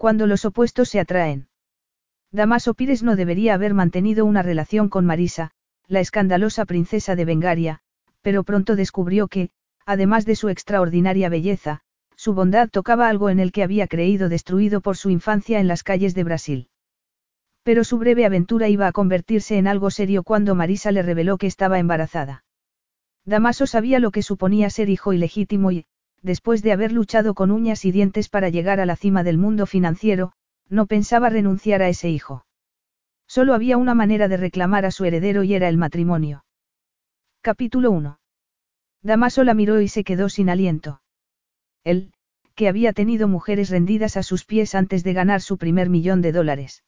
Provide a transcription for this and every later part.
Cuando los opuestos se atraen. Damaso Pires no debería haber mantenido una relación con Marisa, la escandalosa princesa de Bengaria, pero pronto descubrió que, además de su extraordinaria belleza, su bondad tocaba algo en el que había creído destruido por su infancia en las calles de Brasil. Pero su breve aventura iba a convertirse en algo serio cuando Marisa le reveló que estaba embarazada. Damaso sabía lo que suponía ser hijo ilegítimo y, después de haber luchado con uñas y dientes para llegar a la cima del mundo financiero, no pensaba renunciar a ese hijo. Solo había una manera de reclamar a su heredero y era el matrimonio. Capítulo 1. Damaso la miró y se quedó sin aliento. Él, que había tenido mujeres rendidas a sus pies antes de ganar su primer millón de dólares.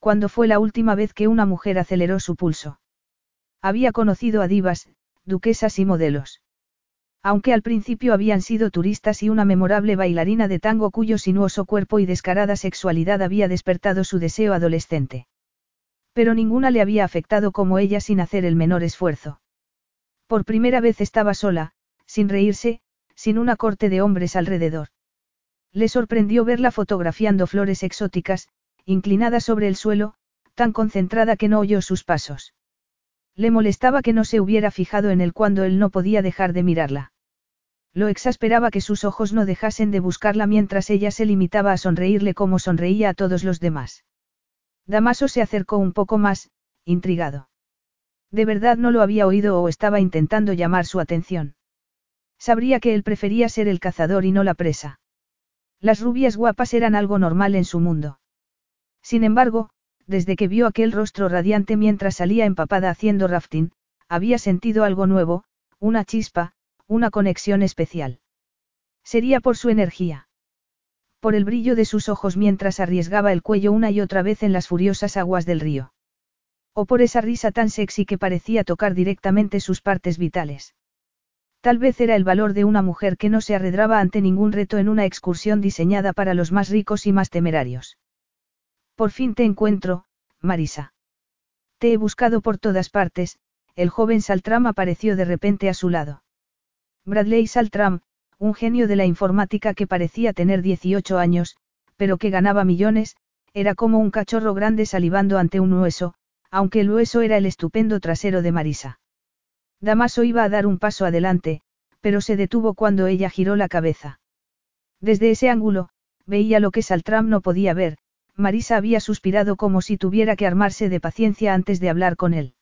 ¿Cuándo fue la última vez que una mujer aceleró su pulso? Había conocido a divas, duquesas y modelos. Aunque al principio habían sido turistas y una memorable bailarina de tango cuyo sinuoso cuerpo y descarada sexualidad había despertado su deseo adolescente. Pero ninguna le había afectado como ella sin hacer el menor esfuerzo. Por primera vez estaba sola, sin reírse, sin una corte de hombres alrededor. Le sorprendió verla fotografiando flores exóticas, inclinada sobre el suelo, tan concentrada que no oyó sus pasos. Le molestaba que no se hubiera fijado en él cuando él no podía dejar de mirarla. Lo exasperaba que sus ojos no dejasen de buscarla mientras ella se limitaba a sonreírle como sonreía a todos los demás. Damaso se acercó un poco más, intrigado. De verdad no lo había oído o estaba intentando llamar su atención. Sabría que él prefería ser el cazador y no la presa. Las rubias guapas eran algo normal en su mundo. Sin embargo, desde que vio aquel rostro radiante mientras salía empapada haciendo rafting, había sentido algo nuevo, una chispa, una conexión especial. Sería por su energía. Por el brillo de sus ojos mientras arriesgaba el cuello una y otra vez en las furiosas aguas del río. O por esa risa tan sexy que parecía tocar directamente sus partes vitales. Tal vez era el valor de una mujer que no se arredraba ante ningún reto en una excursión diseñada para los más ricos y más temerarios. Por fin te encuentro, Marisa. Te he buscado por todas partes, el joven Saltram apareció de repente a su lado. Bradley Saltram, un genio de la informática que parecía tener 18 años, pero que ganaba millones, era como un cachorro grande salivando ante un hueso, aunque el hueso era el estupendo trasero de Marisa. Damaso iba a dar un paso adelante, pero se detuvo cuando ella giró la cabeza. Desde ese ángulo, veía lo que Saltram no podía ver, Marisa había suspirado como si tuviera que armarse de paciencia antes de hablar con él.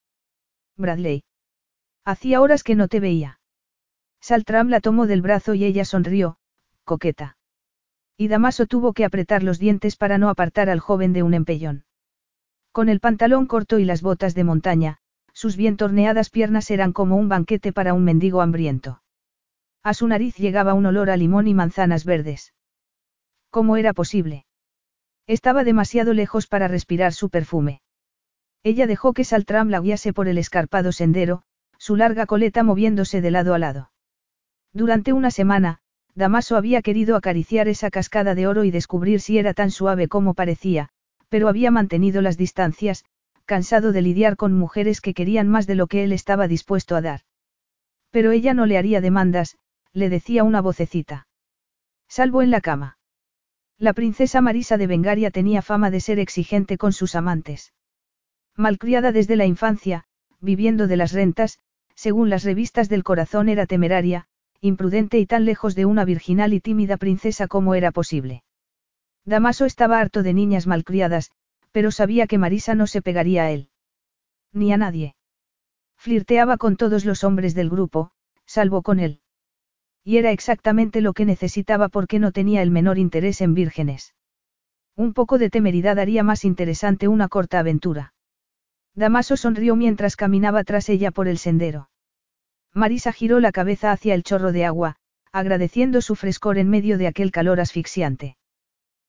Bradley. Hacía horas que no te veía. Saltram la tomó del brazo y ella sonrió, coqueta. Y Damaso tuvo que apretar los dientes para no apartar al joven de un empellón. Con el pantalón corto y las botas de montaña, sus bien torneadas piernas eran como un banquete para un mendigo hambriento. A su nariz llegaba un olor a limón y manzanas verdes. ¿Cómo era posible? Estaba demasiado lejos para respirar su perfume. Ella dejó que Saltram la guiase por el escarpado sendero, su larga coleta moviéndose de lado a lado. Durante una semana, Damaso había querido acariciar esa cascada de oro y descubrir si era tan suave como parecía, pero había mantenido las distancias, cansado de lidiar con mujeres que querían más de lo que él estaba dispuesto a dar. Pero ella no le haría demandas, le decía una vocecita. Salvo en la cama. La princesa Marisa de Bengaria tenía fama de ser exigente con sus amantes. Malcriada desde la infancia, viviendo de las rentas, según las revistas del corazón era temeraria, imprudente y tan lejos de una virginal y tímida princesa como era posible. Damaso estaba harto de niñas malcriadas, pero sabía que Marisa no se pegaría a él. Ni a nadie. Flirteaba con todos los hombres del grupo, salvo con él. Y era exactamente lo que necesitaba porque no tenía el menor interés en vírgenes. Un poco de temeridad haría más interesante una corta aventura. Damaso sonrió mientras caminaba tras ella por el sendero. Marisa giró la cabeza hacia el chorro de agua, agradeciendo su frescor en medio de aquel calor asfixiante.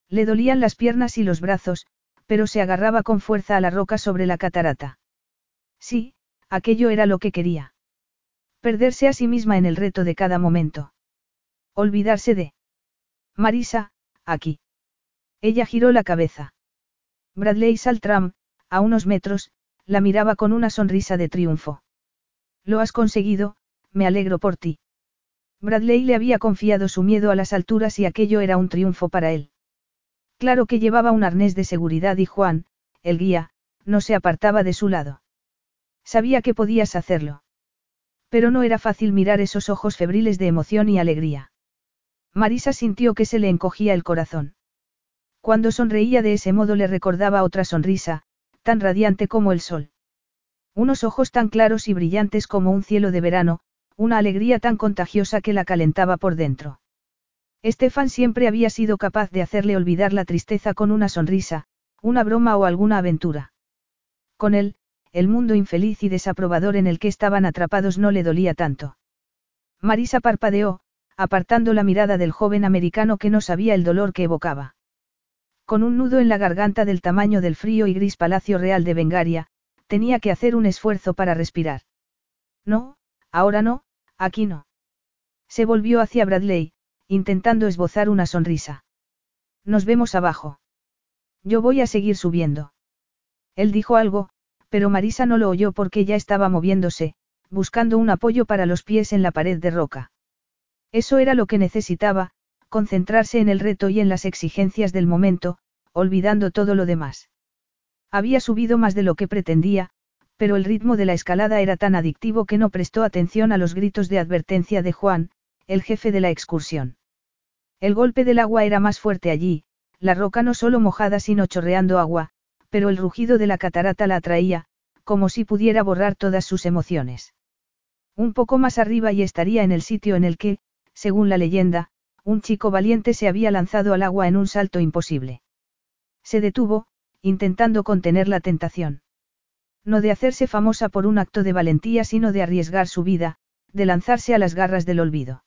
Le dolían las piernas y los brazos, pero se agarraba con fuerza a la roca sobre la catarata. Sí, aquello era lo que quería. Perderse a sí misma en el reto de cada momento. Olvidarse de... Marisa, aquí. Ella giró la cabeza. Bradley Saltram, a unos metros, la miraba con una sonrisa de triunfo. Lo has conseguido, me alegro por ti. Bradley le había confiado su miedo a las alturas y aquello era un triunfo para él. Claro que llevaba un arnés de seguridad y Juan, el guía, no se apartaba de su lado. Sabía que podías hacerlo. Pero no era fácil mirar esos ojos febriles de emoción y alegría. Marisa sintió que se le encogía el corazón. Cuando sonreía de ese modo le recordaba otra sonrisa, tan radiante como el sol. Unos ojos tan claros y brillantes como un cielo de verano, una alegría tan contagiosa que la calentaba por dentro. Estefan siempre había sido capaz de hacerle olvidar la tristeza con una sonrisa, una broma o alguna aventura. Con él, el mundo infeliz y desaprobador en el que estaban atrapados no le dolía tanto. Marisa parpadeó, apartando la mirada del joven americano que no sabía el dolor que evocaba. Con un nudo en la garganta del tamaño del frío y gris Palacio Real de Bengaria, tenía que hacer un esfuerzo para respirar. No, ahora no, Aquí no. Se volvió hacia Bradley, intentando esbozar una sonrisa. Nos vemos abajo. Yo voy a seguir subiendo. Él dijo algo, pero Marisa no lo oyó porque ya estaba moviéndose, buscando un apoyo para los pies en la pared de roca. Eso era lo que necesitaba, concentrarse en el reto y en las exigencias del momento, olvidando todo lo demás. Había subido más de lo que pretendía, pero el ritmo de la escalada era tan adictivo que no prestó atención a los gritos de advertencia de Juan, el jefe de la excursión. El golpe del agua era más fuerte allí, la roca no solo mojada sino chorreando agua, pero el rugido de la catarata la atraía, como si pudiera borrar todas sus emociones. Un poco más arriba y estaría en el sitio en el que, según la leyenda, un chico valiente se había lanzado al agua en un salto imposible. Se detuvo, intentando contener la tentación. No de hacerse famosa por un acto de valentía, sino de arriesgar su vida, de lanzarse a las garras del olvido.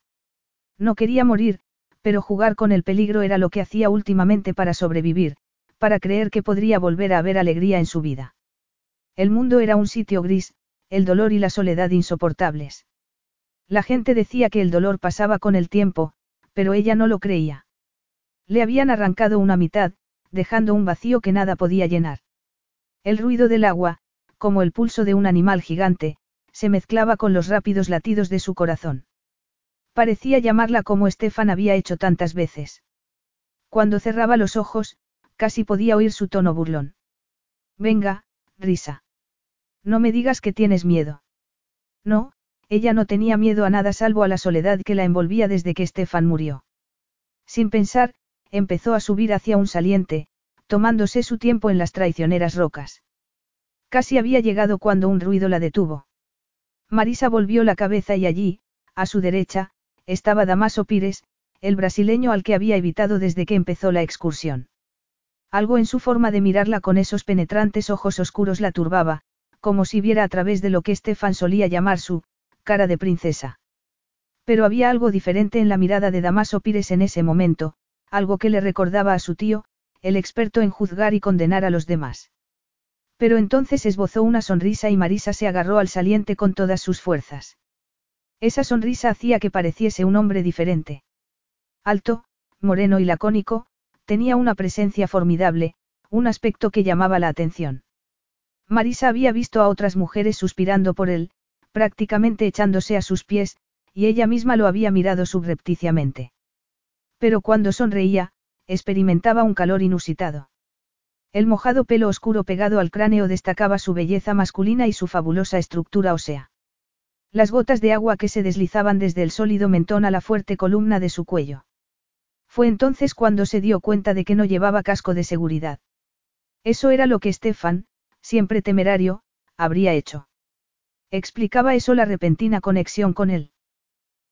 No quería morir, pero jugar con el peligro era lo que hacía últimamente para sobrevivir, para creer que podría volver a haber alegría en su vida. El mundo era un sitio gris, el dolor y la soledad insoportables. La gente decía que el dolor pasaba con el tiempo, pero ella no lo creía. Le habían arrancado una mitad, dejando un vacío que nada podía llenar. El ruido del agua, como el pulso de un animal gigante, se mezclaba con los rápidos latidos de su corazón. Parecía llamarla como Estefan había hecho tantas veces. Cuando cerraba los ojos, casi podía oír su tono burlón. Venga, risa. No me digas que tienes miedo. No, ella no tenía miedo a nada salvo a la soledad que la envolvía desde que Estefan murió. Sin pensar, empezó a subir hacia un saliente, tomándose su tiempo en las traicioneras rocas. Casi había llegado cuando un ruido la detuvo. Marisa volvió la cabeza y allí, a su derecha, estaba Damaso Pires, el brasileño al que había evitado desde que empezó la excursión. Algo en su forma de mirarla con esos penetrantes ojos oscuros la turbaba, como si viera a través de lo que Estefan solía llamar su cara de princesa. Pero había algo diferente en la mirada de Damaso Pires en ese momento, algo que le recordaba a su tío, el experto en juzgar y condenar a los demás. Pero entonces esbozó una sonrisa y Marisa se agarró al saliente con todas sus fuerzas. Esa sonrisa hacía que pareciese un hombre diferente. Alto, moreno y lacónico, tenía una presencia formidable, un aspecto que llamaba la atención. Marisa había visto a otras mujeres suspirando por él, prácticamente echándose a sus pies, y ella misma lo había mirado subrepticiamente. Pero cuando sonreía, experimentaba un calor inusitado. El mojado pelo oscuro pegado al cráneo destacaba su belleza masculina y su fabulosa estructura ósea. Las gotas de agua que se deslizaban desde el sólido mentón a la fuerte columna de su cuello. Fue entonces cuando se dio cuenta de que no llevaba casco de seguridad. Eso era lo que Stefan, siempre temerario, habría hecho. Explicaba eso la repentina conexión con él.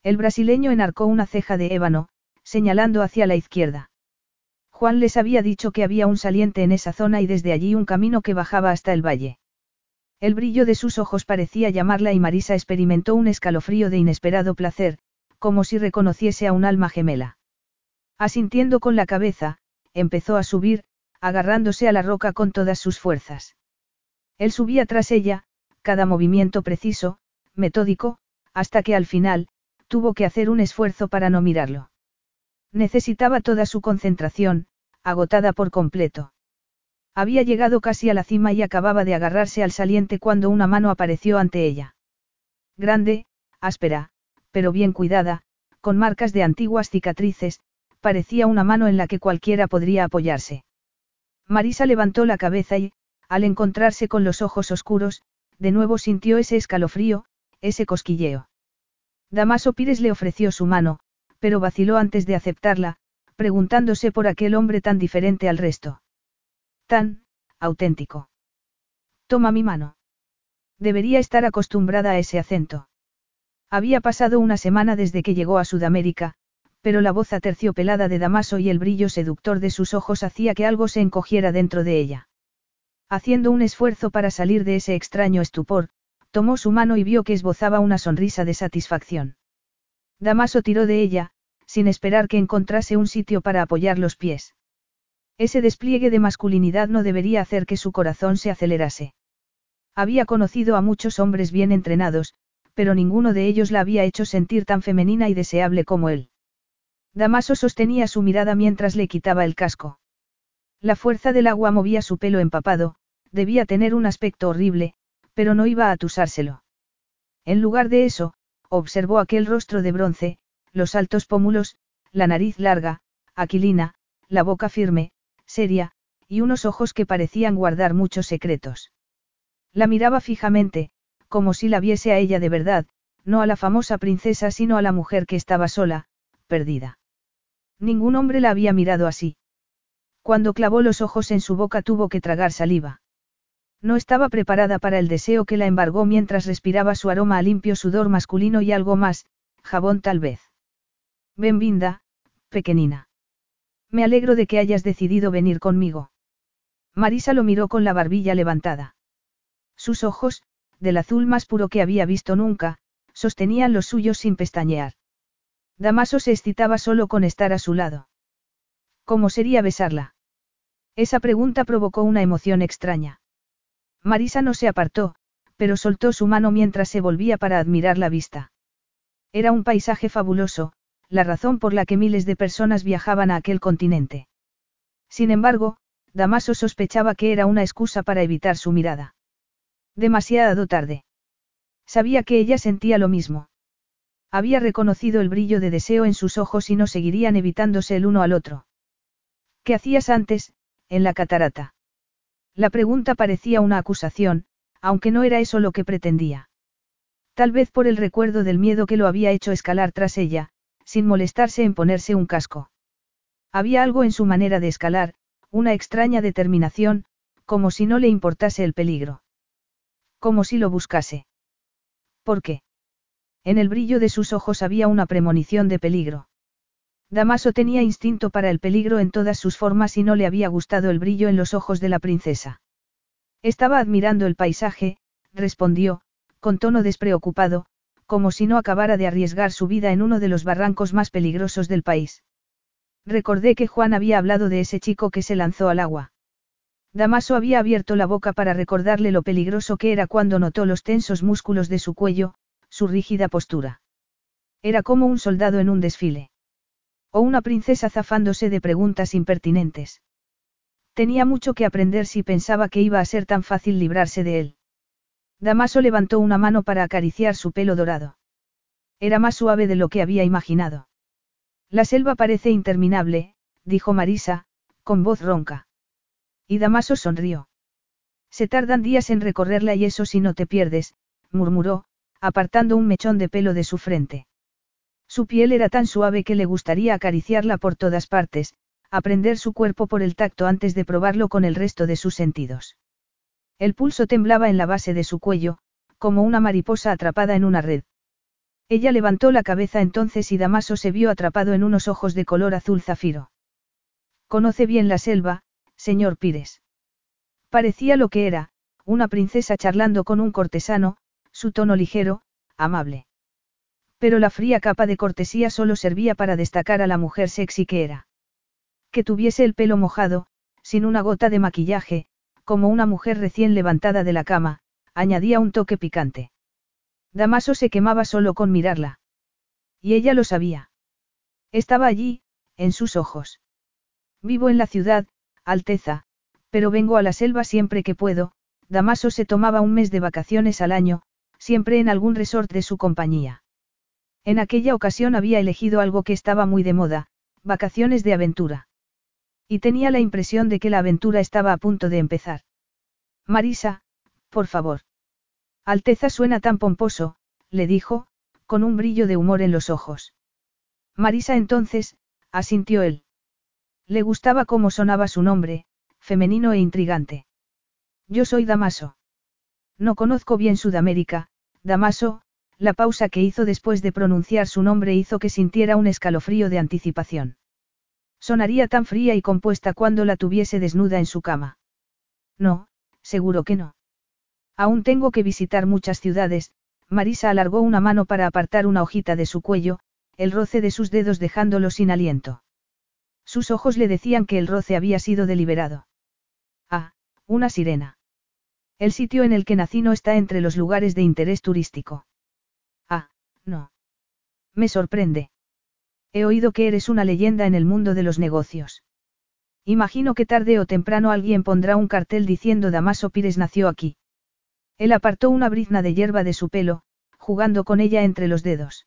El brasileño enarcó una ceja de ébano, señalando hacia la izquierda. Juan les había dicho que había un saliente en esa zona y desde allí un camino que bajaba hasta el valle. El brillo de sus ojos parecía llamarla y Marisa experimentó un escalofrío de inesperado placer, como si reconociese a un alma gemela. Asintiendo con la cabeza, empezó a subir, agarrándose a la roca con todas sus fuerzas. Él subía tras ella, cada movimiento preciso, metódico, hasta que al final, tuvo que hacer un esfuerzo para no mirarlo. Necesitaba toda su concentración, agotada por completo. Había llegado casi a la cima y acababa de agarrarse al saliente cuando una mano apareció ante ella. Grande, áspera, pero bien cuidada, con marcas de antiguas cicatrices, parecía una mano en la que cualquiera podría apoyarse. Marisa levantó la cabeza y, al encontrarse con los ojos oscuros, de nuevo sintió ese escalofrío, ese cosquilleo. Damaso Pires le ofreció su mano, pero vaciló antes de aceptarla, preguntándose por aquel hombre tan diferente al resto. Tan, auténtico. Toma mi mano. Debería estar acostumbrada a ese acento. Había pasado una semana desde que llegó a Sudamérica, pero la voz aterciopelada de Damaso y el brillo seductor de sus ojos hacía que algo se encogiera dentro de ella. Haciendo un esfuerzo para salir de ese extraño estupor, tomó su mano y vio que esbozaba una sonrisa de satisfacción. Damaso tiró de ella, sin esperar que encontrase un sitio para apoyar los pies. Ese despliegue de masculinidad no debería hacer que su corazón se acelerase. Había conocido a muchos hombres bien entrenados, pero ninguno de ellos la había hecho sentir tan femenina y deseable como él. Damaso sostenía su mirada mientras le quitaba el casco. La fuerza del agua movía su pelo empapado, debía tener un aspecto horrible, pero no iba a atusárselo. En lugar de eso, observó aquel rostro de bronce, los altos pómulos, la nariz larga, aquilina, la boca firme, seria, y unos ojos que parecían guardar muchos secretos. La miraba fijamente, como si la viese a ella de verdad, no a la famosa princesa sino a la mujer que estaba sola, perdida. Ningún hombre la había mirado así. Cuando clavó los ojos en su boca tuvo que tragar saliva. No estaba preparada para el deseo que la embargó mientras respiraba su aroma a limpio sudor masculino y algo más, jabón tal vez. Benvinda, pequeñina. Me alegro de que hayas decidido venir conmigo. Marisa lo miró con la barbilla levantada. Sus ojos, del azul más puro que había visto nunca, sostenían los suyos sin pestañear. Damaso se excitaba solo con estar a su lado. ¿Cómo sería besarla? Esa pregunta provocó una emoción extraña. Marisa no se apartó, pero soltó su mano mientras se volvía para admirar la vista. Era un paisaje fabuloso, la razón por la que miles de personas viajaban a aquel continente. Sin embargo, Damaso sospechaba que era una excusa para evitar su mirada. Demasiado tarde. Sabía que ella sentía lo mismo. Había reconocido el brillo de deseo en sus ojos y no seguirían evitándose el uno al otro. ¿Qué hacías antes, en la catarata? La pregunta parecía una acusación, aunque no era eso lo que pretendía. Tal vez por el recuerdo del miedo que lo había hecho escalar tras ella, sin molestarse en ponerse un casco. Había algo en su manera de escalar, una extraña determinación, como si no le importase el peligro. Como si lo buscase. ¿Por qué? En el brillo de sus ojos había una premonición de peligro. Damaso tenía instinto para el peligro en todas sus formas y no le había gustado el brillo en los ojos de la princesa. Estaba admirando el paisaje, respondió, con tono despreocupado, como si no acabara de arriesgar su vida en uno de los barrancos más peligrosos del país. Recordé que Juan había hablado de ese chico que se lanzó al agua. Damaso había abierto la boca para recordarle lo peligroso que era cuando notó los tensos músculos de su cuello, su rígida postura. Era como un soldado en un desfile. O una princesa zafándose de preguntas impertinentes. Tenía mucho que aprender si pensaba que iba a ser tan fácil librarse de él. Damaso levantó una mano para acariciar su pelo dorado. Era más suave de lo que había imaginado. La selva parece interminable, dijo Marisa, con voz ronca. Y Damaso sonrió. Se tardan días en recorrerla y eso si no te pierdes, murmuró, apartando un mechón de pelo de su frente. Su piel era tan suave que le gustaría acariciarla por todas partes, aprender su cuerpo por el tacto antes de probarlo con el resto de sus sentidos. El pulso temblaba en la base de su cuello, como una mariposa atrapada en una red. Ella levantó la cabeza entonces y Damaso se vio atrapado en unos ojos de color azul zafiro. Conoce bien la selva, señor Pires. Parecía lo que era, una princesa charlando con un cortesano, su tono ligero, amable. Pero la fría capa de cortesía solo servía para destacar a la mujer sexy que era. Que tuviese el pelo mojado, sin una gota de maquillaje, como una mujer recién levantada de la cama, añadía un toque picante. Damaso se quemaba solo con mirarla. Y ella lo sabía. Estaba allí, en sus ojos. Vivo en la ciudad, Alteza, pero vengo a la selva siempre que puedo, Damaso se tomaba un mes de vacaciones al año, siempre en algún resort de su compañía. En aquella ocasión había elegido algo que estaba muy de moda, vacaciones de aventura. Y tenía la impresión de que la aventura estaba a punto de empezar. Marisa, por favor. Alteza suena tan pomposo, le dijo, con un brillo de humor en los ojos. Marisa entonces, asintió él. Le gustaba cómo sonaba su nombre, femenino e intrigante. Yo soy Damaso. No conozco bien Sudamérica, Damaso, la pausa que hizo después de pronunciar su nombre hizo que sintiera un escalofrío de anticipación. Sonaría tan fría y compuesta cuando la tuviese desnuda en su cama. No, seguro que no. Aún tengo que visitar muchas ciudades, Marisa alargó una mano para apartar una hojita de su cuello, el roce de sus dedos dejándolo sin aliento. Sus ojos le decían que el roce había sido deliberado. Ah, una sirena. El sitio en el que nací no está entre los lugares de interés turístico. Ah, no. Me sorprende. He oído que eres una leyenda en el mundo de los negocios. Imagino que tarde o temprano alguien pondrá un cartel diciendo Damaso Pires nació aquí. Él apartó una brizna de hierba de su pelo, jugando con ella entre los dedos.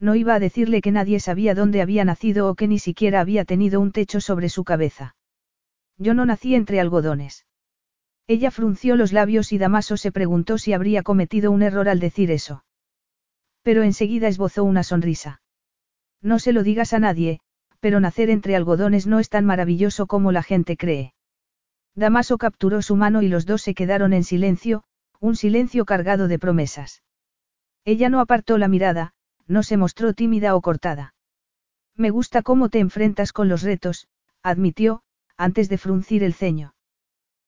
No iba a decirle que nadie sabía dónde había nacido o que ni siquiera había tenido un techo sobre su cabeza. Yo no nací entre algodones. Ella frunció los labios y Damaso se preguntó si habría cometido un error al decir eso. Pero enseguida esbozó una sonrisa. No se lo digas a nadie, pero nacer entre algodones no es tan maravilloso como la gente cree. Damaso capturó su mano y los dos se quedaron en silencio, un silencio cargado de promesas. Ella no apartó la mirada, no se mostró tímida o cortada. Me gusta cómo te enfrentas con los retos, admitió, antes de fruncir el ceño.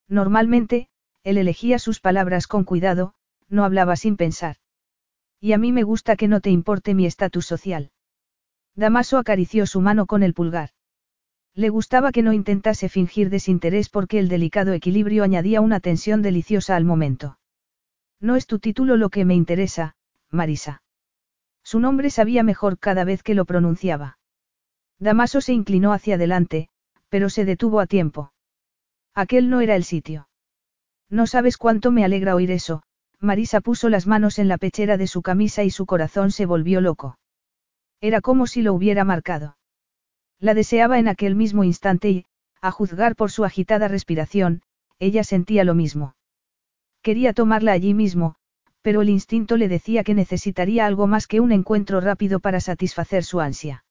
Normalmente, él elegía sus palabras con cuidado, no hablaba sin pensar. Y a mí me gusta que no te importe mi estatus social. Damaso acarició su mano con el pulgar. Le gustaba que no intentase fingir desinterés porque el delicado equilibrio añadía una tensión deliciosa al momento. No es tu título lo que me interesa, Marisa. Su nombre sabía mejor cada vez que lo pronunciaba. Damaso se inclinó hacia adelante, pero se detuvo a tiempo. Aquel no era el sitio. No sabes cuánto me alegra oír eso, Marisa puso las manos en la pechera de su camisa y su corazón se volvió loco. Era como si lo hubiera marcado. La deseaba en aquel mismo instante y, a juzgar por su agitada respiración, ella sentía lo mismo. Quería tomarla allí mismo, pero el instinto le decía que necesitaría algo más que un encuentro rápido para satisfacer su ansia.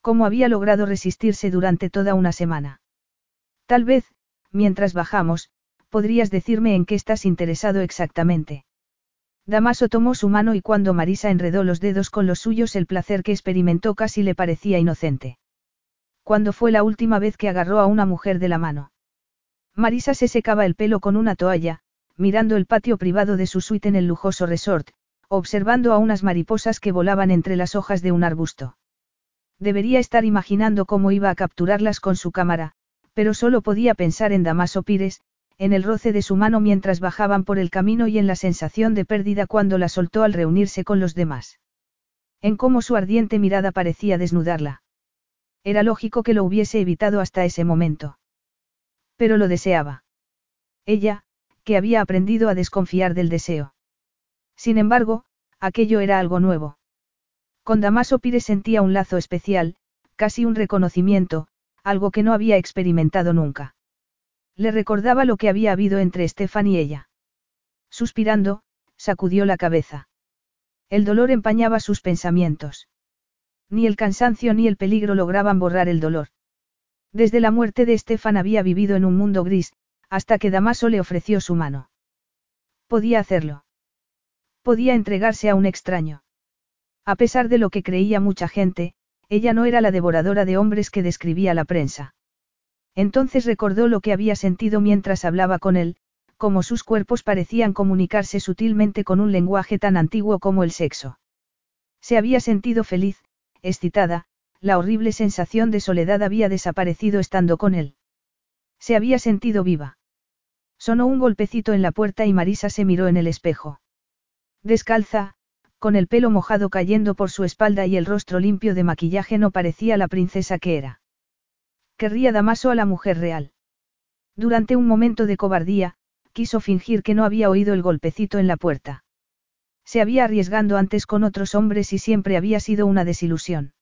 ¿Cómo había logrado resistirse durante toda una semana? Tal vez, mientras bajamos, podrías decirme en qué estás interesado exactamente. Damaso tomó su mano y cuando Marisa enredó los dedos con los suyos el placer que experimentó casi le parecía inocente. ¿Cuándo fue la última vez que agarró a una mujer de la mano? Marisa se secaba el pelo con una toalla, mirando el patio privado de su suite en el lujoso resort, observando a unas mariposas que volaban entre las hojas de un arbusto. Debería estar imaginando cómo iba a capturarlas con su cámara, pero solo podía pensar en Damaso Pires, en el roce de su mano mientras bajaban por el camino y en la sensación de pérdida cuando la soltó al reunirse con los demás. En cómo su ardiente mirada parecía desnudarla. Era lógico que lo hubiese evitado hasta ese momento. Pero lo deseaba. Ella, que había aprendido a desconfiar del deseo. Sin embargo, aquello era algo nuevo. Con Damaso Pires sentía un lazo especial, casi un reconocimiento, algo que no había experimentado nunca. Le recordaba lo que había habido entre Estefan y ella. Suspirando, sacudió la cabeza. El dolor empañaba sus pensamientos. Ni el cansancio ni el peligro lograban borrar el dolor. Desde la muerte de Estefan había vivido en un mundo gris, hasta que Damaso le ofreció su mano. Podía hacerlo. Podía entregarse a un extraño. A pesar de lo que creía mucha gente, ella no era la devoradora de hombres que describía la prensa. Entonces recordó lo que había sentido mientras hablaba con él, como sus cuerpos parecían comunicarse sutilmente con un lenguaje tan antiguo como el sexo. Se había sentido feliz, excitada, la horrible sensación de soledad había desaparecido estando con él. Se había sentido viva. Sonó un golpecito en la puerta y Marisa se miró en el espejo. Descalza, con el pelo mojado cayendo por su espalda y el rostro limpio de maquillaje no parecía la princesa que era. Querría Damaso a la mujer real. Durante un momento de cobardía, quiso fingir que no había oído el golpecito en la puerta. Se había arriesgando antes con otros hombres y siempre había sido una desilusión.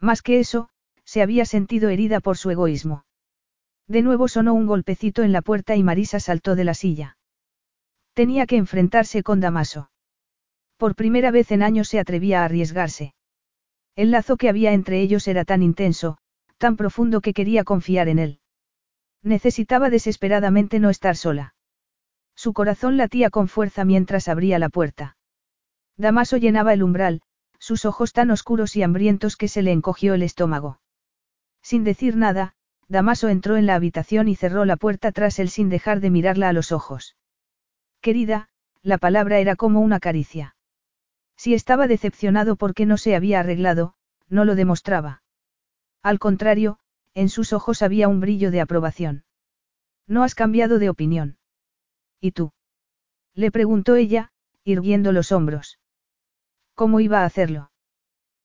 Más que eso, se había sentido herida por su egoísmo. De nuevo sonó un golpecito en la puerta y Marisa saltó de la silla. Tenía que enfrentarse con Damaso. Por primera vez en años se atrevía a arriesgarse. El lazo que había entre ellos era tan intenso, tan profundo que quería confiar en él. Necesitaba desesperadamente no estar sola. Su corazón latía con fuerza mientras abría la puerta. Damaso llenaba el umbral, sus ojos tan oscuros y hambrientos que se le encogió el estómago. Sin decir nada, Damaso entró en la habitación y cerró la puerta tras él sin dejar de mirarla a los ojos. Querida, la palabra era como una caricia. Si estaba decepcionado porque no se había arreglado, no lo demostraba. Al contrario, en sus ojos había un brillo de aprobación. No has cambiado de opinión. ¿Y tú? Le preguntó ella, irguiendo los hombros. ¿Cómo iba a hacerlo?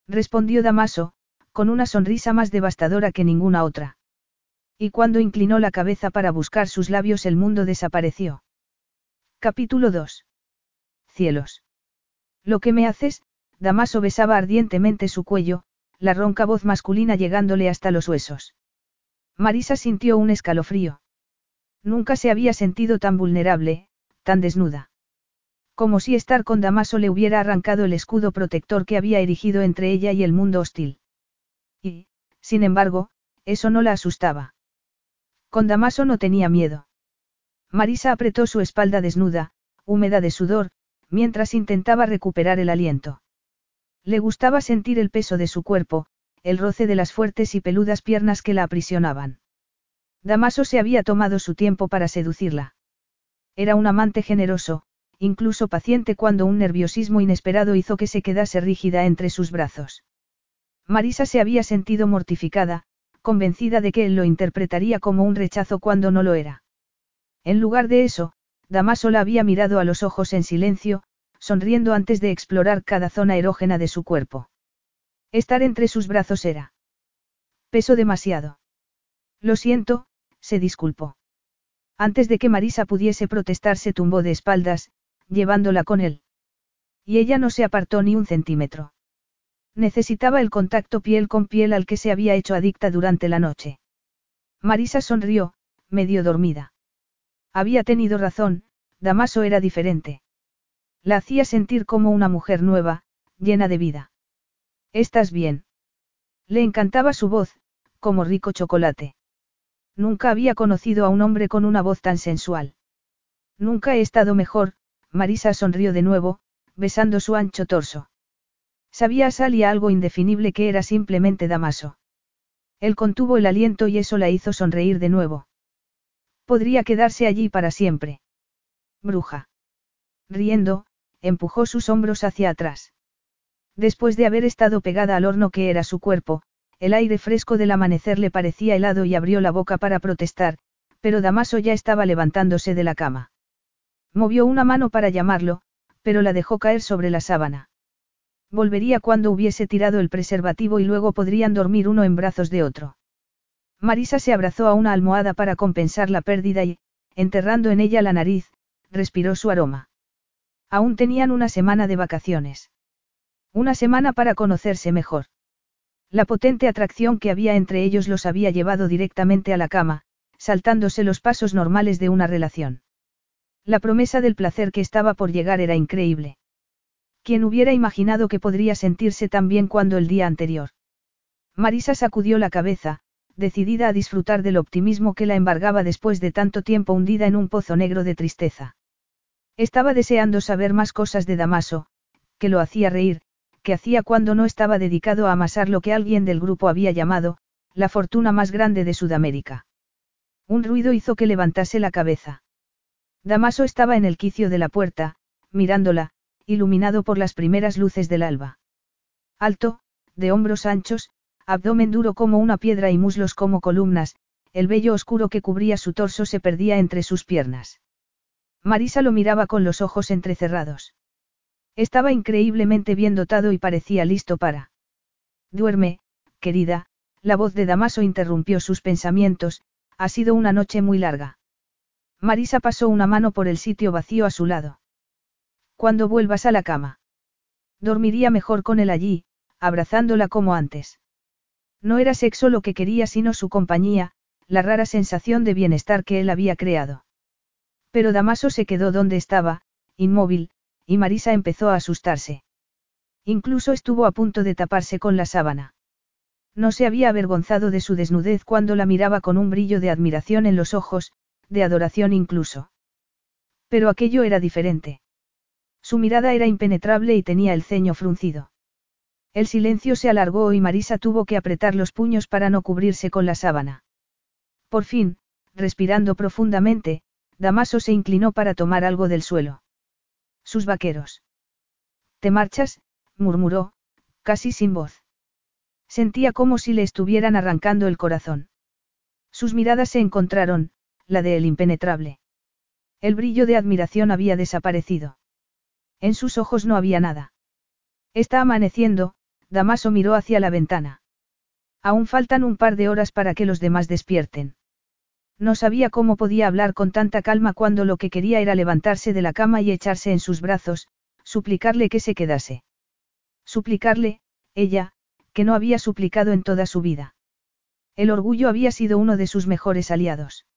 Respondió Damaso, con una sonrisa más devastadora que ninguna otra. Y cuando inclinó la cabeza para buscar sus labios el mundo desapareció. Capítulo 2. Cielos. Lo que me haces, Damaso besaba ardientemente su cuello, la ronca voz masculina llegándole hasta los huesos. Marisa sintió un escalofrío. Nunca se había sentido tan vulnerable, tan desnuda. Como si estar con Damaso le hubiera arrancado el escudo protector que había erigido entre ella y el mundo hostil. Y, sin embargo, eso no la asustaba. Con Damaso no tenía miedo. Marisa apretó su espalda desnuda, húmeda de sudor, mientras intentaba recuperar el aliento. Le gustaba sentir el peso de su cuerpo, el roce de las fuertes y peludas piernas que la aprisionaban. Damaso se había tomado su tiempo para seducirla. Era un amante generoso, incluso paciente cuando un nerviosismo inesperado hizo que se quedase rígida entre sus brazos. Marisa se había sentido mortificada, convencida de que él lo interpretaría como un rechazo cuando no lo era. En lugar de eso, Damaso la había mirado a los ojos en silencio, sonriendo antes de explorar cada zona erógena de su cuerpo. Estar entre sus brazos era. Peso demasiado. Lo siento, se disculpó. Antes de que Marisa pudiese protestar se tumbó de espaldas, llevándola con él. Y ella no se apartó ni un centímetro. Necesitaba el contacto piel con piel al que se había hecho adicta durante la noche. Marisa sonrió, medio dormida. Había tenido razón, Damaso era diferente. La hacía sentir como una mujer nueva, llena de vida. ¿Estás bien? Le encantaba su voz, como rico chocolate. Nunca había conocido a un hombre con una voz tan sensual. Nunca he estado mejor, Marisa sonrió de nuevo, besando su ancho torso. Sabía a Sal y algo indefinible que era simplemente Damaso. Él contuvo el aliento y eso la hizo sonreír de nuevo. Podría quedarse allí para siempre. Bruja. Riendo, empujó sus hombros hacia atrás. Después de haber estado pegada al horno que era su cuerpo, el aire fresco del amanecer le parecía helado y abrió la boca para protestar, pero Damaso ya estaba levantándose de la cama. Movió una mano para llamarlo, pero la dejó caer sobre la sábana. Volvería cuando hubiese tirado el preservativo y luego podrían dormir uno en brazos de otro. Marisa se abrazó a una almohada para compensar la pérdida y, enterrando en ella la nariz, respiró su aroma. Aún tenían una semana de vacaciones. Una semana para conocerse mejor. La potente atracción que había entre ellos los había llevado directamente a la cama, saltándose los pasos normales de una relación. La promesa del placer que estaba por llegar era increíble. ¿Quién hubiera imaginado que podría sentirse tan bien cuando el día anterior? Marisa sacudió la cabeza, decidida a disfrutar del optimismo que la embargaba después de tanto tiempo hundida en un pozo negro de tristeza. Estaba deseando saber más cosas de Damaso, que lo hacía reír, que hacía cuando no estaba dedicado a amasar lo que alguien del grupo había llamado, la fortuna más grande de Sudamérica. Un ruido hizo que levantase la cabeza. Damaso estaba en el quicio de la puerta, mirándola, iluminado por las primeras luces del alba. Alto, de hombros anchos, abdomen duro como una piedra y muslos como columnas, el vello oscuro que cubría su torso se perdía entre sus piernas. Marisa lo miraba con los ojos entrecerrados. Estaba increíblemente bien dotado y parecía listo para. Duerme, querida, la voz de Damaso interrumpió sus pensamientos, ha sido una noche muy larga. Marisa pasó una mano por el sitio vacío a su lado. Cuando vuelvas a la cama. Dormiría mejor con él allí, abrazándola como antes. No era sexo lo que quería sino su compañía, la rara sensación de bienestar que él había creado. Pero Damaso se quedó donde estaba, inmóvil, y Marisa empezó a asustarse. Incluso estuvo a punto de taparse con la sábana. No se había avergonzado de su desnudez cuando la miraba con un brillo de admiración en los ojos, de adoración incluso. Pero aquello era diferente. Su mirada era impenetrable y tenía el ceño fruncido. El silencio se alargó y Marisa tuvo que apretar los puños para no cubrirse con la sábana. Por fin, respirando profundamente, Damaso se inclinó para tomar algo del suelo. Sus vaqueros. ¿Te marchas? murmuró, casi sin voz. Sentía como si le estuvieran arrancando el corazón. Sus miradas se encontraron, la de él impenetrable. El brillo de admiración había desaparecido. En sus ojos no había nada. Está amaneciendo, Damaso miró hacia la ventana. Aún faltan un par de horas para que los demás despierten. No sabía cómo podía hablar con tanta calma cuando lo que quería era levantarse de la cama y echarse en sus brazos, suplicarle que se quedase. Suplicarle, ella, que no había suplicado en toda su vida. El orgullo había sido uno de sus mejores aliados.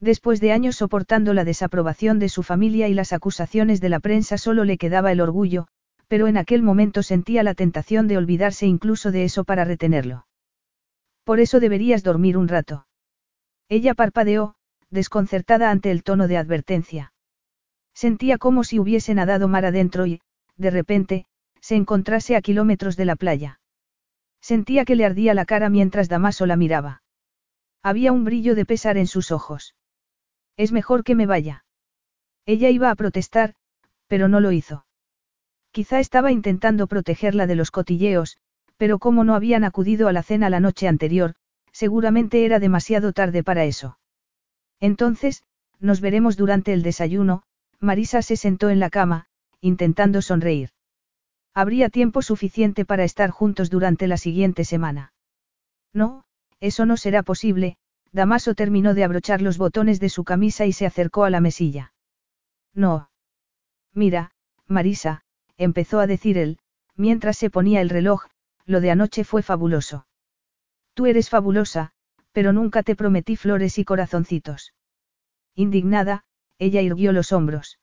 Después de años soportando la desaprobación de su familia y las acusaciones de la prensa solo le quedaba el orgullo, pero en aquel momento sentía la tentación de olvidarse incluso de eso para retenerlo. Por eso deberías dormir un rato. Ella parpadeó, desconcertada ante el tono de advertencia. Sentía como si hubiese nadado mar adentro y, de repente, se encontrase a kilómetros de la playa. Sentía que le ardía la cara mientras Damaso la miraba. Había un brillo de pesar en sus ojos. Es mejor que me vaya. Ella iba a protestar, pero no lo hizo. Quizá estaba intentando protegerla de los cotilleos, pero como no habían acudido a la cena la noche anterior, seguramente era demasiado tarde para eso. Entonces, nos veremos durante el desayuno, Marisa se sentó en la cama, intentando sonreír. Habría tiempo suficiente para estar juntos durante la siguiente semana. No, eso no será posible, Damaso terminó de abrochar los botones de su camisa y se acercó a la mesilla. No. Mira, Marisa, empezó a decir él, mientras se ponía el reloj, lo de anoche fue fabuloso. Tú eres fabulosa, pero nunca te prometí flores y corazoncitos. Indignada, ella irguió los hombros.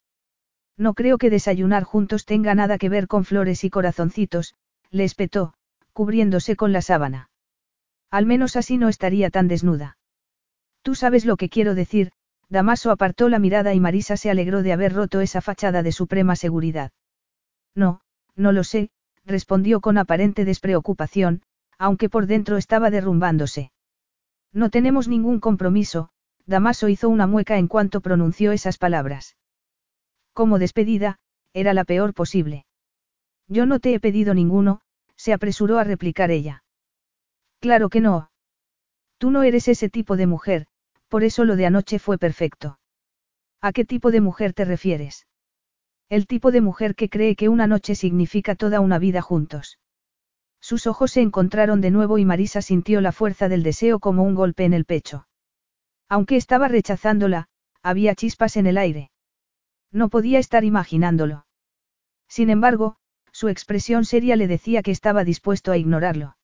No creo que desayunar juntos tenga nada que ver con flores y corazoncitos, le espetó, cubriéndose con la sábana. Al menos así no estaría tan desnuda. Tú sabes lo que quiero decir, Damaso apartó la mirada y Marisa se alegró de haber roto esa fachada de suprema seguridad. No, no lo sé, respondió con aparente despreocupación, aunque por dentro estaba derrumbándose. No tenemos ningún compromiso, Damaso hizo una mueca en cuanto pronunció esas palabras. Como despedida, era la peor posible. Yo no te he pedido ninguno, se apresuró a replicar ella. Claro que no. Tú no eres ese tipo de mujer, por eso lo de anoche fue perfecto. ¿A qué tipo de mujer te refieres? El tipo de mujer que cree que una noche significa toda una vida juntos. Sus ojos se encontraron de nuevo y Marisa sintió la fuerza del deseo como un golpe en el pecho. Aunque estaba rechazándola, había chispas en el aire. No podía estar imaginándolo. Sin embargo, su expresión seria le decía que estaba dispuesto a ignorarlo.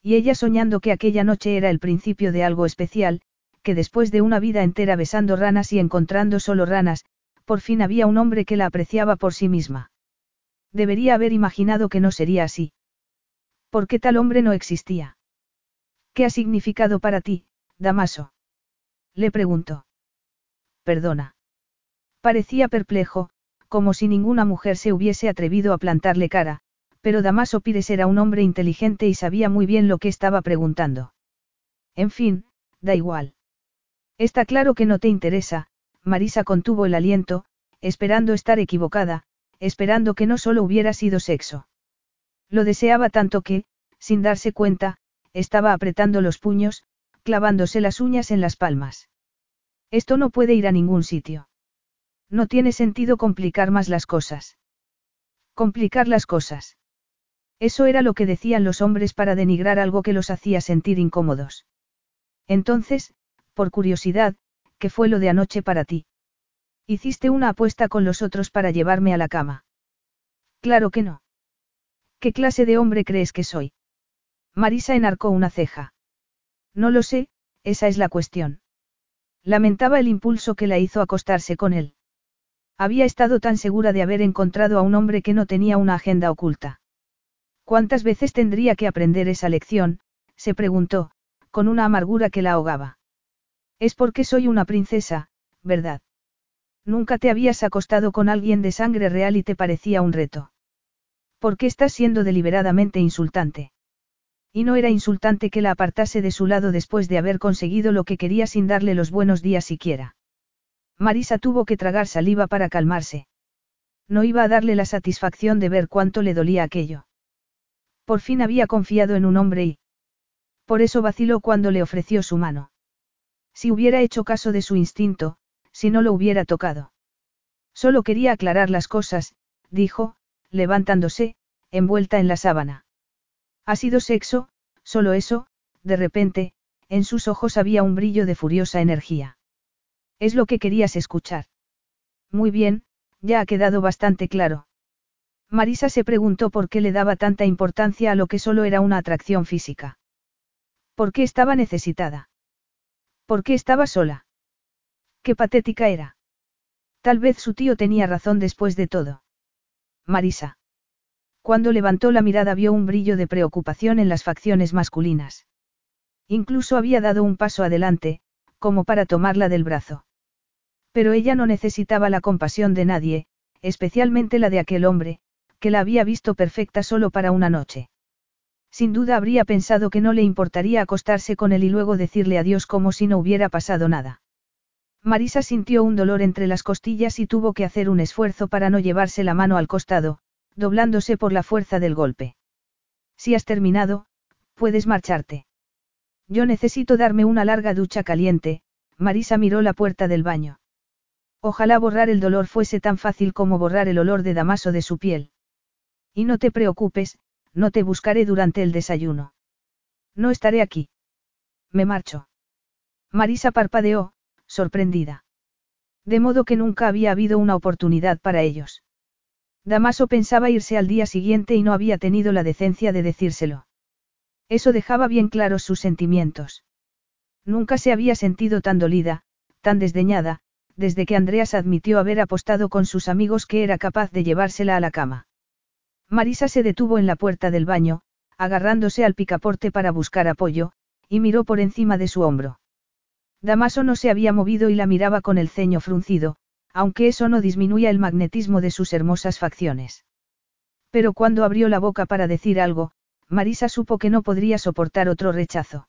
Y ella soñando que aquella noche era el principio de algo especial, que después de una vida entera besando ranas y encontrando solo ranas, por fin había un hombre que la apreciaba por sí misma. Debería haber imaginado que no sería así. ¿Por qué tal hombre no existía? ¿Qué ha significado para ti, Damaso? Le preguntó. Perdona. Parecía perplejo, como si ninguna mujer se hubiese atrevido a plantarle cara, pero Damaso Pires era un hombre inteligente y sabía muy bien lo que estaba preguntando. En fin, da igual. Está claro que no te interesa, Marisa contuvo el aliento, esperando estar equivocada, esperando que no solo hubiera sido sexo. Lo deseaba tanto que, sin darse cuenta, estaba apretando los puños, clavándose las uñas en las palmas. Esto no puede ir a ningún sitio. No tiene sentido complicar más las cosas. Complicar las cosas. Eso era lo que decían los hombres para denigrar algo que los hacía sentir incómodos. Entonces, por curiosidad, ¿qué fue lo de anoche para ti? Hiciste una apuesta con los otros para llevarme a la cama. Claro que no. ¿Qué clase de hombre crees que soy? Marisa enarcó una ceja. No lo sé, esa es la cuestión. Lamentaba el impulso que la hizo acostarse con él. Había estado tan segura de haber encontrado a un hombre que no tenía una agenda oculta. ¿Cuántas veces tendría que aprender esa lección? se preguntó, con una amargura que la ahogaba. Es porque soy una princesa, ¿verdad? Nunca te habías acostado con alguien de sangre real y te parecía un reto. ¿Por qué estás siendo deliberadamente insultante? Y no era insultante que la apartase de su lado después de haber conseguido lo que quería sin darle los buenos días siquiera. Marisa tuvo que tragar saliva para calmarse. No iba a darle la satisfacción de ver cuánto le dolía aquello. Por fin había confiado en un hombre y... Por eso vaciló cuando le ofreció su mano. Si hubiera hecho caso de su instinto, si no lo hubiera tocado. Solo quería aclarar las cosas, dijo, levantándose, envuelta en la sábana. Ha sido sexo, solo eso, de repente, en sus ojos había un brillo de furiosa energía. Es lo que querías escuchar. Muy bien, ya ha quedado bastante claro. Marisa se preguntó por qué le daba tanta importancia a lo que solo era una atracción física. ¿Por qué estaba necesitada? ¿Por qué estaba sola? Qué patética era. Tal vez su tío tenía razón después de todo. Marisa. Cuando levantó la mirada vio un brillo de preocupación en las facciones masculinas. Incluso había dado un paso adelante, como para tomarla del brazo. Pero ella no necesitaba la compasión de nadie, especialmente la de aquel hombre, que la había visto perfecta solo para una noche. Sin duda habría pensado que no le importaría acostarse con él y luego decirle adiós como si no hubiera pasado nada. Marisa sintió un dolor entre las costillas y tuvo que hacer un esfuerzo para no llevarse la mano al costado, doblándose por la fuerza del golpe. Si has terminado, puedes marcharte. Yo necesito darme una larga ducha caliente, Marisa miró la puerta del baño. Ojalá borrar el dolor fuese tan fácil como borrar el olor de damaso de su piel. Y no te preocupes, no te buscaré durante el desayuno. No estaré aquí. Me marcho. Marisa parpadeó, sorprendida. De modo que nunca había habido una oportunidad para ellos. Damaso pensaba irse al día siguiente y no había tenido la decencia de decírselo. Eso dejaba bien claros sus sentimientos. Nunca se había sentido tan dolida, tan desdeñada, desde que Andreas admitió haber apostado con sus amigos que era capaz de llevársela a la cama. Marisa se detuvo en la puerta del baño, agarrándose al picaporte para buscar apoyo, y miró por encima de su hombro. Damaso no se había movido y la miraba con el ceño fruncido, aunque eso no disminuía el magnetismo de sus hermosas facciones. Pero cuando abrió la boca para decir algo, Marisa supo que no podría soportar otro rechazo.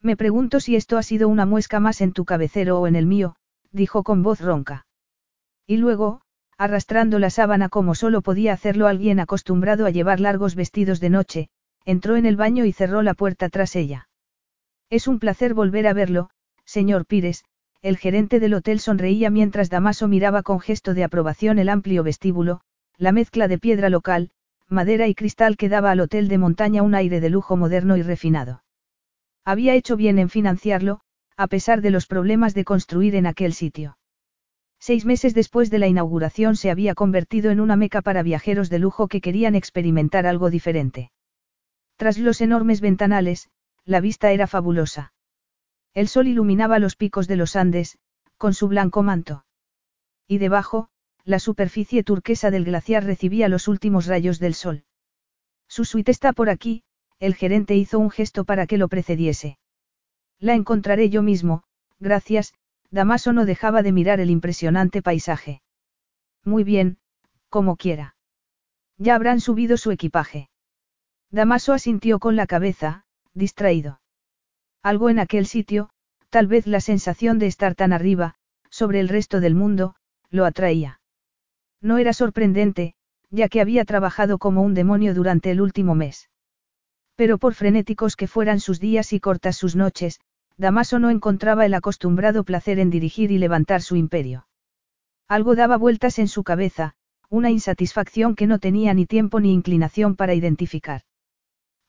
Me pregunto si esto ha sido una muesca más en tu cabecero o en el mío, dijo con voz ronca. Y luego, arrastrando la sábana como solo podía hacerlo alguien acostumbrado a llevar largos vestidos de noche, entró en el baño y cerró la puerta tras ella. Es un placer volver a verlo, señor Pires, el gerente del hotel sonreía mientras Damaso miraba con gesto de aprobación el amplio vestíbulo, la mezcla de piedra local, madera y cristal que daba al hotel de montaña un aire de lujo moderno y refinado. Había hecho bien en financiarlo, a pesar de los problemas de construir en aquel sitio. Seis meses después de la inauguración se había convertido en una meca para viajeros de lujo que querían experimentar algo diferente. Tras los enormes ventanales, la vista era fabulosa. El sol iluminaba los picos de los Andes, con su blanco manto. Y debajo, la superficie turquesa del glaciar recibía los últimos rayos del sol. Su suite está por aquí, el gerente hizo un gesto para que lo precediese. La encontraré yo mismo, gracias, Damaso no dejaba de mirar el impresionante paisaje. Muy bien, como quiera. Ya habrán subido su equipaje. Damaso asintió con la cabeza, distraído. Algo en aquel sitio, tal vez la sensación de estar tan arriba, sobre el resto del mundo, lo atraía. No era sorprendente, ya que había trabajado como un demonio durante el último mes. Pero por frenéticos que fueran sus días y cortas sus noches, Damaso no encontraba el acostumbrado placer en dirigir y levantar su imperio. Algo daba vueltas en su cabeza, una insatisfacción que no tenía ni tiempo ni inclinación para identificar.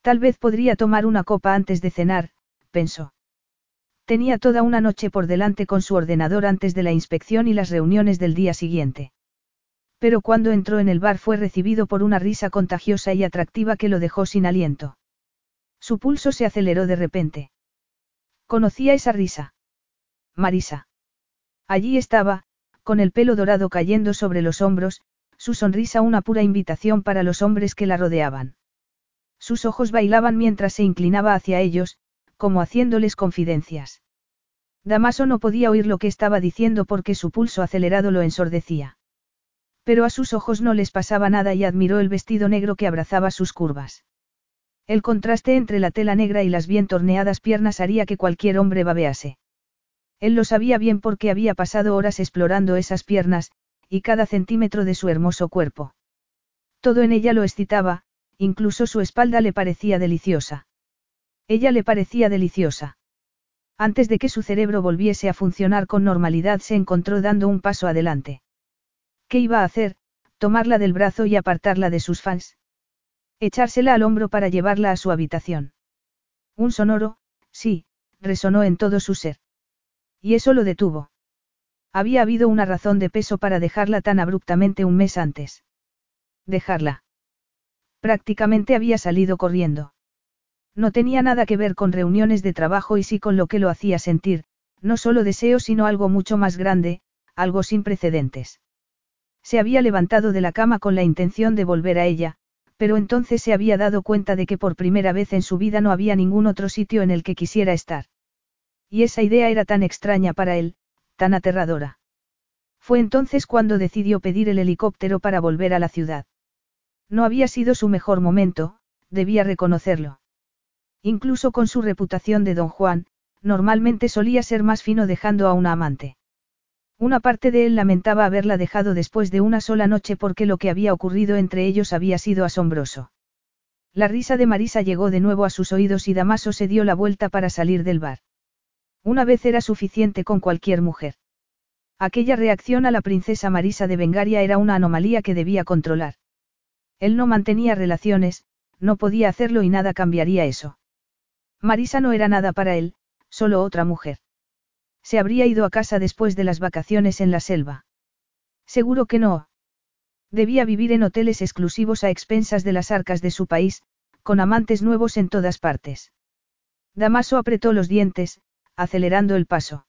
Tal vez podría tomar una copa antes de cenar, pensó. Tenía toda una noche por delante con su ordenador antes de la inspección y las reuniones del día siguiente. Pero cuando entró en el bar fue recibido por una risa contagiosa y atractiva que lo dejó sin aliento. Su pulso se aceleró de repente. Conocía esa risa. Marisa. Allí estaba, con el pelo dorado cayendo sobre los hombros, su sonrisa una pura invitación para los hombres que la rodeaban. Sus ojos bailaban mientras se inclinaba hacia ellos, como haciéndoles confidencias. Damaso no podía oír lo que estaba diciendo porque su pulso acelerado lo ensordecía. Pero a sus ojos no les pasaba nada y admiró el vestido negro que abrazaba sus curvas. El contraste entre la tela negra y las bien torneadas piernas haría que cualquier hombre babease. Él lo sabía bien porque había pasado horas explorando esas piernas, y cada centímetro de su hermoso cuerpo. Todo en ella lo excitaba, incluso su espalda le parecía deliciosa. Ella le parecía deliciosa. Antes de que su cerebro volviese a funcionar con normalidad se encontró dando un paso adelante. ¿Qué iba a hacer? Tomarla del brazo y apartarla de sus fans. Echársela al hombro para llevarla a su habitación. Un sonoro, sí, resonó en todo su ser. Y eso lo detuvo. Había habido una razón de peso para dejarla tan abruptamente un mes antes. Dejarla. Prácticamente había salido corriendo. No tenía nada que ver con reuniones de trabajo y sí con lo que lo hacía sentir, no solo deseo sino algo mucho más grande, algo sin precedentes. Se había levantado de la cama con la intención de volver a ella, pero entonces se había dado cuenta de que por primera vez en su vida no había ningún otro sitio en el que quisiera estar. Y esa idea era tan extraña para él, tan aterradora. Fue entonces cuando decidió pedir el helicóptero para volver a la ciudad. No había sido su mejor momento, debía reconocerlo. Incluso con su reputación de don Juan, normalmente solía ser más fino dejando a una amante. Una parte de él lamentaba haberla dejado después de una sola noche porque lo que había ocurrido entre ellos había sido asombroso. La risa de Marisa llegó de nuevo a sus oídos y Damaso se dio la vuelta para salir del bar. Una vez era suficiente con cualquier mujer. Aquella reacción a la princesa Marisa de Bengaria era una anomalía que debía controlar. Él no mantenía relaciones, no podía hacerlo y nada cambiaría eso. Marisa no era nada para él, solo otra mujer. Se habría ido a casa después de las vacaciones en la selva. Seguro que no. Debía vivir en hoteles exclusivos a expensas de las arcas de su país, con amantes nuevos en todas partes. Damaso apretó los dientes, acelerando el paso.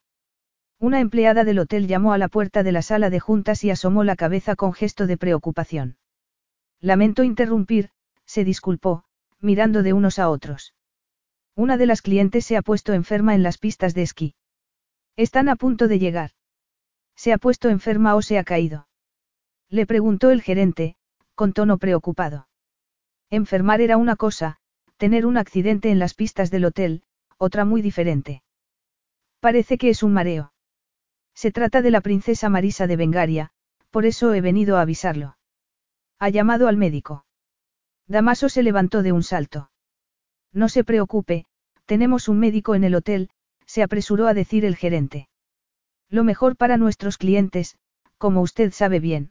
Una empleada del hotel llamó a la puerta de la sala de juntas y asomó la cabeza con gesto de preocupación. Lamento interrumpir, se disculpó, mirando de unos a otros. Una de las clientes se ha puesto enferma en las pistas de esquí. Están a punto de llegar. ¿Se ha puesto enferma o se ha caído? Le preguntó el gerente, con tono preocupado. Enfermar era una cosa, tener un accidente en las pistas del hotel, otra muy diferente. Parece que es un mareo. Se trata de la princesa Marisa de Bengaria, por eso he venido a avisarlo. Ha llamado al médico. Damaso se levantó de un salto. No se preocupe, tenemos un médico en el hotel, se apresuró a decir el gerente. Lo mejor para nuestros clientes, como usted sabe bien.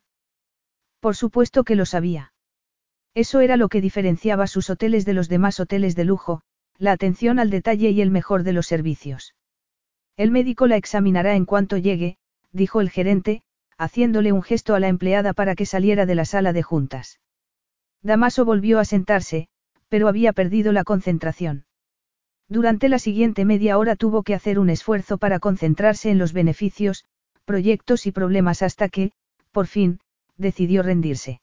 Por supuesto que lo sabía. Eso era lo que diferenciaba sus hoteles de los demás hoteles de lujo, la atención al detalle y el mejor de los servicios. El médico la examinará en cuanto llegue, dijo el gerente, haciéndole un gesto a la empleada para que saliera de la sala de juntas. Damaso volvió a sentarse, pero había perdido la concentración. Durante la siguiente media hora tuvo que hacer un esfuerzo para concentrarse en los beneficios, proyectos y problemas hasta que, por fin, decidió rendirse.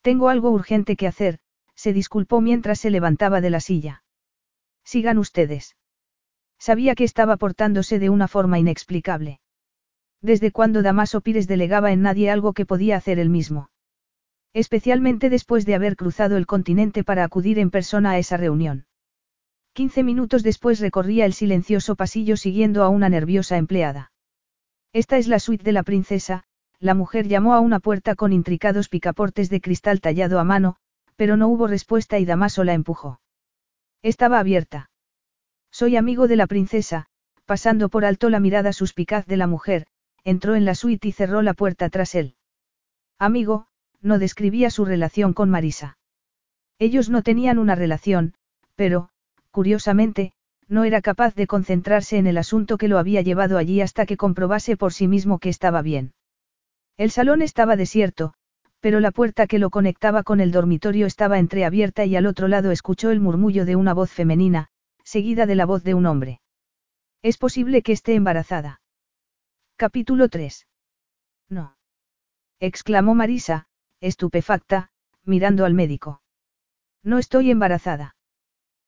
Tengo algo urgente que hacer, se disculpó mientras se levantaba de la silla. Sigan ustedes. Sabía que estaba portándose de una forma inexplicable. Desde cuando Damaso Pires delegaba en nadie algo que podía hacer él mismo. Especialmente después de haber cruzado el continente para acudir en persona a esa reunión. Quince minutos después recorría el silencioso pasillo siguiendo a una nerviosa empleada. Esta es la suite de la princesa, la mujer llamó a una puerta con intricados picaportes de cristal tallado a mano, pero no hubo respuesta y Damaso la empujó. Estaba abierta. Soy amigo de la princesa, pasando por alto la mirada suspicaz de la mujer, entró en la suite y cerró la puerta tras él. Amigo, no describía su relación con Marisa. Ellos no tenían una relación, pero, curiosamente, no era capaz de concentrarse en el asunto que lo había llevado allí hasta que comprobase por sí mismo que estaba bien. El salón estaba desierto, pero la puerta que lo conectaba con el dormitorio estaba entreabierta y al otro lado escuchó el murmullo de una voz femenina, seguida de la voz de un hombre. Es posible que esté embarazada. Capítulo 3. No. exclamó Marisa, estupefacta, mirando al médico. No estoy embarazada.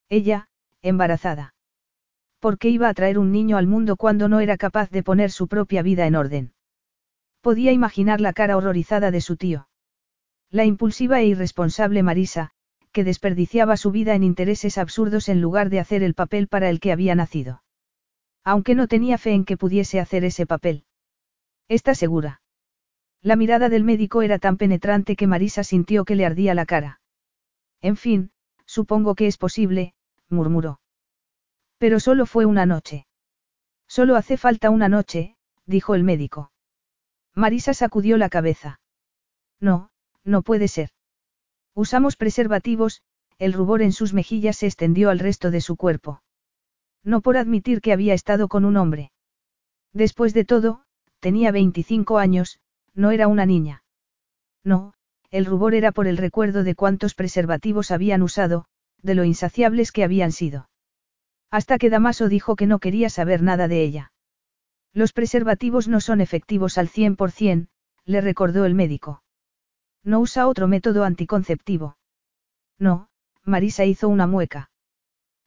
Ella, embarazada. ¿Por qué iba a traer un niño al mundo cuando no era capaz de poner su propia vida en orden? Podía imaginar la cara horrorizada de su tío. La impulsiva e irresponsable Marisa, que desperdiciaba su vida en intereses absurdos en lugar de hacer el papel para el que había nacido. Aunque no tenía fe en que pudiese hacer ese papel. ¿Está segura? La mirada del médico era tan penetrante que Marisa sintió que le ardía la cara. En fin, supongo que es posible, murmuró. Pero solo fue una noche. Solo hace falta una noche, dijo el médico. Marisa sacudió la cabeza. No, no puede ser. Usamos preservativos, el rubor en sus mejillas se extendió al resto de su cuerpo. No por admitir que había estado con un hombre. Después de todo, tenía 25 años, no era una niña. No, el rubor era por el recuerdo de cuántos preservativos habían usado, de lo insaciables que habían sido. Hasta que Damaso dijo que no quería saber nada de ella. Los preservativos no son efectivos al 100%, le recordó el médico. No usa otro método anticonceptivo. No, Marisa hizo una mueca.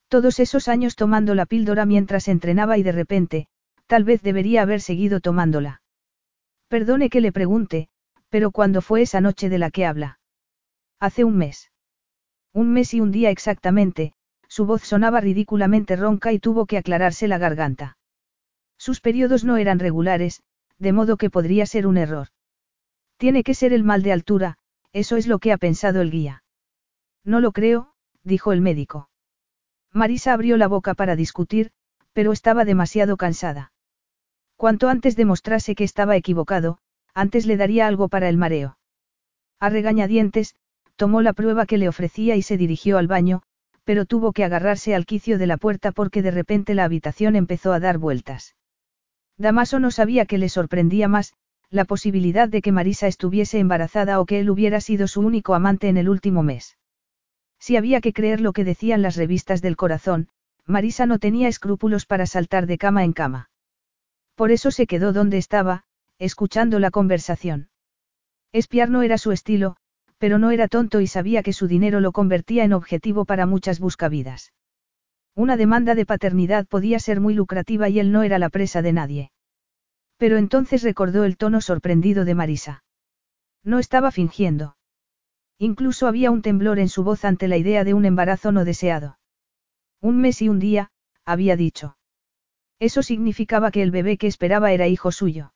Todos esos años tomando la píldora mientras entrenaba y de repente, tal vez debería haber seguido tomándola. Perdone que le pregunte, pero ¿cuándo fue esa noche de la que habla? Hace un mes. Un mes y un día exactamente, su voz sonaba ridículamente ronca y tuvo que aclararse la garganta. Sus periodos no eran regulares, de modo que podría ser un error. Tiene que ser el mal de altura, eso es lo que ha pensado el guía. No lo creo, dijo el médico. Marisa abrió la boca para discutir, pero estaba demasiado cansada. Cuanto antes demostrase que estaba equivocado, antes le daría algo para el mareo. A regañadientes, tomó la prueba que le ofrecía y se dirigió al baño, pero tuvo que agarrarse al quicio de la puerta porque de repente la habitación empezó a dar vueltas. Damaso no sabía que le sorprendía más, la posibilidad de que Marisa estuviese embarazada o que él hubiera sido su único amante en el último mes. Si había que creer lo que decían las revistas del corazón, Marisa no tenía escrúpulos para saltar de cama en cama. Por eso se quedó donde estaba, escuchando la conversación. Espiar no era su estilo, pero no era tonto y sabía que su dinero lo convertía en objetivo para muchas buscavidas. Una demanda de paternidad podía ser muy lucrativa y él no era la presa de nadie. Pero entonces recordó el tono sorprendido de Marisa. No estaba fingiendo. Incluso había un temblor en su voz ante la idea de un embarazo no deseado. Un mes y un día, había dicho. Eso significaba que el bebé que esperaba era hijo suyo.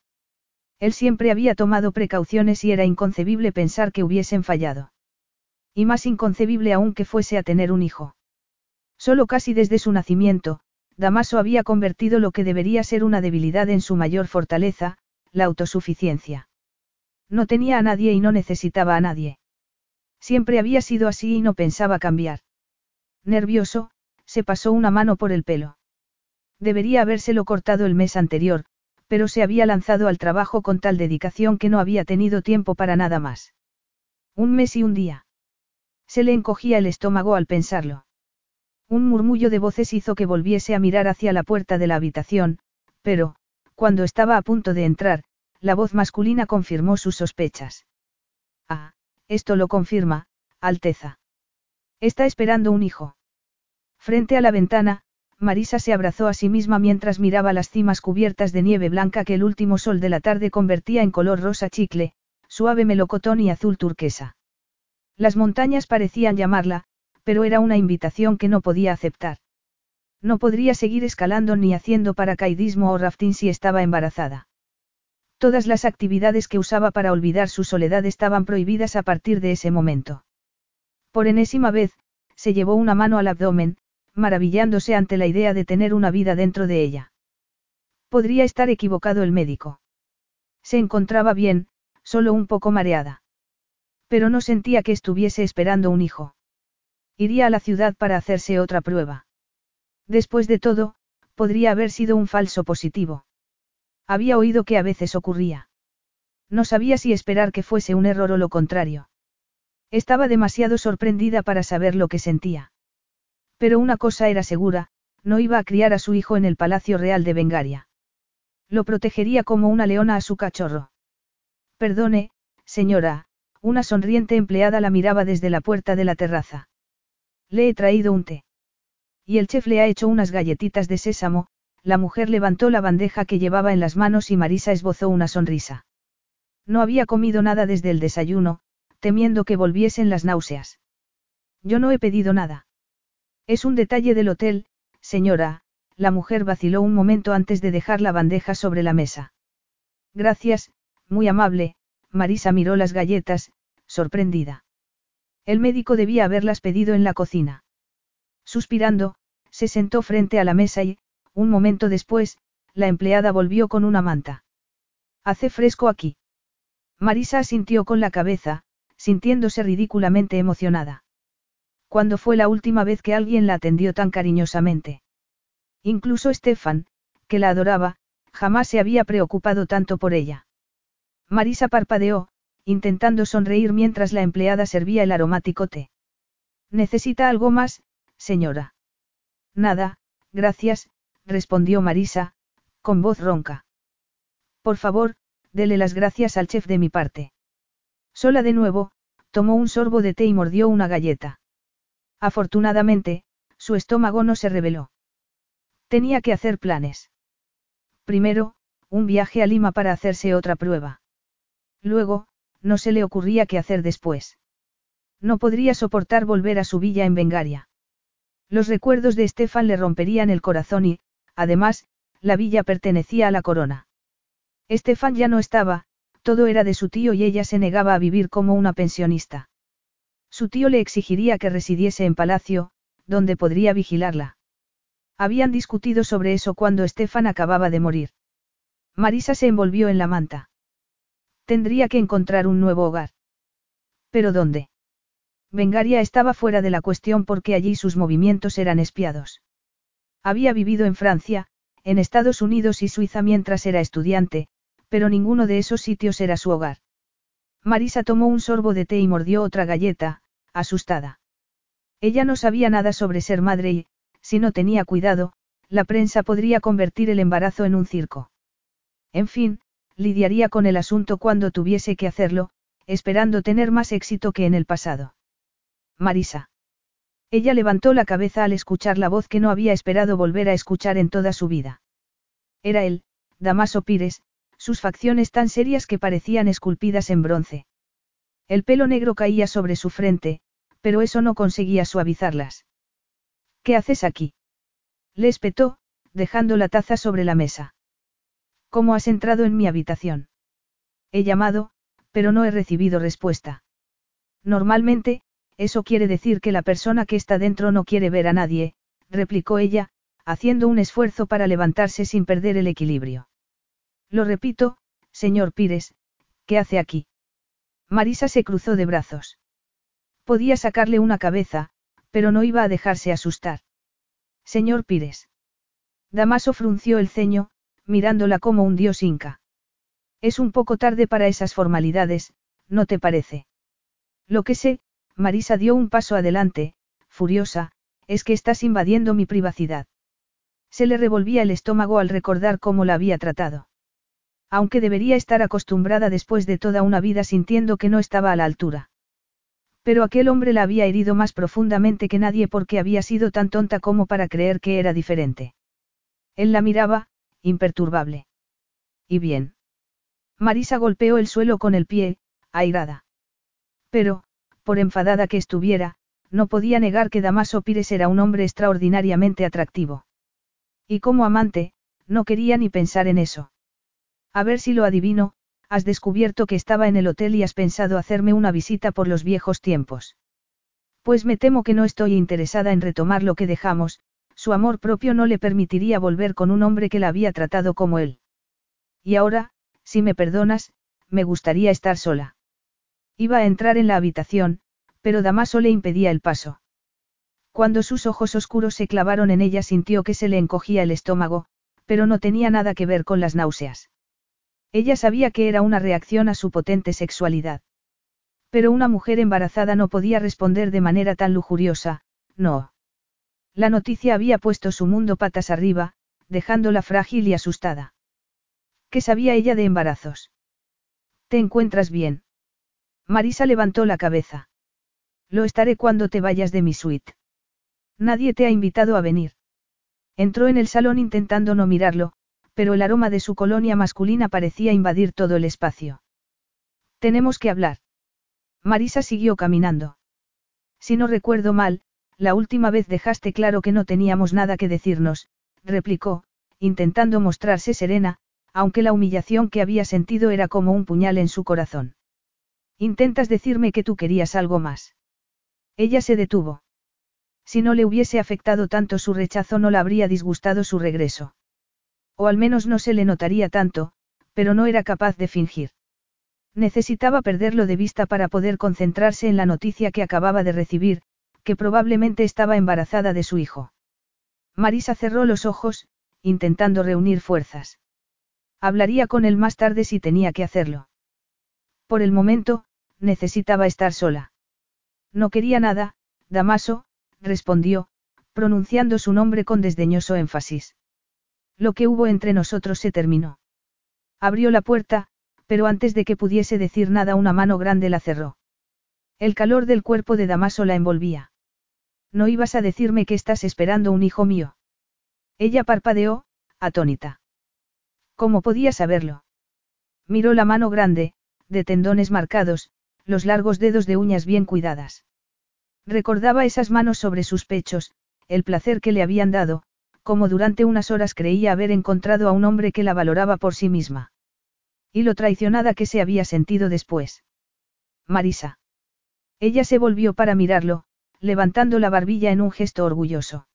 Él siempre había tomado precauciones y era inconcebible pensar que hubiesen fallado. Y más inconcebible aún que fuese a tener un hijo. Solo casi desde su nacimiento, Damaso había convertido lo que debería ser una debilidad en su mayor fortaleza, la autosuficiencia. No tenía a nadie y no necesitaba a nadie. Siempre había sido así y no pensaba cambiar. Nervioso, se pasó una mano por el pelo. Debería habérselo cortado el mes anterior, pero se había lanzado al trabajo con tal dedicación que no había tenido tiempo para nada más. Un mes y un día. Se le encogía el estómago al pensarlo. Un murmullo de voces hizo que volviese a mirar hacia la puerta de la habitación, pero, cuando estaba a punto de entrar, la voz masculina confirmó sus sospechas. Ah, esto lo confirma, Alteza. Está esperando un hijo. Frente a la ventana, Marisa se abrazó a sí misma mientras miraba las cimas cubiertas de nieve blanca que el último sol de la tarde convertía en color rosa chicle, suave melocotón y azul turquesa. Las montañas parecían llamarla, pero era una invitación que no podía aceptar. No podría seguir escalando ni haciendo paracaidismo o rafting si estaba embarazada. Todas las actividades que usaba para olvidar su soledad estaban prohibidas a partir de ese momento. Por enésima vez, se llevó una mano al abdomen, maravillándose ante la idea de tener una vida dentro de ella. Podría estar equivocado el médico. Se encontraba bien, solo un poco mareada. Pero no sentía que estuviese esperando un hijo. Iría a la ciudad para hacerse otra prueba. Después de todo, podría haber sido un falso positivo. Había oído que a veces ocurría. No sabía si esperar que fuese un error o lo contrario. Estaba demasiado sorprendida para saber lo que sentía. Pero una cosa era segura, no iba a criar a su hijo en el Palacio Real de Bengaria. Lo protegería como una leona a su cachorro. Perdone, señora, una sonriente empleada la miraba desde la puerta de la terraza. Le he traído un té. Y el chef le ha hecho unas galletitas de sésamo, la mujer levantó la bandeja que llevaba en las manos y Marisa esbozó una sonrisa. No había comido nada desde el desayuno, temiendo que volviesen las náuseas. Yo no he pedido nada. Es un detalle del hotel, señora, la mujer vaciló un momento antes de dejar la bandeja sobre la mesa. Gracias, muy amable, Marisa miró las galletas, sorprendida. El médico debía haberlas pedido en la cocina. Suspirando, se sentó frente a la mesa y, un momento después, la empleada volvió con una manta. Hace fresco aquí. Marisa asintió con la cabeza, sintiéndose ridículamente emocionada. ¿Cuándo fue la última vez que alguien la atendió tan cariñosamente? Incluso Stefan, que la adoraba, jamás se había preocupado tanto por ella. Marisa parpadeó, intentando sonreír mientras la empleada servía el aromático té. ¿Necesita algo más, señora? Nada, gracias, respondió Marisa, con voz ronca. Por favor, dele las gracias al chef de mi parte. Sola de nuevo, tomó un sorbo de té y mordió una galleta. Afortunadamente, su estómago no se reveló. Tenía que hacer planes. Primero, un viaje a Lima para hacerse otra prueba. Luego, no se le ocurría qué hacer después. No podría soportar volver a su villa en Bengaria. Los recuerdos de Estefan le romperían el corazón y, además, la villa pertenecía a la corona. Estefan ya no estaba, todo era de su tío y ella se negaba a vivir como una pensionista. Su tío le exigiría que residiese en palacio, donde podría vigilarla. Habían discutido sobre eso cuando Estefan acababa de morir. Marisa se envolvió en la manta. Tendría que encontrar un nuevo hogar. ¿Pero dónde? Bengaria estaba fuera de la cuestión porque allí sus movimientos eran espiados. Había vivido en Francia, en Estados Unidos y Suiza mientras era estudiante, pero ninguno de esos sitios era su hogar. Marisa tomó un sorbo de té y mordió otra galleta, asustada. Ella no sabía nada sobre ser madre y, si no tenía cuidado, la prensa podría convertir el embarazo en un circo. En fin, lidiaría con el asunto cuando tuviese que hacerlo, esperando tener más éxito que en el pasado. Marisa. Ella levantó la cabeza al escuchar la voz que no había esperado volver a escuchar en toda su vida. Era él, Damaso Pires, sus facciones tan serias que parecían esculpidas en bronce. El pelo negro caía sobre su frente, pero eso no conseguía suavizarlas. ¿Qué haces aquí? Le espetó, dejando la taza sobre la mesa. ¿Cómo has entrado en mi habitación? He llamado, pero no he recibido respuesta. Normalmente, eso quiere decir que la persona que está dentro no quiere ver a nadie, replicó ella, haciendo un esfuerzo para levantarse sin perder el equilibrio. Lo repito, señor Pires, ¿qué hace aquí? Marisa se cruzó de brazos. Podía sacarle una cabeza, pero no iba a dejarse asustar. Señor Pires. Damaso frunció el ceño, mirándola como un dios inca. Es un poco tarde para esas formalidades, ¿no te parece? Lo que sé, Marisa dio un paso adelante, furiosa, es que estás invadiendo mi privacidad. Se le revolvía el estómago al recordar cómo la había tratado. Aunque debería estar acostumbrada después de toda una vida sintiendo que no estaba a la altura. Pero aquel hombre la había herido más profundamente que nadie porque había sido tan tonta como para creer que era diferente. Él la miraba, imperturbable. ¿Y bien? Marisa golpeó el suelo con el pie, airada. Pero, por enfadada que estuviera, no podía negar que Damaso Pires era un hombre extraordinariamente atractivo. Y como amante, no quería ni pensar en eso. A ver si lo adivino, has descubierto que estaba en el hotel y has pensado hacerme una visita por los viejos tiempos. Pues me temo que no estoy interesada en retomar lo que dejamos, su amor propio no le permitiría volver con un hombre que la había tratado como él. Y ahora, si me perdonas, me gustaría estar sola. Iba a entrar en la habitación, pero Damaso le impedía el paso. Cuando sus ojos oscuros se clavaron en ella sintió que se le encogía el estómago, pero no tenía nada que ver con las náuseas. Ella sabía que era una reacción a su potente sexualidad. Pero una mujer embarazada no podía responder de manera tan lujuriosa, no. La noticia había puesto su mundo patas arriba, dejándola frágil y asustada. ¿Qué sabía ella de embarazos? ¿Te encuentras bien? Marisa levantó la cabeza. Lo estaré cuando te vayas de mi suite. Nadie te ha invitado a venir. Entró en el salón intentando no mirarlo, pero el aroma de su colonia masculina parecía invadir todo el espacio. Tenemos que hablar. Marisa siguió caminando. Si no recuerdo mal, la última vez dejaste claro que no teníamos nada que decirnos, replicó, intentando mostrarse serena, aunque la humillación que había sentido era como un puñal en su corazón. Intentas decirme que tú querías algo más. Ella se detuvo. Si no le hubiese afectado tanto su rechazo no la habría disgustado su regreso. O al menos no se le notaría tanto, pero no era capaz de fingir. Necesitaba perderlo de vista para poder concentrarse en la noticia que acababa de recibir, que probablemente estaba embarazada de su hijo. Marisa cerró los ojos, intentando reunir fuerzas. Hablaría con él más tarde si tenía que hacerlo. Por el momento, necesitaba estar sola. No quería nada, Damaso, respondió, pronunciando su nombre con desdeñoso énfasis. Lo que hubo entre nosotros se terminó. Abrió la puerta, pero antes de que pudiese decir nada una mano grande la cerró. El calor del cuerpo de Damaso la envolvía. No ibas a decirme que estás esperando un hijo mío. Ella parpadeó, atónita. ¿Cómo podía saberlo? Miró la mano grande, de tendones marcados, los largos dedos de uñas bien cuidadas. Recordaba esas manos sobre sus pechos, el placer que le habían dado, como durante unas horas creía haber encontrado a un hombre que la valoraba por sí misma. Y lo traicionada que se había sentido después. Marisa. Ella se volvió para mirarlo, levantando la barbilla en un gesto orgulloso.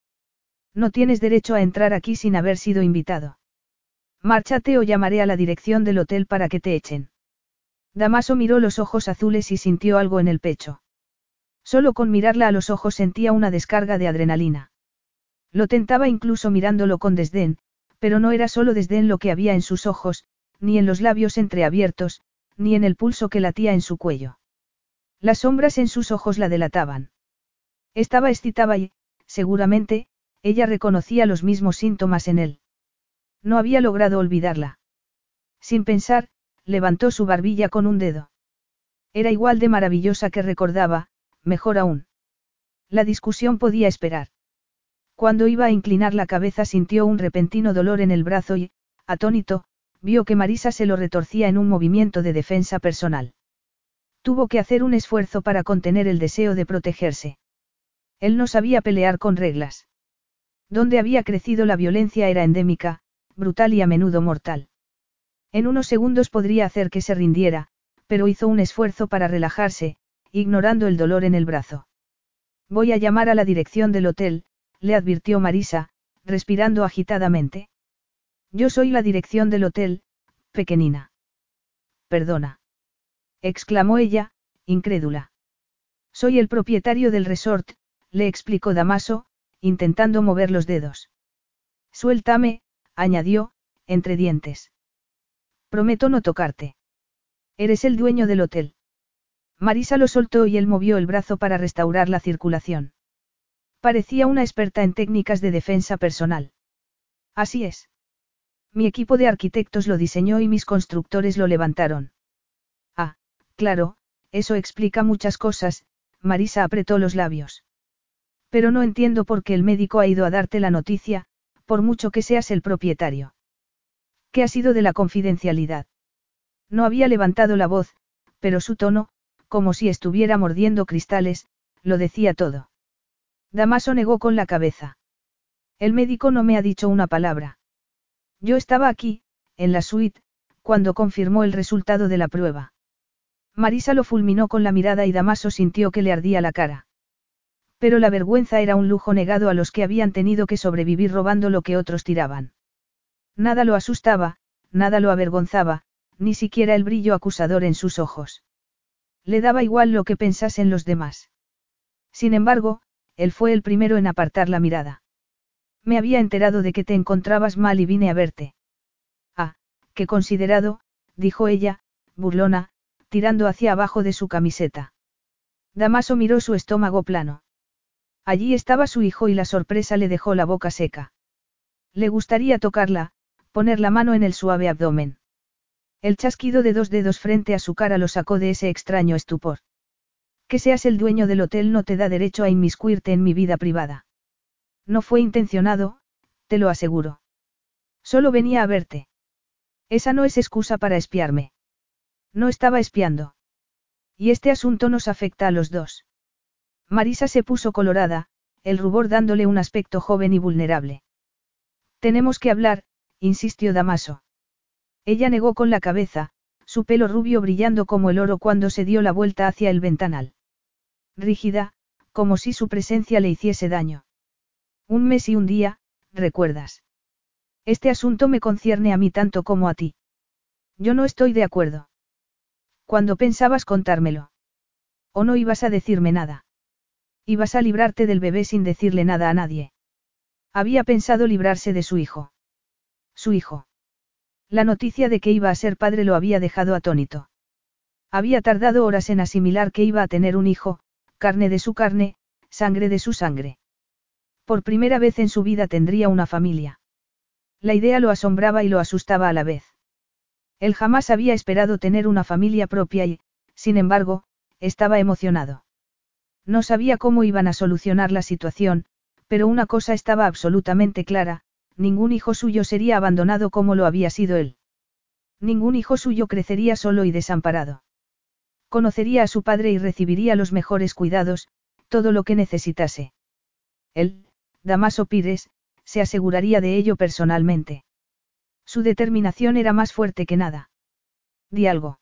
No tienes derecho a entrar aquí sin haber sido invitado. Márchate o llamaré a la dirección del hotel para que te echen. Damaso miró los ojos azules y sintió algo en el pecho. Solo con mirarla a los ojos sentía una descarga de adrenalina. Lo tentaba incluso mirándolo con desdén, pero no era solo desdén lo que había en sus ojos, ni en los labios entreabiertos, ni en el pulso que latía en su cuello. Las sombras en sus ojos la delataban. Estaba excitada y, seguramente, ella reconocía los mismos síntomas en él. No había logrado olvidarla. Sin pensar, levantó su barbilla con un dedo. Era igual de maravillosa que recordaba, mejor aún. La discusión podía esperar. Cuando iba a inclinar la cabeza sintió un repentino dolor en el brazo y, atónito, vio que Marisa se lo retorcía en un movimiento de defensa personal. Tuvo que hacer un esfuerzo para contener el deseo de protegerse. Él no sabía pelear con reglas. Donde había crecido la violencia era endémica, brutal y a menudo mortal. En unos segundos podría hacer que se rindiera, pero hizo un esfuerzo para relajarse, ignorando el dolor en el brazo. Voy a llamar a la dirección del hotel, le advirtió Marisa, respirando agitadamente. Yo soy la dirección del hotel, pequeñina. Perdona. exclamó ella, incrédula. Soy el propietario del resort, le explicó Damaso, intentando mover los dedos. Suéltame, añadió, entre dientes. Prometo no tocarte. Eres el dueño del hotel. Marisa lo soltó y él movió el brazo para restaurar la circulación. Parecía una experta en técnicas de defensa personal. Así es. Mi equipo de arquitectos lo diseñó y mis constructores lo levantaron. Ah, claro, eso explica muchas cosas, Marisa apretó los labios. Pero no entiendo por qué el médico ha ido a darte la noticia, por mucho que seas el propietario. ¿Qué ha sido de la confidencialidad? No había levantado la voz, pero su tono, como si estuviera mordiendo cristales, lo decía todo. Damaso negó con la cabeza. El médico no me ha dicho una palabra. Yo estaba aquí, en la suite, cuando confirmó el resultado de la prueba. Marisa lo fulminó con la mirada y Damaso sintió que le ardía la cara. Pero la vergüenza era un lujo negado a los que habían tenido que sobrevivir robando lo que otros tiraban. Nada lo asustaba, nada lo avergonzaba, ni siquiera el brillo acusador en sus ojos. Le daba igual lo que pensasen los demás. Sin embargo, él fue el primero en apartar la mirada. Me había enterado de que te encontrabas mal y vine a verte. Ah, qué considerado, dijo ella, burlona, tirando hacia abajo de su camiseta. Damaso miró su estómago plano. Allí estaba su hijo y la sorpresa le dejó la boca seca. Le gustaría tocarla, poner la mano en el suave abdomen. El chasquido de dos dedos frente a su cara lo sacó de ese extraño estupor. Que seas el dueño del hotel no te da derecho a inmiscuirte en mi vida privada. No fue intencionado, te lo aseguro. Solo venía a verte. Esa no es excusa para espiarme. No estaba espiando. Y este asunto nos afecta a los dos. Marisa se puso colorada, el rubor dándole un aspecto joven y vulnerable. Tenemos que hablar, insistió Damaso. Ella negó con la cabeza, su pelo rubio brillando como el oro cuando se dio la vuelta hacia el ventanal. Rígida, como si su presencia le hiciese daño. Un mes y un día, recuerdas. Este asunto me concierne a mí tanto como a ti. Yo no estoy de acuerdo. Cuando pensabas contármelo? ¿O no ibas a decirme nada? Ibas a librarte del bebé sin decirle nada a nadie. Había pensado librarse de su hijo. Su hijo. La noticia de que iba a ser padre lo había dejado atónito. Había tardado horas en asimilar que iba a tener un hijo, carne de su carne, sangre de su sangre. Por primera vez en su vida tendría una familia. La idea lo asombraba y lo asustaba a la vez. Él jamás había esperado tener una familia propia y, sin embargo, estaba emocionado. No sabía cómo iban a solucionar la situación, pero una cosa estaba absolutamente clara, ningún hijo suyo sería abandonado como lo había sido él. Ningún hijo suyo crecería solo y desamparado. Conocería a su padre y recibiría los mejores cuidados, todo lo que necesitase. Él, Damaso Pires, se aseguraría de ello personalmente. Su determinación era más fuerte que nada. Di algo.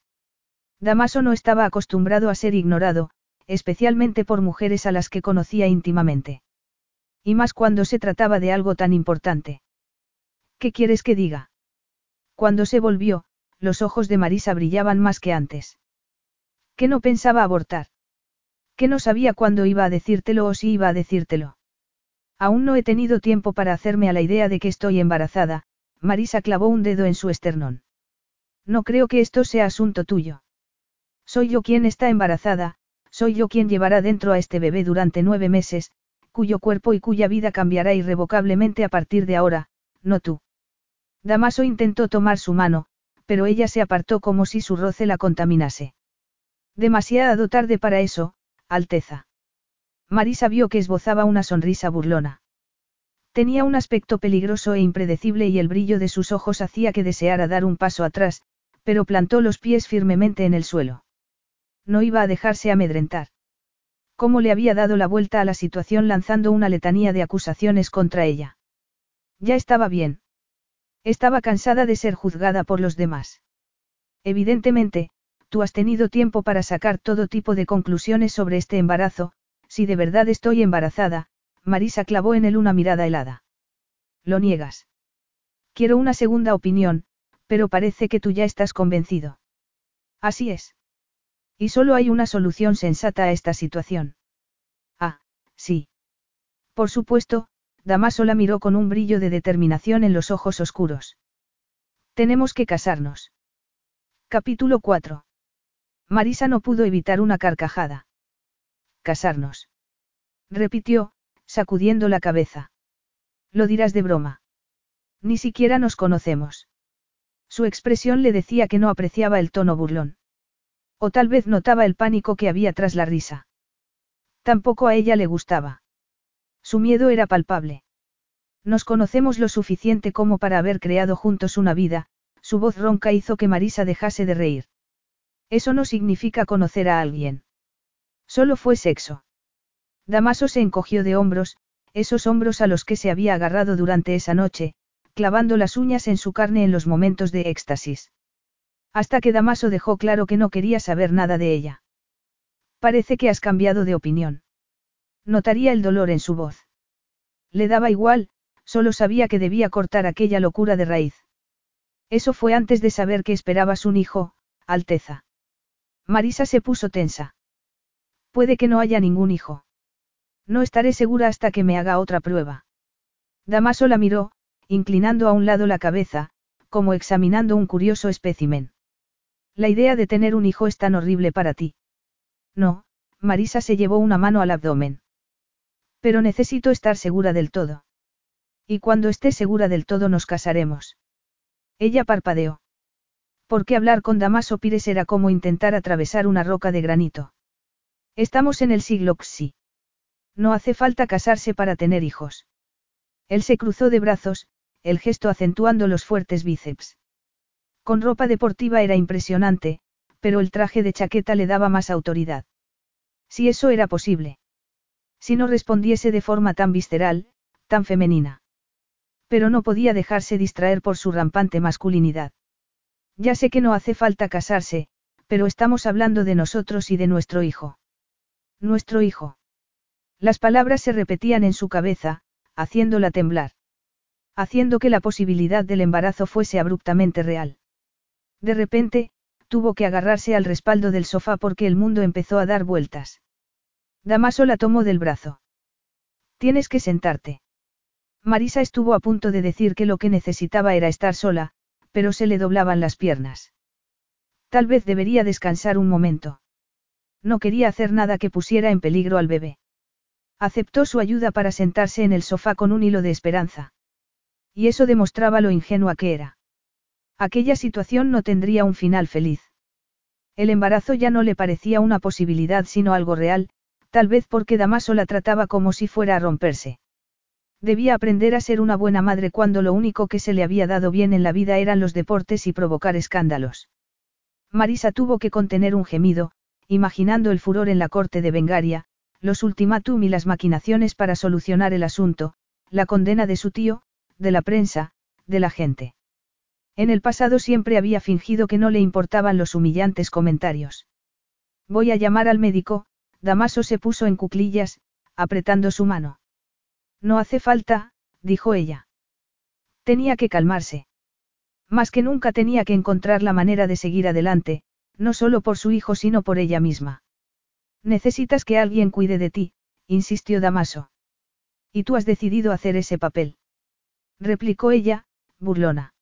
Damaso no estaba acostumbrado a ser ignorado, especialmente por mujeres a las que conocía íntimamente. Y más cuando se trataba de algo tan importante. ¿Qué quieres que diga? Cuando se volvió, los ojos de Marisa brillaban más que antes. Que no pensaba abortar. Que no sabía cuándo iba a decírtelo o si iba a decírtelo. Aún no he tenido tiempo para hacerme a la idea de que estoy embarazada, Marisa clavó un dedo en su esternón. No creo que esto sea asunto tuyo. Soy yo quien está embarazada, soy yo quien llevará dentro a este bebé durante nueve meses, cuyo cuerpo y cuya vida cambiará irrevocablemente a partir de ahora, no tú. Damaso intentó tomar su mano, pero ella se apartó como si su roce la contaminase. Demasiado tarde para eso, Alteza. Marisa vio que esbozaba una sonrisa burlona. Tenía un aspecto peligroso e impredecible y el brillo de sus ojos hacía que deseara dar un paso atrás, pero plantó los pies firmemente en el suelo. No iba a dejarse amedrentar. ¿Cómo le había dado la vuelta a la situación lanzando una letanía de acusaciones contra ella? Ya estaba bien. Estaba cansada de ser juzgada por los demás. Evidentemente, tú has tenido tiempo para sacar todo tipo de conclusiones sobre este embarazo, si de verdad estoy embarazada, Marisa clavó en él una mirada helada. Lo niegas. Quiero una segunda opinión, pero parece que tú ya estás convencido. Así es. Y solo hay una solución sensata a esta situación. Ah, sí. Por supuesto, Damaso la miró con un brillo de determinación en los ojos oscuros. Tenemos que casarnos. Capítulo 4. Marisa no pudo evitar una carcajada. Casarnos. Repitió, sacudiendo la cabeza. Lo dirás de broma. Ni siquiera nos conocemos. Su expresión le decía que no apreciaba el tono burlón. O tal vez notaba el pánico que había tras la risa. Tampoco a ella le gustaba. Su miedo era palpable. Nos conocemos lo suficiente como para haber creado juntos una vida, su voz ronca hizo que Marisa dejase de reír. Eso no significa conocer a alguien. Solo fue sexo. Damaso se encogió de hombros, esos hombros a los que se había agarrado durante esa noche, clavando las uñas en su carne en los momentos de éxtasis. Hasta que Damaso dejó claro que no quería saber nada de ella. Parece que has cambiado de opinión. Notaría el dolor en su voz. Le daba igual, solo sabía que debía cortar aquella locura de raíz. Eso fue antes de saber que esperabas un hijo, Alteza. Marisa se puso tensa. Puede que no haya ningún hijo. No estaré segura hasta que me haga otra prueba. Damaso la miró, inclinando a un lado la cabeza, como examinando un curioso espécimen. La idea de tener un hijo es tan horrible para ti. No, Marisa se llevó una mano al abdomen. Pero necesito estar segura del todo. Y cuando esté segura del todo nos casaremos. Ella parpadeó. Porque hablar con Damaso Pires era como intentar atravesar una roca de granito. Estamos en el siglo XI. No hace falta casarse para tener hijos. Él se cruzó de brazos, el gesto acentuando los fuertes bíceps. Con ropa deportiva era impresionante, pero el traje de chaqueta le daba más autoridad. Si eso era posible. Si no respondiese de forma tan visceral, tan femenina. Pero no podía dejarse distraer por su rampante masculinidad. Ya sé que no hace falta casarse, pero estamos hablando de nosotros y de nuestro hijo. Nuestro hijo. Las palabras se repetían en su cabeza, haciéndola temblar. Haciendo que la posibilidad del embarazo fuese abruptamente real. De repente, tuvo que agarrarse al respaldo del sofá porque el mundo empezó a dar vueltas. Damaso la tomó del brazo. Tienes que sentarte. Marisa estuvo a punto de decir que lo que necesitaba era estar sola, pero se le doblaban las piernas. Tal vez debería descansar un momento. No quería hacer nada que pusiera en peligro al bebé. Aceptó su ayuda para sentarse en el sofá con un hilo de esperanza. Y eso demostraba lo ingenua que era. Aquella situación no tendría un final feliz. El embarazo ya no le parecía una posibilidad sino algo real, tal vez porque Damaso la trataba como si fuera a romperse. Debía aprender a ser una buena madre cuando lo único que se le había dado bien en la vida eran los deportes y provocar escándalos. Marisa tuvo que contener un gemido, imaginando el furor en la corte de Bengaria, los ultimátum y las maquinaciones para solucionar el asunto, la condena de su tío, de la prensa, de la gente. En el pasado siempre había fingido que no le importaban los humillantes comentarios. Voy a llamar al médico, Damaso se puso en cuclillas, apretando su mano. No hace falta, dijo ella. Tenía que calmarse. Más que nunca tenía que encontrar la manera de seguir adelante, no solo por su hijo sino por ella misma. Necesitas que alguien cuide de ti, insistió Damaso. Y tú has decidido hacer ese papel. Replicó ella, burlona.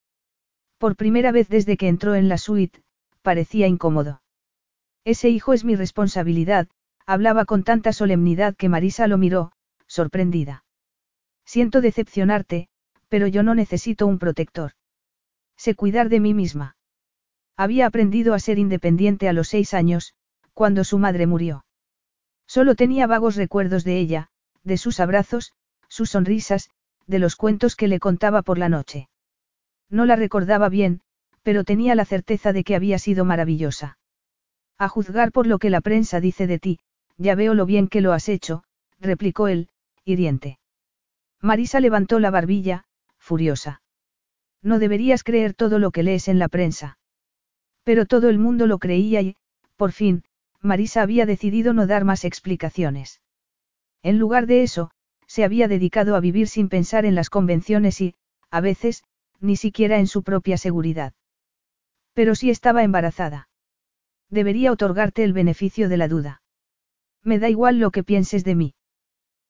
Por primera vez desde que entró en la suite, parecía incómodo. Ese hijo es mi responsabilidad, hablaba con tanta solemnidad que Marisa lo miró, sorprendida. Siento decepcionarte, pero yo no necesito un protector. Sé cuidar de mí misma. Había aprendido a ser independiente a los seis años, cuando su madre murió. Solo tenía vagos recuerdos de ella, de sus abrazos, sus sonrisas, de los cuentos que le contaba por la noche. No la recordaba bien, pero tenía la certeza de que había sido maravillosa. A juzgar por lo que la prensa dice de ti, ya veo lo bien que lo has hecho, replicó él, hiriente. Marisa levantó la barbilla, furiosa. No deberías creer todo lo que lees en la prensa. Pero todo el mundo lo creía y, por fin, Marisa había decidido no dar más explicaciones. En lugar de eso, se había dedicado a vivir sin pensar en las convenciones y, a veces, ni siquiera en su propia seguridad. Pero si estaba embarazada. Debería otorgarte el beneficio de la duda. Me da igual lo que pienses de mí.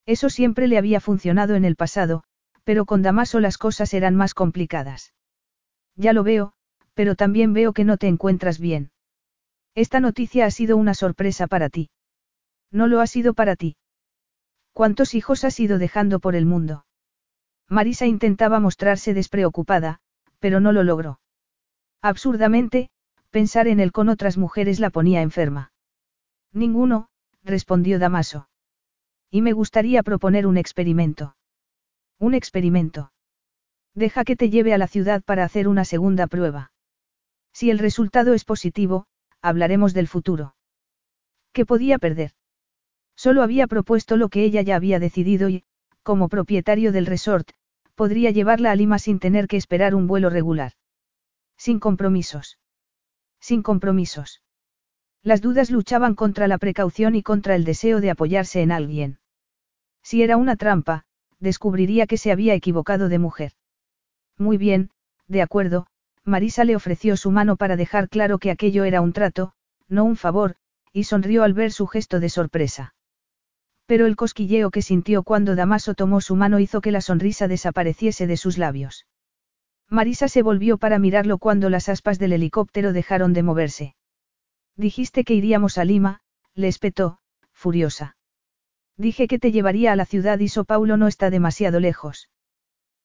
Eso siempre le había funcionado en el pasado, pero con Damaso las cosas eran más complicadas. Ya lo veo, pero también veo que no te encuentras bien. Esta noticia ha sido una sorpresa para ti. No lo ha sido para ti. ¿Cuántos hijos has ido dejando por el mundo? Marisa intentaba mostrarse despreocupada, pero no lo logró. Absurdamente, pensar en él con otras mujeres la ponía enferma. Ninguno, respondió Damaso. Y me gustaría proponer un experimento. Un experimento. Deja que te lleve a la ciudad para hacer una segunda prueba. Si el resultado es positivo, hablaremos del futuro. ¿Qué podía perder? Solo había propuesto lo que ella ya había decidido y, como propietario del resort, podría llevarla a Lima sin tener que esperar un vuelo regular. Sin compromisos. Sin compromisos. Las dudas luchaban contra la precaución y contra el deseo de apoyarse en alguien. Si era una trampa, descubriría que se había equivocado de mujer. Muy bien, de acuerdo, Marisa le ofreció su mano para dejar claro que aquello era un trato, no un favor, y sonrió al ver su gesto de sorpresa. Pero el cosquilleo que sintió cuando Damaso tomó su mano hizo que la sonrisa desapareciese de sus labios. Marisa se volvió para mirarlo cuando las aspas del helicóptero dejaron de moverse. Dijiste que iríamos a Lima, le espetó, furiosa. Dije que te llevaría a la ciudad y So Paulo no está demasiado lejos.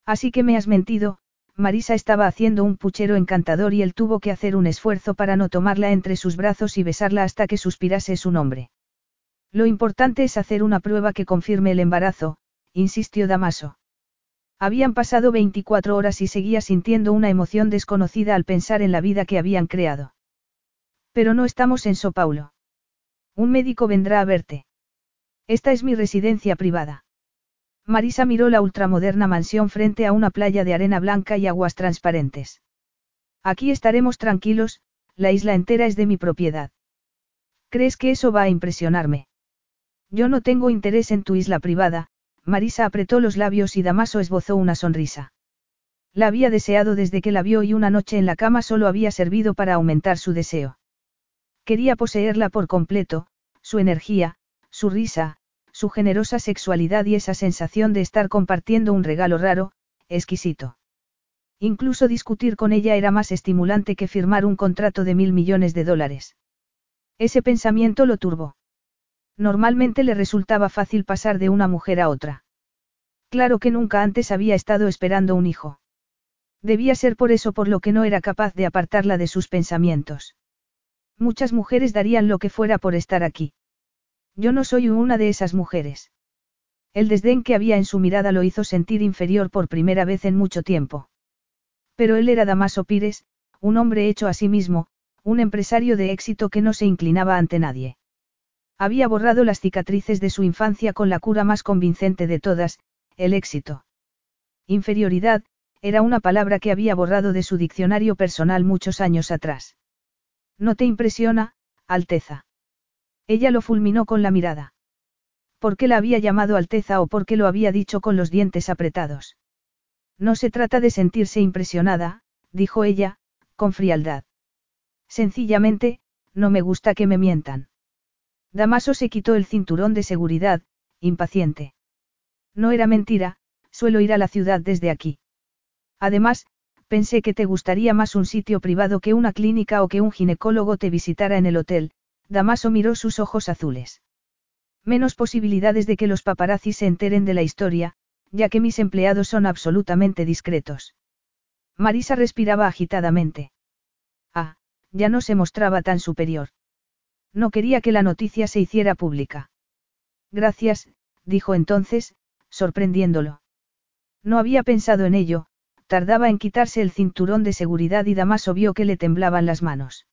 Así que me has mentido, Marisa estaba haciendo un puchero encantador y él tuvo que hacer un esfuerzo para no tomarla entre sus brazos y besarla hasta que suspirase su nombre. Lo importante es hacer una prueba que confirme el embarazo, insistió Damaso. Habían pasado 24 horas y seguía sintiendo una emoción desconocida al pensar en la vida que habían creado. Pero no estamos en So Paulo. Un médico vendrá a verte. Esta es mi residencia privada. Marisa miró la ultramoderna mansión frente a una playa de arena blanca y aguas transparentes. Aquí estaremos tranquilos, la isla entera es de mi propiedad. ¿Crees que eso va a impresionarme? Yo no tengo interés en tu isla privada, Marisa apretó los labios y Damaso esbozó una sonrisa. La había deseado desde que la vio y una noche en la cama solo había servido para aumentar su deseo. Quería poseerla por completo, su energía, su risa, su generosa sexualidad y esa sensación de estar compartiendo un regalo raro, exquisito. Incluso discutir con ella era más estimulante que firmar un contrato de mil millones de dólares. Ese pensamiento lo turbó. Normalmente le resultaba fácil pasar de una mujer a otra. Claro que nunca antes había estado esperando un hijo. Debía ser por eso por lo que no era capaz de apartarla de sus pensamientos. Muchas mujeres darían lo que fuera por estar aquí. Yo no soy una de esas mujeres. El desdén que había en su mirada lo hizo sentir inferior por primera vez en mucho tiempo. Pero él era Damaso Pires, un hombre hecho a sí mismo, un empresario de éxito que no se inclinaba ante nadie. Había borrado las cicatrices de su infancia con la cura más convincente de todas, el éxito. Inferioridad, era una palabra que había borrado de su diccionario personal muchos años atrás. ¿No te impresiona, Alteza? Ella lo fulminó con la mirada. ¿Por qué la había llamado Alteza o por qué lo había dicho con los dientes apretados? No se trata de sentirse impresionada, dijo ella, con frialdad. Sencillamente, no me gusta que me mientan. Damaso se quitó el cinturón de seguridad, impaciente. No era mentira, suelo ir a la ciudad desde aquí. Además, pensé que te gustaría más un sitio privado que una clínica o que un ginecólogo te visitara en el hotel, Damaso miró sus ojos azules. Menos posibilidades de que los paparazzis se enteren de la historia, ya que mis empleados son absolutamente discretos. Marisa respiraba agitadamente. Ah, ya no se mostraba tan superior. No quería que la noticia se hiciera pública. Gracias, dijo entonces, sorprendiéndolo. No había pensado en ello, tardaba en quitarse el cinturón de seguridad y Damaso vio que le temblaban las manos.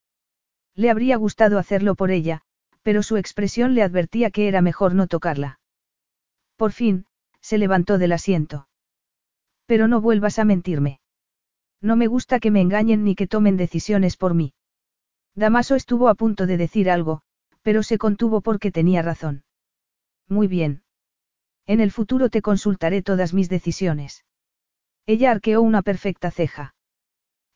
Le habría gustado hacerlo por ella, pero su expresión le advertía que era mejor no tocarla. Por fin, se levantó del asiento. Pero no vuelvas a mentirme. No me gusta que me engañen ni que tomen decisiones por mí. Damaso estuvo a punto de decir algo, pero se contuvo porque tenía razón. Muy bien. En el futuro te consultaré todas mis decisiones. Ella arqueó una perfecta ceja.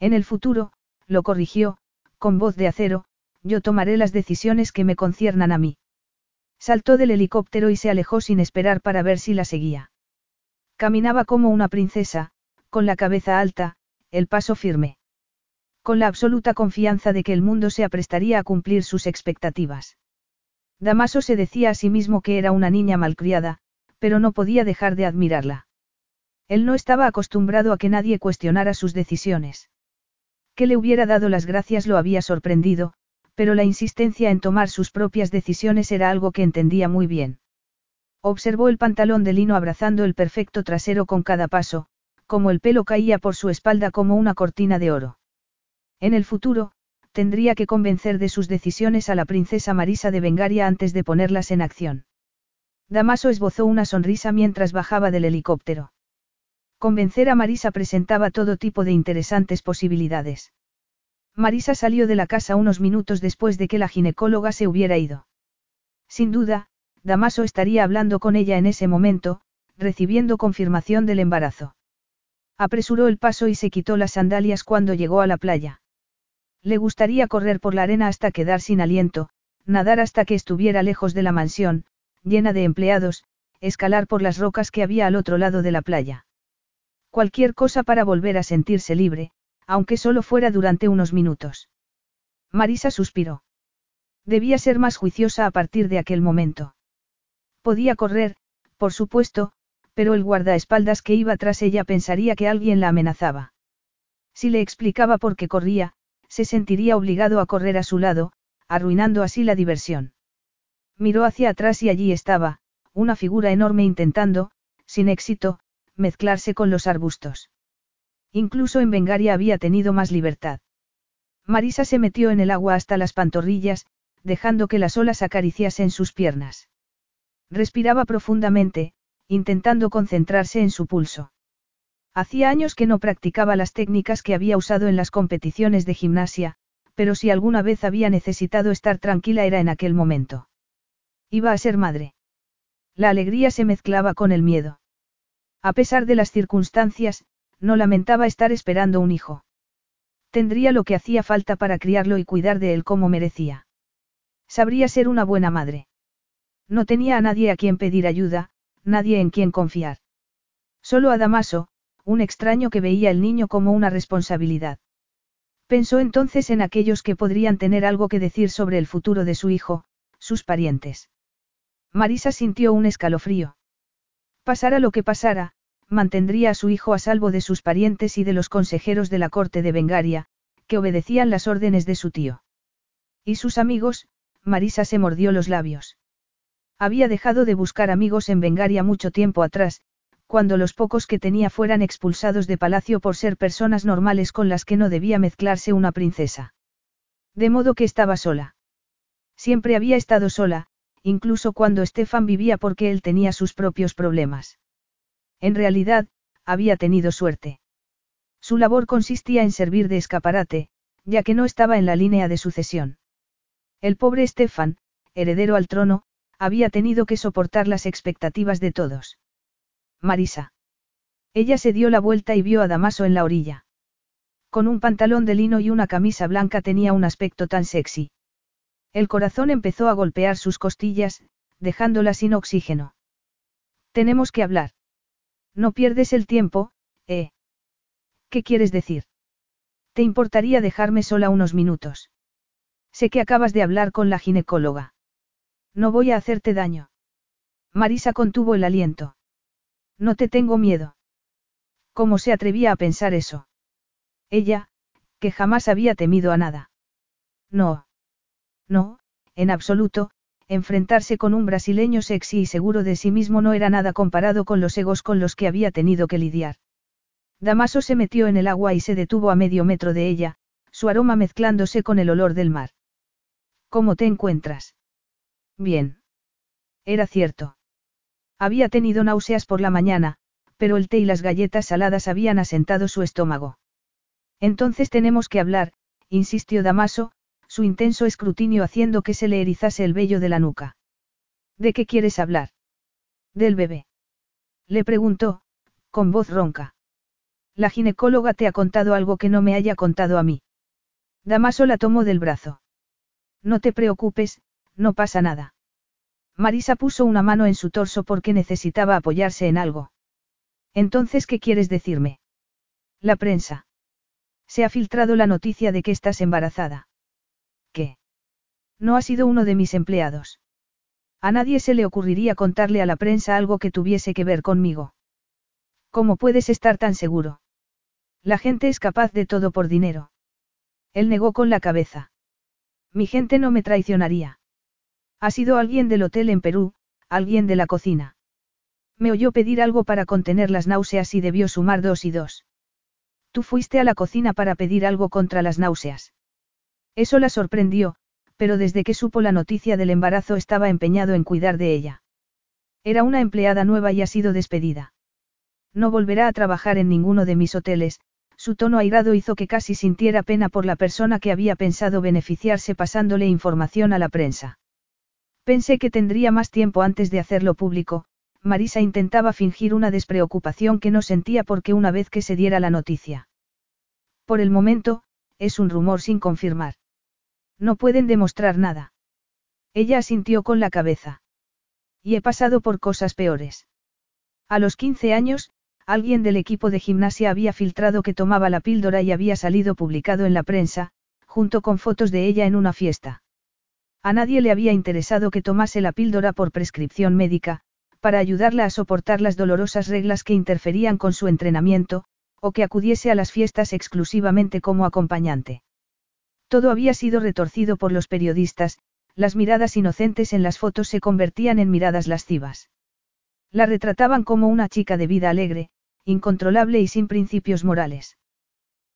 En el futuro, lo corrigió, con voz de acero, yo tomaré las decisiones que me conciernan a mí. Saltó del helicóptero y se alejó sin esperar para ver si la seguía. Caminaba como una princesa, con la cabeza alta, el paso firme. Con la absoluta confianza de que el mundo se aprestaría a cumplir sus expectativas. Damaso se decía a sí mismo que era una niña malcriada, pero no podía dejar de admirarla. Él no estaba acostumbrado a que nadie cuestionara sus decisiones. Que le hubiera dado las gracias lo había sorprendido, pero la insistencia en tomar sus propias decisiones era algo que entendía muy bien. Observó el pantalón de lino abrazando el perfecto trasero con cada paso, como el pelo caía por su espalda como una cortina de oro. En el futuro, tendría que convencer de sus decisiones a la princesa Marisa de Bengaria antes de ponerlas en acción. Damaso esbozó una sonrisa mientras bajaba del helicóptero. Convencer a Marisa presentaba todo tipo de interesantes posibilidades. Marisa salió de la casa unos minutos después de que la ginecóloga se hubiera ido. Sin duda, Damaso estaría hablando con ella en ese momento, recibiendo confirmación del embarazo. Apresuró el paso y se quitó las sandalias cuando llegó a la playa. Le gustaría correr por la arena hasta quedar sin aliento, nadar hasta que estuviera lejos de la mansión, llena de empleados, escalar por las rocas que había al otro lado de la playa. Cualquier cosa para volver a sentirse libre, aunque solo fuera durante unos minutos. Marisa suspiró. Debía ser más juiciosa a partir de aquel momento. Podía correr, por supuesto, pero el guardaespaldas que iba tras ella pensaría que alguien la amenazaba. Si le explicaba por qué corría, se sentiría obligado a correr a su lado, arruinando así la diversión. Miró hacia atrás y allí estaba, una figura enorme intentando, sin éxito, mezclarse con los arbustos. Incluso en Bengaria había tenido más libertad. Marisa se metió en el agua hasta las pantorrillas, dejando que las olas acariciasen sus piernas. Respiraba profundamente, intentando concentrarse en su pulso. Hacía años que no practicaba las técnicas que había usado en las competiciones de gimnasia, pero si alguna vez había necesitado estar tranquila era en aquel momento. Iba a ser madre. La alegría se mezclaba con el miedo. A pesar de las circunstancias, no lamentaba estar esperando un hijo. Tendría lo que hacía falta para criarlo y cuidar de él como merecía. Sabría ser una buena madre. No tenía a nadie a quien pedir ayuda, nadie en quien confiar. Solo a Damaso, un extraño que veía el niño como una responsabilidad. Pensó entonces en aquellos que podrían tener algo que decir sobre el futuro de su hijo, sus parientes. Marisa sintió un escalofrío. Pasara lo que pasara, mantendría a su hijo a salvo de sus parientes y de los consejeros de la corte de Bengaria, que obedecían las órdenes de su tío. Y sus amigos, Marisa se mordió los labios. Había dejado de buscar amigos en Bengaria mucho tiempo atrás, cuando los pocos que tenía fueran expulsados de palacio por ser personas normales con las que no debía mezclarse una princesa. De modo que estaba sola. Siempre había estado sola, incluso cuando Stefan vivía porque él tenía sus propios problemas. En realidad, había tenido suerte. Su labor consistía en servir de escaparate, ya que no estaba en la línea de sucesión. El pobre Stefan, heredero al trono, había tenido que soportar las expectativas de todos. Marisa. Ella se dio la vuelta y vio a Damaso en la orilla. Con un pantalón de lino y una camisa blanca tenía un aspecto tan sexy. El corazón empezó a golpear sus costillas, dejándola sin oxígeno. Tenemos que hablar. No pierdes el tiempo, ¿eh? ¿Qué quieres decir? ¿Te importaría dejarme sola unos minutos? Sé que acabas de hablar con la ginecóloga. No voy a hacerte daño. Marisa contuvo el aliento. No te tengo miedo. ¿Cómo se atrevía a pensar eso? Ella, que jamás había temido a nada. No. No, en absoluto, enfrentarse con un brasileño sexy y seguro de sí mismo no era nada comparado con los egos con los que había tenido que lidiar. Damaso se metió en el agua y se detuvo a medio metro de ella, su aroma mezclándose con el olor del mar. ¿Cómo te encuentras? Bien. Era cierto. Había tenido náuseas por la mañana, pero el té y las galletas saladas habían asentado su estómago. Entonces tenemos que hablar, insistió Damaso, su intenso escrutinio haciendo que se le erizase el vello de la nuca. ¿De qué quieres hablar? Del bebé. Le preguntó, con voz ronca. La ginecóloga te ha contado algo que no me haya contado a mí. Damaso la tomó del brazo. No te preocupes, no pasa nada. Marisa puso una mano en su torso porque necesitaba apoyarse en algo. Entonces, ¿qué quieres decirme? La prensa. Se ha filtrado la noticia de que estás embarazada. No ha sido uno de mis empleados. A nadie se le ocurriría contarle a la prensa algo que tuviese que ver conmigo. ¿Cómo puedes estar tan seguro? La gente es capaz de todo por dinero. Él negó con la cabeza. Mi gente no me traicionaría. Ha sido alguien del hotel en Perú, alguien de la cocina. Me oyó pedir algo para contener las náuseas y debió sumar dos y dos. Tú fuiste a la cocina para pedir algo contra las náuseas. Eso la sorprendió, pero desde que supo la noticia del embarazo estaba empeñado en cuidar de ella. Era una empleada nueva y ha sido despedida. No volverá a trabajar en ninguno de mis hoteles, su tono airado hizo que casi sintiera pena por la persona que había pensado beneficiarse pasándole información a la prensa. Pensé que tendría más tiempo antes de hacerlo público, Marisa intentaba fingir una despreocupación que no sentía porque una vez que se diera la noticia. Por el momento, es un rumor sin confirmar. No pueden demostrar nada. Ella asintió con la cabeza. Y he pasado por cosas peores. A los 15 años, alguien del equipo de gimnasia había filtrado que tomaba la píldora y había salido publicado en la prensa, junto con fotos de ella en una fiesta. A nadie le había interesado que tomase la píldora por prescripción médica, para ayudarla a soportar las dolorosas reglas que interferían con su entrenamiento, o que acudiese a las fiestas exclusivamente como acompañante. Todo había sido retorcido por los periodistas, las miradas inocentes en las fotos se convertían en miradas lascivas. La retrataban como una chica de vida alegre, incontrolable y sin principios morales.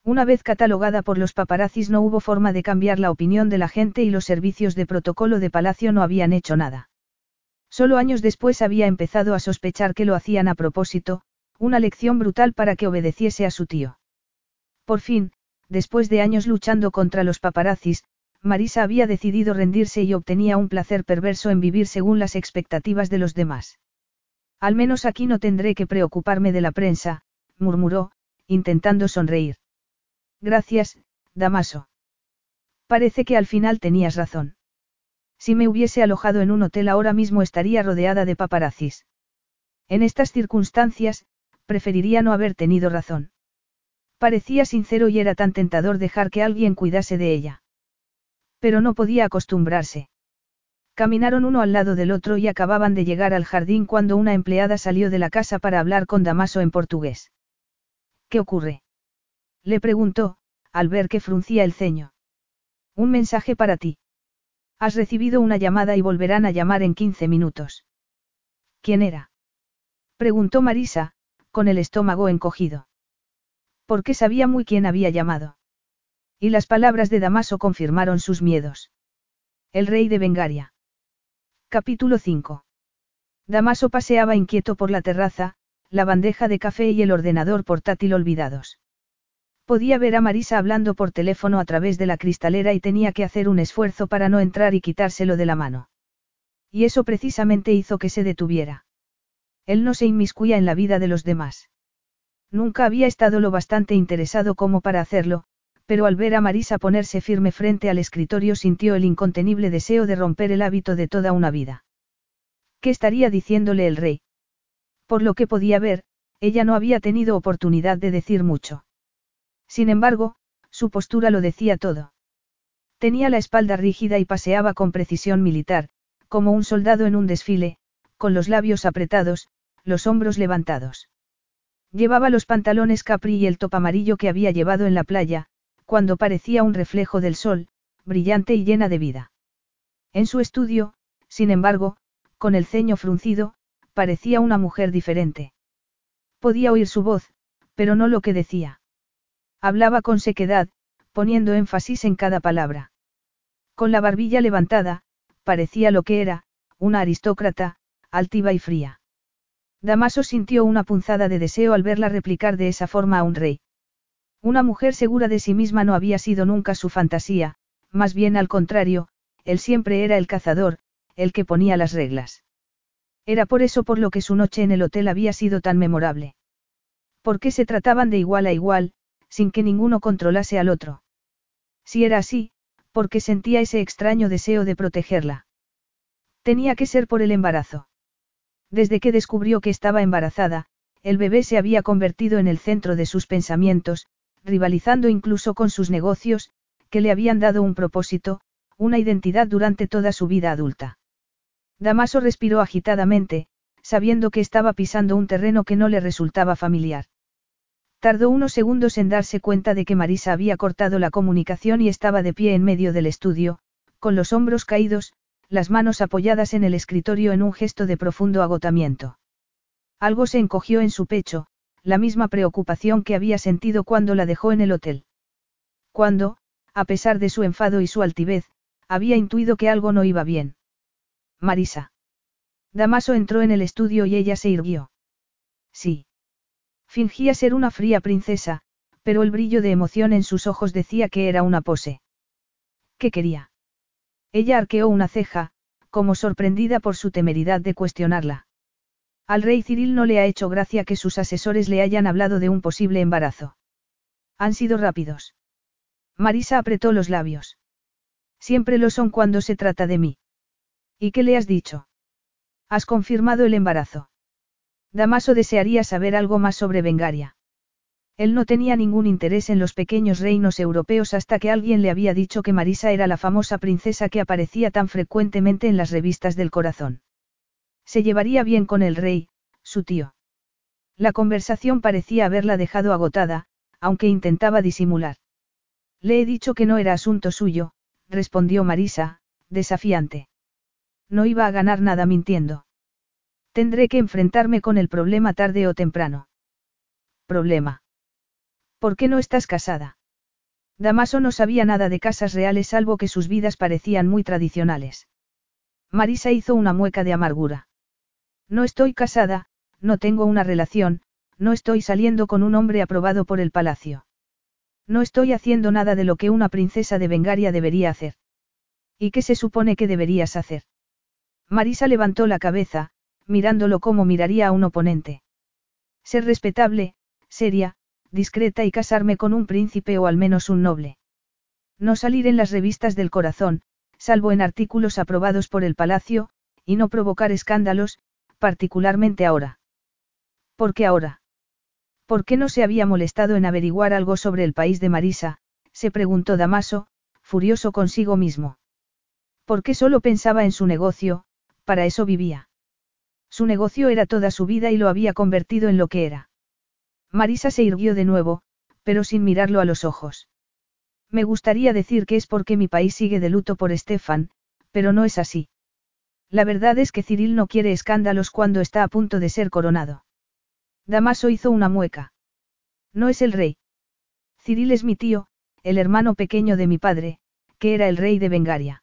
Una vez catalogada por los paparazzis no hubo forma de cambiar la opinión de la gente y los servicios de protocolo de Palacio no habían hecho nada. Solo años después había empezado a sospechar que lo hacían a propósito, una lección brutal para que obedeciese a su tío. Por fin, después de años luchando contra los paparazzis, Marisa había decidido rendirse y obtenía un placer perverso en vivir según las expectativas de los demás. Al menos aquí no tendré que preocuparme de la prensa, murmuró, intentando sonreír. Gracias, Damaso. Parece que al final tenías razón. Si me hubiese alojado en un hotel ahora mismo estaría rodeada de paparazzis. En estas circunstancias, preferiría no haber tenido razón. Parecía sincero y era tan tentador dejar que alguien cuidase de ella. Pero no podía acostumbrarse. Caminaron uno al lado del otro y acababan de llegar al jardín cuando una empleada salió de la casa para hablar con Damaso en portugués. ¿Qué ocurre? Le preguntó, al ver que fruncía el ceño. Un mensaje para ti. Has recibido una llamada y volverán a llamar en 15 minutos. ¿Quién era? Preguntó Marisa, con el estómago encogido. Porque sabía muy quién había llamado. Y las palabras de Damaso confirmaron sus miedos. El rey de Bengaria. Capítulo 5. Damaso paseaba inquieto por la terraza, la bandeja de café y el ordenador portátil olvidados. Podía ver a Marisa hablando por teléfono a través de la cristalera y tenía que hacer un esfuerzo para no entrar y quitárselo de la mano. Y eso precisamente hizo que se detuviera. Él no se inmiscuía en la vida de los demás. Nunca había estado lo bastante interesado como para hacerlo, pero al ver a Marisa ponerse firme frente al escritorio sintió el incontenible deseo de romper el hábito de toda una vida. ¿Qué estaría diciéndole el rey? Por lo que podía ver, ella no había tenido oportunidad de decir mucho. Sin embargo, su postura lo decía todo. Tenía la espalda rígida y paseaba con precisión militar, como un soldado en un desfile, con los labios apretados, los hombros levantados. Llevaba los pantalones capri y el top amarillo que había llevado en la playa, cuando parecía un reflejo del sol, brillante y llena de vida. En su estudio, sin embargo, con el ceño fruncido, parecía una mujer diferente. Podía oír su voz, pero no lo que decía. Hablaba con sequedad, poniendo énfasis en cada palabra. Con la barbilla levantada, parecía lo que era, una aristócrata, altiva y fría. Damaso sintió una punzada de deseo al verla replicar de esa forma a un rey. Una mujer segura de sí misma no había sido nunca su fantasía, más bien al contrario, él siempre era el cazador, el que ponía las reglas. Era por eso por lo que su noche en el hotel había sido tan memorable. Porque se trataban de igual a igual, sin que ninguno controlase al otro. Si era así, porque sentía ese extraño deseo de protegerla. Tenía que ser por el embarazo. Desde que descubrió que estaba embarazada, el bebé se había convertido en el centro de sus pensamientos, rivalizando incluso con sus negocios, que le habían dado un propósito, una identidad durante toda su vida adulta. Damaso respiró agitadamente, sabiendo que estaba pisando un terreno que no le resultaba familiar. Tardó unos segundos en darse cuenta de que Marisa había cortado la comunicación y estaba de pie en medio del estudio, con los hombros caídos, las manos apoyadas en el escritorio en un gesto de profundo agotamiento. Algo se encogió en su pecho, la misma preocupación que había sentido cuando la dejó en el hotel. Cuando, a pesar de su enfado y su altivez, había intuido que algo no iba bien. Marisa. Damaso entró en el estudio y ella se irguió. Sí. Fingía ser una fría princesa, pero el brillo de emoción en sus ojos decía que era una pose. ¿Qué quería? Ella arqueó una ceja, como sorprendida por su temeridad de cuestionarla. Al rey Cyril no le ha hecho gracia que sus asesores le hayan hablado de un posible embarazo. Han sido rápidos. Marisa apretó los labios. Siempre lo son cuando se trata de mí. ¿Y qué le has dicho? Has confirmado el embarazo. Damaso desearía saber algo más sobre Bengaria. Él no tenía ningún interés en los pequeños reinos europeos hasta que alguien le había dicho que Marisa era la famosa princesa que aparecía tan frecuentemente en las revistas del corazón. Se llevaría bien con el rey, su tío. La conversación parecía haberla dejado agotada, aunque intentaba disimular. Le he dicho que no era asunto suyo, respondió Marisa, desafiante. No iba a ganar nada mintiendo. Tendré que enfrentarme con el problema tarde o temprano. Problema. ¿Por qué no estás casada? Damaso no sabía nada de casas reales salvo que sus vidas parecían muy tradicionales. Marisa hizo una mueca de amargura. No estoy casada, no tengo una relación, no estoy saliendo con un hombre aprobado por el palacio. No estoy haciendo nada de lo que una princesa de Bengaria debería hacer. ¿Y qué se supone que deberías hacer? Marisa levantó la cabeza, mirándolo como miraría a un oponente. Ser respetable, seria, discreta y casarme con un príncipe o al menos un noble. No salir en las revistas del corazón, salvo en artículos aprobados por el palacio, y no provocar escándalos, particularmente ahora. ¿Por qué ahora? ¿Por qué no se había molestado en averiguar algo sobre el país de Marisa? se preguntó Damaso, furioso consigo mismo. ¿Por qué solo pensaba en su negocio? Para eso vivía. Su negocio era toda su vida y lo había convertido en lo que era. Marisa se irguió de nuevo, pero sin mirarlo a los ojos. Me gustaría decir que es porque mi país sigue de luto por Estefan, pero no es así. La verdad es que Cyril no quiere escándalos cuando está a punto de ser coronado. Damaso hizo una mueca. No es el rey. Cyril es mi tío, el hermano pequeño de mi padre, que era el rey de Bengaria.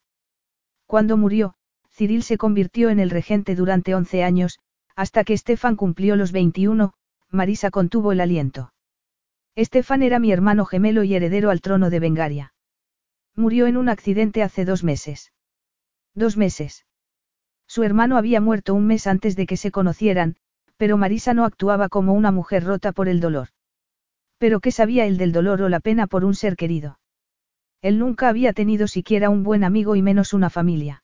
Cuando murió, Cyril se convirtió en el regente durante 11 años, hasta que Estefan cumplió los 21, Marisa contuvo el aliento. Estefan era mi hermano gemelo y heredero al trono de Bengaria. Murió en un accidente hace dos meses. Dos meses. Su hermano había muerto un mes antes de que se conocieran, pero Marisa no actuaba como una mujer rota por el dolor. Pero ¿qué sabía él del dolor o la pena por un ser querido? Él nunca había tenido siquiera un buen amigo y menos una familia.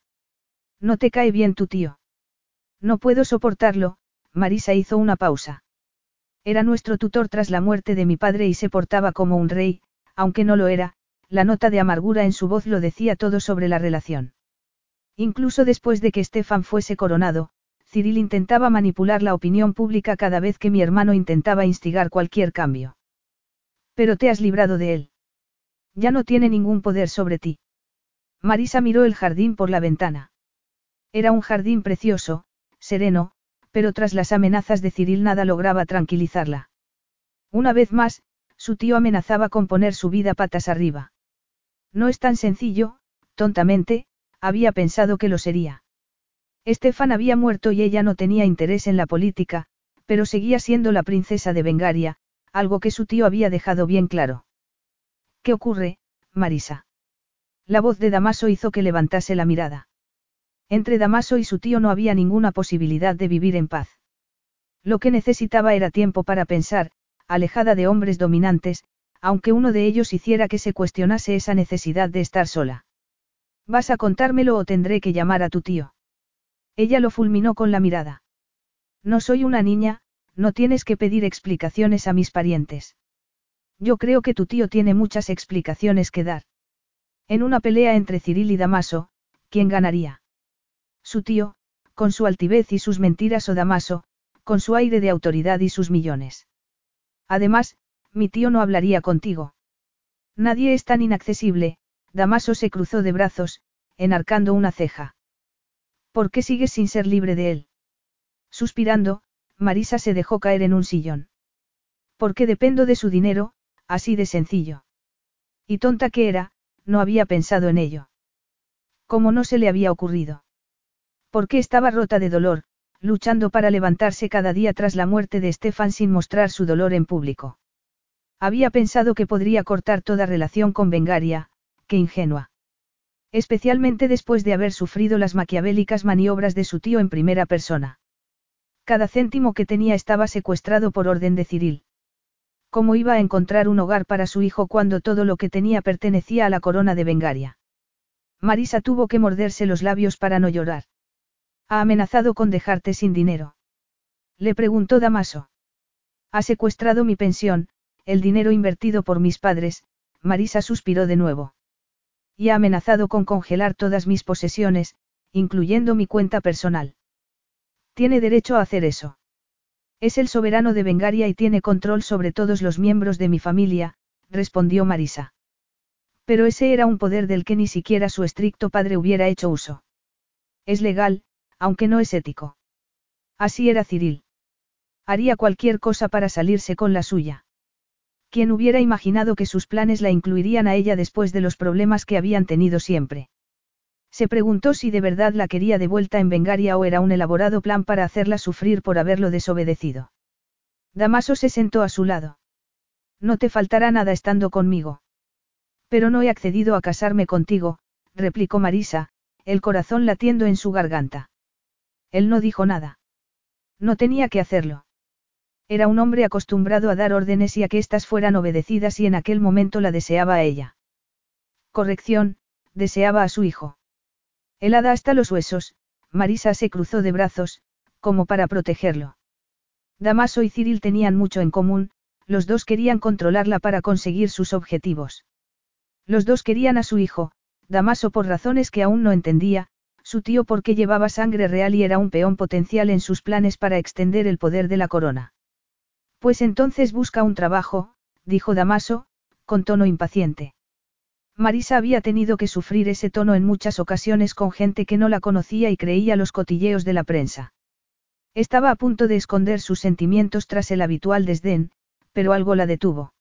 No te cae bien tu tío. No puedo soportarlo, Marisa hizo una pausa. Era nuestro tutor tras la muerte de mi padre y se portaba como un rey, aunque no lo era, la nota de amargura en su voz lo decía todo sobre la relación. Incluso después de que Estefan fuese coronado, Cyril intentaba manipular la opinión pública cada vez que mi hermano intentaba instigar cualquier cambio. Pero te has librado de él. Ya no tiene ningún poder sobre ti. Marisa miró el jardín por la ventana. Era un jardín precioso, sereno, pero tras las amenazas de Cyril nada lograba tranquilizarla. Una vez más, su tío amenazaba con poner su vida patas arriba. No es tan sencillo, tontamente, había pensado que lo sería. Estefan había muerto y ella no tenía interés en la política, pero seguía siendo la princesa de Bengaria, algo que su tío había dejado bien claro. ¿Qué ocurre, Marisa? La voz de Damaso hizo que levantase la mirada. Entre Damaso y su tío no había ninguna posibilidad de vivir en paz. Lo que necesitaba era tiempo para pensar, alejada de hombres dominantes, aunque uno de ellos hiciera que se cuestionase esa necesidad de estar sola. ¿Vas a contármelo o tendré que llamar a tu tío? Ella lo fulminó con la mirada. No soy una niña, no tienes que pedir explicaciones a mis parientes. Yo creo que tu tío tiene muchas explicaciones que dar. En una pelea entre Ciril y Damaso, ¿quién ganaría? Su tío, con su altivez y sus mentiras o Damaso, con su aire de autoridad y sus millones. Además, mi tío no hablaría contigo. Nadie es tan inaccesible, Damaso se cruzó de brazos, enarcando una ceja. ¿Por qué sigues sin ser libre de él? Suspirando, Marisa se dejó caer en un sillón. Porque dependo de su dinero, así de sencillo. Y tonta que era, no había pensado en ello. ¿Cómo no se le había ocurrido? Porque estaba rota de dolor, luchando para levantarse cada día tras la muerte de Stefan sin mostrar su dolor en público. Había pensado que podría cortar toda relación con Bengaria, qué ingenua. Especialmente después de haber sufrido las maquiavélicas maniobras de su tío en primera persona. Cada céntimo que tenía estaba secuestrado por orden de Cyril. ¿Cómo iba a encontrar un hogar para su hijo cuando todo lo que tenía pertenecía a la corona de Bengaria? Marisa tuvo que morderse los labios para no llorar. Ha amenazado con dejarte sin dinero. Le preguntó Damaso. Ha secuestrado mi pensión, el dinero invertido por mis padres, Marisa suspiró de nuevo. Y ha amenazado con congelar todas mis posesiones, incluyendo mi cuenta personal. Tiene derecho a hacer eso. Es el soberano de Bengaria y tiene control sobre todos los miembros de mi familia, respondió Marisa. Pero ese era un poder del que ni siquiera su estricto padre hubiera hecho uso. Es legal, aunque no es ético. Así era Cyril. Haría cualquier cosa para salirse con la suya. ¿Quién hubiera imaginado que sus planes la incluirían a ella después de los problemas que habían tenido siempre? Se preguntó si de verdad la quería de vuelta en Bengaria o era un elaborado plan para hacerla sufrir por haberlo desobedecido. Damaso se sentó a su lado. No te faltará nada estando conmigo. Pero no he accedido a casarme contigo, replicó Marisa, el corazón latiendo en su garganta. Él no dijo nada. No tenía que hacerlo. Era un hombre acostumbrado a dar órdenes y a que éstas fueran obedecidas y en aquel momento la deseaba a ella. Corrección, deseaba a su hijo. Helada hasta los huesos, Marisa se cruzó de brazos, como para protegerlo. Damaso y Cyril tenían mucho en común, los dos querían controlarla para conseguir sus objetivos. Los dos querían a su hijo, Damaso por razones que aún no entendía, su tío porque llevaba sangre real y era un peón potencial en sus planes para extender el poder de la corona. Pues entonces busca un trabajo, dijo Damaso, con tono impaciente. Marisa había tenido que sufrir ese tono en muchas ocasiones con gente que no la conocía y creía los cotilleos de la prensa. Estaba a punto de esconder sus sentimientos tras el habitual desdén, pero algo la detuvo.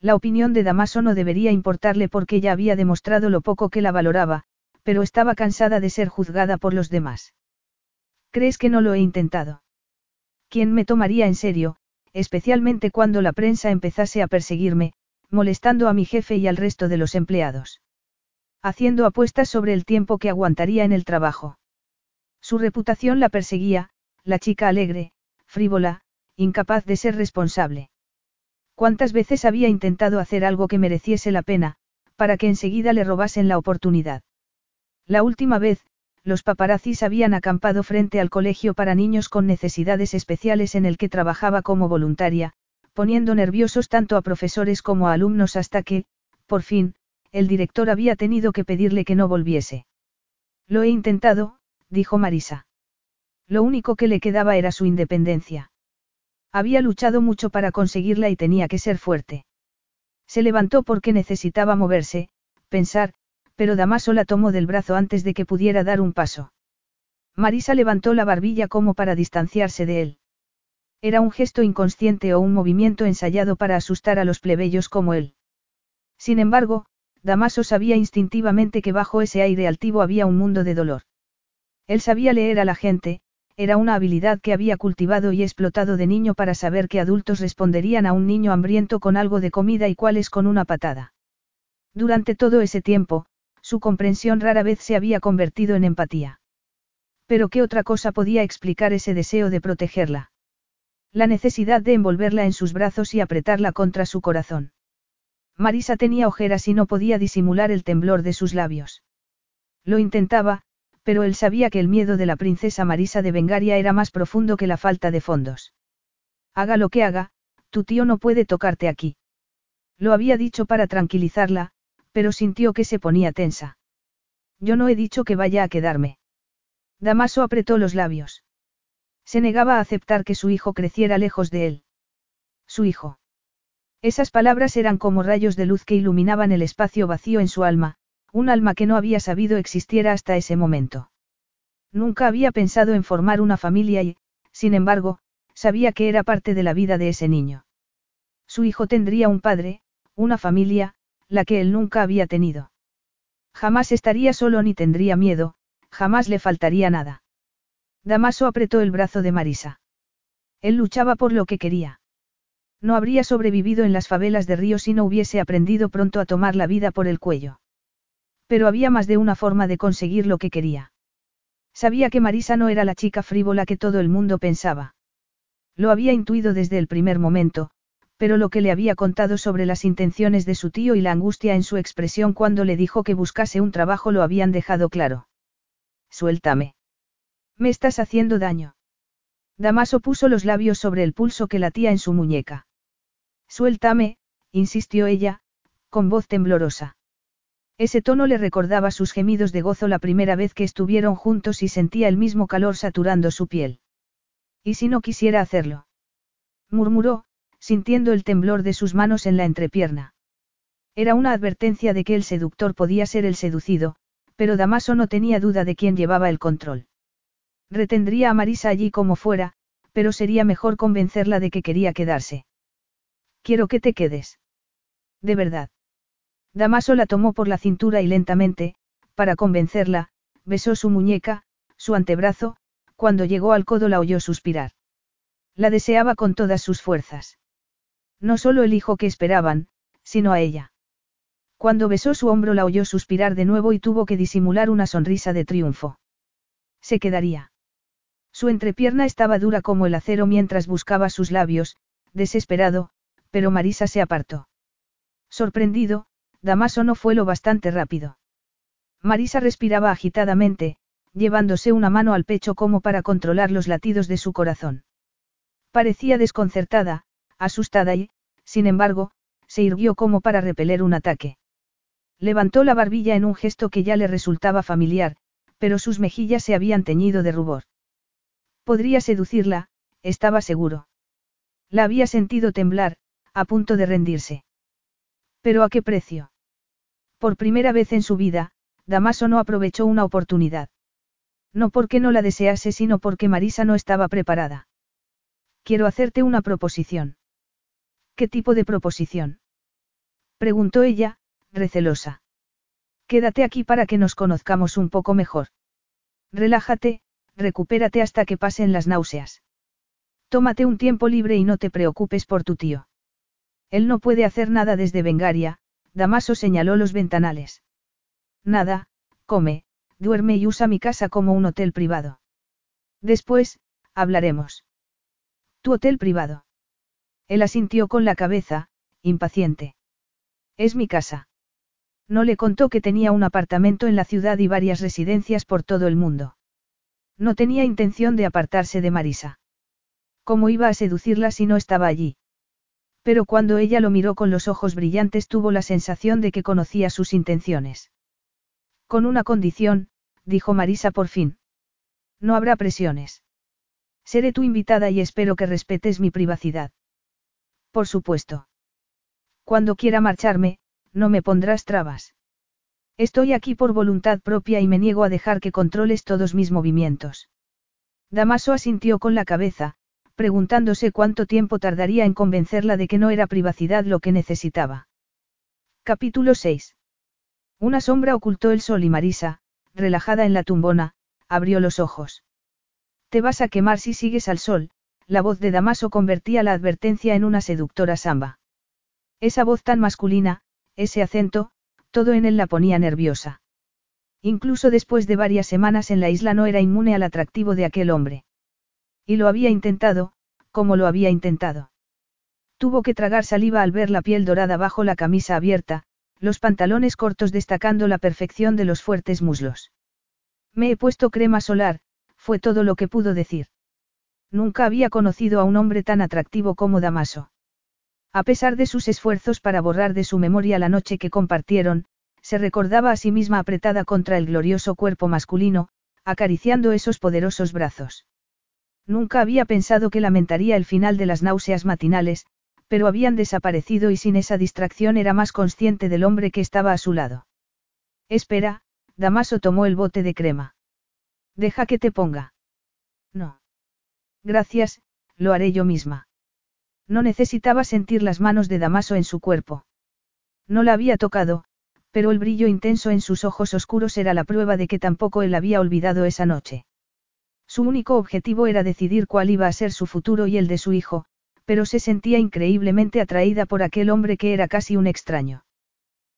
La opinión de Damaso no debería importarle porque ella había demostrado lo poco que la valoraba, pero estaba cansada de ser juzgada por los demás. ¿Crees que no lo he intentado? ¿Quién me tomaría en serio, especialmente cuando la prensa empezase a perseguirme, molestando a mi jefe y al resto de los empleados? Haciendo apuestas sobre el tiempo que aguantaría en el trabajo. Su reputación la perseguía, la chica alegre, frívola, incapaz de ser responsable. ¿Cuántas veces había intentado hacer algo que mereciese la pena, para que enseguida le robasen la oportunidad? La última vez, los paparazzis habían acampado frente al colegio para niños con necesidades especiales en el que trabajaba como voluntaria, poniendo nerviosos tanto a profesores como a alumnos hasta que, por fin, el director había tenido que pedirle que no volviese. Lo he intentado, dijo Marisa. Lo único que le quedaba era su independencia. Había luchado mucho para conseguirla y tenía que ser fuerte. Se levantó porque necesitaba moverse, pensar, pero Damaso la tomó del brazo antes de que pudiera dar un paso. Marisa levantó la barbilla como para distanciarse de él. Era un gesto inconsciente o un movimiento ensayado para asustar a los plebeyos como él. Sin embargo, Damaso sabía instintivamente que bajo ese aire altivo había un mundo de dolor. Él sabía leer a la gente, era una habilidad que había cultivado y explotado de niño para saber qué adultos responderían a un niño hambriento con algo de comida y cuáles con una patada. Durante todo ese tiempo, su comprensión rara vez se había convertido en empatía. Pero ¿qué otra cosa podía explicar ese deseo de protegerla? La necesidad de envolverla en sus brazos y apretarla contra su corazón. Marisa tenía ojeras y no podía disimular el temblor de sus labios. Lo intentaba, pero él sabía que el miedo de la princesa Marisa de Bengaria era más profundo que la falta de fondos. Haga lo que haga, tu tío no puede tocarte aquí. Lo había dicho para tranquilizarla, pero sintió que se ponía tensa. Yo no he dicho que vaya a quedarme. Damaso apretó los labios. Se negaba a aceptar que su hijo creciera lejos de él. Su hijo. Esas palabras eran como rayos de luz que iluminaban el espacio vacío en su alma, un alma que no había sabido existiera hasta ese momento. Nunca había pensado en formar una familia y, sin embargo, sabía que era parte de la vida de ese niño. Su hijo tendría un padre, una familia, la que él nunca había tenido. Jamás estaría solo ni tendría miedo, jamás le faltaría nada. Damaso apretó el brazo de Marisa. Él luchaba por lo que quería. No habría sobrevivido en las favelas de Río si no hubiese aprendido pronto a tomar la vida por el cuello. Pero había más de una forma de conseguir lo que quería. Sabía que Marisa no era la chica frívola que todo el mundo pensaba. Lo había intuido desde el primer momento, pero lo que le había contado sobre las intenciones de su tío y la angustia en su expresión cuando le dijo que buscase un trabajo lo habían dejado claro. Suéltame. Me estás haciendo daño. Damaso puso los labios sobre el pulso que latía en su muñeca. Suéltame, insistió ella, con voz temblorosa. Ese tono le recordaba sus gemidos de gozo la primera vez que estuvieron juntos y sentía el mismo calor saturando su piel. ¿Y si no quisiera hacerlo? murmuró, sintiendo el temblor de sus manos en la entrepierna. Era una advertencia de que el seductor podía ser el seducido, pero Damaso no tenía duda de quién llevaba el control. Retendría a Marisa allí como fuera, pero sería mejor convencerla de que quería quedarse. Quiero que te quedes. De verdad. Damaso la tomó por la cintura y lentamente, para convencerla, besó su muñeca, su antebrazo, cuando llegó al codo la oyó suspirar. La deseaba con todas sus fuerzas. No solo el hijo que esperaban, sino a ella. Cuando besó su hombro la oyó suspirar de nuevo y tuvo que disimular una sonrisa de triunfo. Se quedaría. Su entrepierna estaba dura como el acero mientras buscaba sus labios, desesperado, pero Marisa se apartó. Sorprendido, Damaso no fue lo bastante rápido. Marisa respiraba agitadamente, llevándose una mano al pecho como para controlar los latidos de su corazón. Parecía desconcertada, asustada y, sin embargo, se irguió como para repeler un ataque. Levantó la barbilla en un gesto que ya le resultaba familiar, pero sus mejillas se habían teñido de rubor. Podría seducirla, estaba seguro. La había sentido temblar, a punto de rendirse. ¿Pero a qué precio? Por primera vez en su vida, Damaso no aprovechó una oportunidad. No porque no la desease, sino porque Marisa no estaba preparada. Quiero hacerte una proposición. ¿Qué tipo de proposición? Preguntó ella, recelosa. Quédate aquí para que nos conozcamos un poco mejor. Relájate, recupérate hasta que pasen las náuseas. Tómate un tiempo libre y no te preocupes por tu tío. Él no puede hacer nada desde Vengaria, Damaso señaló los ventanales. Nada, come, duerme y usa mi casa como un hotel privado. Después, hablaremos. Tu hotel privado. Él asintió con la cabeza, impaciente. Es mi casa. No le contó que tenía un apartamento en la ciudad y varias residencias por todo el mundo. No tenía intención de apartarse de Marisa. ¿Cómo iba a seducirla si no estaba allí? Pero cuando ella lo miró con los ojos brillantes tuvo la sensación de que conocía sus intenciones. Con una condición, dijo Marisa por fin. No habrá presiones. Seré tu invitada y espero que respetes mi privacidad. Por supuesto. Cuando quiera marcharme, no me pondrás trabas. Estoy aquí por voluntad propia y me niego a dejar que controles todos mis movimientos. Damaso asintió con la cabeza, preguntándose cuánto tiempo tardaría en convencerla de que no era privacidad lo que necesitaba. Capítulo 6. Una sombra ocultó el sol y Marisa, relajada en la tumbona, abrió los ojos. Te vas a quemar si sigues al sol, la voz de Damaso convertía la advertencia en una seductora samba. Esa voz tan masculina, ese acento, todo en él la ponía nerviosa. Incluso después de varias semanas en la isla no era inmune al atractivo de aquel hombre. Y lo había intentado, como lo había intentado. Tuvo que tragar saliva al ver la piel dorada bajo la camisa abierta, los pantalones cortos destacando la perfección de los fuertes muslos. Me he puesto crema solar, fue todo lo que pudo decir. Nunca había conocido a un hombre tan atractivo como Damaso. A pesar de sus esfuerzos para borrar de su memoria la noche que compartieron, se recordaba a sí misma apretada contra el glorioso cuerpo masculino, acariciando esos poderosos brazos. Nunca había pensado que lamentaría el final de las náuseas matinales, pero habían desaparecido y sin esa distracción era más consciente del hombre que estaba a su lado. Espera, Damaso tomó el bote de crema. Deja que te ponga. No. Gracias, lo haré yo misma. No necesitaba sentir las manos de Damaso en su cuerpo. No la había tocado, pero el brillo intenso en sus ojos oscuros era la prueba de que tampoco él había olvidado esa noche. Su único objetivo era decidir cuál iba a ser su futuro y el de su hijo, pero se sentía increíblemente atraída por aquel hombre que era casi un extraño.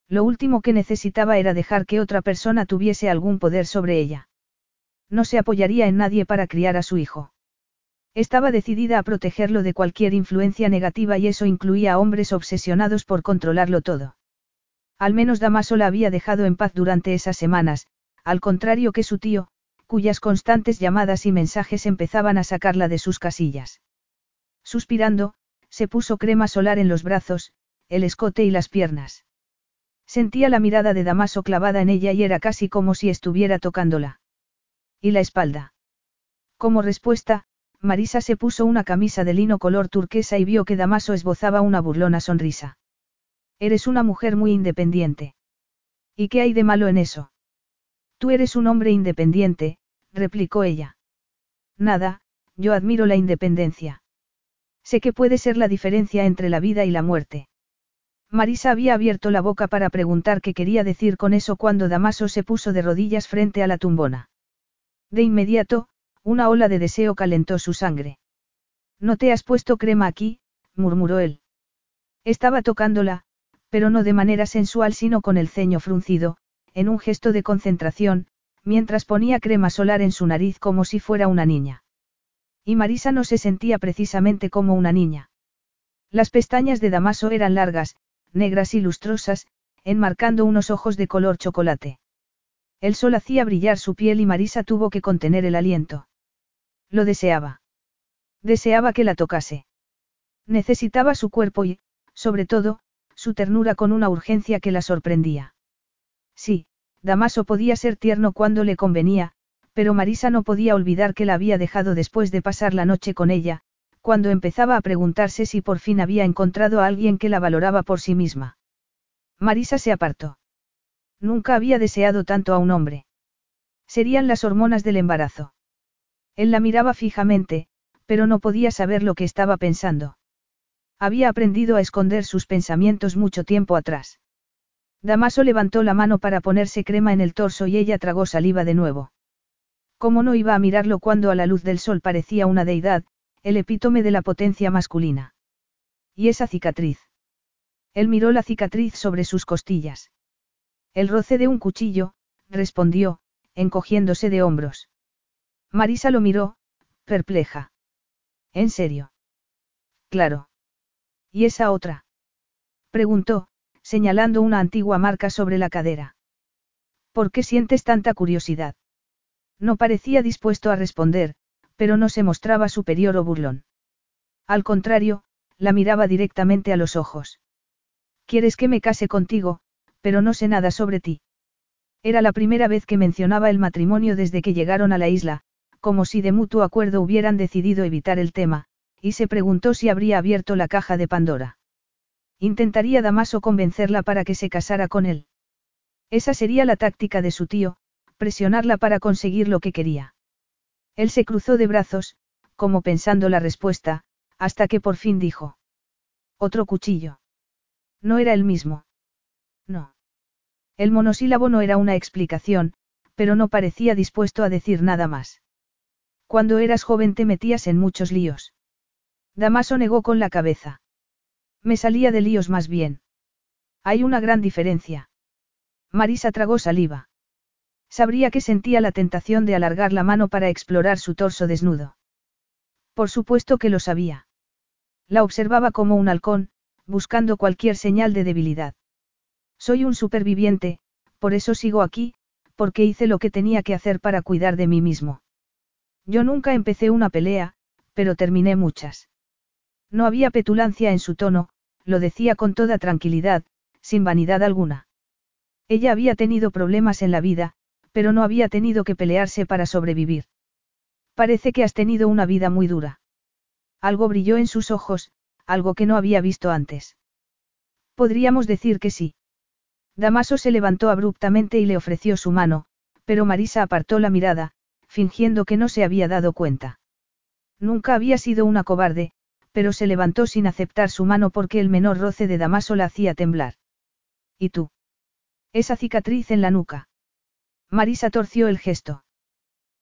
Lo último que necesitaba era dejar que otra persona tuviese algún poder sobre ella. No se apoyaría en nadie para criar a su hijo. Estaba decidida a protegerlo de cualquier influencia negativa y eso incluía a hombres obsesionados por controlarlo todo. Al menos Damaso la había dejado en paz durante esas semanas, al contrario que su tío, cuyas constantes llamadas y mensajes empezaban a sacarla de sus casillas. Suspirando, se puso crema solar en los brazos, el escote y las piernas. Sentía la mirada de Damaso clavada en ella y era casi como si estuviera tocándola. Y la espalda. Como respuesta, Marisa se puso una camisa de lino color turquesa y vio que Damaso esbozaba una burlona sonrisa. Eres una mujer muy independiente. ¿Y qué hay de malo en eso? Tú eres un hombre independiente, replicó ella. Nada, yo admiro la independencia. Sé que puede ser la diferencia entre la vida y la muerte. Marisa había abierto la boca para preguntar qué quería decir con eso cuando Damaso se puso de rodillas frente a la tumbona. De inmediato, una ola de deseo calentó su sangre. No te has puesto crema aquí, murmuró él. Estaba tocándola, pero no de manera sensual sino con el ceño fruncido, en un gesto de concentración, mientras ponía crema solar en su nariz como si fuera una niña. Y Marisa no se sentía precisamente como una niña. Las pestañas de Damaso eran largas, negras y lustrosas, enmarcando unos ojos de color chocolate. El sol hacía brillar su piel y Marisa tuvo que contener el aliento. Lo deseaba. Deseaba que la tocase. Necesitaba su cuerpo y, sobre todo, su ternura con una urgencia que la sorprendía. Sí, Damaso podía ser tierno cuando le convenía, pero Marisa no podía olvidar que la había dejado después de pasar la noche con ella, cuando empezaba a preguntarse si por fin había encontrado a alguien que la valoraba por sí misma. Marisa se apartó. Nunca había deseado tanto a un hombre. Serían las hormonas del embarazo. Él la miraba fijamente, pero no podía saber lo que estaba pensando. Había aprendido a esconder sus pensamientos mucho tiempo atrás. Damaso levantó la mano para ponerse crema en el torso y ella tragó saliva de nuevo. ¿Cómo no iba a mirarlo cuando a la luz del sol parecía una deidad, el epítome de la potencia masculina. ¿Y esa cicatriz? Él miró la cicatriz sobre sus costillas. El roce de un cuchillo, respondió, encogiéndose de hombros. Marisa lo miró, perpleja. ¿En serio? Claro. ¿Y esa otra? Preguntó, señalando una antigua marca sobre la cadera. ¿Por qué sientes tanta curiosidad? No parecía dispuesto a responder, pero no se mostraba superior o burlón. Al contrario, la miraba directamente a los ojos. Quieres que me case contigo, pero no sé nada sobre ti. Era la primera vez que mencionaba el matrimonio desde que llegaron a la isla, como si de mutuo acuerdo hubieran decidido evitar el tema, y se preguntó si habría abierto la caja de Pandora. Intentaría Damaso convencerla para que se casara con él. Esa sería la táctica de su tío, presionarla para conseguir lo que quería. Él se cruzó de brazos, como pensando la respuesta, hasta que por fin dijo. Otro cuchillo. No era el mismo. No. El monosílabo no era una explicación, pero no parecía dispuesto a decir nada más. Cuando eras joven te metías en muchos líos. Damaso negó con la cabeza. Me salía de líos más bien. Hay una gran diferencia. Marisa tragó saliva. Sabría que sentía la tentación de alargar la mano para explorar su torso desnudo. Por supuesto que lo sabía. La observaba como un halcón, buscando cualquier señal de debilidad. Soy un superviviente, por eso sigo aquí, porque hice lo que tenía que hacer para cuidar de mí mismo. Yo nunca empecé una pelea, pero terminé muchas. No había petulancia en su tono, lo decía con toda tranquilidad, sin vanidad alguna. Ella había tenido problemas en la vida, pero no había tenido que pelearse para sobrevivir. Parece que has tenido una vida muy dura. Algo brilló en sus ojos, algo que no había visto antes. Podríamos decir que sí. Damaso se levantó abruptamente y le ofreció su mano, pero Marisa apartó la mirada, fingiendo que no se había dado cuenta. Nunca había sido una cobarde, pero se levantó sin aceptar su mano porque el menor roce de Damaso la hacía temblar. ¿Y tú? Esa cicatriz en la nuca. Marisa torció el gesto.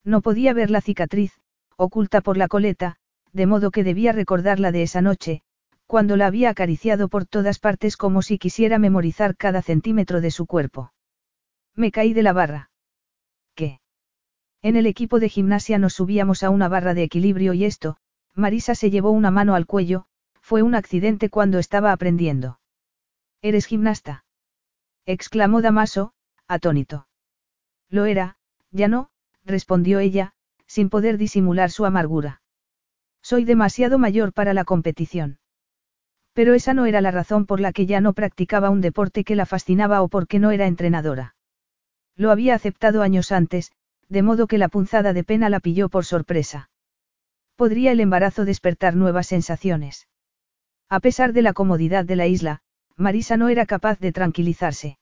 No podía ver la cicatriz, oculta por la coleta, de modo que debía recordarla de esa noche, cuando la había acariciado por todas partes como si quisiera memorizar cada centímetro de su cuerpo. Me caí de la barra. En el equipo de gimnasia nos subíamos a una barra de equilibrio y esto, Marisa se llevó una mano al cuello, fue un accidente cuando estaba aprendiendo. ¿Eres gimnasta? exclamó Damaso, atónito. Lo era, ya no, respondió ella, sin poder disimular su amargura. Soy demasiado mayor para la competición. Pero esa no era la razón por la que ya no practicaba un deporte que la fascinaba o porque no era entrenadora. Lo había aceptado años antes, de modo que la punzada de pena la pilló por sorpresa. Podría el embarazo despertar nuevas sensaciones. A pesar de la comodidad de la isla, Marisa no era capaz de tranquilizarse.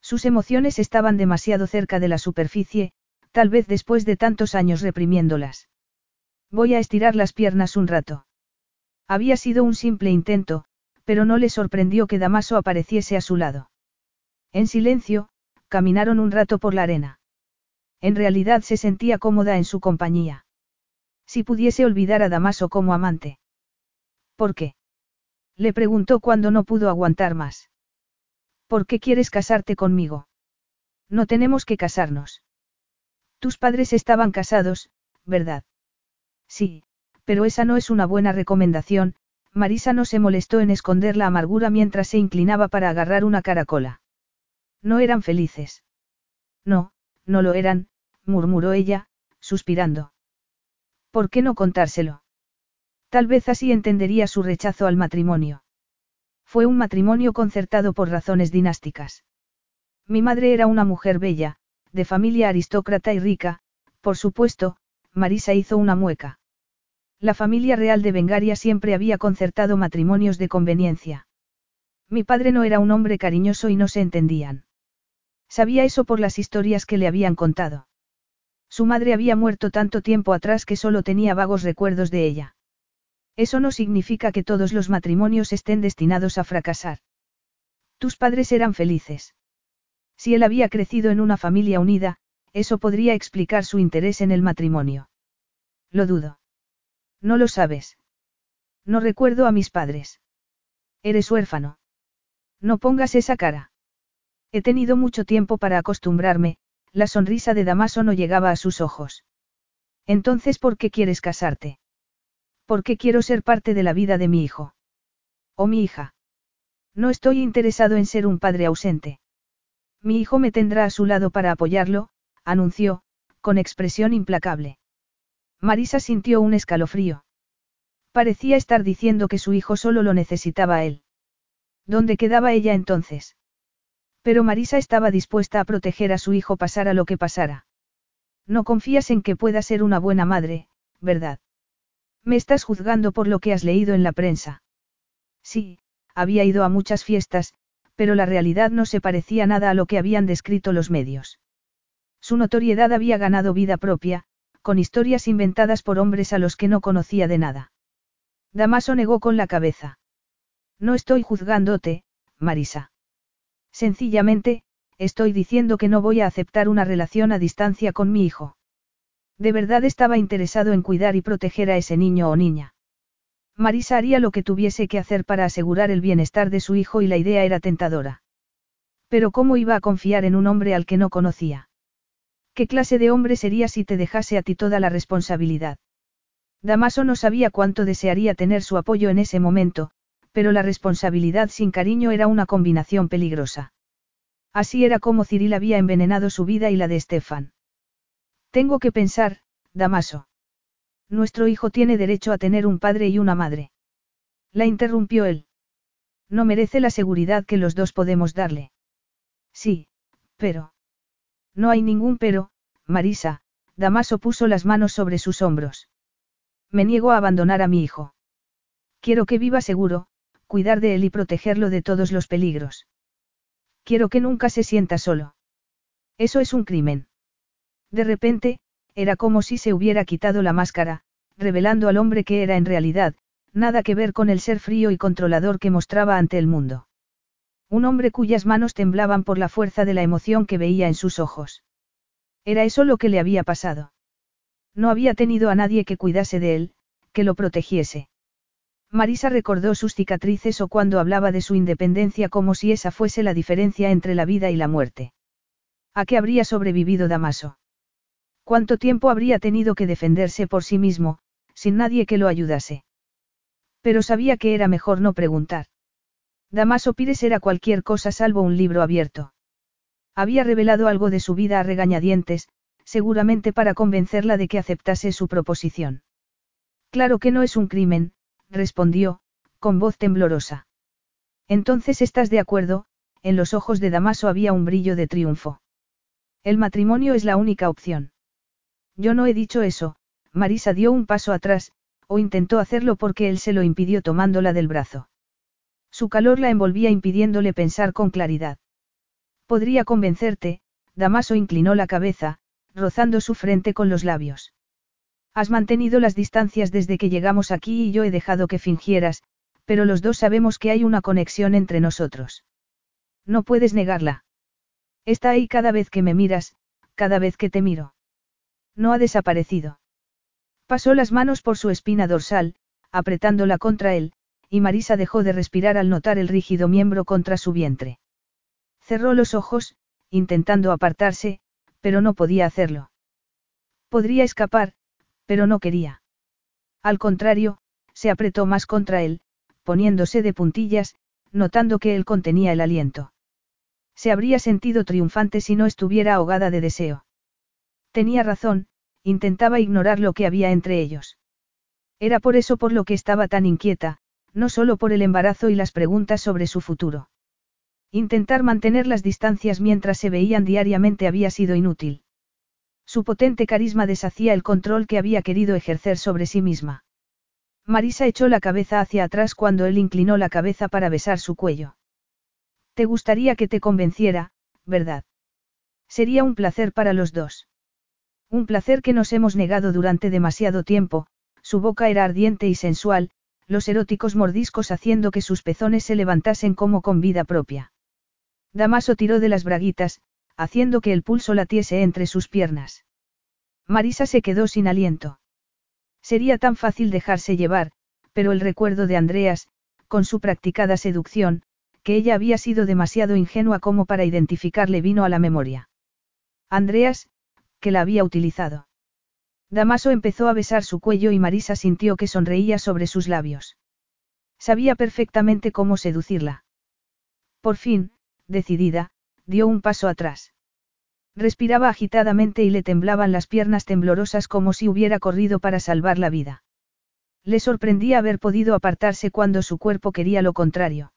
Sus emociones estaban demasiado cerca de la superficie, tal vez después de tantos años reprimiéndolas. Voy a estirar las piernas un rato. Había sido un simple intento, pero no le sorprendió que Damaso apareciese a su lado. En silencio, caminaron un rato por la arena. En realidad se sentía cómoda en su compañía. Si pudiese olvidar a Damaso como amante. ¿Por qué? Le preguntó cuando no pudo aguantar más. ¿Por qué quieres casarte conmigo? No tenemos que casarnos. Tus padres estaban casados, ¿verdad? Sí, pero esa no es una buena recomendación, Marisa no se molestó en esconder la amargura mientras se inclinaba para agarrar una caracola. No eran felices. No, no lo eran, murmuró ella, suspirando. ¿Por qué no contárselo? Tal vez así entendería su rechazo al matrimonio. Fue un matrimonio concertado por razones dinásticas. Mi madre era una mujer bella, de familia aristócrata y rica, por supuesto, Marisa hizo una mueca. La familia real de Bengaria siempre había concertado matrimonios de conveniencia. Mi padre no era un hombre cariñoso y no se entendían. Sabía eso por las historias que le habían contado. Su madre había muerto tanto tiempo atrás que solo tenía vagos recuerdos de ella. Eso no significa que todos los matrimonios estén destinados a fracasar. Tus padres eran felices. Si él había crecido en una familia unida, eso podría explicar su interés en el matrimonio. Lo dudo. No lo sabes. No recuerdo a mis padres. Eres huérfano. No pongas esa cara. He tenido mucho tiempo para acostumbrarme, la sonrisa de Damaso no llegaba a sus ojos. Entonces, ¿por qué quieres casarte? Porque quiero ser parte de la vida de mi hijo. O mi hija. No estoy interesado en ser un padre ausente. Mi hijo me tendrá a su lado para apoyarlo, anunció, con expresión implacable. Marisa sintió un escalofrío. Parecía estar diciendo que su hijo solo lo necesitaba a él. ¿Dónde quedaba ella entonces? Pero Marisa estaba dispuesta a proteger a su hijo pasara lo que pasara. No confías en que pueda ser una buena madre, ¿verdad? Me estás juzgando por lo que has leído en la prensa. Sí, había ido a muchas fiestas, pero la realidad no se parecía nada a lo que habían descrito los medios. Su notoriedad había ganado vida propia, con historias inventadas por hombres a los que no conocía de nada. Damaso negó con la cabeza. No estoy juzgándote, Marisa. Sencillamente, estoy diciendo que no voy a aceptar una relación a distancia con mi hijo. De verdad estaba interesado en cuidar y proteger a ese niño o niña. Marisa haría lo que tuviese que hacer para asegurar el bienestar de su hijo y la idea era tentadora. Pero ¿cómo iba a confiar en un hombre al que no conocía? ¿Qué clase de hombre sería si te dejase a ti toda la responsabilidad? Damaso no sabía cuánto desearía tener su apoyo en ese momento, pero la responsabilidad sin cariño era una combinación peligrosa. Así era como Cyril había envenenado su vida y la de Stefan. Tengo que pensar, Damaso. Nuestro hijo tiene derecho a tener un padre y una madre. La interrumpió él. No merece la seguridad que los dos podemos darle. Sí, pero. No hay ningún pero, Marisa, Damaso puso las manos sobre sus hombros. Me niego a abandonar a mi hijo. Quiero que viva seguro, cuidar de él y protegerlo de todos los peligros. Quiero que nunca se sienta solo. Eso es un crimen. De repente, era como si se hubiera quitado la máscara, revelando al hombre que era en realidad, nada que ver con el ser frío y controlador que mostraba ante el mundo. Un hombre cuyas manos temblaban por la fuerza de la emoción que veía en sus ojos. Era eso lo que le había pasado. No había tenido a nadie que cuidase de él, que lo protegiese. Marisa recordó sus cicatrices o cuando hablaba de su independencia como si esa fuese la diferencia entre la vida y la muerte. ¿A qué habría sobrevivido Damaso? ¿Cuánto tiempo habría tenido que defenderse por sí mismo, sin nadie que lo ayudase? Pero sabía que era mejor no preguntar. Damaso Pires era cualquier cosa salvo un libro abierto. Había revelado algo de su vida a regañadientes, seguramente para convencerla de que aceptase su proposición. Claro que no es un crimen, respondió, con voz temblorosa. Entonces estás de acuerdo, en los ojos de Damaso había un brillo de triunfo. El matrimonio es la única opción. Yo no he dicho eso, Marisa dio un paso atrás, o intentó hacerlo porque él se lo impidió tomándola del brazo. Su calor la envolvía impidiéndole pensar con claridad. Podría convencerte, Damaso inclinó la cabeza, rozando su frente con los labios. Has mantenido las distancias desde que llegamos aquí y yo he dejado que fingieras, pero los dos sabemos que hay una conexión entre nosotros. No puedes negarla. Está ahí cada vez que me miras, cada vez que te miro. No ha desaparecido. Pasó las manos por su espina dorsal, apretándola contra él, y Marisa dejó de respirar al notar el rígido miembro contra su vientre. Cerró los ojos, intentando apartarse, pero no podía hacerlo. Podría escapar, pero no quería. Al contrario, se apretó más contra él, poniéndose de puntillas, notando que él contenía el aliento. Se habría sentido triunfante si no estuviera ahogada de deseo. Tenía razón, intentaba ignorar lo que había entre ellos. Era por eso por lo que estaba tan inquieta, no solo por el embarazo y las preguntas sobre su futuro. Intentar mantener las distancias mientras se veían diariamente había sido inútil. Su potente carisma deshacía el control que había querido ejercer sobre sí misma. Marisa echó la cabeza hacia atrás cuando él inclinó la cabeza para besar su cuello. Te gustaría que te convenciera, ¿verdad? Sería un placer para los dos. Un placer que nos hemos negado durante demasiado tiempo, su boca era ardiente y sensual, los eróticos mordiscos haciendo que sus pezones se levantasen como con vida propia. Damaso tiró de las braguitas, haciendo que el pulso latiese entre sus piernas. Marisa se quedó sin aliento. Sería tan fácil dejarse llevar, pero el recuerdo de Andreas, con su practicada seducción, que ella había sido demasiado ingenua como para identificarle vino a la memoria. Andreas, que la había utilizado. Damaso empezó a besar su cuello y Marisa sintió que sonreía sobre sus labios. Sabía perfectamente cómo seducirla. Por fin, decidida, dio un paso atrás. Respiraba agitadamente y le temblaban las piernas temblorosas como si hubiera corrido para salvar la vida. Le sorprendía haber podido apartarse cuando su cuerpo quería lo contrario.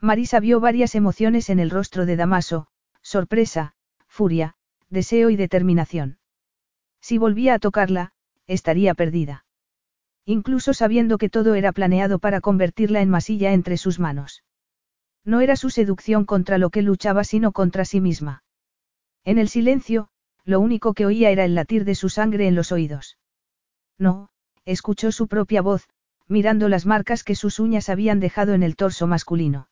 Marisa vio varias emociones en el rostro de Damaso, sorpresa, furia, deseo y determinación. Si volvía a tocarla, estaría perdida. Incluso sabiendo que todo era planeado para convertirla en masilla entre sus manos. No era su seducción contra lo que luchaba sino contra sí misma. En el silencio, lo único que oía era el latir de su sangre en los oídos. No, escuchó su propia voz, mirando las marcas que sus uñas habían dejado en el torso masculino.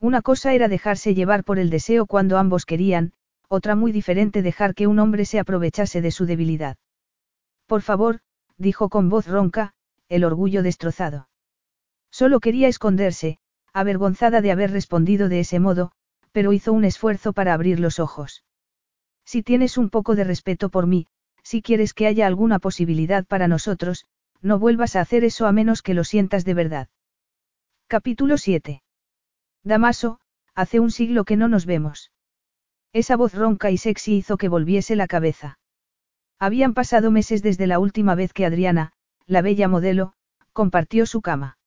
Una cosa era dejarse llevar por el deseo cuando ambos querían, otra muy diferente dejar que un hombre se aprovechase de su debilidad. Por favor, dijo con voz ronca, el orgullo destrozado. Solo quería esconderse, avergonzada de haber respondido de ese modo, pero hizo un esfuerzo para abrir los ojos. Si tienes un poco de respeto por mí, si quieres que haya alguna posibilidad para nosotros, no vuelvas a hacer eso a menos que lo sientas de verdad. Capítulo 7. Damaso, hace un siglo que no nos vemos. Esa voz ronca y sexy hizo que volviese la cabeza. Habían pasado meses desde la última vez que Adriana, la bella modelo, compartió su cama.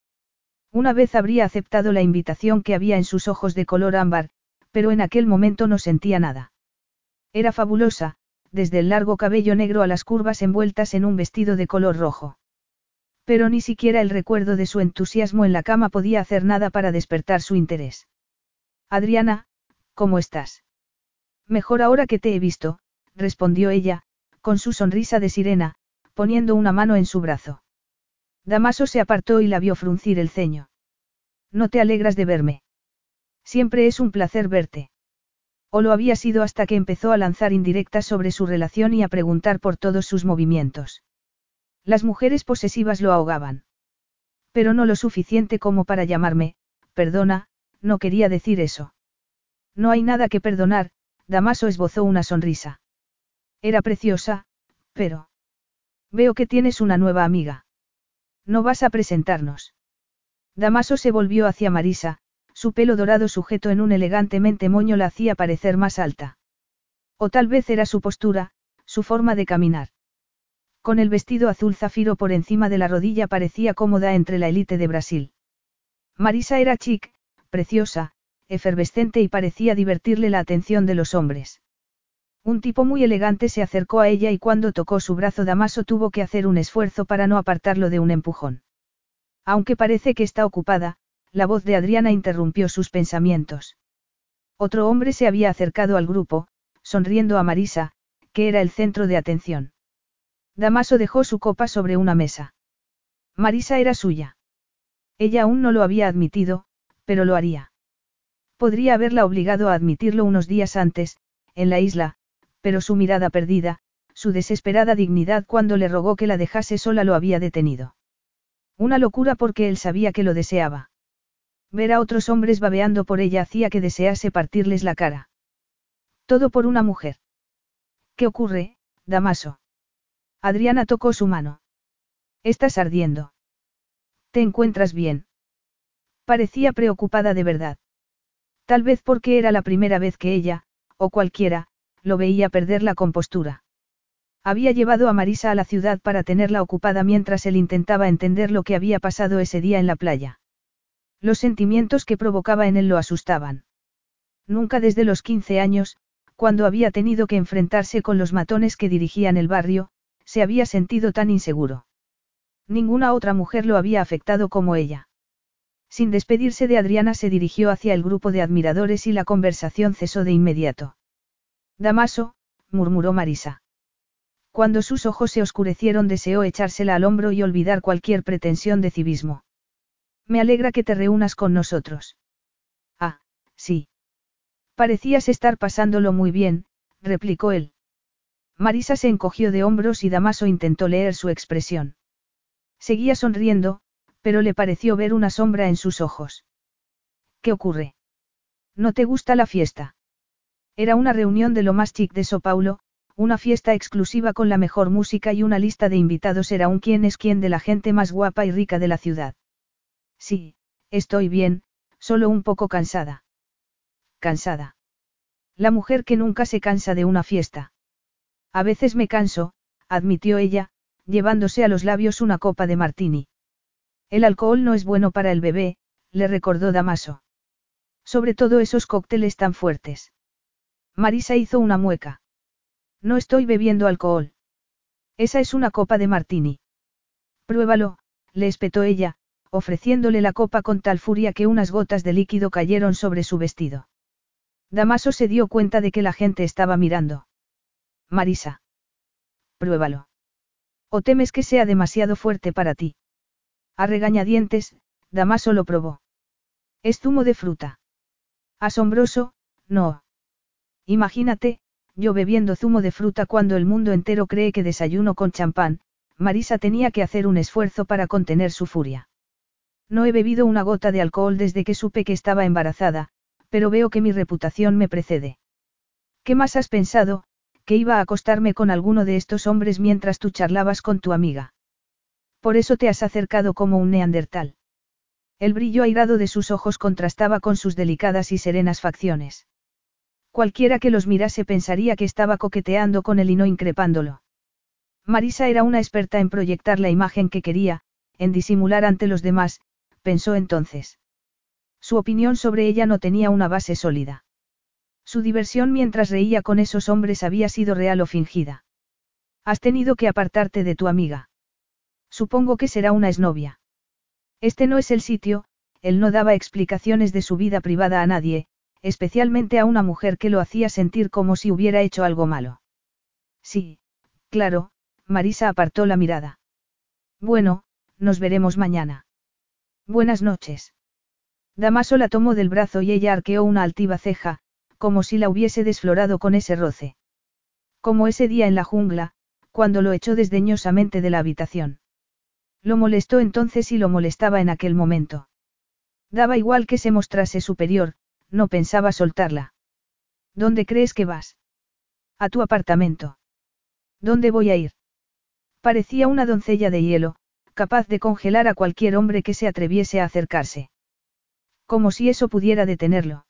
Una vez habría aceptado la invitación que había en sus ojos de color ámbar, pero en aquel momento no sentía nada. Era fabulosa, desde el largo cabello negro a las curvas envueltas en un vestido de color rojo. Pero ni siquiera el recuerdo de su entusiasmo en la cama podía hacer nada para despertar su interés. Adriana, ¿cómo estás? Mejor ahora que te he visto, respondió ella, con su sonrisa de sirena, poniendo una mano en su brazo. Damaso se apartó y la vio fruncir el ceño. No te alegras de verme. Siempre es un placer verte. O lo había sido hasta que empezó a lanzar indirectas sobre su relación y a preguntar por todos sus movimientos. Las mujeres posesivas lo ahogaban. Pero no lo suficiente como para llamarme, perdona, no quería decir eso. No hay nada que perdonar, Damaso esbozó una sonrisa. Era preciosa, pero... Veo que tienes una nueva amiga. ¿No vas a presentarnos? Damaso se volvió hacia Marisa, su pelo dorado sujeto en un elegantemente moño la hacía parecer más alta. O tal vez era su postura, su forma de caminar. Con el vestido azul zafiro por encima de la rodilla parecía cómoda entre la élite de Brasil. Marisa era chic, preciosa, efervescente y parecía divertirle la atención de los hombres. Un tipo muy elegante se acercó a ella y cuando tocó su brazo Damaso tuvo que hacer un esfuerzo para no apartarlo de un empujón. Aunque parece que está ocupada, la voz de Adriana interrumpió sus pensamientos. Otro hombre se había acercado al grupo, sonriendo a Marisa, que era el centro de atención. Damaso dejó su copa sobre una mesa. Marisa era suya. Ella aún no lo había admitido, pero lo haría. Podría haberla obligado a admitirlo unos días antes, en la isla, pero su mirada perdida, su desesperada dignidad cuando le rogó que la dejase sola lo había detenido. Una locura porque él sabía que lo deseaba. Ver a otros hombres babeando por ella hacía que desease partirles la cara. Todo por una mujer. ¿Qué ocurre, Damaso? Adriana tocó su mano. Estás ardiendo. ¿Te encuentras bien? Parecía preocupada de verdad. Tal vez porque era la primera vez que ella, o cualquiera, lo veía perder la compostura. Había llevado a Marisa a la ciudad para tenerla ocupada mientras él intentaba entender lo que había pasado ese día en la playa. Los sentimientos que provocaba en él lo asustaban. Nunca desde los 15 años, cuando había tenido que enfrentarse con los matones que dirigían el barrio, se había sentido tan inseguro. Ninguna otra mujer lo había afectado como ella. Sin despedirse de Adriana se dirigió hacia el grupo de admiradores y la conversación cesó de inmediato. Damaso, murmuró Marisa. Cuando sus ojos se oscurecieron deseó echársela al hombro y olvidar cualquier pretensión de civismo. Me alegra que te reúnas con nosotros. Ah, sí. Parecías estar pasándolo muy bien, replicó él. Marisa se encogió de hombros y Damaso intentó leer su expresión. Seguía sonriendo, pero le pareció ver una sombra en sus ojos. ¿Qué ocurre? ¿No te gusta la fiesta? Era una reunión de lo más chic de So Paulo, una fiesta exclusiva con la mejor música y una lista de invitados era un quién es quién de la gente más guapa y rica de la ciudad. Sí, estoy bien, solo un poco cansada. Cansada. La mujer que nunca se cansa de una fiesta. A veces me canso, admitió ella, llevándose a los labios una copa de martini. El alcohol no es bueno para el bebé, le recordó Damaso. Sobre todo esos cócteles tan fuertes. Marisa hizo una mueca. No estoy bebiendo alcohol. Esa es una copa de martini. Pruébalo, le espetó ella, ofreciéndole la copa con tal furia que unas gotas de líquido cayeron sobre su vestido. Damaso se dio cuenta de que la gente estaba mirando. Marisa. Pruébalo. ¿O temes que sea demasiado fuerte para ti? A regañadientes, Damaso lo probó. Es zumo de fruta. Asombroso, no. Imagínate, yo bebiendo zumo de fruta cuando el mundo entero cree que desayuno con champán, Marisa tenía que hacer un esfuerzo para contener su furia. No he bebido una gota de alcohol desde que supe que estaba embarazada, pero veo que mi reputación me precede. ¿Qué más has pensado, que iba a acostarme con alguno de estos hombres mientras tú charlabas con tu amiga? Por eso te has acercado como un neandertal. El brillo airado de sus ojos contrastaba con sus delicadas y serenas facciones. Cualquiera que los mirase pensaría que estaba coqueteando con él y no increpándolo. Marisa era una experta en proyectar la imagen que quería, en disimular ante los demás, pensó entonces. Su opinión sobre ella no tenía una base sólida. Su diversión mientras reía con esos hombres había sido real o fingida. Has tenido que apartarte de tu amiga. Supongo que será una esnovia. Este no es el sitio, él no daba explicaciones de su vida privada a nadie, especialmente a una mujer que lo hacía sentir como si hubiera hecho algo malo. Sí, claro, Marisa apartó la mirada. Bueno, nos veremos mañana. Buenas noches. Damaso la tomó del brazo y ella arqueó una altiva ceja, como si la hubiese desflorado con ese roce. Como ese día en la jungla, cuando lo echó desdeñosamente de la habitación. Lo molestó entonces y lo molestaba en aquel momento. Daba igual que se mostrase superior, no pensaba soltarla. ¿Dónde crees que vas? A tu apartamento. ¿Dónde voy a ir? Parecía una doncella de hielo, capaz de congelar a cualquier hombre que se atreviese a acercarse. Como si eso pudiera detenerlo.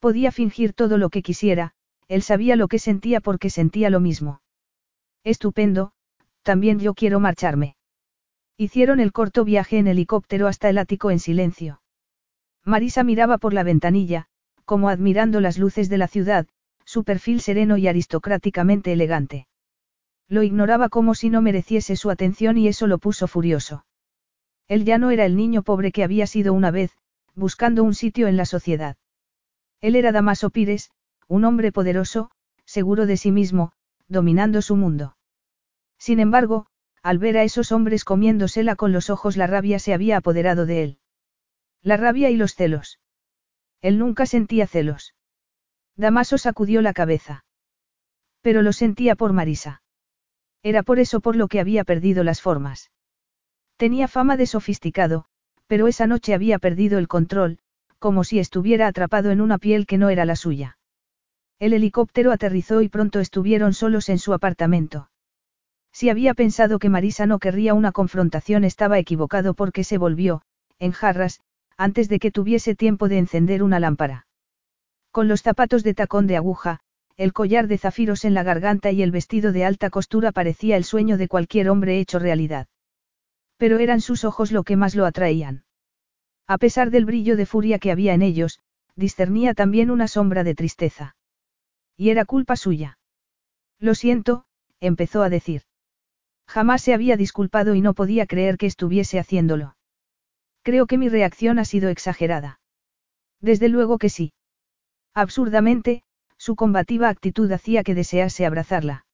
Podía fingir todo lo que quisiera, él sabía lo que sentía porque sentía lo mismo. Estupendo, también yo quiero marcharme. Hicieron el corto viaje en helicóptero hasta el ático en silencio. Marisa miraba por la ventanilla, como admirando las luces de la ciudad, su perfil sereno y aristocráticamente elegante. Lo ignoraba como si no mereciese su atención y eso lo puso furioso. Él ya no era el niño pobre que había sido una vez, buscando un sitio en la sociedad. Él era Damaso Pires, un hombre poderoso, seguro de sí mismo, dominando su mundo. Sin embargo, al ver a esos hombres comiéndosela con los ojos la rabia se había apoderado de él. La rabia y los celos. Él nunca sentía celos. Damaso sacudió la cabeza. Pero lo sentía por Marisa. Era por eso por lo que había perdido las formas. Tenía fama de sofisticado, pero esa noche había perdido el control, como si estuviera atrapado en una piel que no era la suya. El helicóptero aterrizó y pronto estuvieron solos en su apartamento. Si había pensado que Marisa no querría una confrontación estaba equivocado porque se volvió, en jarras, antes de que tuviese tiempo de encender una lámpara. Con los zapatos de tacón de aguja, el collar de zafiros en la garganta y el vestido de alta costura parecía el sueño de cualquier hombre hecho realidad. Pero eran sus ojos lo que más lo atraían. A pesar del brillo de furia que había en ellos, discernía también una sombra de tristeza. Y era culpa suya. Lo siento, empezó a decir. Jamás se había disculpado y no podía creer que estuviese haciéndolo. Creo que mi reacción ha sido exagerada. Desde luego que sí. Absurdamente, su combativa actitud hacía que desease abrazarla.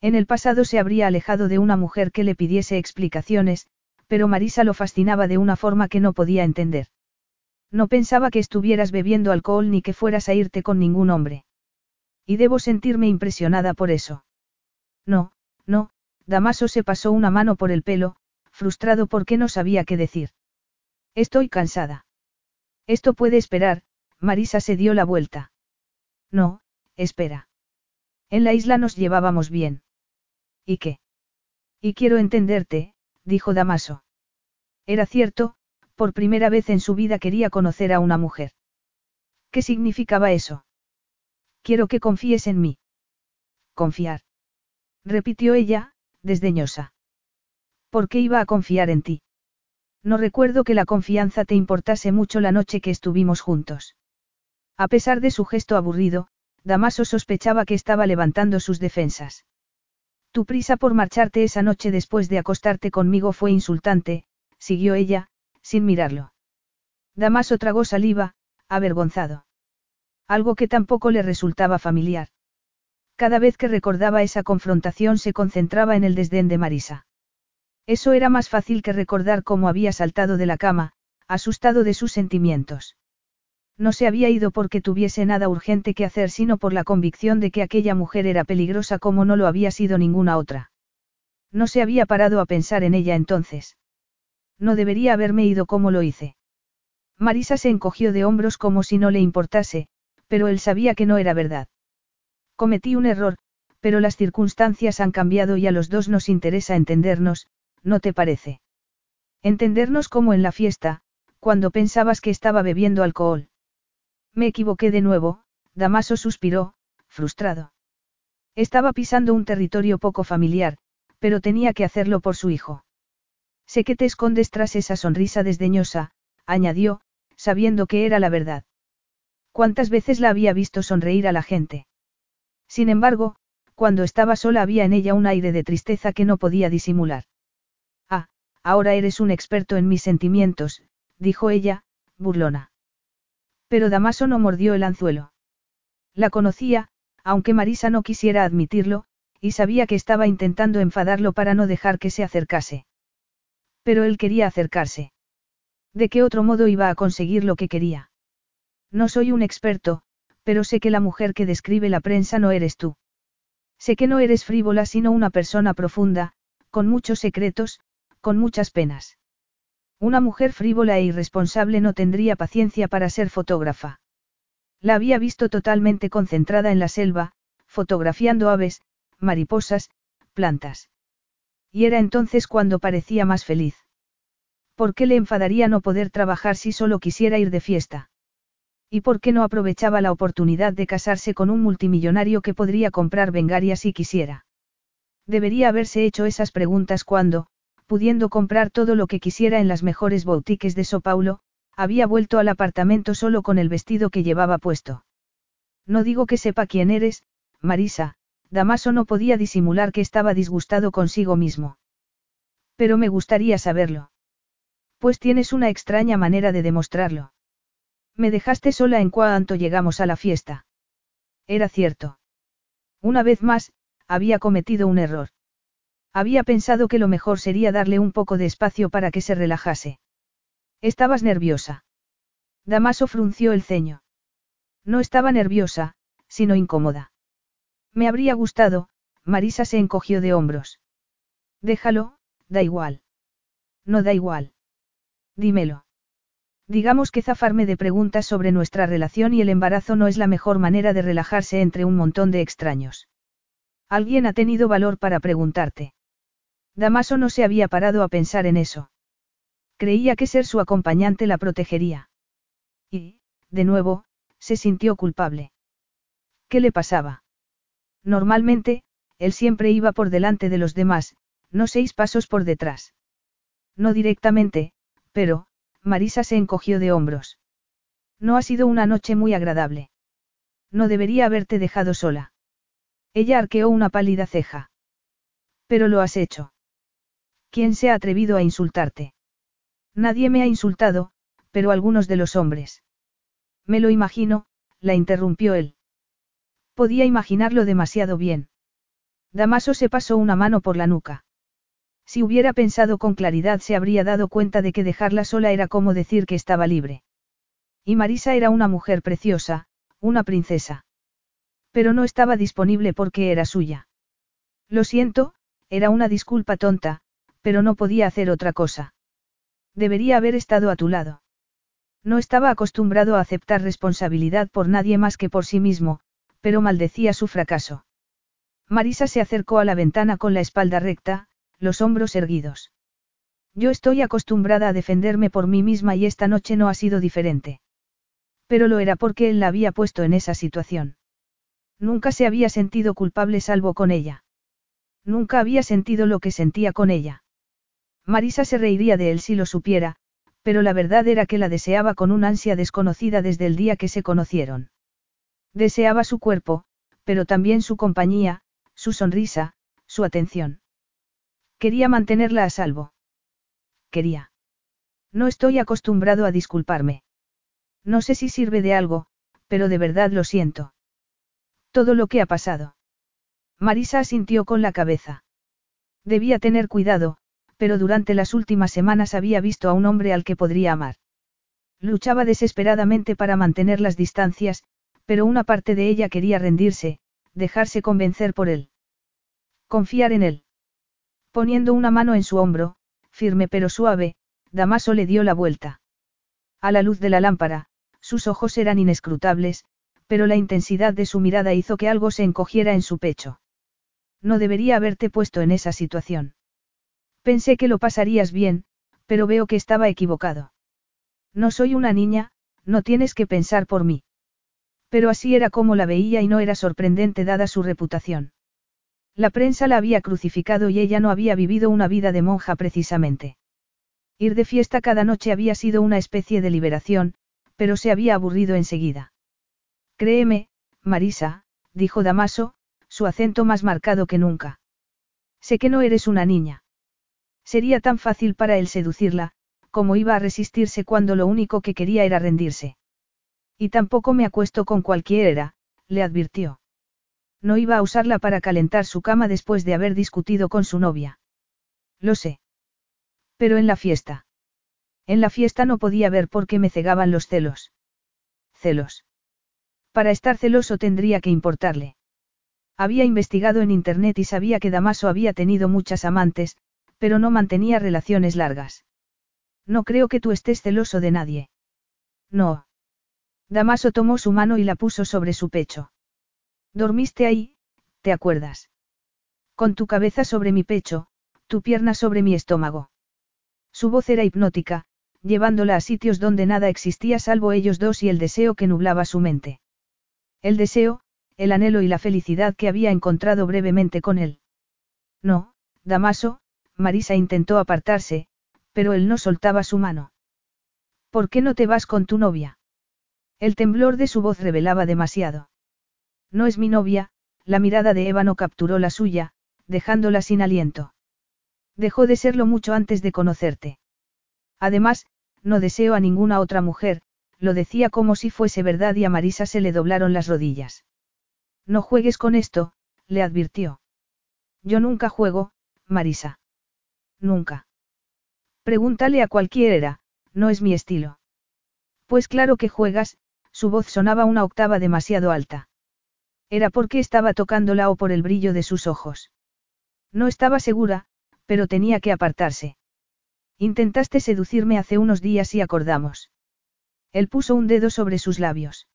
En el pasado se habría alejado de una mujer que le pidiese explicaciones, pero Marisa lo fascinaba de una forma que no podía entender. No pensaba que estuvieras bebiendo alcohol ni que fueras a irte con ningún hombre. Y debo sentirme impresionada por eso. No, no, Damaso se pasó una mano por el pelo, frustrado porque no sabía qué decir. Estoy cansada. Esto puede esperar, Marisa se dio la vuelta. No, espera. En la isla nos llevábamos bien. ¿Y qué? Y quiero entenderte, dijo Damaso. Era cierto, por primera vez en su vida quería conocer a una mujer. ¿Qué significaba eso? Quiero que confíes en mí. Confiar. Repitió ella, desdeñosa. ¿Por qué iba a confiar en ti? No recuerdo que la confianza te importase mucho la noche que estuvimos juntos. A pesar de su gesto aburrido, Damaso sospechaba que estaba levantando sus defensas. Tu prisa por marcharte esa noche después de acostarte conmigo fue insultante, siguió ella, sin mirarlo. Damaso tragó saliva, avergonzado. Algo que tampoco le resultaba familiar. Cada vez que recordaba esa confrontación se concentraba en el desdén de Marisa. Eso era más fácil que recordar cómo había saltado de la cama, asustado de sus sentimientos. No se había ido porque tuviese nada urgente que hacer, sino por la convicción de que aquella mujer era peligrosa como no lo había sido ninguna otra. No se había parado a pensar en ella entonces. No debería haberme ido como lo hice. Marisa se encogió de hombros como si no le importase, pero él sabía que no era verdad. Cometí un error, pero las circunstancias han cambiado y a los dos nos interesa entendernos, ¿no te parece? Entendernos como en la fiesta, cuando pensabas que estaba bebiendo alcohol. Me equivoqué de nuevo, Damaso suspiró, frustrado. Estaba pisando un territorio poco familiar, pero tenía que hacerlo por su hijo. Sé que te escondes tras esa sonrisa desdeñosa, añadió, sabiendo que era la verdad. ¿Cuántas veces la había visto sonreír a la gente? Sin embargo, cuando estaba sola había en ella un aire de tristeza que no podía disimular. Ah, ahora eres un experto en mis sentimientos, dijo ella, burlona. Pero Damaso no mordió el anzuelo. La conocía, aunque Marisa no quisiera admitirlo, y sabía que estaba intentando enfadarlo para no dejar que se acercase. Pero él quería acercarse. ¿De qué otro modo iba a conseguir lo que quería? No soy un experto, pero sé que la mujer que describe la prensa no eres tú. Sé que no eres frívola sino una persona profunda, con muchos secretos, con muchas penas. Una mujer frívola e irresponsable no tendría paciencia para ser fotógrafa. La había visto totalmente concentrada en la selva, fotografiando aves, mariposas, plantas. Y era entonces cuando parecía más feliz. ¿Por qué le enfadaría no poder trabajar si solo quisiera ir de fiesta? ¿Y por qué no aprovechaba la oportunidad de casarse con un multimillonario que podría comprar Vengaria si quisiera? Debería haberse hecho esas preguntas cuando, pudiendo comprar todo lo que quisiera en las mejores boutiques de So Paulo, había vuelto al apartamento solo con el vestido que llevaba puesto. No digo que sepa quién eres, Marisa, Damaso no podía disimular que estaba disgustado consigo mismo. Pero me gustaría saberlo. Pues tienes una extraña manera de demostrarlo. Me dejaste sola en cuanto llegamos a la fiesta. Era cierto. Una vez más, había cometido un error. Había pensado que lo mejor sería darle un poco de espacio para que se relajase. Estabas nerviosa. Damaso frunció el ceño. No estaba nerviosa, sino incómoda. Me habría gustado, Marisa se encogió de hombros. Déjalo, da igual. No da igual. Dímelo. Digamos que zafarme de preguntas sobre nuestra relación y el embarazo no es la mejor manera de relajarse entre un montón de extraños. Alguien ha tenido valor para preguntarte. Damaso no se había parado a pensar en eso. Creía que ser su acompañante la protegería. Y, de nuevo, se sintió culpable. ¿Qué le pasaba? Normalmente, él siempre iba por delante de los demás, no seis pasos por detrás. No directamente, pero, Marisa se encogió de hombros. No ha sido una noche muy agradable. No debería haberte dejado sola. Ella arqueó una pálida ceja. Pero lo has hecho. ¿Quién se ha atrevido a insultarte? Nadie me ha insultado, pero algunos de los hombres. Me lo imagino, la interrumpió él. Podía imaginarlo demasiado bien. Damaso se pasó una mano por la nuca. Si hubiera pensado con claridad se habría dado cuenta de que dejarla sola era como decir que estaba libre. Y Marisa era una mujer preciosa, una princesa. Pero no estaba disponible porque era suya. Lo siento, era una disculpa tonta, pero no podía hacer otra cosa. Debería haber estado a tu lado. No estaba acostumbrado a aceptar responsabilidad por nadie más que por sí mismo, pero maldecía su fracaso. Marisa se acercó a la ventana con la espalda recta, los hombros erguidos. Yo estoy acostumbrada a defenderme por mí misma y esta noche no ha sido diferente. Pero lo era porque él la había puesto en esa situación. Nunca se había sentido culpable salvo con ella. Nunca había sentido lo que sentía con ella. Marisa se reiría de él si lo supiera, pero la verdad era que la deseaba con una ansia desconocida desde el día que se conocieron. Deseaba su cuerpo, pero también su compañía, su sonrisa, su atención. Quería mantenerla a salvo. Quería. No estoy acostumbrado a disculparme. No sé si sirve de algo, pero de verdad lo siento. Todo lo que ha pasado. Marisa asintió con la cabeza. Debía tener cuidado, pero durante las últimas semanas había visto a un hombre al que podría amar. Luchaba desesperadamente para mantener las distancias, pero una parte de ella quería rendirse, dejarse convencer por él. Confiar en él. Poniendo una mano en su hombro, firme pero suave, Damaso le dio la vuelta. A la luz de la lámpara, sus ojos eran inescrutables, pero la intensidad de su mirada hizo que algo se encogiera en su pecho. No debería haberte puesto en esa situación. Pensé que lo pasarías bien, pero veo que estaba equivocado. No soy una niña, no tienes que pensar por mí. Pero así era como la veía y no era sorprendente dada su reputación. La prensa la había crucificado y ella no había vivido una vida de monja precisamente. Ir de fiesta cada noche había sido una especie de liberación, pero se había aburrido enseguida. Créeme, Marisa, dijo Damaso, su acento más marcado que nunca. Sé que no eres una niña. Sería tan fácil para él seducirla, como iba a resistirse cuando lo único que quería era rendirse. Y tampoco me acuesto con cualquiera, le advirtió. No iba a usarla para calentar su cama después de haber discutido con su novia. Lo sé. Pero en la fiesta. En la fiesta no podía ver por qué me cegaban los celos. Celos. Para estar celoso tendría que importarle. Había investigado en internet y sabía que Damaso había tenido muchas amantes, pero no mantenía relaciones largas. No creo que tú estés celoso de nadie. No. Damaso tomó su mano y la puso sobre su pecho. Dormiste ahí, ¿te acuerdas? Con tu cabeza sobre mi pecho, tu pierna sobre mi estómago. Su voz era hipnótica, llevándola a sitios donde nada existía salvo ellos dos y el deseo que nublaba su mente. El deseo, el anhelo y la felicidad que había encontrado brevemente con él. No, Damaso, Marisa intentó apartarse, pero él no soltaba su mano. ¿Por qué no te vas con tu novia? El temblor de su voz revelaba demasiado. No es mi novia, la mirada de Eva no capturó la suya, dejándola sin aliento. Dejó de serlo mucho antes de conocerte. Además, no deseo a ninguna otra mujer, lo decía como si fuese verdad y a Marisa se le doblaron las rodillas. No juegues con esto, le advirtió. Yo nunca juego, Marisa. Nunca. Pregúntale a cualquiera, no es mi estilo. Pues claro que juegas, su voz sonaba una octava demasiado alta. Era porque estaba tocándola o por el brillo de sus ojos. No estaba segura, pero tenía que apartarse. Intentaste seducirme hace unos días y acordamos. Él puso un dedo sobre sus labios.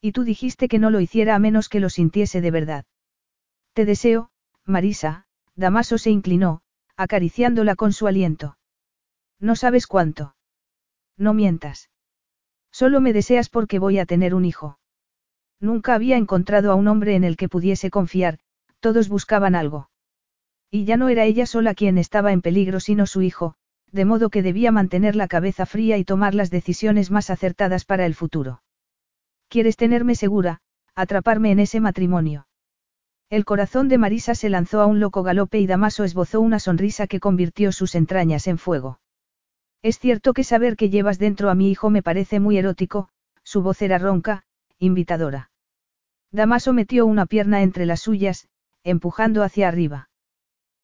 Y tú dijiste que no lo hiciera a menos que lo sintiese de verdad. Te deseo, Marisa, Damaso se inclinó, acariciándola con su aliento. No sabes cuánto. No mientas. Solo me deseas porque voy a tener un hijo. Nunca había encontrado a un hombre en el que pudiese confiar, todos buscaban algo. Y ya no era ella sola quien estaba en peligro sino su hijo, de modo que debía mantener la cabeza fría y tomar las decisiones más acertadas para el futuro. ¿Quieres tenerme segura, atraparme en ese matrimonio? El corazón de Marisa se lanzó a un loco galope y Damaso esbozó una sonrisa que convirtió sus entrañas en fuego. Es cierto que saber que llevas dentro a mi hijo me parece muy erótico, su voz era ronca, invitadora. Damaso metió una pierna entre las suyas, empujando hacia arriba.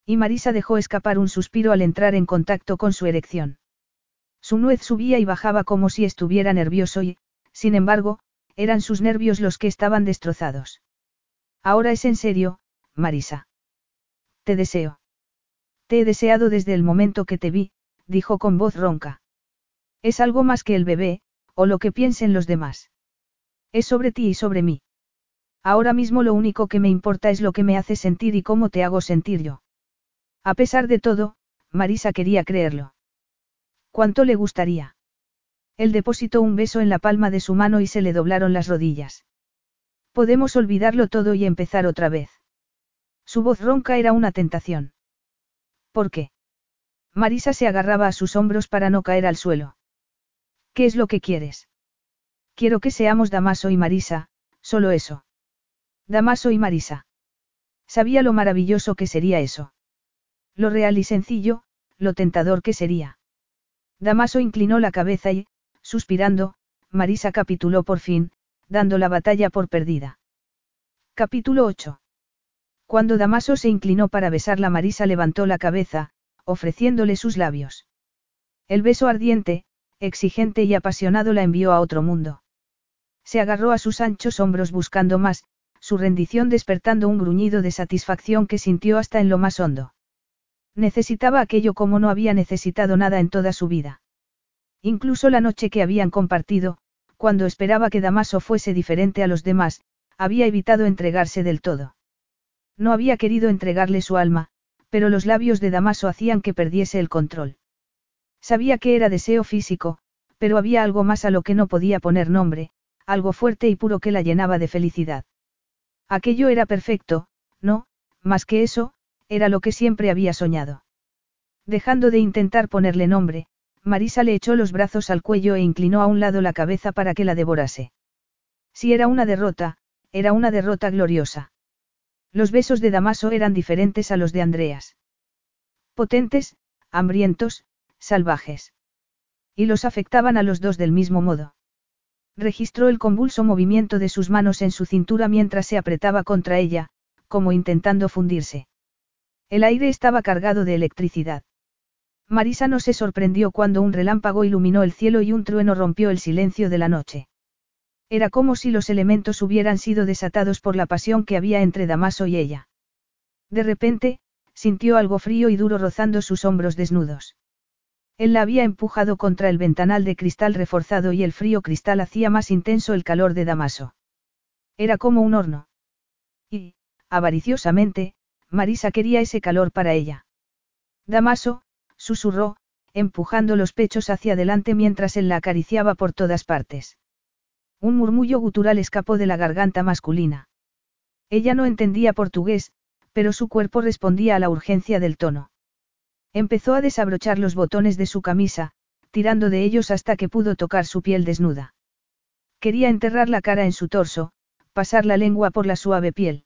Y Marisa dejó escapar un suspiro al entrar en contacto con su erección. Su nuez subía y bajaba como si estuviera nervioso y, sin embargo, eran sus nervios los que estaban destrozados. Ahora es en serio, Marisa. Te deseo. Te he deseado desde el momento que te vi, dijo con voz ronca. Es algo más que el bebé, o lo que piensen los demás. Es sobre ti y sobre mí. Ahora mismo lo único que me importa es lo que me hace sentir y cómo te hago sentir yo. A pesar de todo, Marisa quería creerlo. ¿Cuánto le gustaría? Él depositó un beso en la palma de su mano y se le doblaron las rodillas. Podemos olvidarlo todo y empezar otra vez. Su voz ronca era una tentación. ¿Por qué? Marisa se agarraba a sus hombros para no caer al suelo. ¿Qué es lo que quieres? Quiero que seamos Damaso y Marisa, solo eso. Damaso y Marisa. Sabía lo maravilloso que sería eso. Lo real y sencillo, lo tentador que sería. Damaso inclinó la cabeza y, suspirando, Marisa capituló por fin, dando la batalla por perdida. Capítulo 8. Cuando Damaso se inclinó para besarla, Marisa levantó la cabeza, ofreciéndole sus labios. El beso ardiente, exigente y apasionado la envió a otro mundo. Se agarró a sus anchos hombros buscando más, su rendición despertando un gruñido de satisfacción que sintió hasta en lo más hondo. Necesitaba aquello como no había necesitado nada en toda su vida. Incluso la noche que habían compartido, cuando esperaba que Damaso fuese diferente a los demás, había evitado entregarse del todo. No había querido entregarle su alma, pero los labios de Damaso hacían que perdiese el control. Sabía que era deseo físico, pero había algo más a lo que no podía poner nombre, algo fuerte y puro que la llenaba de felicidad. Aquello era perfecto, no, más que eso, era lo que siempre había soñado. Dejando de intentar ponerle nombre, Marisa le echó los brazos al cuello e inclinó a un lado la cabeza para que la devorase. Si era una derrota, era una derrota gloriosa. Los besos de Damaso eran diferentes a los de Andreas. Potentes, hambrientos, salvajes. Y los afectaban a los dos del mismo modo. Registró el convulso movimiento de sus manos en su cintura mientras se apretaba contra ella, como intentando fundirse. El aire estaba cargado de electricidad. Marisa no se sorprendió cuando un relámpago iluminó el cielo y un trueno rompió el silencio de la noche. Era como si los elementos hubieran sido desatados por la pasión que había entre Damaso y ella. De repente, sintió algo frío y duro rozando sus hombros desnudos. Él la había empujado contra el ventanal de cristal reforzado y el frío cristal hacía más intenso el calor de Damaso. Era como un horno. Y, avariciosamente, Marisa quería ese calor para ella. Damaso, susurró, empujando los pechos hacia adelante mientras él la acariciaba por todas partes. Un murmullo gutural escapó de la garganta masculina. Ella no entendía portugués, pero su cuerpo respondía a la urgencia del tono. Empezó a desabrochar los botones de su camisa, tirando de ellos hasta que pudo tocar su piel desnuda. Quería enterrar la cara en su torso, pasar la lengua por la suave piel.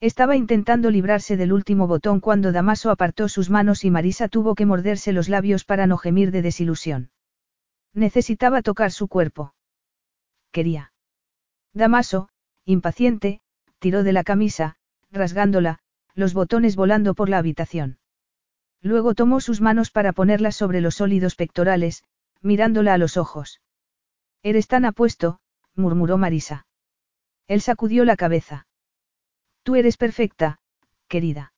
Estaba intentando librarse del último botón cuando Damaso apartó sus manos y Marisa tuvo que morderse los labios para no gemir de desilusión. Necesitaba tocar su cuerpo. Quería. Damaso, impaciente, tiró de la camisa, rasgándola, los botones volando por la habitación. Luego tomó sus manos para ponerlas sobre los sólidos pectorales, mirándola a los ojos. Eres tan apuesto, murmuró Marisa. Él sacudió la cabeza. Tú eres perfecta, querida.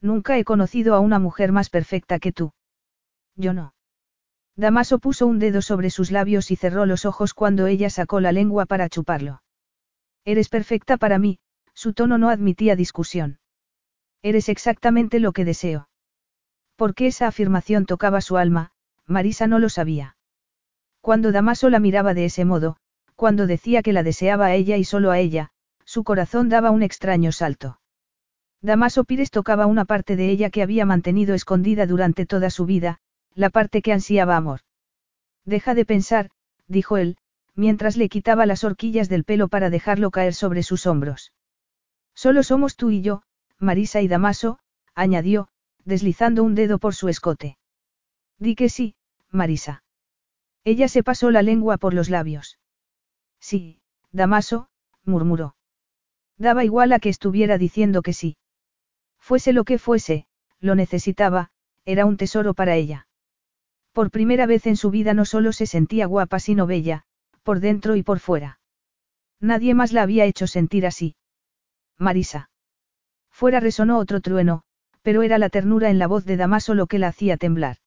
Nunca he conocido a una mujer más perfecta que tú. Yo no. Damaso puso un dedo sobre sus labios y cerró los ojos cuando ella sacó la lengua para chuparlo. Eres perfecta para mí, su tono no admitía discusión. Eres exactamente lo que deseo. Porque esa afirmación tocaba su alma, Marisa no lo sabía. Cuando Damaso la miraba de ese modo, cuando decía que la deseaba a ella y solo a ella, su corazón daba un extraño salto. Damaso Pires tocaba una parte de ella que había mantenido escondida durante toda su vida, la parte que ansiaba amor. Deja de pensar, dijo él, mientras le quitaba las horquillas del pelo para dejarlo caer sobre sus hombros. Solo somos tú y yo, Marisa y Damaso, añadió, deslizando un dedo por su escote. Di que sí, Marisa. Ella se pasó la lengua por los labios. Sí, Damaso, murmuró. Daba igual a que estuviera diciendo que sí. Fuese lo que fuese, lo necesitaba, era un tesoro para ella. Por primera vez en su vida no solo se sentía guapa sino bella, por dentro y por fuera. Nadie más la había hecho sentir así. Marisa. Fuera resonó otro trueno, pero era la ternura en la voz de Damaso lo que la hacía temblar.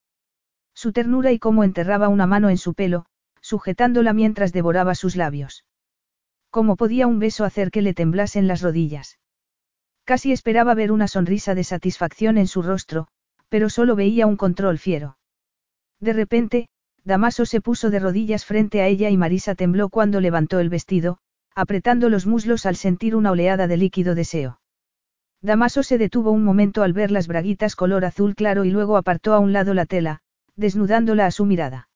Su ternura y cómo enterraba una mano en su pelo, sujetándola mientras devoraba sus labios. ¿Cómo podía un beso hacer que le temblasen las rodillas? Casi esperaba ver una sonrisa de satisfacción en su rostro, pero solo veía un control fiero. De repente, Damaso se puso de rodillas frente a ella y Marisa tembló cuando levantó el vestido, apretando los muslos al sentir una oleada de líquido deseo. Damaso se detuvo un momento al ver las braguitas color azul claro y luego apartó a un lado la tela, desnudándola a su mirada.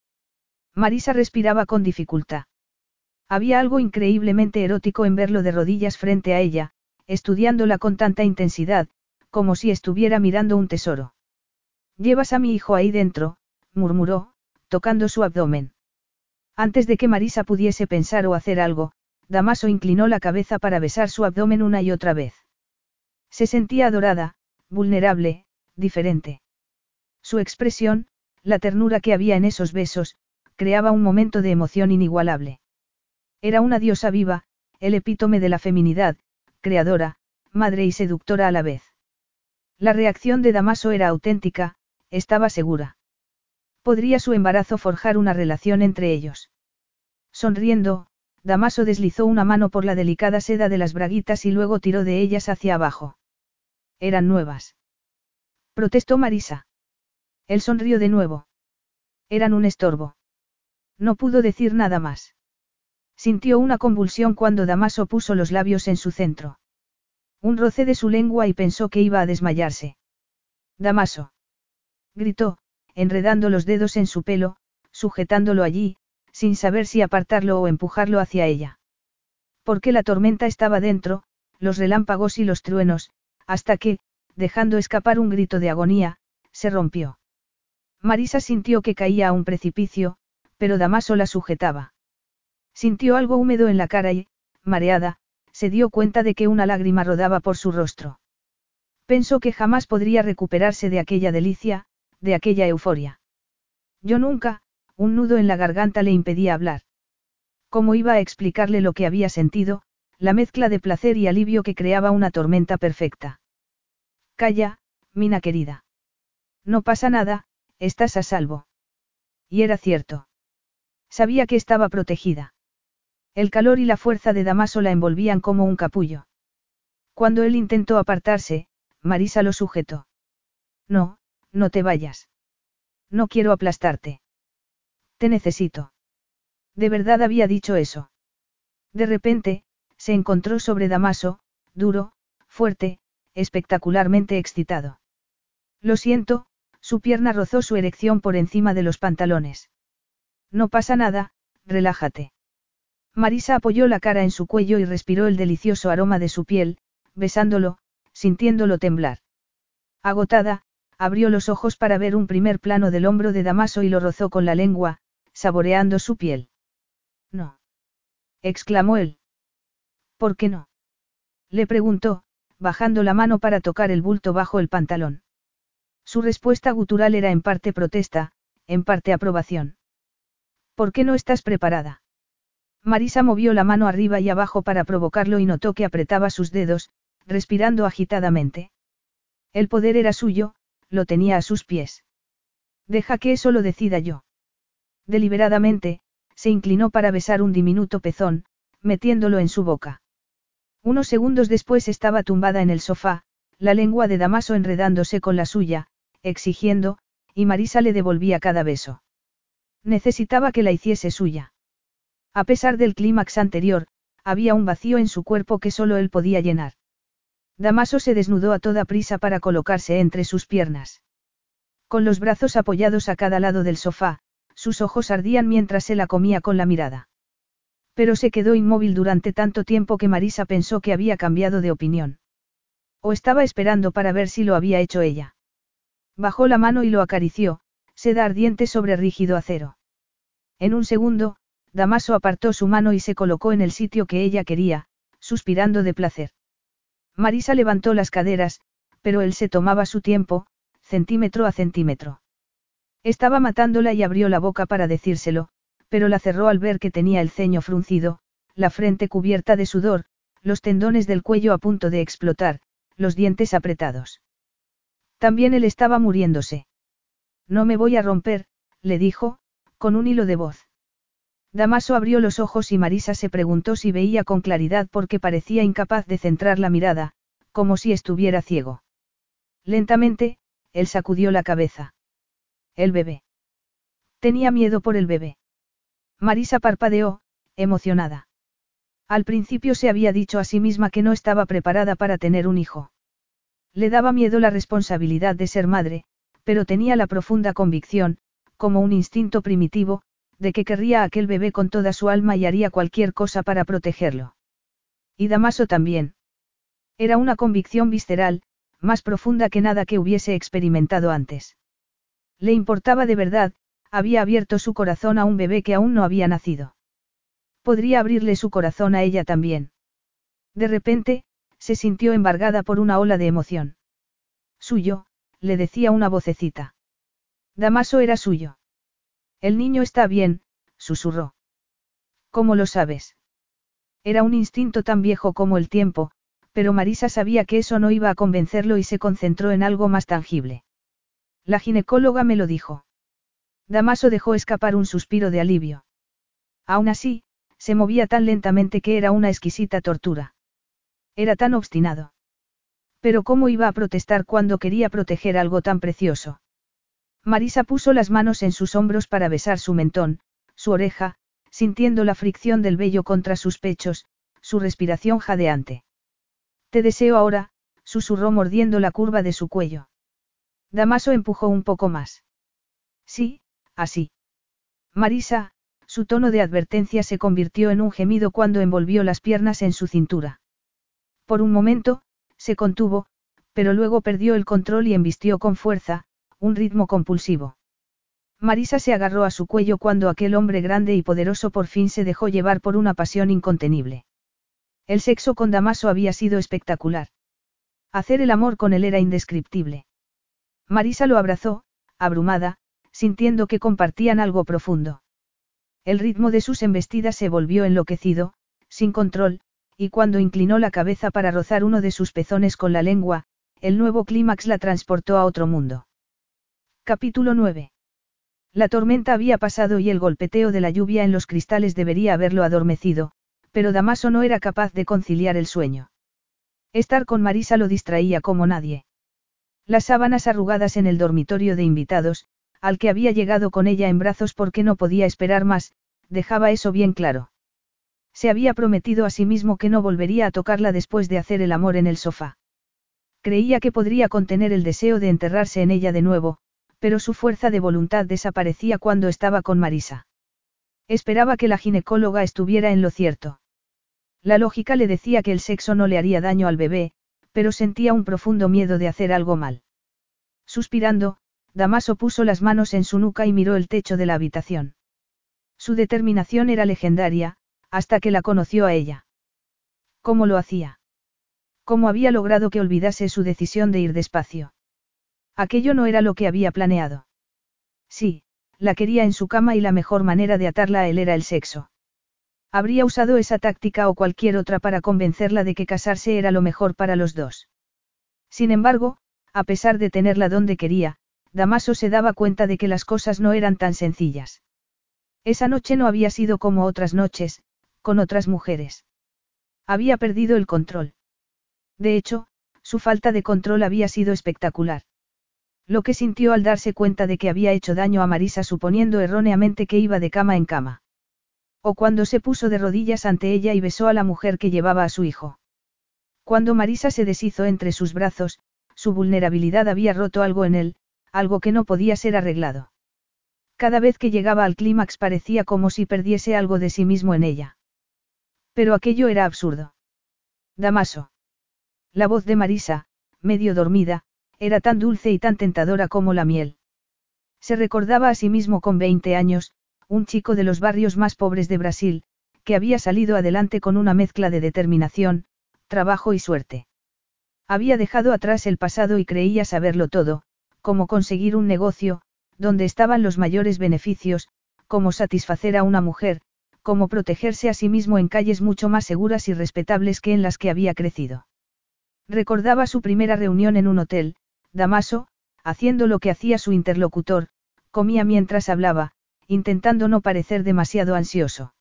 Marisa respiraba con dificultad. Había algo increíblemente erótico en verlo de rodillas frente a ella, estudiándola con tanta intensidad, como si estuviera mirando un tesoro. Llevas a mi hijo ahí dentro, murmuró, tocando su abdomen. Antes de que Marisa pudiese pensar o hacer algo, Damaso inclinó la cabeza para besar su abdomen una y otra vez. Se sentía adorada, vulnerable, diferente. Su expresión, la ternura que había en esos besos, creaba un momento de emoción inigualable. Era una diosa viva, el epítome de la feminidad, creadora, madre y seductora a la vez. La reacción de Damaso era auténtica, estaba segura. Podría su embarazo forjar una relación entre ellos. Sonriendo, Damaso deslizó una mano por la delicada seda de las braguitas y luego tiró de ellas hacia abajo. Eran nuevas. Protestó Marisa. Él sonrió de nuevo. Eran un estorbo. No pudo decir nada más. Sintió una convulsión cuando Damaso puso los labios en su centro. Un roce de su lengua y pensó que iba a desmayarse. Damaso. Gritó, enredando los dedos en su pelo, sujetándolo allí, sin saber si apartarlo o empujarlo hacia ella. Porque la tormenta estaba dentro, los relámpagos y los truenos, hasta que, dejando escapar un grito de agonía, se rompió. Marisa sintió que caía a un precipicio, pero Damaso la sujetaba. Sintió algo húmedo en la cara y, mareada, se dio cuenta de que una lágrima rodaba por su rostro. Pensó que jamás podría recuperarse de aquella delicia, de aquella euforia. Yo nunca, un nudo en la garganta le impedía hablar. ¿Cómo iba a explicarle lo que había sentido, la mezcla de placer y alivio que creaba una tormenta perfecta? Calla, Mina querida. No pasa nada, estás a salvo. Y era cierto. Sabía que estaba protegida. El calor y la fuerza de Damaso la envolvían como un capullo. Cuando él intentó apartarse, Marisa lo sujetó. No, no te vayas. No quiero aplastarte. Te necesito. De verdad había dicho eso. De repente, se encontró sobre Damaso, duro, fuerte, espectacularmente excitado. Lo siento, su pierna rozó su erección por encima de los pantalones. No pasa nada, relájate. Marisa apoyó la cara en su cuello y respiró el delicioso aroma de su piel, besándolo, sintiéndolo temblar. Agotada, abrió los ojos para ver un primer plano del hombro de Damaso y lo rozó con la lengua, saboreando su piel. No. exclamó él. ¿Por qué no? Le preguntó, bajando la mano para tocar el bulto bajo el pantalón. Su respuesta gutural era en parte protesta, en parte aprobación. ¿Por qué no estás preparada? Marisa movió la mano arriba y abajo para provocarlo y notó que apretaba sus dedos, respirando agitadamente. El poder era suyo, lo tenía a sus pies. Deja que eso lo decida yo. Deliberadamente, se inclinó para besar un diminuto pezón, metiéndolo en su boca. Unos segundos después estaba tumbada en el sofá, la lengua de Damaso enredándose con la suya, exigiendo, y Marisa le devolvía cada beso. Necesitaba que la hiciese suya. A pesar del clímax anterior, había un vacío en su cuerpo que solo él podía llenar. Damaso se desnudó a toda prisa para colocarse entre sus piernas. Con los brazos apoyados a cada lado del sofá, sus ojos ardían mientras se la comía con la mirada. Pero se quedó inmóvil durante tanto tiempo que Marisa pensó que había cambiado de opinión. O estaba esperando para ver si lo había hecho ella. Bajó la mano y lo acarició, seda ardiente sobre rígido acero. En un segundo, Damaso apartó su mano y se colocó en el sitio que ella quería, suspirando de placer. Marisa levantó las caderas, pero él se tomaba su tiempo, centímetro a centímetro. Estaba matándola y abrió la boca para decírselo, pero la cerró al ver que tenía el ceño fruncido, la frente cubierta de sudor, los tendones del cuello a punto de explotar, los dientes apretados. También él estaba muriéndose. No me voy a romper, le dijo, con un hilo de voz. Damaso abrió los ojos y Marisa se preguntó si veía con claridad porque parecía incapaz de centrar la mirada, como si estuviera ciego. Lentamente, él sacudió la cabeza. El bebé. Tenía miedo por el bebé. Marisa parpadeó, emocionada. Al principio se había dicho a sí misma que no estaba preparada para tener un hijo. Le daba miedo la responsabilidad de ser madre, pero tenía la profunda convicción, como un instinto primitivo, de que querría a aquel bebé con toda su alma y haría cualquier cosa para protegerlo. Y Damaso también. Era una convicción visceral, más profunda que nada que hubiese experimentado antes. Le importaba de verdad, había abierto su corazón a un bebé que aún no había nacido. Podría abrirle su corazón a ella también. De repente, se sintió embargada por una ola de emoción. Suyo, le decía una vocecita. Damaso era suyo. El niño está bien, susurró. ¿Cómo lo sabes? Era un instinto tan viejo como el tiempo, pero Marisa sabía que eso no iba a convencerlo y se concentró en algo más tangible. La ginecóloga me lo dijo. Damaso dejó escapar un suspiro de alivio. Aún así, se movía tan lentamente que era una exquisita tortura. Era tan obstinado. Pero ¿cómo iba a protestar cuando quería proteger algo tan precioso? Marisa puso las manos en sus hombros para besar su mentón, su oreja, sintiendo la fricción del vello contra sus pechos, su respiración jadeante. Te deseo ahora, susurró mordiendo la curva de su cuello. Damaso empujó un poco más. Sí, así. Marisa, su tono de advertencia se convirtió en un gemido cuando envolvió las piernas en su cintura. Por un momento, se contuvo, pero luego perdió el control y embistió con fuerza, un ritmo compulsivo. Marisa se agarró a su cuello cuando aquel hombre grande y poderoso por fin se dejó llevar por una pasión incontenible. El sexo con Damaso había sido espectacular. Hacer el amor con él era indescriptible. Marisa lo abrazó, abrumada, sintiendo que compartían algo profundo. El ritmo de sus embestidas se volvió enloquecido, sin control, y cuando inclinó la cabeza para rozar uno de sus pezones con la lengua, el nuevo clímax la transportó a otro mundo. Capítulo 9. La tormenta había pasado y el golpeteo de la lluvia en los cristales debería haberlo adormecido, pero Damaso no era capaz de conciliar el sueño. Estar con Marisa lo distraía como nadie. Las sábanas arrugadas en el dormitorio de invitados, al que había llegado con ella en brazos porque no podía esperar más, dejaba eso bien claro. Se había prometido a sí mismo que no volvería a tocarla después de hacer el amor en el sofá. Creía que podría contener el deseo de enterrarse en ella de nuevo, pero su fuerza de voluntad desaparecía cuando estaba con Marisa. Esperaba que la ginecóloga estuviera en lo cierto. La lógica le decía que el sexo no le haría daño al bebé, pero sentía un profundo miedo de hacer algo mal. Suspirando, Damaso puso las manos en su nuca y miró el techo de la habitación. Su determinación era legendaria, hasta que la conoció a ella. ¿Cómo lo hacía? ¿Cómo había logrado que olvidase su decisión de ir despacio? Aquello no era lo que había planeado. Sí, la quería en su cama y la mejor manera de atarla a él era el sexo. Habría usado esa táctica o cualquier otra para convencerla de que casarse era lo mejor para los dos. Sin embargo, a pesar de tenerla donde quería, Damaso se daba cuenta de que las cosas no eran tan sencillas. Esa noche no había sido como otras noches, con otras mujeres. Había perdido el control. De hecho, su falta de control había sido espectacular. Lo que sintió al darse cuenta de que había hecho daño a Marisa suponiendo erróneamente que iba de cama en cama. O cuando se puso de rodillas ante ella y besó a la mujer que llevaba a su hijo. Cuando Marisa se deshizo entre sus brazos, su vulnerabilidad había roto algo en él, algo que no podía ser arreglado. Cada vez que llegaba al clímax parecía como si perdiese algo de sí mismo en ella. Pero aquello era absurdo. Damaso. La voz de Marisa, medio dormida, era tan dulce y tan tentadora como la miel. Se recordaba a sí mismo con 20 años, un chico de los barrios más pobres de Brasil, que había salido adelante con una mezcla de determinación, trabajo y suerte. Había dejado atrás el pasado y creía saberlo todo, cómo conseguir un negocio, dónde estaban los mayores beneficios, cómo satisfacer a una mujer, cómo protegerse a sí mismo en calles mucho más seguras y respetables que en las que había crecido. Recordaba su primera reunión en un hotel, Damaso, haciendo lo que hacía su interlocutor, comía mientras hablaba, intentando no parecer demasiado ansioso.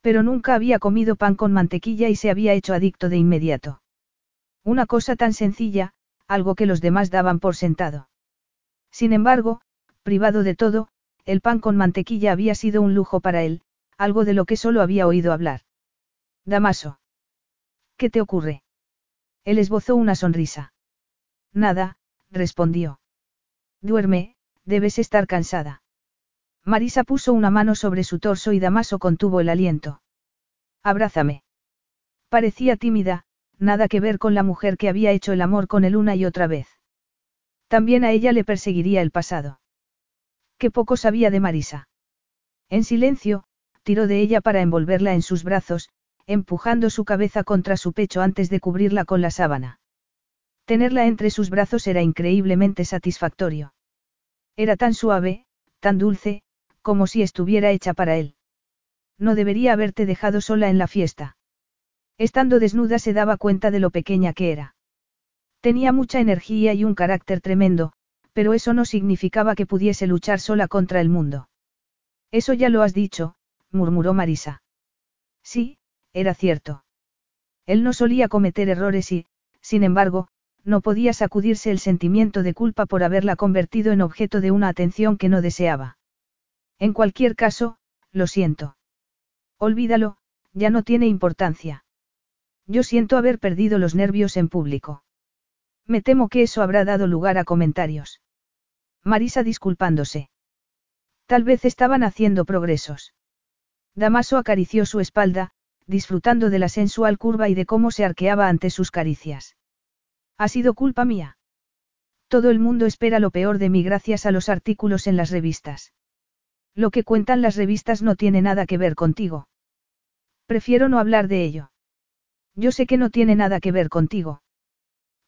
Pero nunca había comido pan con mantequilla y se había hecho adicto de inmediato. Una cosa tan sencilla, algo que los demás daban por sentado. Sin embargo, privado de todo, el pan con mantequilla había sido un lujo para él, algo de lo que solo había oído hablar. Damaso. ¿Qué te ocurre? Él esbozó una sonrisa. Nada, respondió. Duerme, debes estar cansada. Marisa puso una mano sobre su torso y Damaso contuvo el aliento. Abrázame. Parecía tímida, nada que ver con la mujer que había hecho el amor con él una y otra vez. También a ella le perseguiría el pasado. Qué poco sabía de Marisa. En silencio, tiró de ella para envolverla en sus brazos, empujando su cabeza contra su pecho antes de cubrirla con la sábana. Tenerla entre sus brazos era increíblemente satisfactorio. Era tan suave, tan dulce, como si estuviera hecha para él. No debería haberte dejado sola en la fiesta. Estando desnuda se daba cuenta de lo pequeña que era. Tenía mucha energía y un carácter tremendo, pero eso no significaba que pudiese luchar sola contra el mundo. Eso ya lo has dicho, murmuró Marisa. Sí, era cierto. Él no solía cometer errores y, sin embargo, no podía sacudirse el sentimiento de culpa por haberla convertido en objeto de una atención que no deseaba. En cualquier caso, lo siento. Olvídalo, ya no tiene importancia. Yo siento haber perdido los nervios en público. Me temo que eso habrá dado lugar a comentarios. Marisa disculpándose. Tal vez estaban haciendo progresos. Damaso acarició su espalda, disfrutando de la sensual curva y de cómo se arqueaba ante sus caricias. Ha sido culpa mía. Todo el mundo espera lo peor de mí gracias a los artículos en las revistas. Lo que cuentan las revistas no tiene nada que ver contigo. Prefiero no hablar de ello. Yo sé que no tiene nada que ver contigo.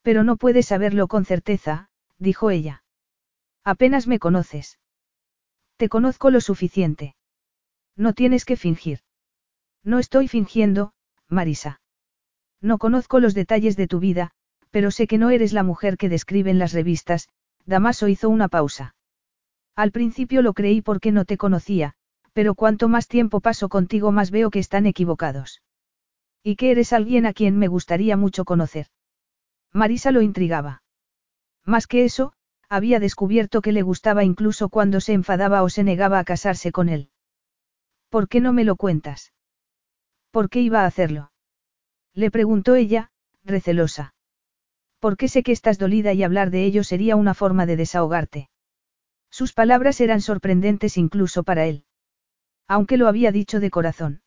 Pero no puedes saberlo con certeza, dijo ella. Apenas me conoces. Te conozco lo suficiente. No tienes que fingir. No estoy fingiendo, Marisa. No conozco los detalles de tu vida, Pero sé que no eres la mujer que describen las revistas, Damaso hizo una pausa. Al principio lo creí porque no te conocía, pero cuanto más tiempo paso contigo más veo que están equivocados. Y que eres alguien a quien me gustaría mucho conocer. Marisa lo intrigaba. Más que eso, había descubierto que le gustaba incluso cuando se enfadaba o se negaba a casarse con él. ¿Por qué no me lo cuentas? ¿Por qué iba a hacerlo? Le preguntó ella, recelosa. Porque sé que estás dolida y hablar de ello sería una forma de desahogarte. Sus palabras eran sorprendentes incluso para él. Aunque lo había dicho de corazón.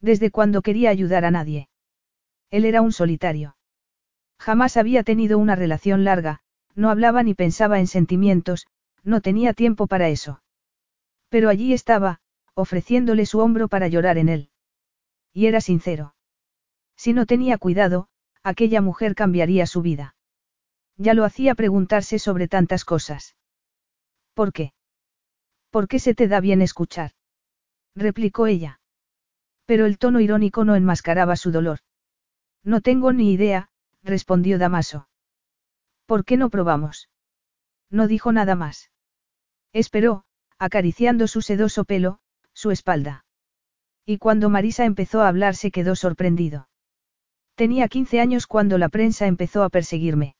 Desde cuando quería ayudar a nadie. Él era un solitario. Jamás había tenido una relación larga, no hablaba ni pensaba en sentimientos, no tenía tiempo para eso. Pero allí estaba, ofreciéndole su hombro para llorar en él. Y era sincero. Si no tenía cuidado, aquella mujer cambiaría su vida. Ya lo hacía preguntarse sobre tantas cosas. ¿Por qué? ¿Por qué se te da bien escuchar? replicó ella. Pero el tono irónico no enmascaraba su dolor. No tengo ni idea, respondió Damaso. ¿Por qué no probamos? No dijo nada más. Esperó, acariciando su sedoso pelo, su espalda. Y cuando Marisa empezó a hablar se quedó sorprendido. Tenía 15 años cuando la prensa empezó a perseguirme.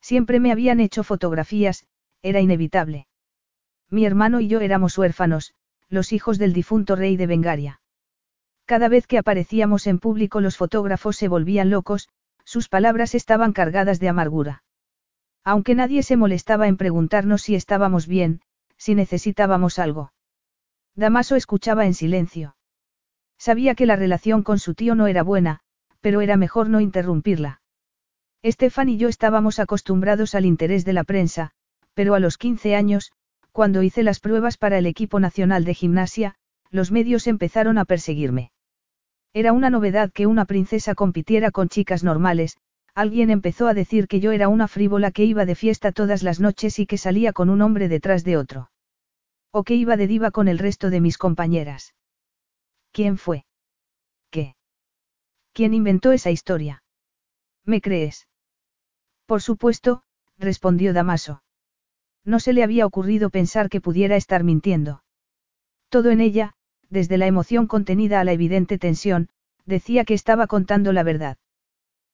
Siempre me habían hecho fotografías, era inevitable. Mi hermano y yo éramos huérfanos, los hijos del difunto rey de Bengaria. Cada vez que aparecíamos en público los fotógrafos se volvían locos, sus palabras estaban cargadas de amargura. Aunque nadie se molestaba en preguntarnos si estábamos bien, si necesitábamos algo. Damaso escuchaba en silencio. Sabía que la relación con su tío no era buena, pero era mejor no interrumpirla. Estefan y yo estábamos acostumbrados al interés de la prensa, pero a los 15 años, cuando hice las pruebas para el equipo nacional de gimnasia, los medios empezaron a perseguirme. Era una novedad que una princesa compitiera con chicas normales, alguien empezó a decir que yo era una frívola que iba de fiesta todas las noches y que salía con un hombre detrás de otro. O que iba de diva con el resto de mis compañeras. ¿Quién fue? ¿Quién inventó esa historia? ¿Me crees? Por supuesto, respondió Damaso. No se le había ocurrido pensar que pudiera estar mintiendo. Todo en ella, desde la emoción contenida a la evidente tensión, decía que estaba contando la verdad.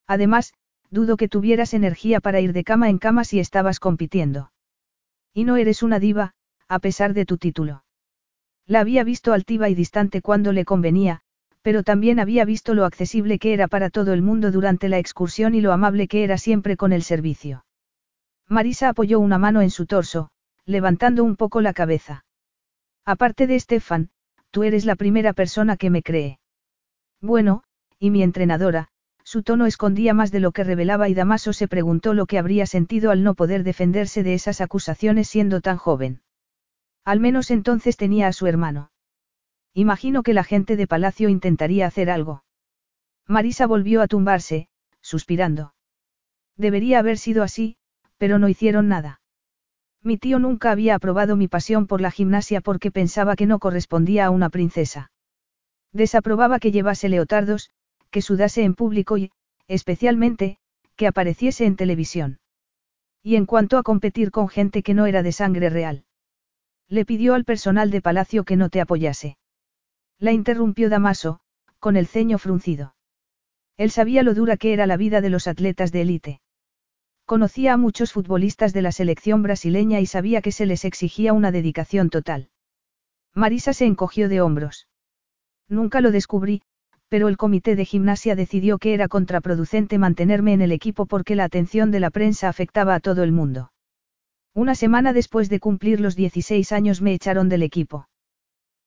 Además, dudo que tuvieras energía para ir de cama en cama si estabas compitiendo. Y no eres una diva, a pesar de tu título. La había visto altiva y distante cuando le convenía, pero también había visto lo accesible que era para todo el mundo durante la excursión y lo amable que era siempre con el servicio. Marisa apoyó una mano en su torso, levantando un poco la cabeza. Aparte de Estefan, tú eres la primera persona que me cree. Bueno, y mi entrenadora, su tono escondía más de lo que revelaba y Damaso se preguntó lo que habría sentido al no poder defenderse de esas acusaciones siendo tan joven. Al menos entonces tenía a su hermano. Imagino que la gente de Palacio intentaría hacer algo. Marisa volvió a tumbarse, suspirando. Debería haber sido así, pero no hicieron nada. Mi tío nunca había aprobado mi pasión por la gimnasia porque pensaba que no correspondía a una princesa. Desaprobaba que llevase leotardos, que sudase en público y, especialmente, que apareciese en televisión. Y en cuanto a competir con gente que no era de sangre real. Le pidió al personal de palacio que no te apoyase. La interrumpió Damaso, con el ceño fruncido. Él sabía lo dura que era la vida de los atletas de élite. Conocía a muchos futbolistas de la selección brasileña y sabía que se les exigía una dedicación total. Marisa se encogió de hombros. Nunca lo descubrí, pero el comité de gimnasia decidió que era contraproducente mantenerme en el equipo porque la atención de la prensa afectaba a todo el mundo. Una semana después de cumplir los 16 años me echaron del equipo.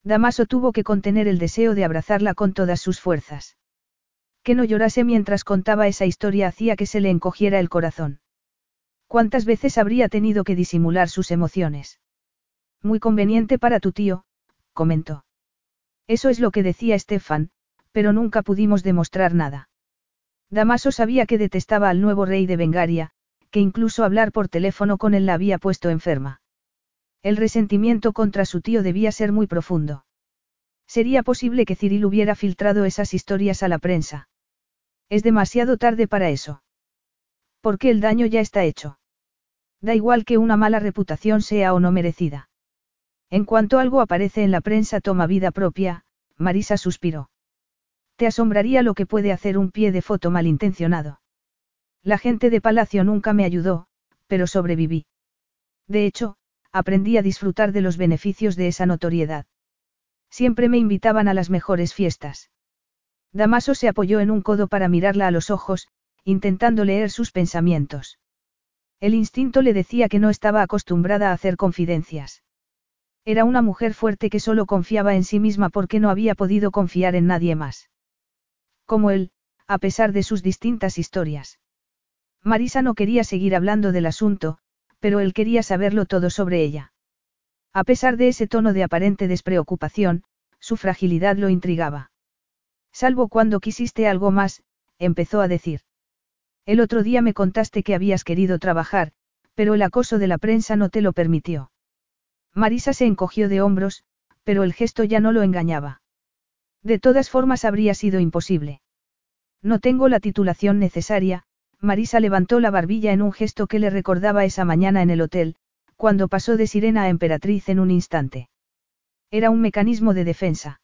Damaso tuvo que contener el deseo de abrazarla con todas sus fuerzas. Que no llorase mientras contaba esa historia hacía que se le encogiera el corazón. ¿Cuántas veces habría tenido que disimular sus emociones? Muy conveniente para tu tío, comentó. Eso es lo que decía Estefan, pero nunca pudimos demostrar nada. Damaso sabía que detestaba al nuevo rey de Bengaria, que incluso hablar por teléfono con él la había puesto enferma. El resentimiento contra su tío debía ser muy profundo. Sería posible que Cyril hubiera filtrado esas historias a la prensa. Es demasiado tarde para eso. Porque el daño ya está hecho. Da igual que una mala reputación sea o no merecida. En cuanto algo aparece en la prensa toma vida propia, Marisa suspiró. Te asombraría lo que puede hacer un pie de foto malintencionado. La gente de Palacio nunca me ayudó, pero sobreviví. De hecho, aprendí a disfrutar de los beneficios de esa notoriedad. Siempre me invitaban a las mejores fiestas. Damaso se apoyó en un codo para mirarla a los ojos, intentando leer sus pensamientos. El instinto le decía que no estaba acostumbrada a hacer confidencias. Era una mujer fuerte que solo confiaba en sí misma porque no había podido confiar en nadie más. Como él, a pesar de sus distintas historias. Marisa no quería seguir hablando del asunto, pero él quería saberlo todo sobre ella. A pesar de ese tono de aparente despreocupación, su fragilidad lo intrigaba. Salvo cuando quisiste algo más, empezó a decir. El otro día me contaste que habías querido trabajar, pero el acoso de la prensa no te lo permitió. Marisa se encogió de hombros, pero el gesto ya no lo engañaba. De todas formas habría sido imposible. No tengo la titulación necesaria, Marisa levantó la barbilla en un gesto que le recordaba esa mañana en el hotel, cuando pasó de sirena a emperatriz en un instante. Era un mecanismo de defensa.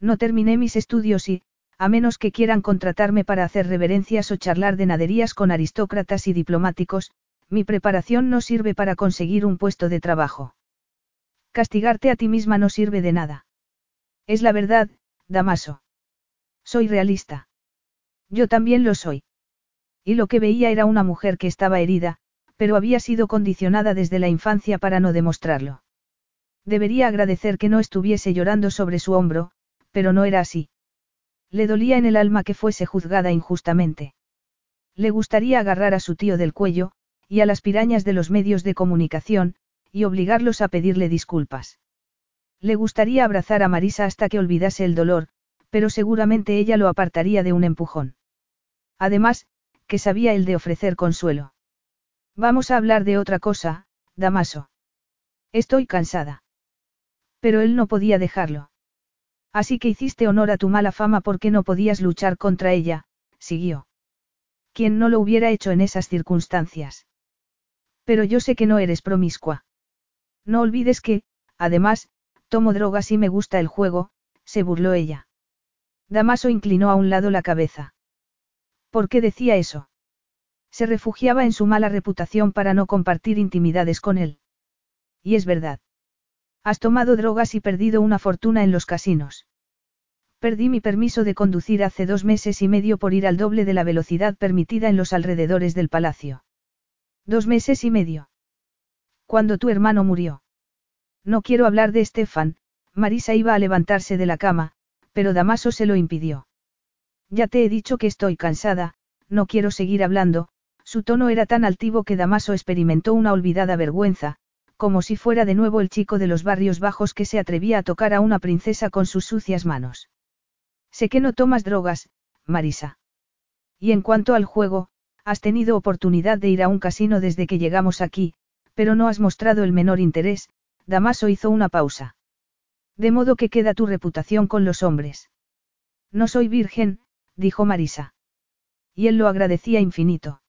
No terminé mis estudios y, a menos que quieran contratarme para hacer reverencias o charlar de naderías con aristócratas y diplomáticos, mi preparación no sirve para conseguir un puesto de trabajo. Castigarte a ti misma no sirve de nada. Es la verdad, Damaso. Soy realista. Yo también lo soy. Y lo que veía era una mujer que estaba herida, pero había sido condicionada desde la infancia para no demostrarlo. Debería agradecer que no estuviese llorando sobre su hombro, pero no era así. Le dolía en el alma que fuese juzgada injustamente. Le gustaría agarrar a su tío del cuello, y a las pirañas de los medios de comunicación, y obligarlos a pedirle disculpas. Le gustaría abrazar a Marisa hasta que olvidase el dolor, pero seguramente ella lo apartaría de un empujón. Además, que sabía el de ofrecer consuelo. Vamos a hablar de otra cosa, Damaso. Estoy cansada. Pero él no podía dejarlo. Así que hiciste honor a tu mala fama porque no podías luchar contra ella, siguió. ¿Quién no lo hubiera hecho en esas circunstancias? Pero yo sé que no eres promiscua. No olvides que, además, Tomo drogas y me gusta el juego, se burló ella. Damaso inclinó a un lado la cabeza. ¿Por qué decía eso? Se refugiaba en su mala reputación para no compartir intimidades con él. Y es verdad. Has tomado drogas y perdido una fortuna en los casinos. Perdí mi permiso de conducir hace dos meses y medio por ir al doble de la velocidad permitida en los alrededores del palacio. Dos meses y medio. Cuando tu hermano murió. No quiero hablar de Estefan, Marisa iba a levantarse de la cama, pero Damaso se lo impidió. Ya te he dicho que estoy cansada, no quiero seguir hablando, su tono era tan altivo que Damaso experimentó una olvidada vergüenza, como si fuera de nuevo el chico de los barrios bajos que se atrevía a tocar a una princesa con sus sucias manos. Sé que no tomas drogas, Marisa. Y en cuanto al juego, has tenido oportunidad de ir a un casino desde que llegamos aquí, pero no has mostrado el menor interés, Damaso hizo una pausa. De modo que queda tu reputación con los hombres. No soy virgen, dijo Marisa. Y él lo agradecía infinito.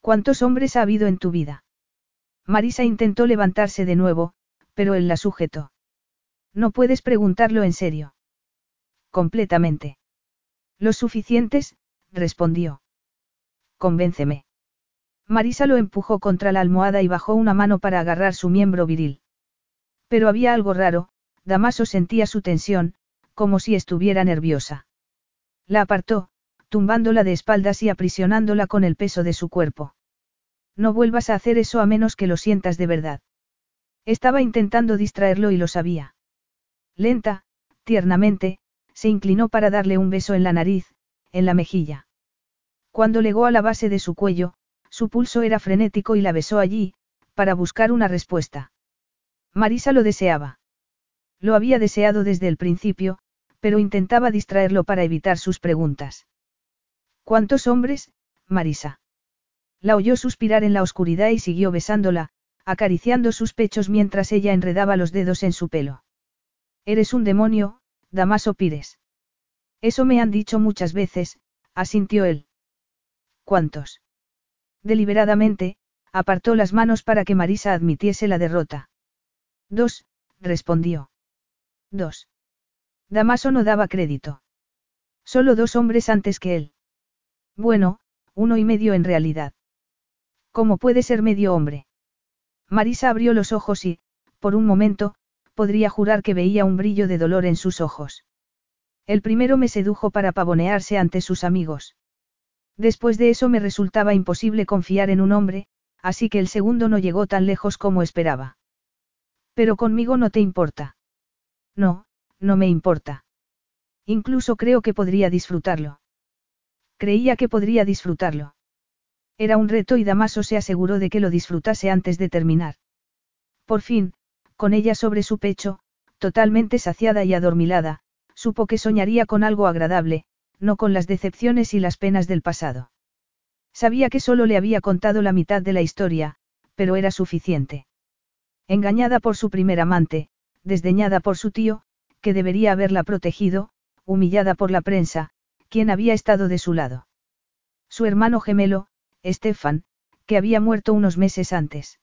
¿Cuántos hombres ha habido en tu vida? Marisa intentó levantarse de nuevo, pero él la sujetó. No puedes preguntarlo en serio. Completamente. Los suficientes, respondió. Convénceme. Marisa lo empujó contra la almohada y bajó una mano para agarrar su miembro viril. Pero había algo raro, Damaso sentía su tensión, como si estuviera nerviosa. La apartó, tumbándola de espaldas y aprisionándola con el peso de su cuerpo. No vuelvas a hacer eso a menos que lo sientas de verdad. Estaba intentando distraerlo y lo sabía. Lenta, tiernamente, se inclinó para darle un beso en la nariz, en la mejilla. Cuando legó a la base de su cuello, su pulso era frenético y la besó allí, para buscar una respuesta. Marisa lo deseaba. Lo había deseado desde el principio, pero intentaba distraerlo para evitar sus preguntas. ¿Cuántos hombres, Marisa? La oyó suspirar en la oscuridad y siguió besándola, acariciando sus pechos mientras ella enredaba los dedos en su pelo. Eres un demonio, Damaso Pires. Eso me han dicho muchas veces, asintió él. ¿Cuántos? Deliberadamente, apartó las manos para que Marisa admitiese la derrota. Dos, respondió. Dos. Damaso no daba crédito. Solo dos hombres antes que él. Bueno, uno y medio en realidad. ¿Cómo puede ser medio hombre? Marisa abrió los ojos y, por un momento, podría jurar que veía un brillo de dolor en sus ojos. El primero me sedujo para pavonearse ante sus amigos. Después de eso me resultaba imposible confiar en un hombre, así que el segundo no llegó tan lejos como esperaba. Pero conmigo no te importa. No, no me importa. Incluso creo que podría disfrutarlo. Creía que podría disfrutarlo. Era un reto y Damaso se aseguró de que lo disfrutase antes de terminar. Por fin, con ella sobre su pecho, totalmente saciada y adormilada, supo que soñaría con algo agradable, no con las decepciones y las penas del pasado. Sabía que solo le había contado la mitad de la historia, pero era suficiente. Engañada por su primer amante, desdeñada por su tío, que debería haberla protegido, humillada por la prensa, quien había estado de su lado. Su hermano gemelo, Estefan, que había muerto unos meses antes.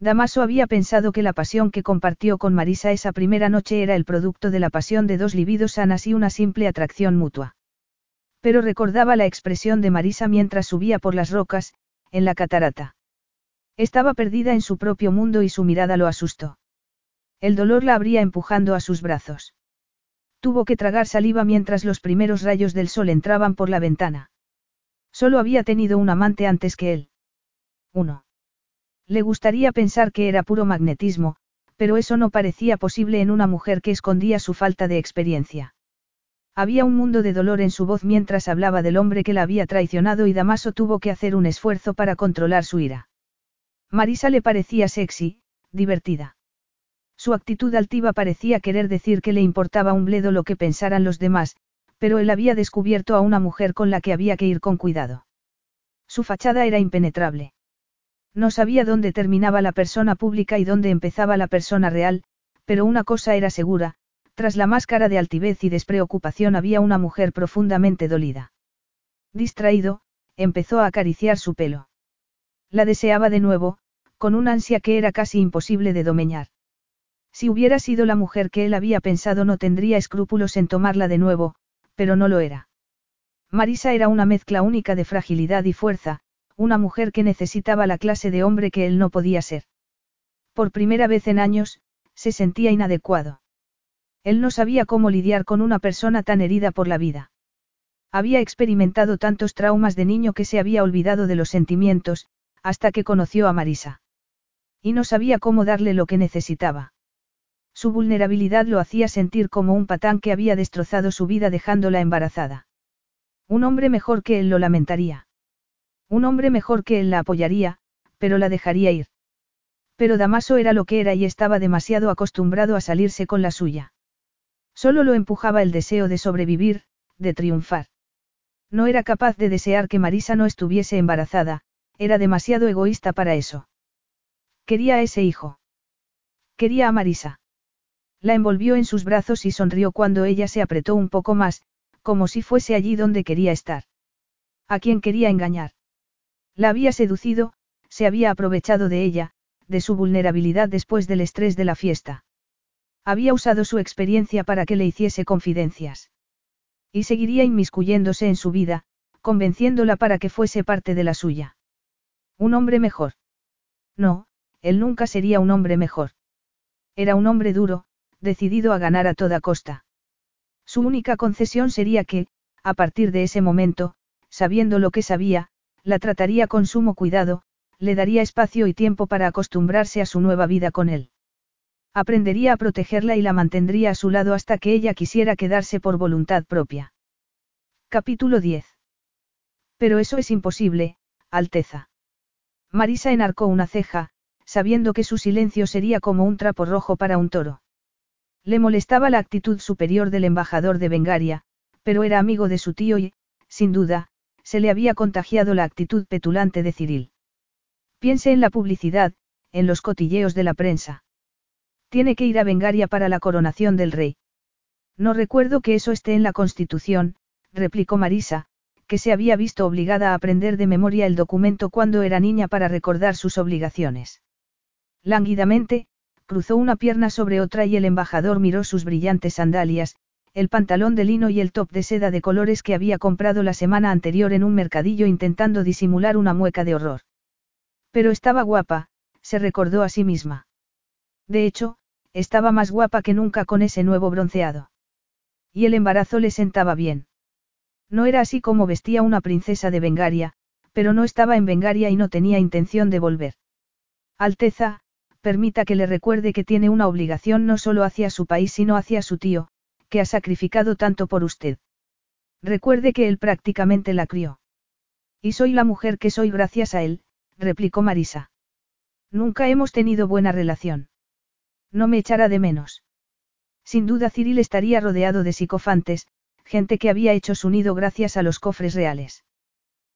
Damaso había pensado que la pasión que compartió con Marisa esa primera noche era el producto de la pasión de dos libidos sanas y una simple atracción mutua. Pero recordaba la expresión de Marisa mientras subía por las rocas, en la catarata. Estaba perdida en su propio mundo y su mirada lo asustó. El dolor la habría empujando a sus brazos. Tuvo que tragar saliva mientras los primeros rayos del sol entraban por la ventana. Solo había tenido un amante antes que él. Uno. Le gustaría pensar que era puro magnetismo, pero eso no parecía posible en una mujer que escondía su falta de experiencia. Había un mundo de dolor en su voz mientras hablaba del hombre que la había traicionado y Damaso tuvo que hacer un esfuerzo para controlar su ira. Marisa le parecía sexy, divertida. Su actitud altiva parecía querer decir que le importaba un bledo lo que pensaran los demás, pero él había descubierto a una mujer con la que había que ir con cuidado. Su fachada era impenetrable. No sabía dónde terminaba la persona pública y dónde empezaba la persona real, pero una cosa era segura, tras la máscara de altivez y despreocupación había una mujer profundamente dolida. Distraído, empezó a acariciar su pelo. La deseaba de nuevo, con un ansia que era casi imposible de domeñar. Si hubiera sido la mujer que él había pensado no tendría escrúpulos en tomarla de nuevo, pero no lo era. Marisa era una mezcla única de fragilidad y fuerza, una mujer que necesitaba la clase de hombre que él no podía ser. Por primera vez en años, se sentía inadecuado. Él no sabía cómo lidiar con una persona tan herida por la vida. Había experimentado tantos traumas de niño que se había olvidado de los sentimientos, hasta que conoció a Marisa. Y no sabía cómo darle lo que necesitaba. Su vulnerabilidad lo hacía sentir como un patán que había destrozado su vida dejándola embarazada. Un hombre mejor que él lo lamentaría. Un hombre mejor que él la apoyaría, pero la dejaría ir. Pero Damaso era lo que era y estaba demasiado acostumbrado a salirse con la suya. Solo lo empujaba el deseo de sobrevivir, de triunfar. No era capaz de desear que Marisa no estuviese embarazada, era demasiado egoísta para eso. Quería a ese hijo. Quería a Marisa. La envolvió en sus brazos y sonrió cuando ella se apretó un poco más, como si fuese allí donde quería estar. ¿A quién quería engañar? La había seducido, se había aprovechado de ella, de su vulnerabilidad después del estrés de la fiesta. Había usado su experiencia para que le hiciese confidencias. Y seguiría inmiscuyéndose en su vida, convenciéndola para que fuese parte de la suya. Un hombre mejor. No, él nunca sería un hombre mejor. Era un hombre duro, decidido a ganar a toda costa. Su única concesión sería que, a partir de ese momento, sabiendo lo que sabía, la trataría con sumo cuidado, le daría espacio y tiempo para acostumbrarse a su nueva vida con él. Aprendería a protegerla y la mantendría a su lado hasta que ella quisiera quedarse por voluntad propia. Capítulo 10. Pero eso es imposible, Alteza. Marisa enarcó una ceja, sabiendo que su silencio sería como un trapo rojo para un toro. Le molestaba la actitud superior del embajador de Bengaria, pero era amigo de su tío y, sin duda, se le había contagiado la actitud petulante de Cyril. Piense en la publicidad, en los cotilleos de la prensa. Tiene que ir a Bengaria para la coronación del rey. No recuerdo que eso esté en la Constitución, replicó Marisa, que se había visto obligada a aprender de memoria el documento cuando era niña para recordar sus obligaciones. Lánguidamente, cruzó una pierna sobre otra y el embajador miró sus brillantes sandalias, el pantalón de lino y el top de seda de colores que había comprado la semana anterior en un mercadillo intentando disimular una mueca de horror. Pero estaba guapa, se recordó a sí misma. De hecho, estaba más guapa que nunca con ese nuevo bronceado. Y el embarazo le sentaba bien. No era así como vestía una princesa de Bengaria, pero no estaba en Bengaria y no tenía intención de volver. Alteza, permita que le recuerde que tiene una obligación no solo hacia su país sino hacia su tío, que ha sacrificado tanto por usted. Recuerde que él prácticamente la crió. Y soy la mujer que soy gracias a él, replicó Marisa. Nunca hemos tenido buena relación. No me echará de menos. Sin duda Cyril estaría rodeado de psicofantes, gente que había hecho su nido gracias a los cofres reales.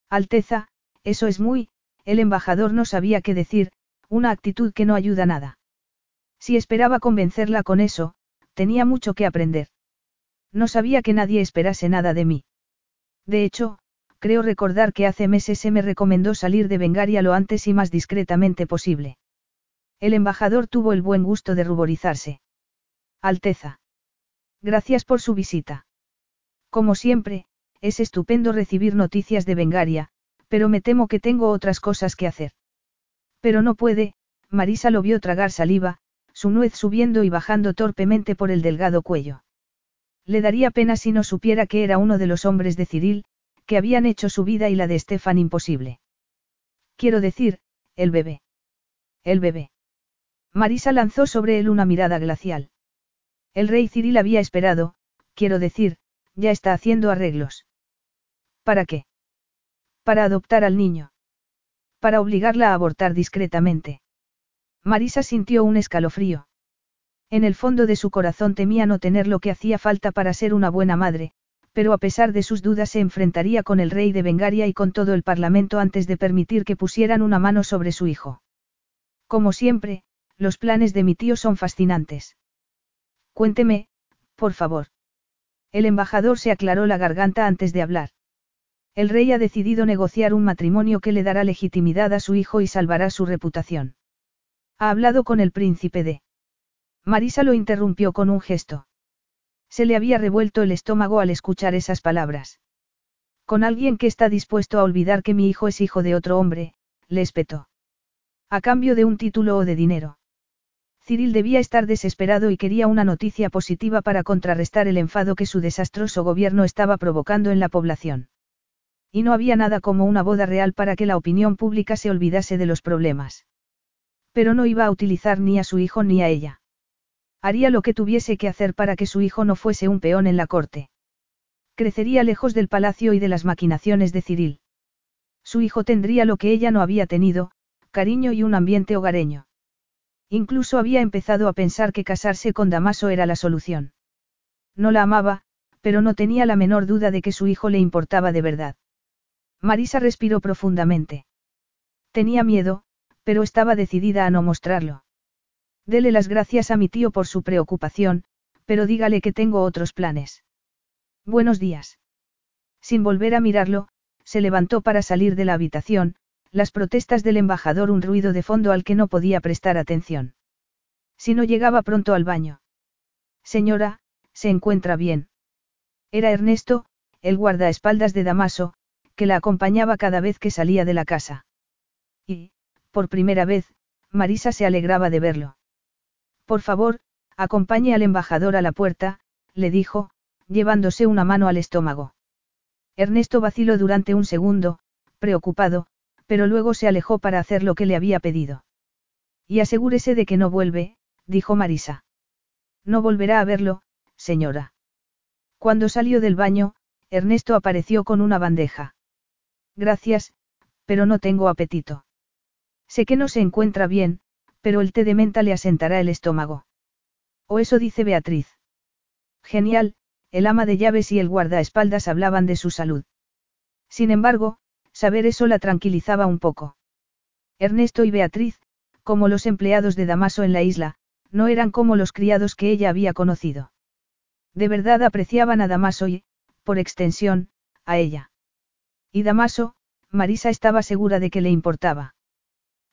Alteza, eso es muy, el embajador no sabía qué decir, una actitud que no ayuda nada. Si esperaba convencerla con eso, tenía mucho que aprender. No sabía que nadie esperase nada de mí. De hecho, creo recordar que hace meses se me recomendó salir de Bengaria lo antes y más discretamente posible. El embajador tuvo el buen gusto de ruborizarse. Alteza. Gracias por su visita. Como siempre, es estupendo recibir noticias de Bengaria, pero me temo que tengo otras cosas que hacer. Pero no puede, Marisa lo vio tragar saliva, su nuez subiendo y bajando torpemente por el delgado cuello. Le daría pena si no supiera que era uno de los hombres de Cyril, que habían hecho su vida y la de Estefan imposible. Quiero decir, el bebé. El bebé. Marisa lanzó sobre él una mirada glacial. El rey Cyril había esperado, quiero decir, ya está haciendo arreglos. ¿Para qué? Para adoptar al niño. Para obligarla a abortar discretamente. Marisa sintió un escalofrío. En el fondo de su corazón temía no tener lo que hacía falta para ser una buena madre, pero a pesar de sus dudas se enfrentaría con el rey de Bengaria y con todo el parlamento antes de permitir que pusieran una mano sobre su hijo. Como siempre, los planes de mi tío son fascinantes. Cuénteme, por favor. El embajador se aclaró la garganta antes de hablar. El rey ha decidido negociar un matrimonio que le dará legitimidad a su hijo y salvará su reputación. Ha hablado con el príncipe de... Marisa lo interrumpió con un gesto. Se le había revuelto el estómago al escuchar esas palabras. Con alguien que está dispuesto a olvidar que mi hijo es hijo de otro hombre, le espetó. A cambio de un título o de dinero. Cyril debía estar desesperado y quería una noticia positiva para contrarrestar el enfado que su desastroso gobierno estaba provocando en la población. Y no había nada como una boda real para que la opinión pública se olvidase de los problemas. Pero no iba a utilizar ni a su hijo ni a ella. Haría lo que tuviese que hacer para que su hijo no fuese un peón en la corte. Crecería lejos del palacio y de las maquinaciones de Cyril. Su hijo tendría lo que ella no había tenido, cariño y un ambiente hogareño. Incluso había empezado a pensar que casarse con Damaso era la solución. No la amaba, pero no tenía la menor duda de que su hijo le importaba de verdad. Marisa respiró profundamente. Tenía miedo, pero estaba decidida a no mostrarlo. Dele las gracias a mi tío por su preocupación, pero dígale que tengo otros planes. Buenos días. Sin volver a mirarlo, se levantó para salir de la habitación, las protestas del embajador un ruido de fondo al que no podía prestar atención. Si no llegaba pronto al baño. Señora, se encuentra bien. Era Ernesto, el guardaespaldas de Damaso, que la acompañaba cada vez que salía de la casa. Y, por primera vez, Marisa se alegraba de verlo. Por favor, acompañe al embajador a la puerta, le dijo, llevándose una mano al estómago. Ernesto vaciló durante un segundo, preocupado, pero luego se alejó para hacer lo que le había pedido. Y asegúrese de que no vuelve, dijo Marisa. No volverá a verlo, señora. Cuando salió del baño, Ernesto apareció con una bandeja. Gracias, pero no tengo apetito. Sé que no se encuentra bien, pero el té de menta le asentará el estómago. O eso dice Beatriz. Genial, el ama de llaves y el guardaespaldas hablaban de su salud. Sin embargo, Saber eso la tranquilizaba un poco. Ernesto y Beatriz, como los empleados de Damaso en la isla, no eran como los criados que ella había conocido. De verdad apreciaban a Damaso y, por extensión, a ella. Y Damaso, Marisa estaba segura de que le importaba.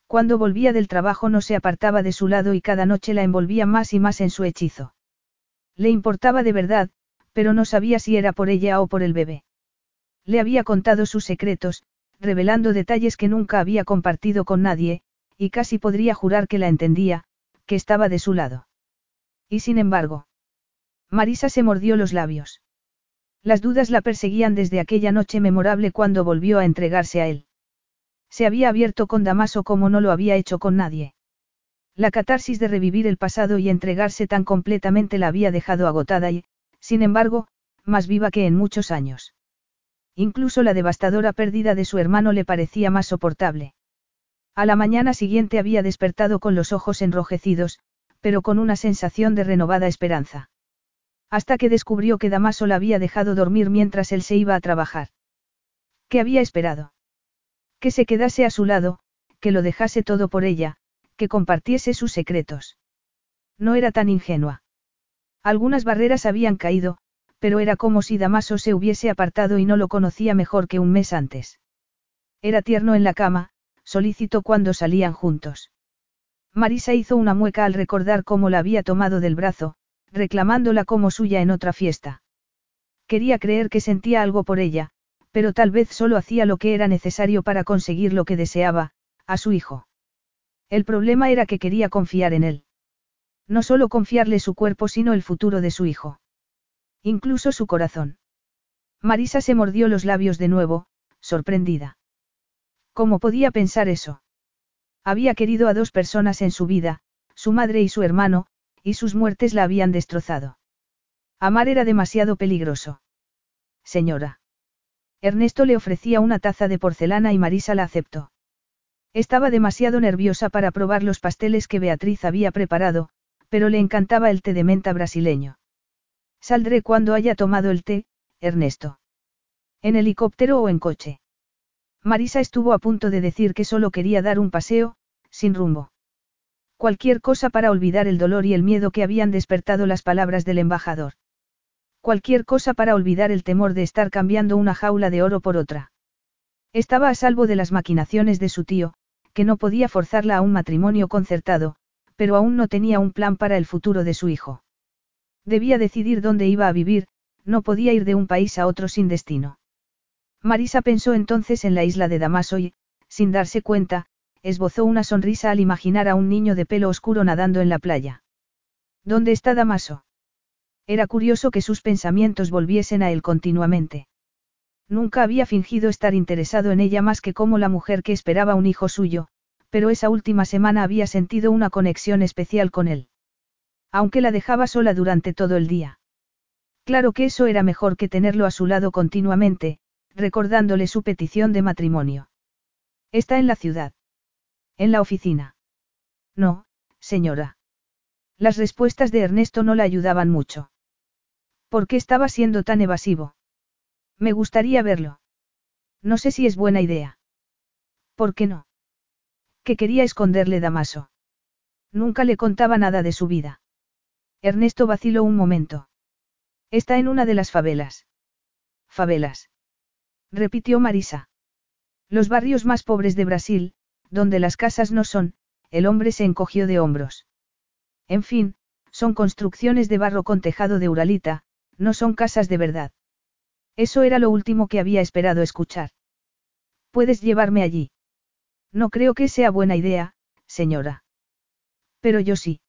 Cuando volvía del trabajo no se apartaba de su lado y cada noche la envolvía más y más en su hechizo. Le importaba de verdad, pero no sabía si era por ella o por el bebé. Le había contado sus secretos, revelando detalles que nunca había compartido con nadie, y casi podría jurar que la entendía, que estaba de su lado. Y sin embargo. Marisa se mordió los labios. Las dudas la perseguían desde aquella noche memorable cuando volvió a entregarse a él. Se había abierto con Damaso como no lo había hecho con nadie. La catarsis de revivir el pasado y entregarse tan completamente la había dejado agotada y, sin embargo, más viva que en muchos años. Incluso la devastadora pérdida de su hermano le parecía más soportable. A la mañana siguiente había despertado con los ojos enrojecidos, pero con una sensación de renovada esperanza. Hasta que descubrió que Damaso la había dejado dormir mientras él se iba a trabajar. ¿Qué había esperado? Que se quedase a su lado, que lo dejase todo por ella, que compartiese sus secretos. No era tan ingenua. Algunas barreras habían caído, pero era como si Damaso se hubiese apartado y no lo conocía mejor que un mes antes. Era tierno en la cama, solícito cuando salían juntos. Marisa hizo una mueca al recordar cómo la había tomado del brazo, reclamándola como suya en otra fiesta. Quería creer que sentía algo por ella, pero tal vez solo hacía lo que era necesario para conseguir lo que deseaba, a su hijo. El problema era que quería confiar en él. No solo confiarle su cuerpo, sino el futuro de su hijo. Incluso su corazón. Marisa se mordió los labios de nuevo, sorprendida. ¿Cómo podía pensar eso? Había querido a dos personas en su vida, su madre y su hermano, y sus muertes la habían destrozado. Amar era demasiado peligroso. Señora. Ernesto le ofrecía una taza de porcelana y Marisa la aceptó. Estaba demasiado nerviosa para probar los pasteles que Beatriz había preparado, pero le encantaba el té de menta brasileño. Saldré cuando haya tomado el té, Ernesto. ¿En helicóptero o en coche? Marisa estuvo a punto de decir que solo quería dar un paseo, sin rumbo. Cualquier cosa para olvidar el dolor y el miedo que habían despertado las palabras del embajador. Cualquier cosa para olvidar el temor de estar cambiando una jaula de oro por otra. Estaba a salvo de las maquinaciones de su tío, que no podía forzarla a un matrimonio concertado, pero aún no tenía un plan para el futuro de su hijo. Debía decidir dónde iba a vivir, no podía ir de un país a otro sin destino. Marisa pensó entonces en la isla de Damaso y, sin darse cuenta, esbozó una sonrisa al imaginar a un niño de pelo oscuro nadando en la playa. ¿Dónde está Damaso? Era curioso que sus pensamientos volviesen a él continuamente. Nunca había fingido estar interesado en ella más que como la mujer que esperaba un hijo suyo, pero esa última semana había sentido una conexión especial con él. Aunque la dejaba sola durante todo el día. Claro que eso era mejor que tenerlo a su lado continuamente, recordándole su petición de matrimonio. Está en la ciudad. En la oficina. No, señora. Las respuestas de Ernesto no la ayudaban mucho. ¿Por qué estaba siendo tan evasivo? Me gustaría verlo. No sé si es buena idea. ¿Por qué no? Que quería esconderle Damaso. Nunca le contaba nada de su vida. Ernesto vaciló un momento. Está en una de las favelas. Favelas repitió Marisa. Los barrios más pobres de Brasil, donde las casas no son, el hombre se encogió de hombros. En fin, son construcciones de barro con tejado de uralita, no son casas de verdad. Eso era lo último que había esperado escuchar. Puedes llevarme allí. No creo que sea buena idea, señora. Pero yo sí.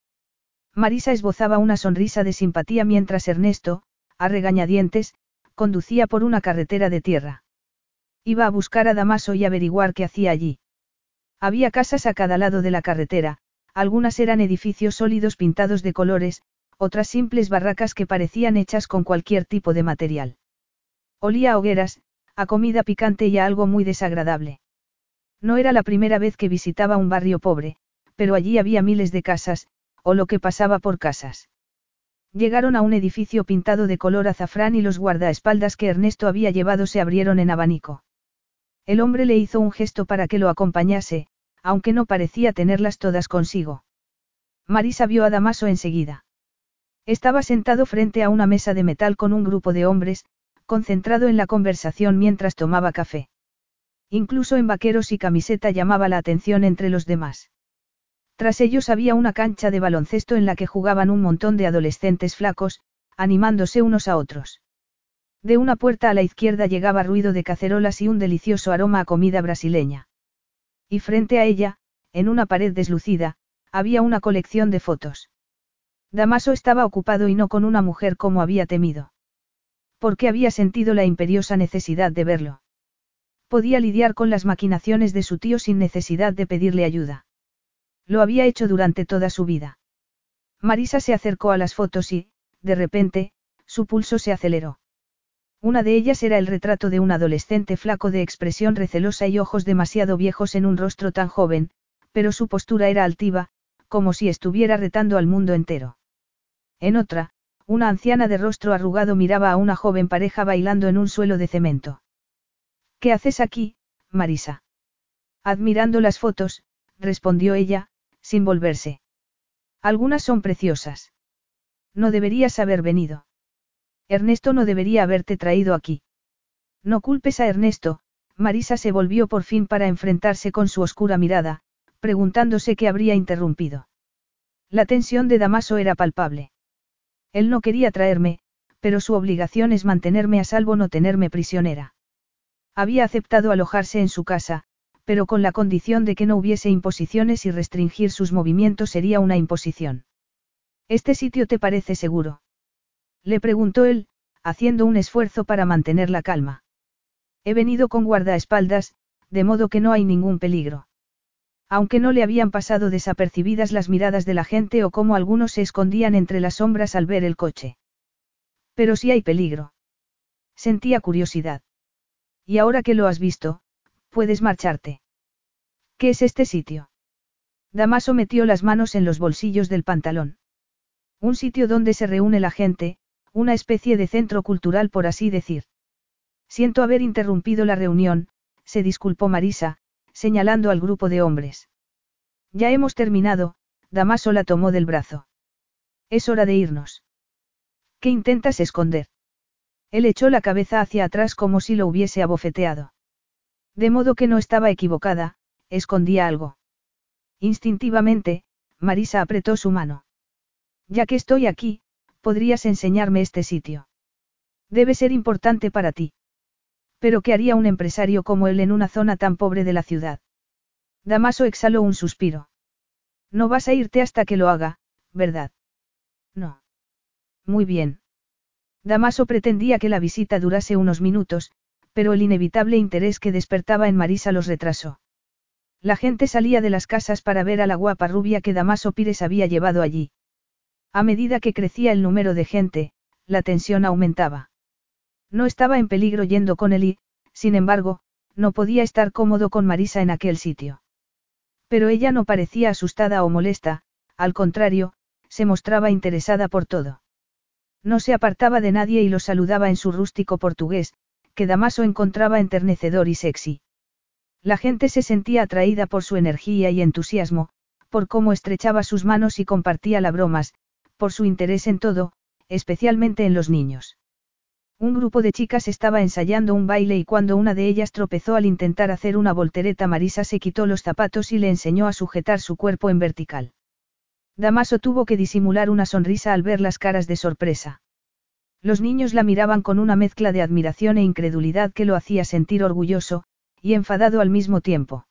Marisa esbozaba una sonrisa de simpatía mientras Ernesto, a regañadientes, conducía por una carretera de tierra. Iba a buscar a Damaso y averiguar qué hacía allí. Había casas a cada lado de la carretera, algunas eran edificios sólidos pintados de colores, otras simples barracas que parecían hechas con cualquier tipo de material. Olía a hogueras, a comida picante y a algo muy desagradable. No era la primera vez que visitaba un barrio pobre, pero allí había miles de casas, o lo que pasaba por casas. Llegaron a un edificio pintado de color azafrán y los guardaespaldas que Ernesto había llevado se abrieron en abanico. El hombre le hizo un gesto para que lo acompañase, aunque no parecía tenerlas todas consigo. Marisa vio a Damaso enseguida. Estaba sentado frente a una mesa de metal con un grupo de hombres, concentrado en la conversación mientras tomaba café. Incluso en vaqueros y camiseta llamaba la atención entre los demás. Tras ellos había una cancha de baloncesto en la que jugaban un montón de adolescentes flacos, animándose unos a otros. De una puerta a la izquierda llegaba ruido de cacerolas y un delicioso aroma a comida brasileña. Y frente a ella, en una pared deslucida, había una colección de fotos. Damaso estaba ocupado y no con una mujer como había temido. Porque había sentido la imperiosa necesidad de verlo. Podía lidiar con las maquinaciones de su tío sin necesidad de pedirle ayuda. Lo había hecho durante toda su vida. Marisa se acercó a las fotos y, de repente, su pulso se aceleró. Una de ellas era el retrato de un adolescente flaco de expresión recelosa y ojos demasiado viejos en un rostro tan joven, pero su postura era altiva, como si estuviera retando al mundo entero. En otra, una anciana de rostro arrugado miraba a una joven pareja bailando en un suelo de cemento. ¿Qué haces aquí, Marisa? Admirando las fotos, respondió ella, sin volverse. Algunas son preciosas. No deberías haber venido. Ernesto no debería haberte traído aquí. No culpes a Ernesto, Marisa se volvió por fin para enfrentarse con su oscura mirada, preguntándose qué habría interrumpido. La tensión de Damaso era palpable. Él no quería traerme, pero su obligación es mantenerme a salvo no tenerme prisionera. Había aceptado alojarse en su casa, pero con la condición de que no hubiese imposiciones y restringir sus movimientos sería una imposición. ¿Este sitio te parece seguro? Le preguntó él, haciendo un esfuerzo para mantener la calma. He venido con guardaespaldas, de modo que no hay ningún peligro. Aunque no le habían pasado desapercibidas las miradas de la gente o cómo algunos se escondían entre las sombras al ver el coche. Pero sí hay peligro. Sentía curiosidad. Y ahora que lo has visto, puedes marcharte. ¿Qué es este sitio? Damaso metió las manos en los bolsillos del pantalón. Un sitio donde se reúne la gente, una especie de centro cultural por así decir. Siento haber interrumpido la reunión, se disculpó Marisa, señalando al grupo de hombres. Ya hemos terminado, Damaso la tomó del brazo. Es hora de irnos. ¿Qué intentas esconder? Él echó la cabeza hacia atrás como si lo hubiese abofeteado. De modo que no estaba equivocada, escondía algo. Instintivamente, Marisa apretó su mano. Ya que estoy aquí, podrías enseñarme este sitio. Debe ser importante para ti. Pero ¿qué haría un empresario como él en una zona tan pobre de la ciudad? Damaso exhaló un suspiro. No vas a irte hasta que lo haga, ¿verdad? No. Muy bien. Damaso pretendía que la visita durase unos minutos, pero el inevitable interés que despertaba en Marisa los retrasó. La gente salía de las casas para ver a la guapa rubia que Damaso Pires había llevado allí. A medida que crecía el número de gente, la tensión aumentaba. No estaba en peligro yendo con él y, sin embargo, no podía estar cómodo con Marisa en aquel sitio. Pero ella no parecía asustada o molesta, al contrario, se mostraba interesada por todo. No se apartaba de nadie y lo saludaba en su rústico portugués, que Damaso encontraba enternecedor y sexy. La gente se sentía atraída por su energía y entusiasmo, por cómo estrechaba sus manos y compartía las bromas, por su interés en todo, especialmente en los niños. Un grupo de chicas estaba ensayando un baile y cuando una de ellas tropezó al intentar hacer una voltereta Marisa se quitó los zapatos y le enseñó a sujetar su cuerpo en vertical. Damaso tuvo que disimular una sonrisa al ver las caras de sorpresa. Los niños la miraban con una mezcla de admiración e incredulidad que lo hacía sentir orgulloso, y enfadado al mismo tiempo.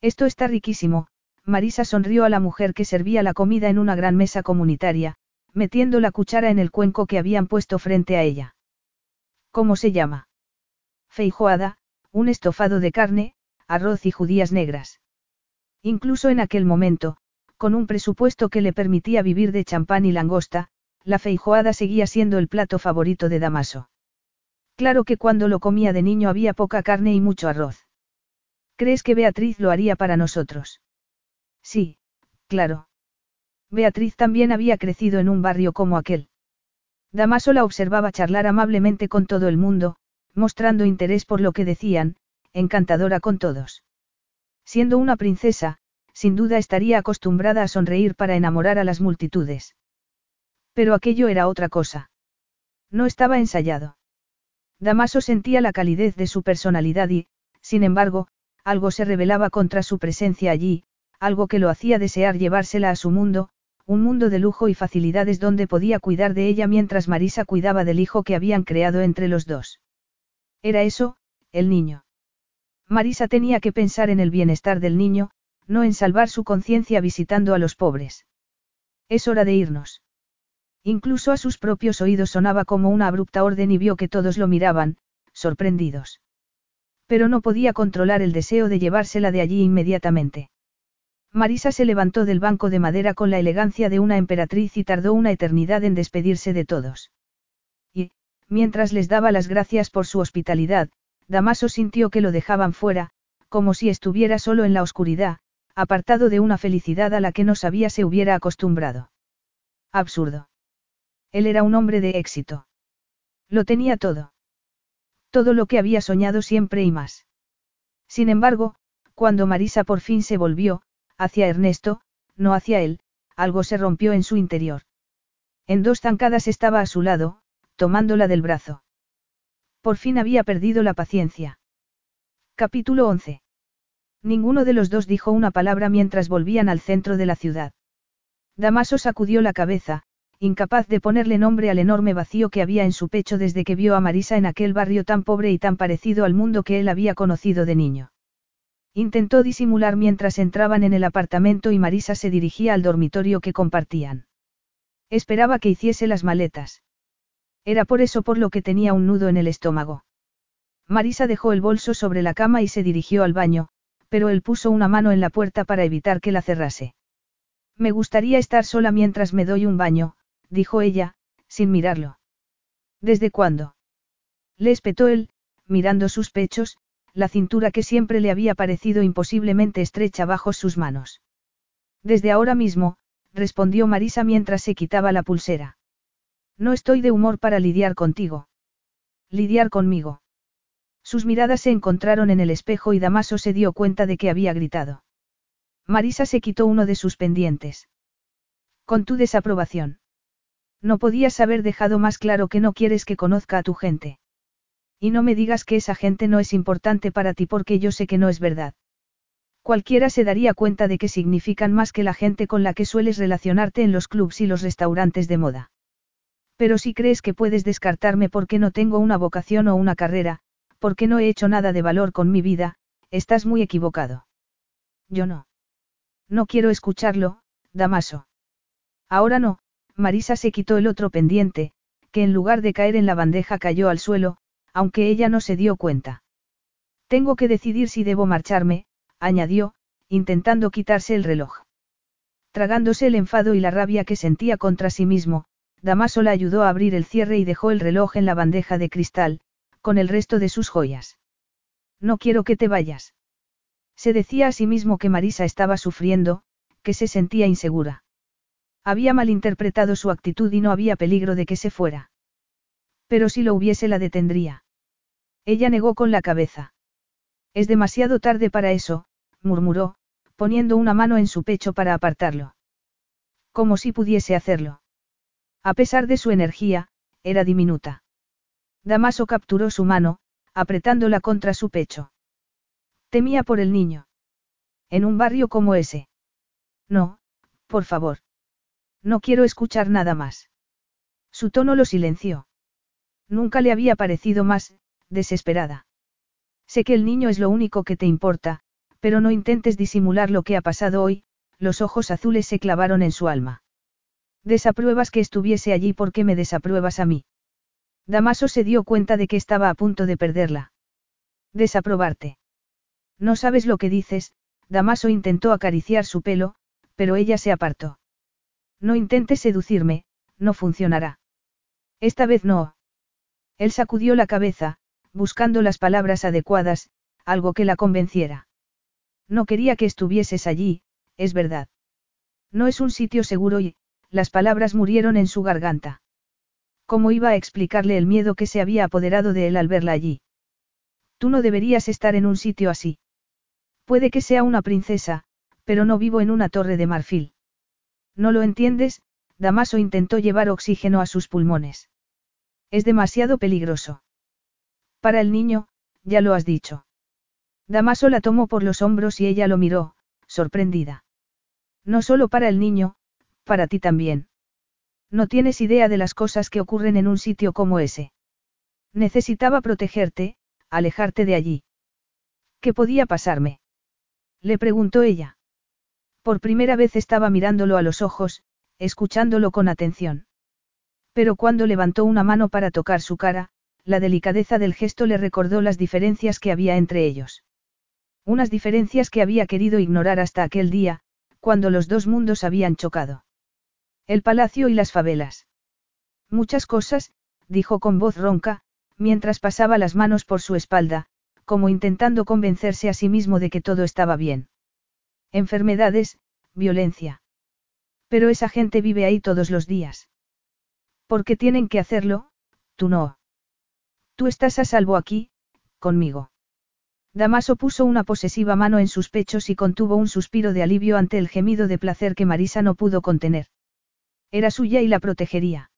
Esto está riquísimo, Marisa sonrió a la mujer que servía la comida en una gran mesa comunitaria, metiendo la cuchara en el cuenco que habían puesto frente a ella. ¿Cómo se llama? Feijoada, un estofado de carne, arroz y judías negras. Incluso en aquel momento, con un presupuesto que le permitía vivir de champán y langosta, la feijoada seguía siendo el plato favorito de Damaso. Claro que cuando lo comía de niño había poca carne y mucho arroz. ¿Crees que Beatriz lo haría para nosotros? Sí, claro. Beatriz también había crecido en un barrio como aquel. Damaso la observaba charlar amablemente con todo el mundo, mostrando interés por lo que decían, encantadora con todos. Siendo una princesa, sin duda estaría acostumbrada a sonreír para enamorar a las multitudes. Pero aquello era otra cosa. No estaba ensayado. Damaso sentía la calidez de su personalidad y, sin embargo, algo se rebelaba contra su presencia allí, algo que lo hacía desear llevársela a su mundo, un mundo de lujo y facilidades donde podía cuidar de ella mientras Marisa cuidaba del hijo que habían creado entre los dos. Era eso, el niño. Marisa tenía que pensar en el bienestar del niño, no en salvar su conciencia visitando a los pobres. Es hora de irnos. Incluso a sus propios oídos sonaba como una abrupta orden y vio que todos lo miraban, sorprendidos. Pero no podía controlar el deseo de llevársela de allí inmediatamente. Marisa se levantó del banco de madera con la elegancia de una emperatriz y tardó una eternidad en despedirse de todos. Y, mientras les daba las gracias por su hospitalidad, Damaso sintió que lo dejaban fuera, como si estuviera solo en la oscuridad, apartado de una felicidad a la que no sabía se hubiera acostumbrado. Absurdo. Él era un hombre de éxito. Lo tenía todo. Todo lo que había soñado siempre y más. Sin embargo, cuando Marisa por fin se volvió, hacia Ernesto, no hacia él, algo se rompió en su interior. En dos zancadas estaba a su lado, tomándola del brazo. Por fin había perdido la paciencia. Capítulo 11. Ninguno de los dos dijo una palabra mientras volvían al centro de la ciudad. Damaso sacudió la cabeza, incapaz de ponerle nombre al enorme vacío que había en su pecho desde que vio a Marisa en aquel barrio tan pobre y tan parecido al mundo que él había conocido de niño. Intentó disimular mientras entraban en el apartamento y Marisa se dirigía al dormitorio que compartían. Esperaba que hiciese las maletas. Era por eso por lo que tenía un nudo en el estómago. Marisa dejó el bolso sobre la cama y se dirigió al baño, pero él puso una mano en la puerta para evitar que la cerrase. Me gustaría estar sola mientras me doy un baño, dijo ella, sin mirarlo. ¿Desde cuándo? Le espetó él, mirando sus pechos, la cintura que siempre le había parecido imposiblemente estrecha bajo sus manos. Desde ahora mismo, respondió Marisa mientras se quitaba la pulsera. No estoy de humor para lidiar contigo. Lidiar conmigo. Sus miradas se encontraron en el espejo y Damaso se dio cuenta de que había gritado. Marisa se quitó uno de sus pendientes. Con tu desaprobación. No podías haber dejado más claro que no quieres que conozca a tu gente. Y no me digas que esa gente no es importante para ti porque yo sé que no es verdad. Cualquiera se daría cuenta de que significan más que la gente con la que sueles relacionarte en los clubs y los restaurantes de moda. Pero si crees que puedes descartarme porque no tengo una vocación o una carrera, porque no he hecho nada de valor con mi vida, estás muy equivocado. Yo no. No quiero escucharlo, Damaso. Ahora no, Marisa se quitó el otro pendiente, que en lugar de caer en la bandeja cayó al suelo, aunque ella no se dio cuenta. Tengo que decidir si debo marcharme, añadió, intentando quitarse el reloj. Tragándose el enfado y la rabia que sentía contra sí mismo, Damaso la ayudó a abrir el cierre y dejó el reloj en la bandeja de cristal, con el resto de sus joyas. No quiero que te vayas. Se decía a sí mismo que Marisa estaba sufriendo, que se sentía insegura. Había malinterpretado su actitud y no había peligro de que se fuera. Pero si lo hubiese la detendría. Ella negó con la cabeza. Es demasiado tarde para eso, murmuró, poniendo una mano en su pecho para apartarlo. Como si pudiese hacerlo. A pesar de su energía, era diminuta. Damaso capturó su mano, apretándola contra su pecho. Temía por el niño. En un barrio como ese. No, por favor. No quiero escuchar nada más. Su tono lo silenció. Nunca le había parecido más, desesperada. Sé que el niño es lo único que te importa, pero no intentes disimular lo que ha pasado hoy, los ojos azules se clavaron en su alma. Desapruebas que estuviese allí porque me desapruebas a mí. Damaso se dio cuenta de que estaba a punto de perderla. Desaprobarte. No sabes lo que dices, Damaso intentó acariciar su pelo, pero ella se apartó. No intentes seducirme, no funcionará. Esta vez no. Él sacudió la cabeza, buscando las palabras adecuadas, algo que la convenciera. No quería que estuvieses allí, es verdad. No es un sitio seguro y, las palabras murieron en su garganta. ¿Cómo iba a explicarle el miedo que se había apoderado de él al verla allí? Tú no deberías estar en un sitio así. Puede que sea una princesa, pero no vivo en una torre de marfil. No lo entiendes, Damaso intentó llevar oxígeno a sus pulmones. Es demasiado peligroso. Para el niño, ya lo has dicho. Damaso la tomó por los hombros y ella lo miró, sorprendida. No solo para el niño, para ti también. No tienes idea de las cosas que ocurren en un sitio como ese. Necesitaba protegerte, alejarte de allí. ¿Qué podía pasarme? Le preguntó ella. Por primera vez estaba mirándolo a los ojos, escuchándolo con atención. Pero cuando levantó una mano para tocar su cara, la delicadeza del gesto le recordó las diferencias que había entre ellos. Unas diferencias que había querido ignorar hasta aquel día, cuando los dos mundos habían chocado. El palacio y las favelas. Muchas cosas, dijo con voz ronca, mientras pasaba las manos por su espalda, como intentando convencerse a sí mismo de que todo estaba bien. Enfermedades, violencia. Pero esa gente vive ahí todos los días. ¿Por qué tienen que hacerlo? Tú no. Tú estás a salvo aquí, conmigo. Damaso puso una posesiva mano en sus pechos y contuvo un suspiro de alivio ante el gemido de placer que Marisa no pudo contener. Era suya y la protegería.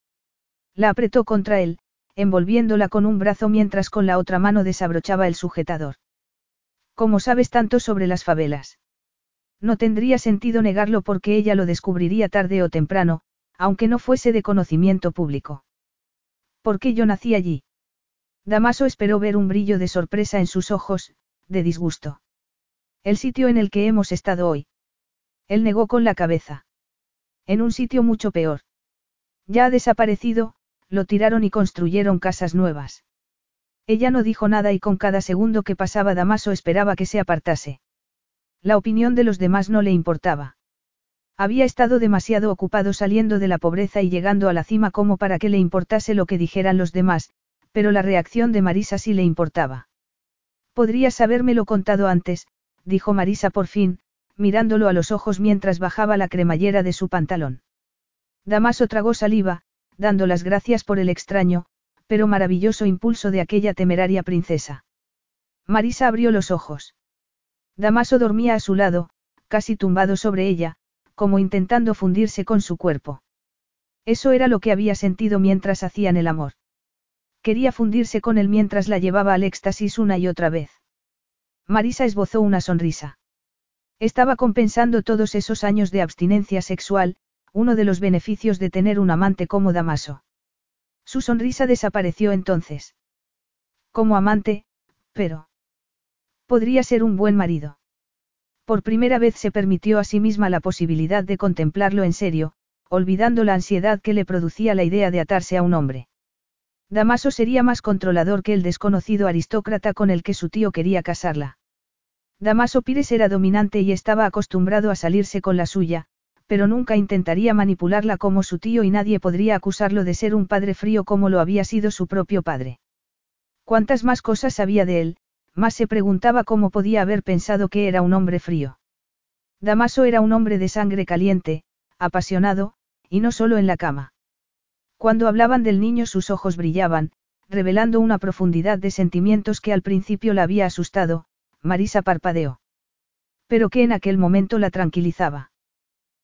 La apretó contra él, envolviéndola con un brazo mientras con la otra mano desabrochaba el sujetador. ¿Cómo sabes tanto sobre las favelas? No tendría sentido negarlo porque ella lo descubriría tarde o temprano, aunque no fuese de conocimiento público. ¿Por qué yo nací allí? Damaso esperó ver un brillo de sorpresa en sus ojos, de disgusto. El sitio en el que hemos estado hoy. Él negó con la cabeza. En un sitio mucho peor. Ya ha desaparecido, lo tiraron y construyeron casas nuevas. Ella no dijo nada y con cada segundo que pasaba Damaso esperaba que se apartase. La opinión de los demás no le importaba. Había estado demasiado ocupado saliendo de la pobreza y llegando a la cima como para que le importase lo que dijeran los demás, pero la reacción de Marisa sí le importaba. Podrías habérmelo contado antes, dijo Marisa por fin, mirándolo a los ojos mientras bajaba la cremallera de su pantalón. Damaso tragó saliva, dando las gracias por el extraño, pero maravilloso impulso de aquella temeraria princesa. Marisa abrió los ojos. Damaso dormía a su lado, casi tumbado sobre ella, como intentando fundirse con su cuerpo. Eso era lo que había sentido mientras hacían el amor. Quería fundirse con él mientras la llevaba al éxtasis una y otra vez. Marisa esbozó una sonrisa. Estaba compensando todos esos años de abstinencia sexual, uno de los beneficios de tener un amante como Damaso. Su sonrisa desapareció entonces. Como amante, pero... Podría ser un buen marido. Por primera vez se permitió a sí misma la posibilidad de contemplarlo en serio, olvidando la ansiedad que le producía la idea de atarse a un hombre. Damaso sería más controlador que el desconocido aristócrata con el que su tío quería casarla. Damaso Pires era dominante y estaba acostumbrado a salirse con la suya, pero nunca intentaría manipularla como su tío y nadie podría acusarlo de ser un padre frío como lo había sido su propio padre. Cuantas más cosas sabía de él, más se preguntaba cómo podía haber pensado que era un hombre frío. Damaso era un hombre de sangre caliente, apasionado, y no solo en la cama. Cuando hablaban del niño sus ojos brillaban, revelando una profundidad de sentimientos que al principio la había asustado, Marisa parpadeó. Pero que en aquel momento la tranquilizaba.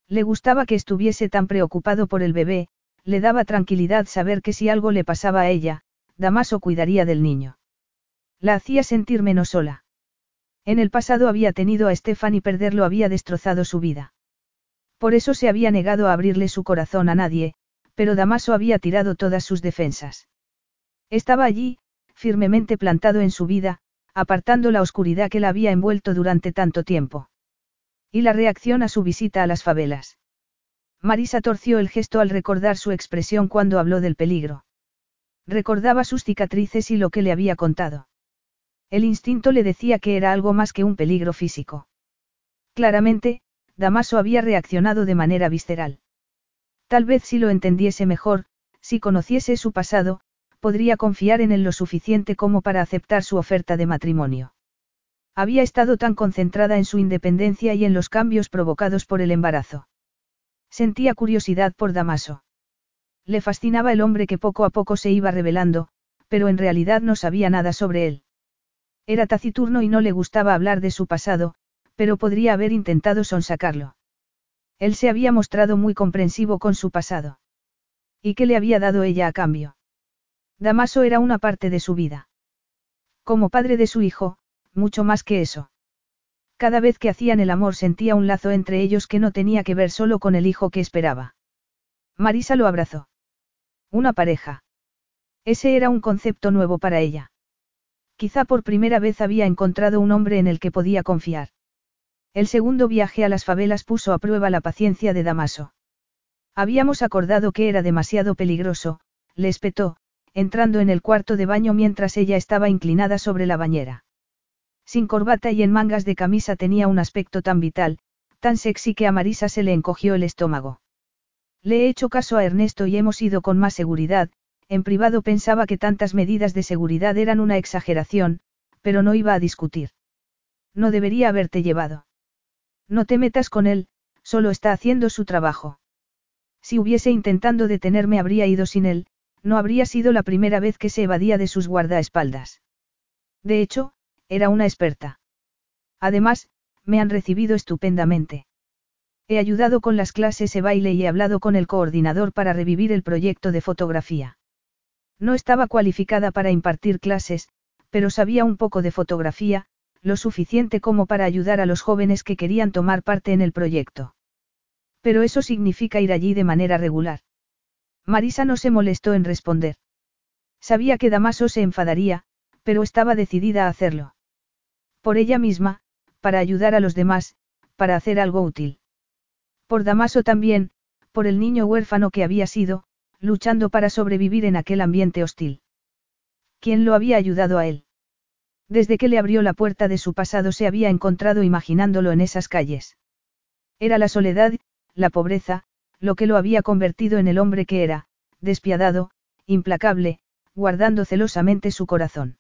Le gustaba que estuviese tan preocupado por el bebé, le daba tranquilidad saber que si algo le pasaba a ella, Damaso cuidaría del niño. La hacía sentir menos sola. En el pasado había tenido a Stefan y perderlo había destrozado su vida. Por eso se había negado a abrirle su corazón a nadie, pero Damaso había tirado todas sus defensas. Estaba allí, firmemente plantado en su vida, apartando la oscuridad que la había envuelto durante tanto tiempo. Y la reacción a su visita a las favelas. Marisa torció el gesto al recordar su expresión cuando habló del peligro. Recordaba sus cicatrices y lo que le había contado. El instinto le decía que era algo más que un peligro físico. Claramente, Damaso había reaccionado de manera visceral. Tal vez si lo entendiese mejor, si conociese su pasado, podría confiar en él lo suficiente como para aceptar su oferta de matrimonio. Había estado tan concentrada en su independencia y en los cambios provocados por el embarazo. Sentía curiosidad por Damaso. Le fascinaba el hombre que poco a poco se iba revelando, pero en realidad no sabía nada sobre él. Era taciturno y no le gustaba hablar de su pasado, pero podría haber intentado sonsacarlo. Él se había mostrado muy comprensivo con su pasado. ¿Y qué le había dado ella a cambio? Damaso era una parte de su vida. Como padre de su hijo, mucho más que eso. Cada vez que hacían el amor sentía un lazo entre ellos que no tenía que ver solo con el hijo que esperaba. Marisa lo abrazó. Una pareja. Ese era un concepto nuevo para ella. Quizá por primera vez había encontrado un hombre en el que podía confiar. El segundo viaje a las favelas puso a prueba la paciencia de Damaso. Habíamos acordado que era demasiado peligroso, le espetó, entrando en el cuarto de baño mientras ella estaba inclinada sobre la bañera. Sin corbata y en mangas de camisa tenía un aspecto tan vital, tan sexy que a Marisa se le encogió el estómago. Le he hecho caso a Ernesto y hemos ido con más seguridad, en privado pensaba que tantas medidas de seguridad eran una exageración, pero no iba a discutir. No debería haberte llevado. No te metas con él, solo está haciendo su trabajo. Si hubiese intentando detenerme habría ido sin él, no habría sido la primera vez que se evadía de sus guardaespaldas. De hecho, era una experta. Además, me han recibido estupendamente. He ayudado con las clases de baile y he hablado con el coordinador para revivir el proyecto de fotografía. No estaba cualificada para impartir clases, pero sabía un poco de fotografía, lo suficiente como para ayudar a los jóvenes que querían tomar parte en el proyecto. Pero eso significa ir allí de manera regular. Marisa no se molestó en responder. Sabía que Damaso se enfadaría, pero estaba decidida a hacerlo. Por ella misma, para ayudar a los demás, para hacer algo útil. Por Damaso también, por el niño huérfano que había sido, luchando para sobrevivir en aquel ambiente hostil. ¿Quién lo había ayudado a él? Desde que le abrió la puerta de su pasado se había encontrado imaginándolo en esas calles. Era la soledad, la pobreza, lo que lo había convertido en el hombre que era, despiadado, implacable, guardando celosamente su corazón.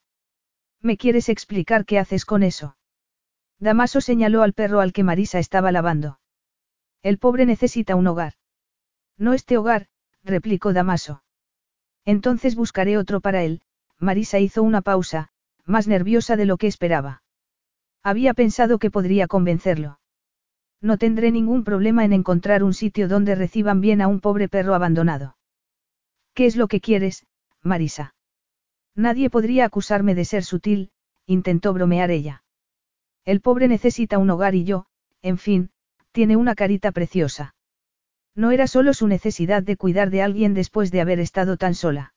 ¿Me quieres explicar qué haces con eso? Damaso señaló al perro al que Marisa estaba lavando. El pobre necesita un hogar. No este hogar, replicó Damaso. Entonces buscaré otro para él, Marisa hizo una pausa, más nerviosa de lo que esperaba. Había pensado que podría convencerlo. No tendré ningún problema en encontrar un sitio donde reciban bien a un pobre perro abandonado. ¿Qué es lo que quieres, Marisa? Nadie podría acusarme de ser sutil, intentó bromear ella. El pobre necesita un hogar y yo, en fin, tiene una carita preciosa. No era solo su necesidad de cuidar de alguien después de haber estado tan sola.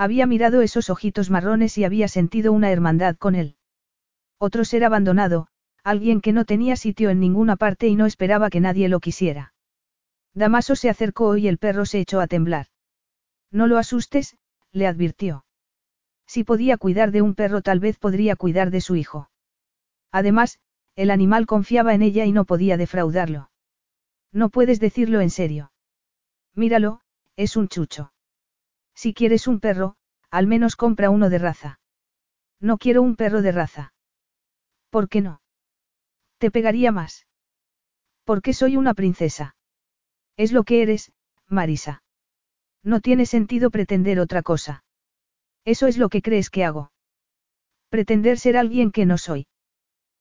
Había mirado esos ojitos marrones y había sentido una hermandad con él. Otro ser abandonado, alguien que no tenía sitio en ninguna parte y no esperaba que nadie lo quisiera. Damaso se acercó y el perro se echó a temblar. No lo asustes, le advirtió. Si podía cuidar de un perro tal vez podría cuidar de su hijo. Además, el animal confiaba en ella y no podía defraudarlo. No puedes decirlo en serio. Míralo, es un chucho. Si quieres un perro, al menos compra uno de raza. No quiero un perro de raza. ¿Por qué no? Te pegaría más. Porque soy una princesa. Es lo que eres, Marisa. No tiene sentido pretender otra cosa. Eso es lo que crees que hago. Pretender ser alguien que no soy.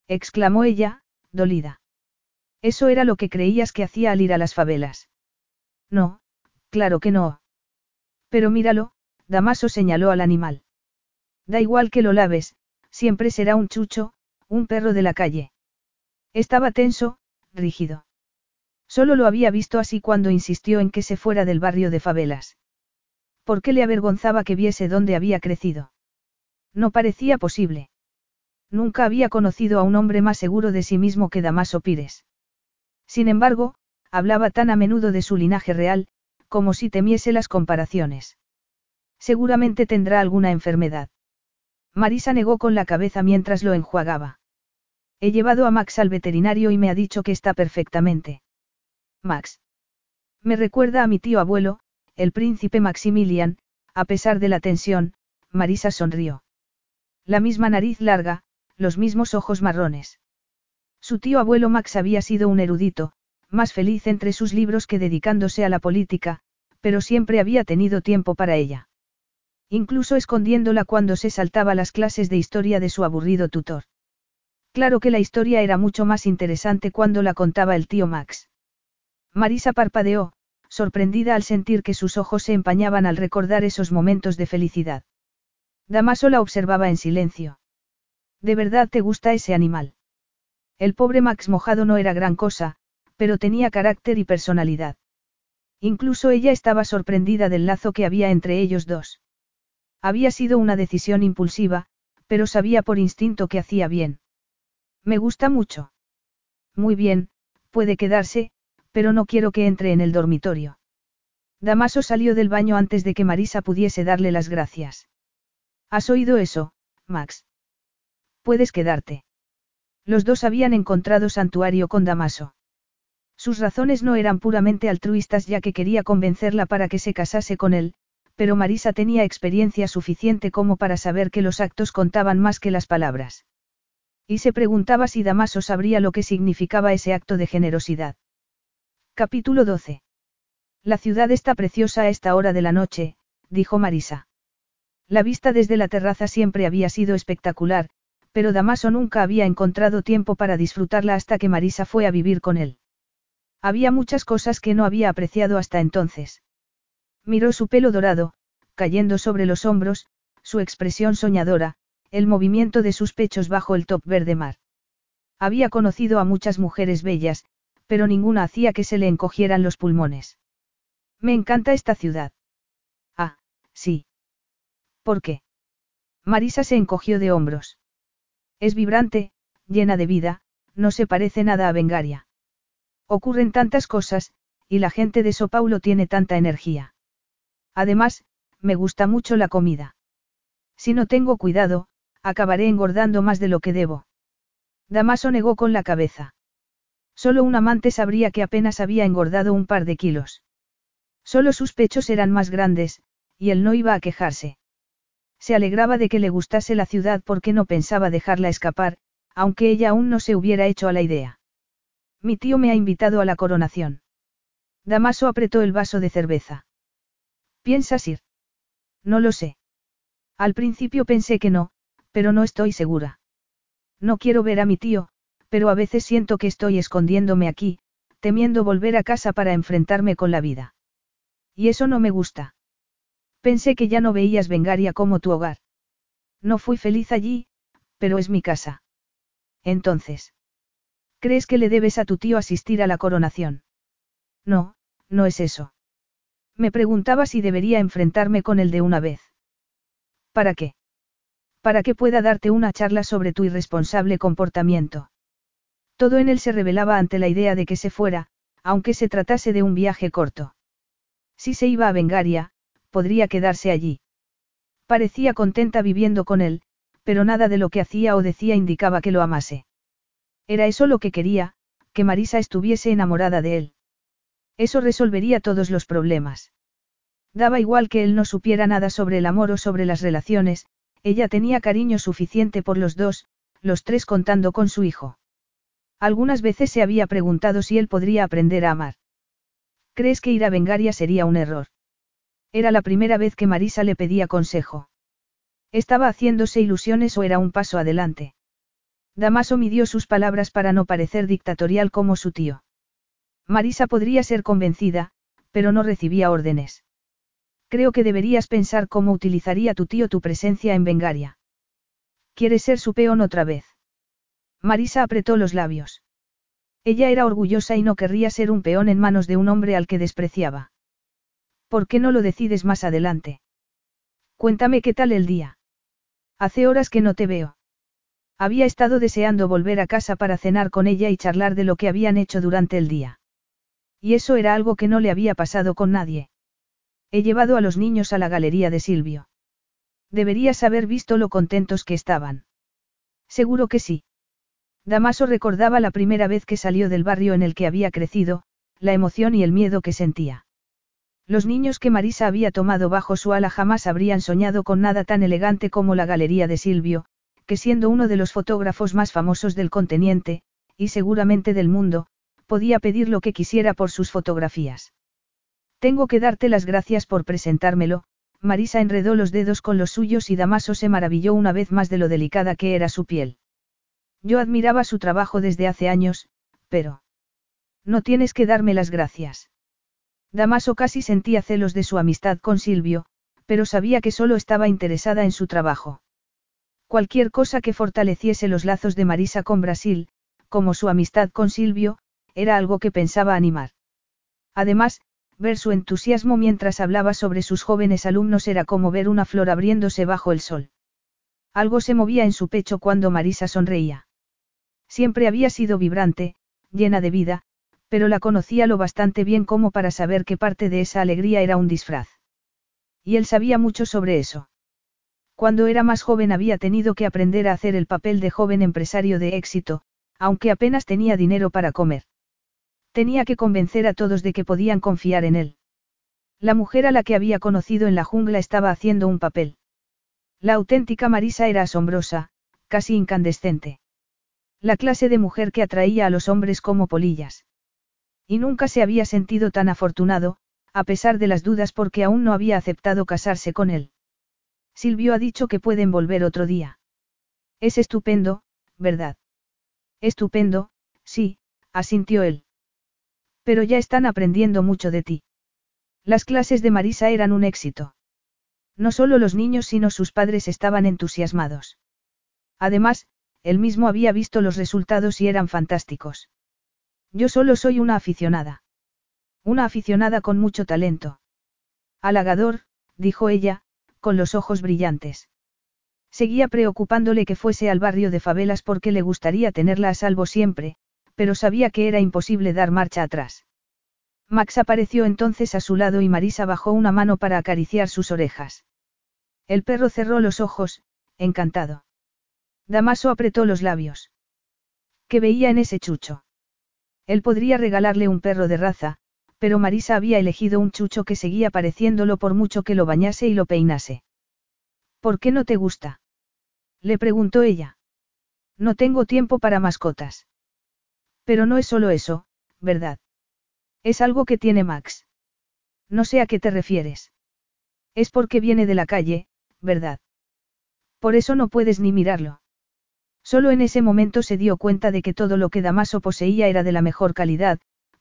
exclamó ella, dolida. Eso era lo que creías que hacía al ir a las favelas. No, claro que no. Pero míralo, Damaso señaló al animal. Da igual que lo laves, siempre será un chucho, un perro de la calle. Estaba tenso, rígido. Solo lo había visto así cuando insistió en que se fuera del barrio de favelas. ¿Por qué le avergonzaba que viese dónde había crecido? No parecía posible. Nunca había conocido a un hombre más seguro de sí mismo que Damaso Pires. Sin embargo, hablaba tan a menudo de su linaje real, como si temiese las comparaciones. Seguramente tendrá alguna enfermedad. Marisa negó con la cabeza mientras lo enjuagaba. He llevado a Max al veterinario y me ha dicho que está perfectamente. Max. Me recuerda a mi tío abuelo, el príncipe Maximilian, a pesar de la tensión, Marisa sonrió. La misma nariz larga, los mismos ojos marrones. Su tío abuelo Max había sido un erudito, más feliz entre sus libros que dedicándose a la política, pero siempre había tenido tiempo para ella. Incluso escondiéndola cuando se saltaba las clases de historia de su aburrido tutor. Claro que la historia era mucho más interesante cuando la contaba el tío Max. Marisa parpadeó, sorprendida al sentir que sus ojos se empañaban al recordar esos momentos de felicidad. Damaso la observaba en silencio. ¿De verdad te gusta ese animal? El pobre Max mojado no era gran cosa, pero tenía carácter y personalidad. Incluso ella estaba sorprendida del lazo que había entre ellos dos. Había sido una decisión impulsiva, pero sabía por instinto que hacía bien. Me gusta mucho. Muy bien, puede quedarse, pero no quiero que entre en el dormitorio. Damaso salió del baño antes de que Marisa pudiese darle las gracias. ¿Has oído eso, Max? Puedes quedarte. Los dos habían encontrado santuario con Damaso. Sus razones no eran puramente altruistas ya que quería convencerla para que se casase con él, pero Marisa tenía experiencia suficiente como para saber que los actos contaban más que las palabras. Y se preguntaba si Damaso sabría lo que significaba ese acto de generosidad. Capítulo 12. La ciudad está preciosa a esta hora de la noche, dijo Marisa. La vista desde la terraza siempre había sido espectacular, pero Damaso nunca había encontrado tiempo para disfrutarla hasta que Marisa fue a vivir con él. Había muchas cosas que no había apreciado hasta entonces. Miró su pelo dorado, cayendo sobre los hombros, su expresión soñadora, el movimiento de sus pechos bajo el top verde mar. Había conocido a muchas mujeres bellas, pero ninguna hacía que se le encogieran los pulmones. Me encanta esta ciudad. Ah, sí. ¿Por qué? Marisa se encogió de hombros. Es vibrante, llena de vida, no se parece nada a Bengaria. Ocurren tantas cosas, y la gente de Paulo tiene tanta energía. Además, me gusta mucho la comida. Si no tengo cuidado, acabaré engordando más de lo que debo. Damaso negó con la cabeza. Solo un amante sabría que apenas había engordado un par de kilos. Solo sus pechos eran más grandes, y él no iba a quejarse. Se alegraba de que le gustase la ciudad porque no pensaba dejarla escapar, aunque ella aún no se hubiera hecho a la idea. Mi tío me ha invitado a la coronación. Damaso apretó el vaso de cerveza. ¿Piensas ir? No lo sé. Al principio pensé que no, pero no estoy segura. No quiero ver a mi tío, pero a veces siento que estoy escondiéndome aquí, temiendo volver a casa para enfrentarme con la vida. Y eso no me gusta. Pensé que ya no veías Vengaria como tu hogar. No fui feliz allí, pero es mi casa. Entonces. ¿Crees que le debes a tu tío asistir a la coronación? No, no es eso. Me preguntaba si debería enfrentarme con él de una vez. ¿Para qué? Para que pueda darte una charla sobre tu irresponsable comportamiento. Todo en él se revelaba ante la idea de que se fuera, aunque se tratase de un viaje corto. Si se iba a Vengaria, podría quedarse allí. Parecía contenta viviendo con él, pero nada de lo que hacía o decía indicaba que lo amase. Era eso lo que quería, que Marisa estuviese enamorada de él. Eso resolvería todos los problemas. Daba igual que él no supiera nada sobre el amor o sobre las relaciones, ella tenía cariño suficiente por los dos, los tres contando con su hijo. Algunas veces se había preguntado si él podría aprender a amar. ¿Crees que ir a Vengaria sería un error? Era la primera vez que Marisa le pedía consejo. ¿Estaba haciéndose ilusiones o era un paso adelante? Damaso midió sus palabras para no parecer dictatorial como su tío. Marisa podría ser convencida, pero no recibía órdenes. Creo que deberías pensar cómo utilizaría tu tío tu presencia en Vengaria. ¿Quieres ser su peón otra vez? Marisa apretó los labios. Ella era orgullosa y no querría ser un peón en manos de un hombre al que despreciaba. ¿Por qué no lo decides más adelante? Cuéntame qué tal el día. Hace horas que no te veo. Había estado deseando volver a casa para cenar con ella y charlar de lo que habían hecho durante el día. Y eso era algo que no le había pasado con nadie. He llevado a los niños a la galería de Silvio. Deberías haber visto lo contentos que estaban. Seguro que sí. Damaso recordaba la primera vez que salió del barrio en el que había crecido, la emoción y el miedo que sentía. Los niños que Marisa había tomado bajo su ala jamás habrían soñado con nada tan elegante como la galería de Silvio, que siendo uno de los fotógrafos más famosos del continente, y seguramente del mundo, podía pedir lo que quisiera por sus fotografías. Tengo que darte las gracias por presentármelo, Marisa enredó los dedos con los suyos y Damaso se maravilló una vez más de lo delicada que era su piel. Yo admiraba su trabajo desde hace años, pero... No tienes que darme las gracias. Damaso casi sentía celos de su amistad con Silvio, pero sabía que solo estaba interesada en su trabajo. Cualquier cosa que fortaleciese los lazos de Marisa con Brasil, como su amistad con Silvio, era algo que pensaba animar. Además, ver su entusiasmo mientras hablaba sobre sus jóvenes alumnos era como ver una flor abriéndose bajo el sol. Algo se movía en su pecho cuando Marisa sonreía. Siempre había sido vibrante, llena de vida, pero la conocía lo bastante bien como para saber que parte de esa alegría era un disfraz. Y él sabía mucho sobre eso. Cuando era más joven había tenido que aprender a hacer el papel de joven empresario de éxito, aunque apenas tenía dinero para comer. Tenía que convencer a todos de que podían confiar en él. La mujer a la que había conocido en la jungla estaba haciendo un papel. La auténtica Marisa era asombrosa, casi incandescente. La clase de mujer que atraía a los hombres como polillas. Y nunca se había sentido tan afortunado, a pesar de las dudas porque aún no había aceptado casarse con él. Silvio ha dicho que pueden volver otro día. Es estupendo, ¿verdad? Estupendo, sí, asintió él. Pero ya están aprendiendo mucho de ti. Las clases de Marisa eran un éxito. No solo los niños sino sus padres estaban entusiasmados. Además, él mismo había visto los resultados y eran fantásticos. Yo solo soy una aficionada. Una aficionada con mucho talento. Halagador, dijo ella, con los ojos brillantes. Seguía preocupándole que fuese al barrio de favelas porque le gustaría tenerla a salvo siempre, pero sabía que era imposible dar marcha atrás. Max apareció entonces a su lado y Marisa bajó una mano para acariciar sus orejas. El perro cerró los ojos, encantado. Damaso apretó los labios. ¿Qué veía en ese chucho? Él podría regalarle un perro de raza, pero Marisa había elegido un chucho que seguía pareciéndolo por mucho que lo bañase y lo peinase. ¿Por qué no te gusta? Le preguntó ella. No tengo tiempo para mascotas. Pero no es solo eso, ¿verdad? Es algo que tiene Max. No sé a qué te refieres. Es porque viene de la calle, ¿verdad? Por eso no puedes ni mirarlo. Solo en ese momento se dio cuenta de que todo lo que Damaso poseía era de la mejor calidad,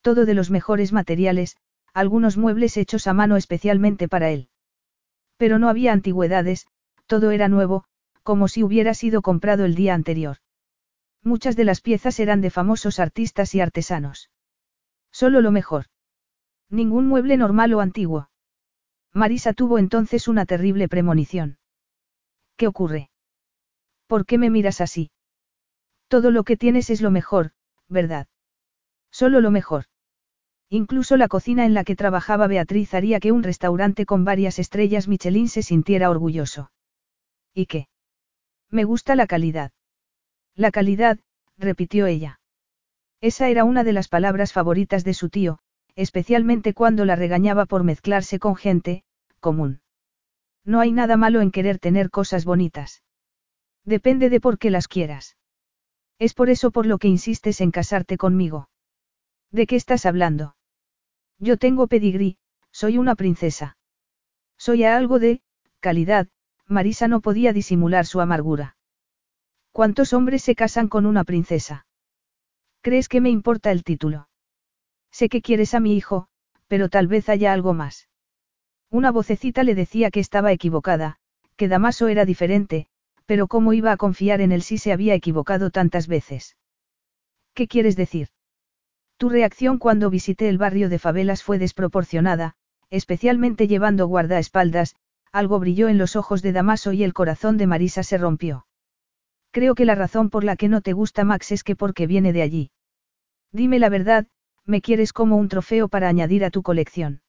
todo de los mejores materiales, algunos muebles hechos a mano especialmente para él. Pero no había antigüedades, todo era nuevo, como si hubiera sido comprado el día anterior. Muchas de las piezas eran de famosos artistas y artesanos. Solo lo mejor. Ningún mueble normal o antiguo. Marisa tuvo entonces una terrible premonición. ¿Qué ocurre? ¿Por qué me miras así? Todo lo que tienes es lo mejor, ¿verdad? Solo lo mejor. Incluso la cocina en la que trabajaba Beatriz haría que un restaurante con varias estrellas Michelin se sintiera orgulloso. ¿Y qué? Me gusta la calidad. La calidad, repitió ella. Esa era una de las palabras favoritas de su tío, especialmente cuando la regañaba por mezclarse con gente, común. No hay nada malo en querer tener cosas bonitas. Depende de por qué las quieras. Es por eso por lo que insistes en casarte conmigo. ¿De qué estás hablando? Yo tengo pedigrí, soy una princesa. Soy algo de, calidad, Marisa no podía disimular su amargura. ¿Cuántos hombres se casan con una princesa? ¿Crees que me importa el título? Sé que quieres a mi hijo, pero tal vez haya algo más. Una vocecita le decía que estaba equivocada, que Damaso era diferente, pero cómo iba a confiar en él si se había equivocado tantas veces. ¿Qué quieres decir? Tu reacción cuando visité el barrio de favelas fue desproporcionada, especialmente llevando guardaespaldas, algo brilló en los ojos de Damaso y el corazón de Marisa se rompió. Creo que la razón por la que no te gusta Max es que porque viene de allí. Dime la verdad, me quieres como un trofeo para añadir a tu colección.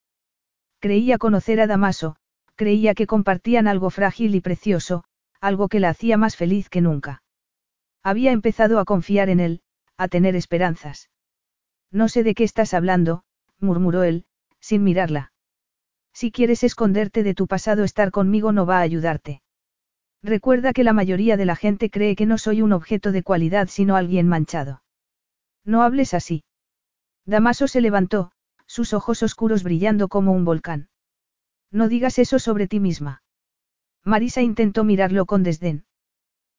Creía conocer a Damaso, creía que compartían algo frágil y precioso, algo que la hacía más feliz que nunca. Había empezado a confiar en él, a tener esperanzas. No sé de qué estás hablando, murmuró él, sin mirarla. Si quieres esconderte de tu pasado, estar conmigo no va a ayudarte. Recuerda que la mayoría de la gente cree que no soy un objeto de cualidad sino alguien manchado. No hables así. Damaso se levantó, sus ojos oscuros brillando como un volcán. No digas eso sobre ti misma. Marisa intentó mirarlo con desdén.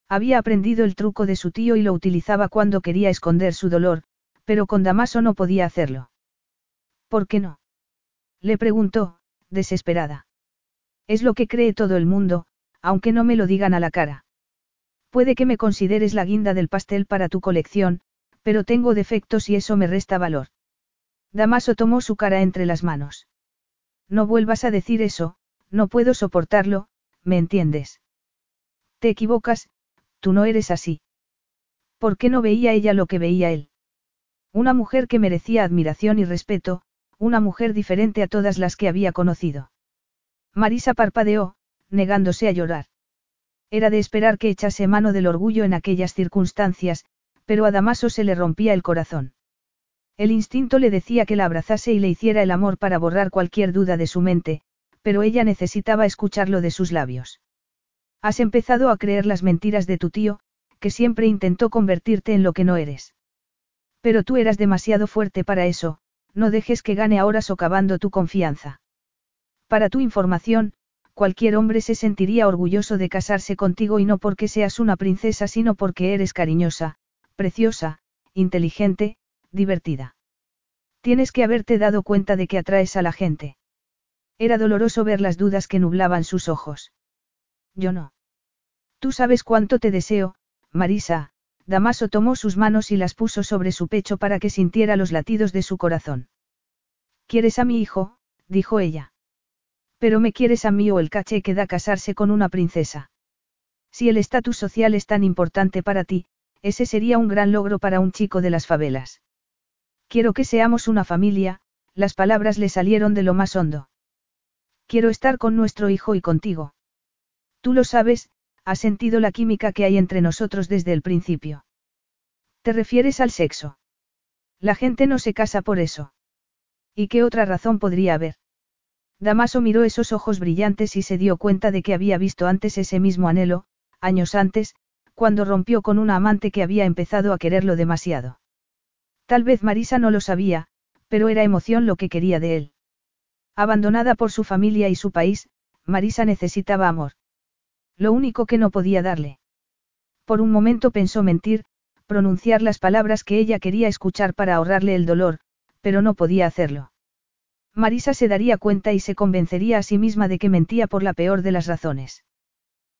Había aprendido el truco de su tío y lo utilizaba cuando quería esconder su dolor, pero con Damaso no podía hacerlo. ¿Por qué no? Le preguntó, desesperada. Es lo que cree todo el mundo, aunque no me lo digan a la cara. Puede que me consideres la guinda del pastel para tu colección, pero tengo defectos y eso me resta valor. Damaso tomó su cara entre las manos. No vuelvas a decir eso, no puedo soportarlo, ¿me entiendes? Te equivocas, tú no eres así. ¿Por qué no veía ella lo que veía él? Una mujer que merecía admiración y respeto, una mujer diferente a todas las que había conocido. Marisa parpadeó, negándose a llorar. Era de esperar que echase mano del orgullo en aquellas circunstancias, pero a Damaso se le rompía el corazón. El instinto le decía que la abrazase y le hiciera el amor para borrar cualquier duda de su mente, pero ella necesitaba escucharlo de sus labios. Has empezado a creer las mentiras de tu tío, que siempre intentó convertirte en lo que no eres. Pero tú eras demasiado fuerte para eso, no dejes que gane ahora socavando tu confianza. Para tu información, cualquier hombre se sentiría orgulloso de casarse contigo y no porque seas una princesa, sino porque eres cariñosa, preciosa, inteligente, divertida. Tienes que haberte dado cuenta de que atraes a la gente. Era doloroso ver las dudas que nublaban sus ojos. Yo no. Tú sabes cuánto te deseo, Marisa, Damaso tomó sus manos y las puso sobre su pecho para que sintiera los latidos de su corazón. ¿Quieres a mi hijo? dijo ella. Pero me quieres a mí o el caché que da casarse con una princesa. Si el estatus social es tan importante para ti, ese sería un gran logro para un chico de las favelas. Quiero que seamos una familia, las palabras le salieron de lo más hondo. Quiero estar con nuestro hijo y contigo. Tú lo sabes, Has sentido la química que hay entre nosotros desde el principio. ¿Te refieres al sexo? La gente no se casa por eso. ¿Y qué otra razón podría haber? Damaso miró esos ojos brillantes y se dio cuenta de que había visto antes ese mismo anhelo, años antes, cuando rompió con una amante que había empezado a quererlo demasiado. Tal vez Marisa no lo sabía, pero era emoción lo que quería de él. Abandonada por su familia y su país, Marisa necesitaba amor. Lo único que no podía darle. Por un momento pensó mentir, pronunciar las palabras que ella quería escuchar para ahorrarle el dolor, pero no podía hacerlo. Marisa se daría cuenta y se convencería a sí misma de que mentía por la peor de las razones.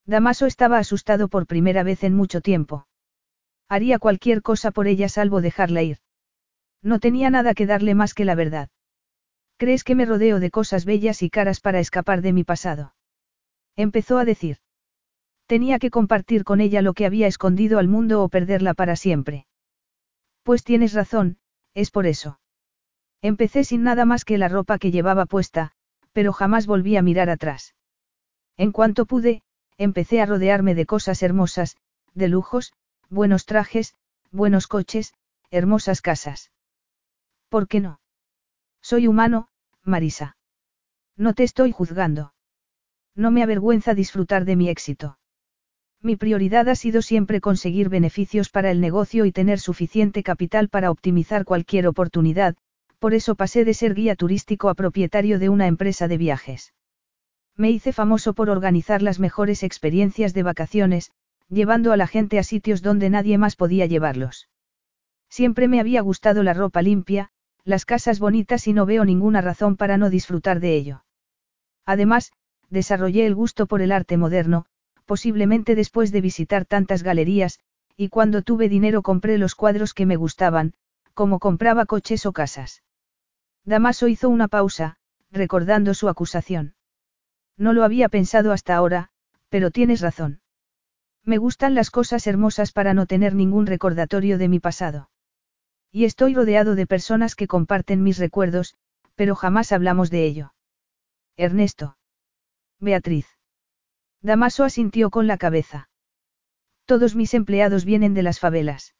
Damaso estaba asustado por primera vez en mucho tiempo. Haría cualquier cosa por ella salvo dejarla ir. No tenía nada que darle más que la verdad. ¿Crees que me rodeo de cosas bellas y caras para escapar de mi pasado? Empezó a decir. Tenía que compartir con ella lo que había escondido al mundo o perderla para siempre. Pues tienes razón, es por eso. Empecé sin nada más que la ropa que llevaba puesta, pero jamás volví a mirar atrás. En cuanto pude, empecé a rodearme de cosas hermosas, de lujos, buenos trajes, buenos coches, hermosas casas. ¿Por qué no? Soy humano, Marisa. No te estoy juzgando. No me avergüenza disfrutar de mi éxito. Mi prioridad ha sido siempre conseguir beneficios para el negocio y tener suficiente capital para optimizar cualquier oportunidad, por eso pasé de ser guía turístico a propietario de una empresa de viajes. Me hice famoso por organizar las mejores experiencias de vacaciones, llevando a la gente a sitios donde nadie más podía llevarlos. Siempre me había gustado la ropa limpia, las casas bonitas y no veo ninguna razón para no disfrutar de ello. Además, desarrollé el gusto por el arte moderno, posiblemente después de visitar tantas galerías, y cuando tuve dinero compré los cuadros que me gustaban, como compraba coches o casas. Damaso hizo una pausa, recordando su acusación. No lo había pensado hasta ahora, pero tienes razón. Me gustan las cosas hermosas para no tener ningún recordatorio de mi pasado. Y estoy rodeado de personas que comparten mis recuerdos, pero jamás hablamos de ello. Ernesto. Beatriz. Damaso asintió con la cabeza. Todos mis empleados vienen de las favelas.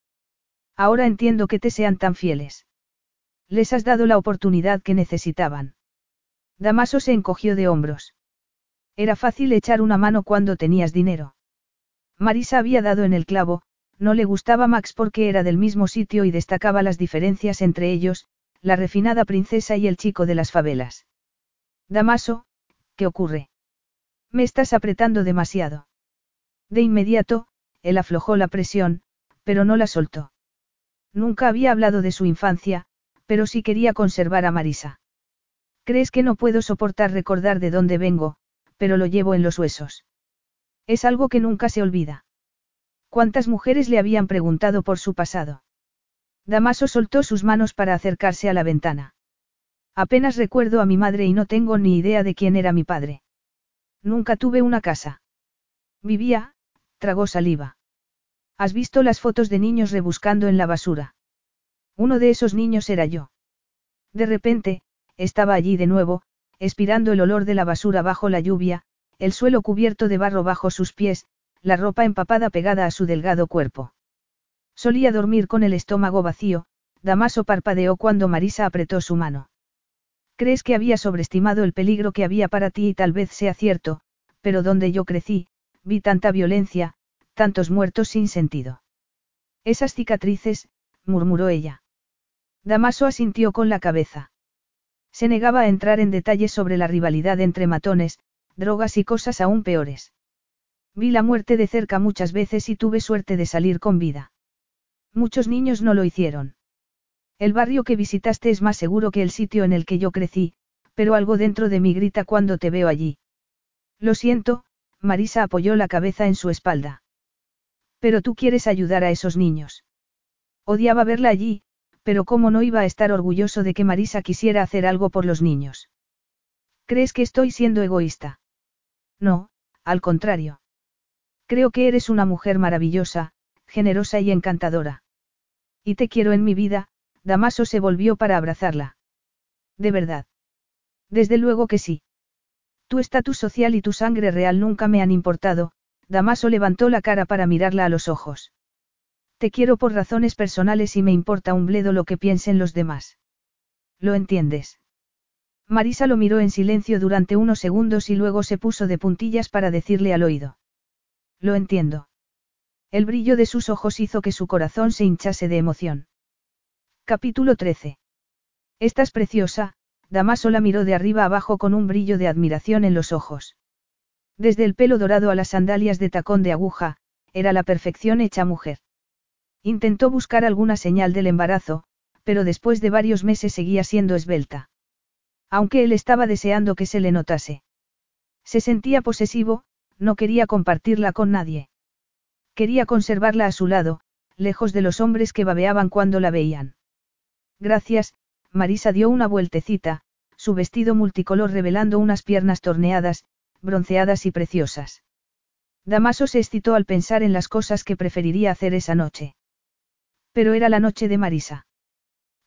Ahora entiendo que te sean tan fieles. Les has dado la oportunidad que necesitaban. Damaso se encogió de hombros. Era fácil echar una mano cuando tenías dinero. Marisa había dado en el clavo, no le gustaba Max porque era del mismo sitio y destacaba las diferencias entre ellos, la refinada princesa y el chico de las favelas. Damaso, ¿qué ocurre? Me estás apretando demasiado. De inmediato, él aflojó la presión, pero no la soltó. Nunca había hablado de su infancia, pero sí quería conservar a Marisa. ¿Crees que no puedo soportar recordar de dónde vengo, pero lo llevo en los huesos? Es algo que nunca se olvida. ¿Cuántas mujeres le habían preguntado por su pasado? Damaso soltó sus manos para acercarse a la ventana. Apenas recuerdo a mi madre y no tengo ni idea de quién era mi padre. Nunca tuve una casa. Vivía, tragó saliva. ¿Has visto las fotos de niños rebuscando en la basura? Uno de esos niños era yo. De repente, estaba allí de nuevo, expirando el olor de la basura bajo la lluvia, el suelo cubierto de barro bajo sus pies, la ropa empapada pegada a su delgado cuerpo. Solía dormir con el estómago vacío, Damaso parpadeó cuando Marisa apretó su mano. Crees que había sobreestimado el peligro que había para ti y tal vez sea cierto, pero donde yo crecí, vi tanta violencia, tantos muertos sin sentido. Esas cicatrices, murmuró ella. Damaso asintió con la cabeza. Se negaba a entrar en detalles sobre la rivalidad entre matones, drogas y cosas aún peores. Vi la muerte de cerca muchas veces y tuve suerte de salir con vida. Muchos niños no lo hicieron. El barrio que visitaste es más seguro que el sitio en el que yo crecí, pero algo dentro de mí grita cuando te veo allí. Lo siento, Marisa apoyó la cabeza en su espalda. Pero tú quieres ayudar a esos niños. Odiaba verla allí, pero cómo no iba a estar orgulloso de que Marisa quisiera hacer algo por los niños. ¿Crees que estoy siendo egoísta? No, al contrario. Creo que eres una mujer maravillosa, generosa y encantadora. Y te quiero en mi vida, Damaso se volvió para abrazarla. ¿De verdad? Desde luego que sí. Tu estatus social y tu sangre real nunca me han importado, Damaso levantó la cara para mirarla a los ojos. Te quiero por razones personales y me importa un bledo lo que piensen los demás. ¿Lo entiendes? Marisa lo miró en silencio durante unos segundos y luego se puso de puntillas para decirle al oído. Lo entiendo. El brillo de sus ojos hizo que su corazón se hinchase de emoción. Capítulo 13. Estás preciosa, Damaso la miró de arriba abajo con un brillo de admiración en los ojos. Desde el pelo dorado a las sandalias de tacón de aguja, era la perfección hecha mujer. Intentó buscar alguna señal del embarazo, pero después de varios meses seguía siendo esbelta. Aunque él estaba deseando que se le notase. Se sentía posesivo, no quería compartirla con nadie. Quería conservarla a su lado, lejos de los hombres que babeaban cuando la veían. Gracias, Marisa dio una vueltecita, su vestido multicolor revelando unas piernas torneadas, bronceadas y preciosas. Damaso se excitó al pensar en las cosas que preferiría hacer esa noche. Pero era la noche de Marisa.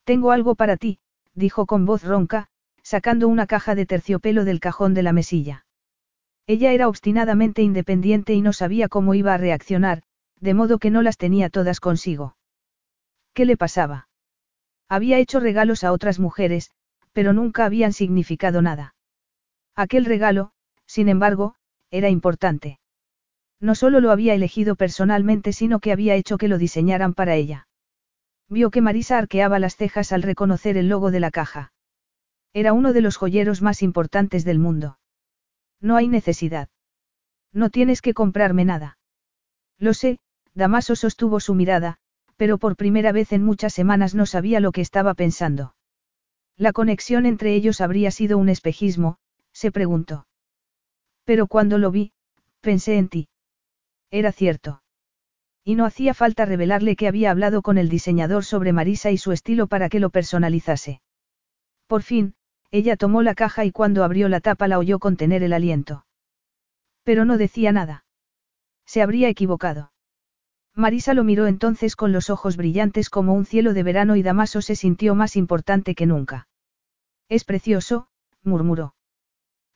Tengo algo para ti, dijo con voz ronca, sacando una caja de terciopelo del cajón de la mesilla. Ella era obstinadamente independiente y no sabía cómo iba a reaccionar, de modo que no las tenía todas consigo. ¿Qué le pasaba? Había hecho regalos a otras mujeres, pero nunca habían significado nada. Aquel regalo, sin embargo, era importante. No solo lo había elegido personalmente, sino que había hecho que lo diseñaran para ella. Vio que Marisa arqueaba las cejas al reconocer el logo de la caja. Era uno de los joyeros más importantes del mundo. No hay necesidad. No tienes que comprarme nada. Lo sé, Damaso sostuvo su mirada, pero por primera vez en muchas semanas no sabía lo que estaba pensando. La conexión entre ellos habría sido un espejismo, se preguntó. Pero cuando lo vi, pensé en ti. Era cierto. Y no hacía falta revelarle que había hablado con el diseñador sobre Marisa y su estilo para que lo personalizase. Por fin, ella tomó la caja y cuando abrió la tapa la oyó contener el aliento. Pero no decía nada. Se habría equivocado. Marisa lo miró entonces con los ojos brillantes como un cielo de verano y Damaso se sintió más importante que nunca. Es precioso, murmuró.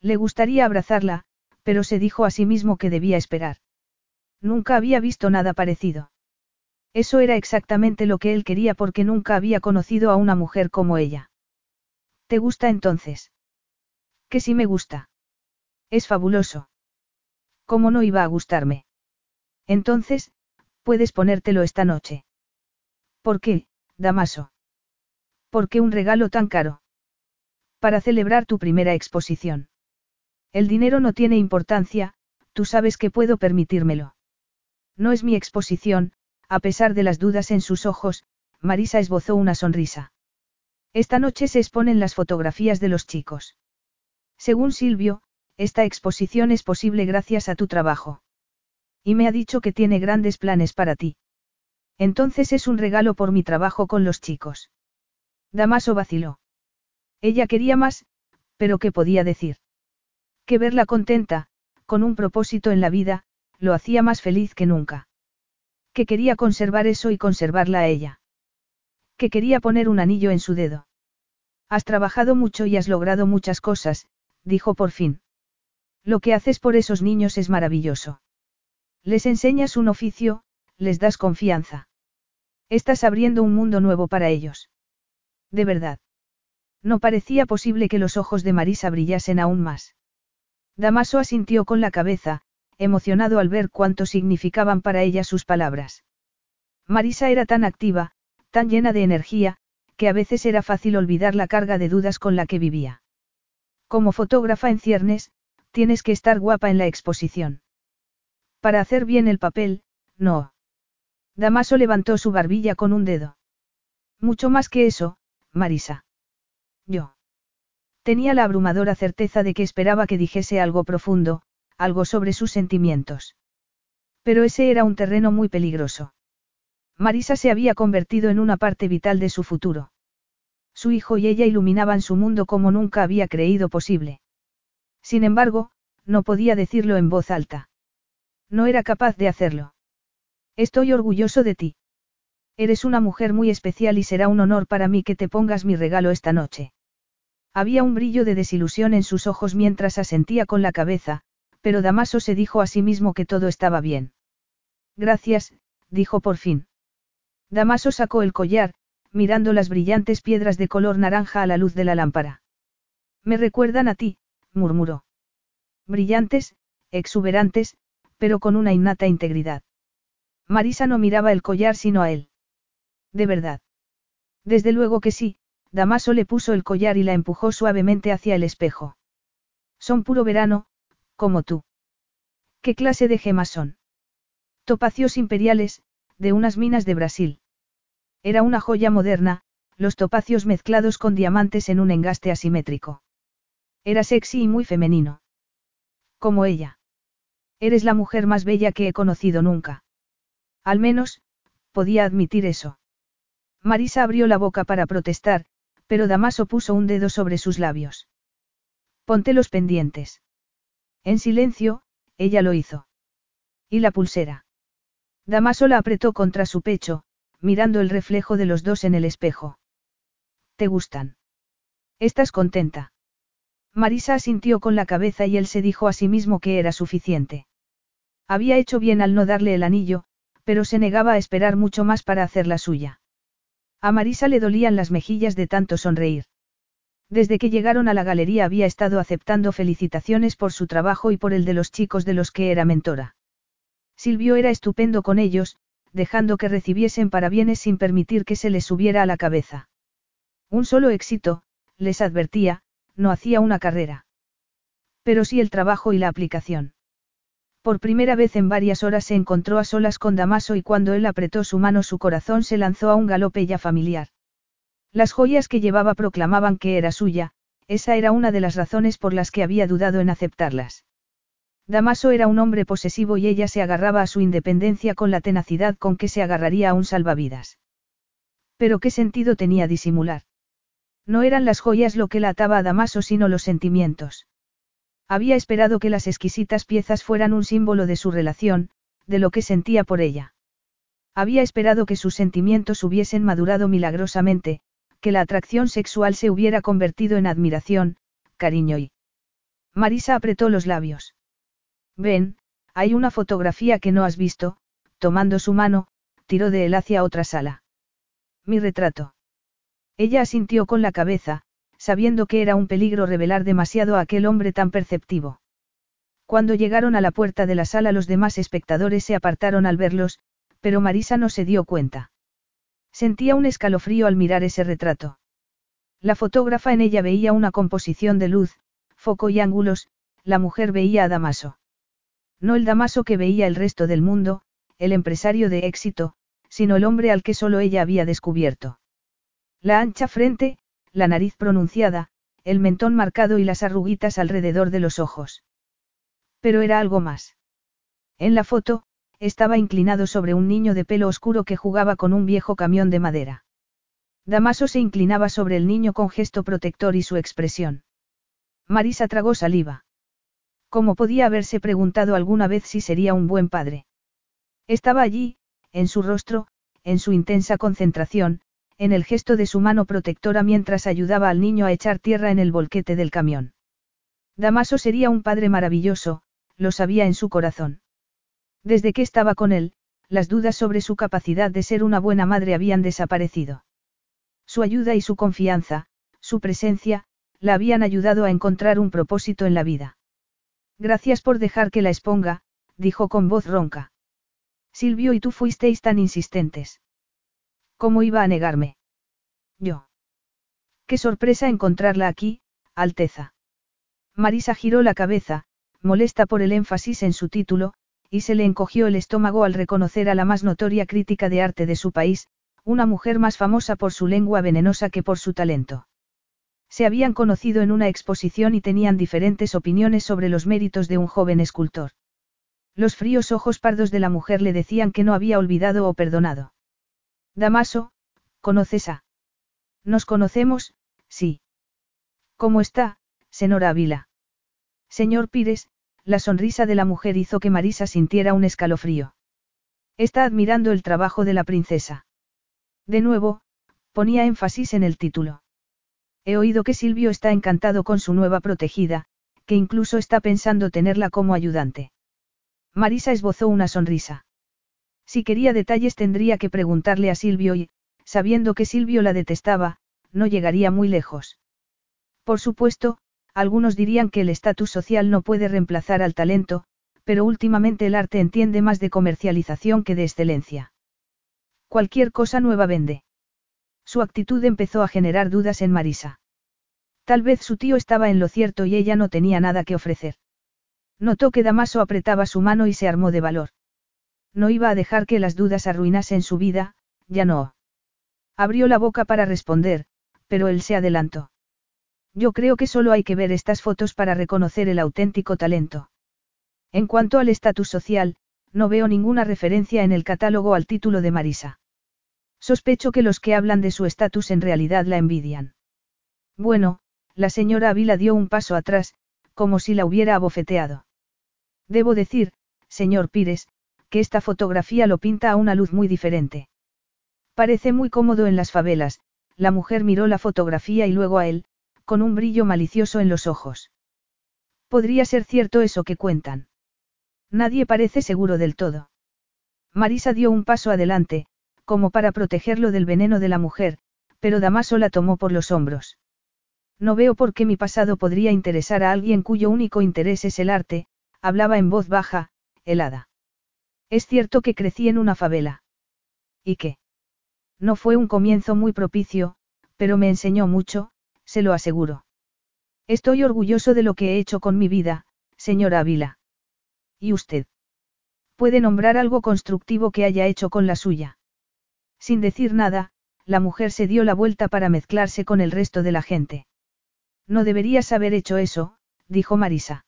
Le gustaría abrazarla, pero se dijo a sí mismo que debía esperar. Nunca había visto nada parecido. Eso era exactamente lo que él quería porque nunca había conocido a una mujer como ella. ¿Te gusta entonces? Que sí me gusta. Es fabuloso. ¿Cómo no iba a gustarme? Entonces, puedes ponértelo esta noche. ¿Por qué, Damaso? ¿Por qué un regalo tan caro? Para celebrar tu primera exposición. El dinero no tiene importancia, tú sabes que puedo permitírmelo. No es mi exposición, a pesar de las dudas en sus ojos, Marisa esbozó una sonrisa. Esta noche se exponen las fotografías de los chicos. Según Silvio, esta exposición es posible gracias a tu trabajo. Y me ha dicho que tiene grandes planes para ti. Entonces es un regalo por mi trabajo con los chicos. Damaso vaciló. Ella quería más, pero ¿qué podía decir? Que verla contenta, con un propósito en la vida, lo hacía más feliz que nunca. Que quería conservar eso y conservarla a ella. Que quería poner un anillo en su dedo. Has trabajado mucho y has logrado muchas cosas, dijo por fin. Lo que haces por esos niños es maravilloso. Les enseñas un oficio, les das confianza. Estás abriendo un mundo nuevo para ellos. De verdad. No parecía posible que los ojos de Marisa brillasen aún más. Damaso asintió con la cabeza, emocionado al ver cuánto significaban para ella sus palabras. Marisa era tan activa, tan llena de energía, que a veces era fácil olvidar la carga de dudas con la que vivía. Como fotógrafa en ciernes, tienes que estar guapa en la exposición. Para hacer bien el papel, no. Damaso levantó su barbilla con un dedo. Mucho más que eso, Marisa. Yo. Tenía la abrumadora certeza de que esperaba que dijese algo profundo, algo sobre sus sentimientos. Pero ese era un terreno muy peligroso. Marisa se había convertido en una parte vital de su futuro. Su hijo y ella iluminaban su mundo como nunca había creído posible. Sin embargo, no podía decirlo en voz alta. No era capaz de hacerlo. Estoy orgulloso de ti. Eres una mujer muy especial y será un honor para mí que te pongas mi regalo esta noche. Había un brillo de desilusión en sus ojos mientras asentía con la cabeza, pero Damaso se dijo a sí mismo que todo estaba bien. Gracias, dijo por fin. Damaso sacó el collar, mirando las brillantes piedras de color naranja a la luz de la lámpara. Me recuerdan a ti, murmuró. Brillantes, exuberantes, pero con una innata integridad. Marisa no miraba el collar sino a él. ¿De verdad? Desde luego que sí, Damaso le puso el collar y la empujó suavemente hacia el espejo. Son puro verano, como tú. ¿Qué clase de gemas son? Topacios imperiales, de unas minas de Brasil. Era una joya moderna, los topacios mezclados con diamantes en un engaste asimétrico. Era sexy y muy femenino. Como ella. Eres la mujer más bella que he conocido nunca. Al menos, podía admitir eso. Marisa abrió la boca para protestar, pero Damaso puso un dedo sobre sus labios. Ponte los pendientes. En silencio, ella lo hizo. ¿Y la pulsera? Damaso la apretó contra su pecho, mirando el reflejo de los dos en el espejo. ¿Te gustan? ¿Estás contenta? Marisa asintió con la cabeza y él se dijo a sí mismo que era suficiente. Había hecho bien al no darle el anillo, pero se negaba a esperar mucho más para hacer la suya. A Marisa le dolían las mejillas de tanto sonreír. Desde que llegaron a la galería había estado aceptando felicitaciones por su trabajo y por el de los chicos de los que era mentora. Silvio era estupendo con ellos, dejando que recibiesen parabienes sin permitir que se les subiera a la cabeza. Un solo éxito, les advertía, no hacía una carrera. Pero sí el trabajo y la aplicación. Por primera vez en varias horas se encontró a solas con Damaso y cuando él apretó su mano su corazón se lanzó a un galope ya familiar. Las joyas que llevaba proclamaban que era suya, esa era una de las razones por las que había dudado en aceptarlas. Damaso era un hombre posesivo y ella se agarraba a su independencia con la tenacidad con que se agarraría a un salvavidas. Pero qué sentido tenía disimular. No eran las joyas lo que la ataba a Damaso sino los sentimientos. Había esperado que las exquisitas piezas fueran un símbolo de su relación, de lo que sentía por ella. Había esperado que sus sentimientos hubiesen madurado milagrosamente, que la atracción sexual se hubiera convertido en admiración, cariño y... Marisa apretó los labios. Ven, hay una fotografía que no has visto, tomando su mano, tiró de él hacia otra sala. Mi retrato. Ella asintió con la cabeza, sabiendo que era un peligro revelar demasiado a aquel hombre tan perceptivo. Cuando llegaron a la puerta de la sala los demás espectadores se apartaron al verlos, pero Marisa no se dio cuenta. Sentía un escalofrío al mirar ese retrato. La fotógrafa en ella veía una composición de luz, foco y ángulos, la mujer veía a Damaso. No el Damaso que veía el resto del mundo, el empresario de éxito, sino el hombre al que solo ella había descubierto. La ancha frente, la nariz pronunciada, el mentón marcado y las arruguitas alrededor de los ojos. Pero era algo más. En la foto, estaba inclinado sobre un niño de pelo oscuro que jugaba con un viejo camión de madera. Damaso se inclinaba sobre el niño con gesto protector y su expresión. Marisa tragó saliva. ¿Cómo podía haberse preguntado alguna vez si sería un buen padre? Estaba allí, en su rostro, en su intensa concentración, en el gesto de su mano protectora mientras ayudaba al niño a echar tierra en el volquete del camión. Damaso sería un padre maravilloso, lo sabía en su corazón. Desde que estaba con él, las dudas sobre su capacidad de ser una buena madre habían desaparecido. Su ayuda y su confianza, su presencia, la habían ayudado a encontrar un propósito en la vida. Gracias por dejar que la exponga, dijo con voz ronca. Silvio y tú fuisteis tan insistentes. ¿Cómo iba a negarme? Yo. Qué sorpresa encontrarla aquí, Alteza. Marisa giró la cabeza, molesta por el énfasis en su título, y se le encogió el estómago al reconocer a la más notoria crítica de arte de su país, una mujer más famosa por su lengua venenosa que por su talento. Se habían conocido en una exposición y tenían diferentes opiniones sobre los méritos de un joven escultor. Los fríos ojos pardos de la mujer le decían que no había olvidado o perdonado. Damaso, ¿conoces a? Nos conocemos, sí. ¿Cómo está, señora Ávila? Señor Pires, la sonrisa de la mujer hizo que Marisa sintiera un escalofrío. Está admirando el trabajo de la princesa. De nuevo, ponía énfasis en el título. He oído que Silvio está encantado con su nueva protegida, que incluso está pensando tenerla como ayudante. Marisa esbozó una sonrisa. Si quería detalles tendría que preguntarle a Silvio y, sabiendo que Silvio la detestaba, no llegaría muy lejos. Por supuesto, algunos dirían que el estatus social no puede reemplazar al talento, pero últimamente el arte entiende más de comercialización que de excelencia. Cualquier cosa nueva vende. Su actitud empezó a generar dudas en Marisa. Tal vez su tío estaba en lo cierto y ella no tenía nada que ofrecer. Notó que Damaso apretaba su mano y se armó de valor. No iba a dejar que las dudas arruinasen su vida, ya no. Abrió la boca para responder, pero él se adelantó. Yo creo que solo hay que ver estas fotos para reconocer el auténtico talento. En cuanto al estatus social, no veo ninguna referencia en el catálogo al título de Marisa. Sospecho que los que hablan de su estatus en realidad la envidian. Bueno, la señora Ávila dio un paso atrás, como si la hubiera abofeteado. Debo decir, señor Pires, que esta fotografía lo pinta a una luz muy diferente. Parece muy cómodo en las favelas, la mujer miró la fotografía y luego a él, con un brillo malicioso en los ojos. Podría ser cierto eso que cuentan. Nadie parece seguro del todo. Marisa dio un paso adelante, como para protegerlo del veneno de la mujer, pero Damaso la tomó por los hombros. No veo por qué mi pasado podría interesar a alguien cuyo único interés es el arte, hablaba en voz baja, helada. Es cierto que crecí en una favela. ¿Y qué? No fue un comienzo muy propicio, pero me enseñó mucho, se lo aseguro. Estoy orgulloso de lo que he hecho con mi vida, señora Ávila. ¿Y usted? ¿Puede nombrar algo constructivo que haya hecho con la suya? Sin decir nada, la mujer se dio la vuelta para mezclarse con el resto de la gente. No deberías haber hecho eso, dijo Marisa.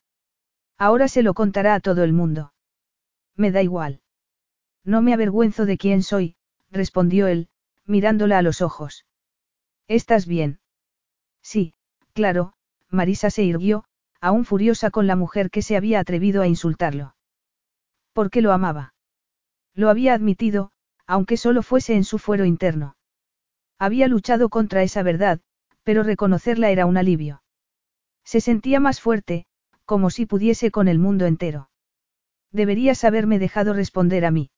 Ahora se lo contará a todo el mundo. Me da igual. No me avergüenzo de quién soy, respondió él, mirándola a los ojos. ¿Estás bien? Sí, claro, Marisa se irguió, aún furiosa con la mujer que se había atrevido a insultarlo. ¿Por qué lo amaba? Lo había admitido, aunque solo fuese en su fuero interno. Había luchado contra esa verdad, pero reconocerla era un alivio. Se sentía más fuerte, como si pudiese con el mundo entero. Deberías haberme dejado responder a mí.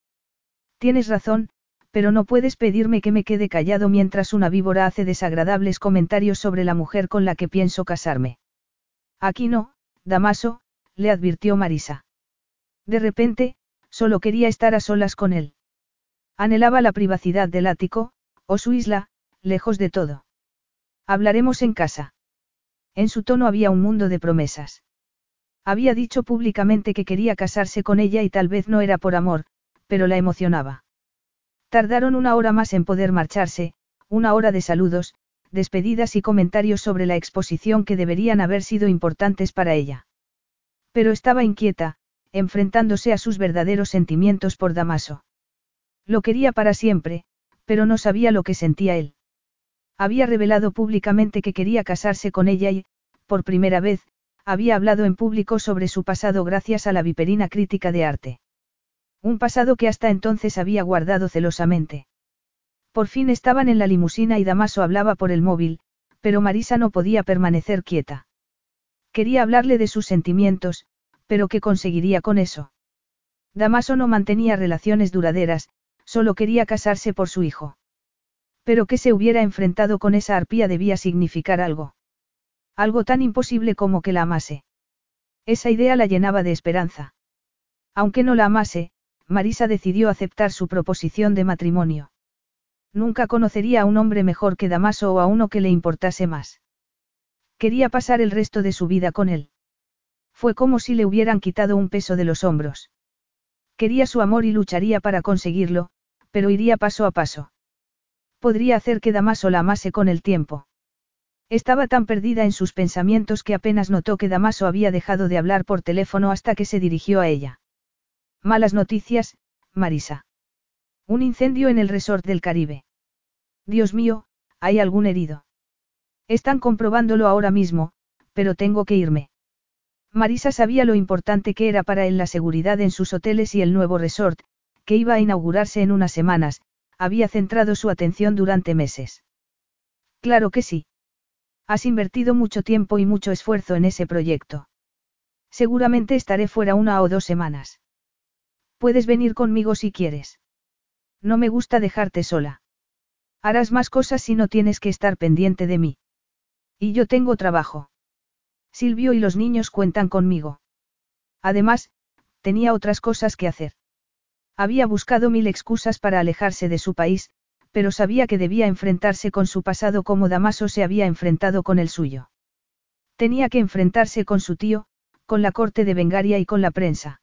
Tienes razón, pero no puedes pedirme que me quede callado mientras una víbora hace desagradables comentarios sobre la mujer con la que pienso casarme. Aquí no, Damaso, le advirtió Marisa. De repente, solo quería estar a solas con él. Anhelaba la privacidad del ático, o su isla, lejos de todo. Hablaremos en casa. En su tono había un mundo de promesas. Había dicho públicamente que quería casarse con ella y tal vez no era por amor, pero la emocionaba. Tardaron una hora más en poder marcharse, una hora de saludos, despedidas y comentarios sobre la exposición que deberían haber sido importantes para ella. Pero estaba inquieta, enfrentándose a sus verdaderos sentimientos por Damaso. Lo quería para siempre, pero no sabía lo que sentía él. Había revelado públicamente que quería casarse con ella y, por primera vez, había hablado en público sobre su pasado gracias a la viperina crítica de arte. Un pasado que hasta entonces había guardado celosamente. Por fin estaban en la limusina y Damaso hablaba por el móvil, pero Marisa no podía permanecer quieta. Quería hablarle de sus sentimientos, pero ¿qué conseguiría con eso? Damaso no mantenía relaciones duraderas, solo quería casarse por su hijo. Pero que se hubiera enfrentado con esa arpía debía significar algo. Algo tan imposible como que la amase. Esa idea la llenaba de esperanza. Aunque no la amase, Marisa decidió aceptar su proposición de matrimonio. Nunca conocería a un hombre mejor que Damaso o a uno que le importase más. Quería pasar el resto de su vida con él. Fue como si le hubieran quitado un peso de los hombros. Quería su amor y lucharía para conseguirlo, pero iría paso a paso. Podría hacer que Damaso la amase con el tiempo. Estaba tan perdida en sus pensamientos que apenas notó que Damaso había dejado de hablar por teléfono hasta que se dirigió a ella. Malas noticias, Marisa. Un incendio en el resort del Caribe. Dios mío, ¿hay algún herido? Están comprobándolo ahora mismo, pero tengo que irme. Marisa sabía lo importante que era para él la seguridad en sus hoteles y el nuevo resort, que iba a inaugurarse en unas semanas, había centrado su atención durante meses. Claro que sí. Has invertido mucho tiempo y mucho esfuerzo en ese proyecto. Seguramente estaré fuera una o dos semanas. Puedes venir conmigo si quieres. No me gusta dejarte sola. Harás más cosas si no tienes que estar pendiente de mí. Y yo tengo trabajo. Silvio y los niños cuentan conmigo. Además, tenía otras cosas que hacer. Había buscado mil excusas para alejarse de su país, pero sabía que debía enfrentarse con su pasado como Damaso se había enfrentado con el suyo. Tenía que enfrentarse con su tío, con la corte de Bengaria y con la prensa.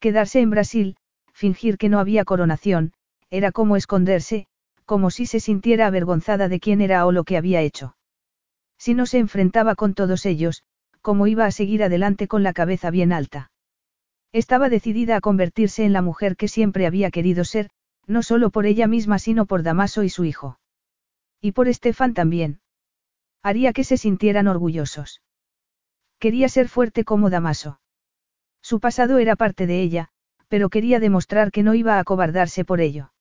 Quedarse en Brasil, fingir que no había coronación, era como esconderse, como si se sintiera avergonzada de quién era o lo que había hecho. Si no se enfrentaba con todos ellos, ¿cómo iba a seguir adelante con la cabeza bien alta? Estaba decidida a convertirse en la mujer que siempre había querido ser, no solo por ella misma sino por Damaso y su hijo. Y por Estefan también. Haría que se sintieran orgullosos. Quería ser fuerte como Damaso. Su pasado era parte de ella, pero quería demostrar que no iba a acobardarse por ello.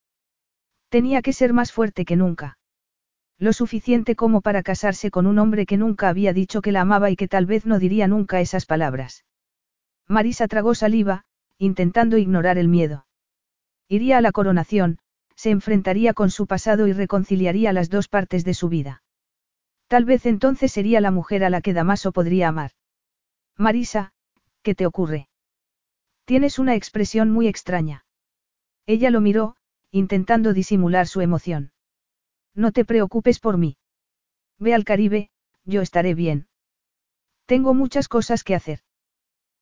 Tenía que ser más fuerte que nunca. Lo suficiente como para casarse con un hombre que nunca había dicho que la amaba y que tal vez no diría nunca esas palabras. Marisa tragó saliva, intentando ignorar el miedo. Iría a la coronación, se enfrentaría con su pasado y reconciliaría las dos partes de su vida. Tal vez entonces sería la mujer a la que Damaso podría amar. Marisa, ¿qué te ocurre? Tienes una expresión muy extraña. Ella lo miró, intentando disimular su emoción. No te preocupes por mí. Ve al Caribe, yo estaré bien. Tengo muchas cosas que hacer.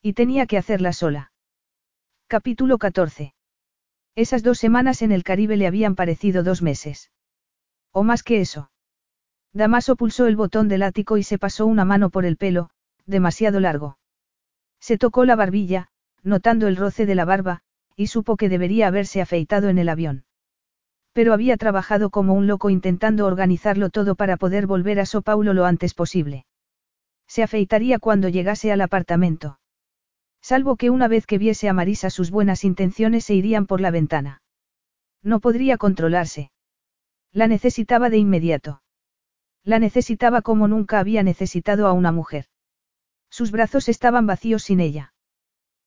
Y tenía que hacerla sola. Capítulo 14. Esas dos semanas en el Caribe le habían parecido dos meses. O más que eso. Damaso pulsó el botón del ático y se pasó una mano por el pelo, demasiado largo. Se tocó la barbilla, notando el roce de la barba, y supo que debería haberse afeitado en el avión. Pero había trabajado como un loco intentando organizarlo todo para poder volver a So Paulo lo antes posible. Se afeitaría cuando llegase al apartamento. Salvo que una vez que viese a Marisa sus buenas intenciones se irían por la ventana. No podría controlarse. La necesitaba de inmediato. La necesitaba como nunca había necesitado a una mujer. Sus brazos estaban vacíos sin ella.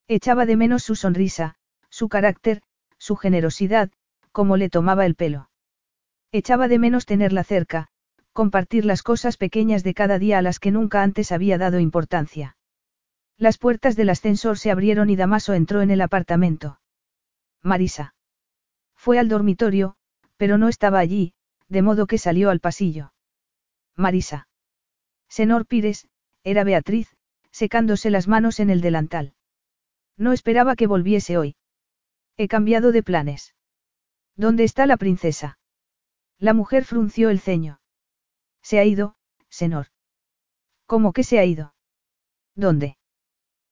Echaba de menos su sonrisa, su carácter, su generosidad, como le tomaba el pelo. Echaba de menos tenerla cerca, compartir las cosas pequeñas de cada día a las que nunca antes había dado importancia. Las puertas del ascensor se abrieron y Damaso entró en el apartamento. Marisa. Fue al dormitorio, pero no estaba allí, de modo que salió al pasillo. Marisa. Senor Pires, era Beatriz, secándose las manos en el delantal. No esperaba que volviese hoy. He cambiado de planes. ¿Dónde está la princesa? La mujer frunció el ceño. Se ha ido, senor. ¿Cómo que se ha ido? ¿Dónde?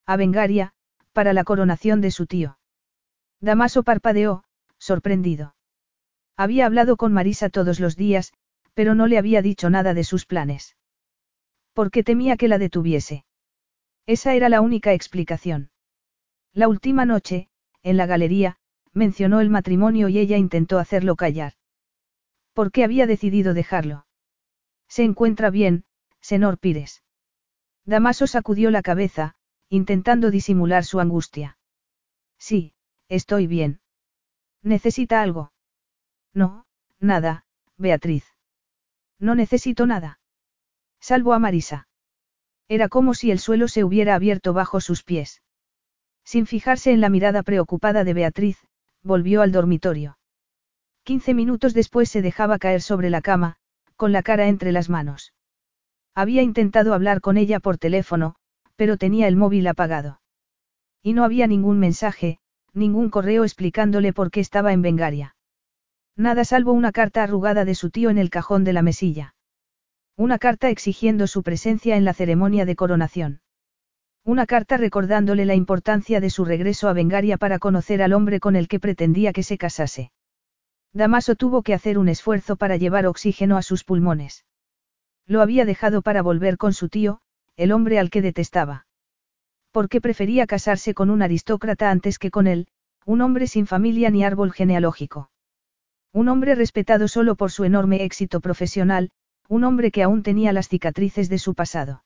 A Bengaria, para la coronación de su tío. Damaso parpadeó, sorprendido. Había hablado con Marisa todos los días, pero no le había dicho nada de sus planes. Porque temía que la detuviese. Esa era la única explicación. La última noche, en la galería, mencionó el matrimonio y ella intentó hacerlo callar. ¿Por qué había decidido dejarlo? Se encuentra bien, senor Pires. Damaso sacudió la cabeza, intentando disimular su angustia. Sí, estoy bien. ¿Necesita algo? No, nada, Beatriz. No necesito nada. Salvo a Marisa. Era como si el suelo se hubiera abierto bajo sus pies. Sin fijarse en la mirada preocupada de Beatriz, volvió al dormitorio. Quince minutos después se dejaba caer sobre la cama, con la cara entre las manos. Había intentado hablar con ella por teléfono, pero tenía el móvil apagado. Y no había ningún mensaje, ningún correo explicándole por qué estaba en Bengaria. Nada salvo una carta arrugada de su tío en el cajón de la mesilla. Una carta exigiendo su presencia en la ceremonia de coronación. Una carta recordándole la importancia de su regreso a Bengaria para conocer al hombre con el que pretendía que se casase. Damaso tuvo que hacer un esfuerzo para llevar oxígeno a sus pulmones. Lo había dejado para volver con su tío, el hombre al que detestaba. Porque prefería casarse con un aristócrata antes que con él, un hombre sin familia ni árbol genealógico. Un hombre respetado solo por su enorme éxito profesional, un hombre que aún tenía las cicatrices de su pasado.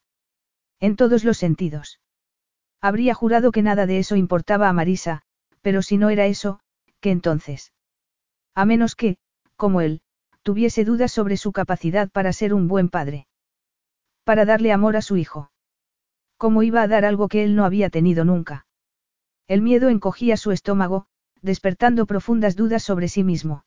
En todos los sentidos. Habría jurado que nada de eso importaba a Marisa, pero si no era eso, ¿qué entonces? A menos que, como él, tuviese dudas sobre su capacidad para ser un buen padre. Para darle amor a su hijo. ¿Cómo iba a dar algo que él no había tenido nunca? El miedo encogía su estómago, despertando profundas dudas sobre sí mismo.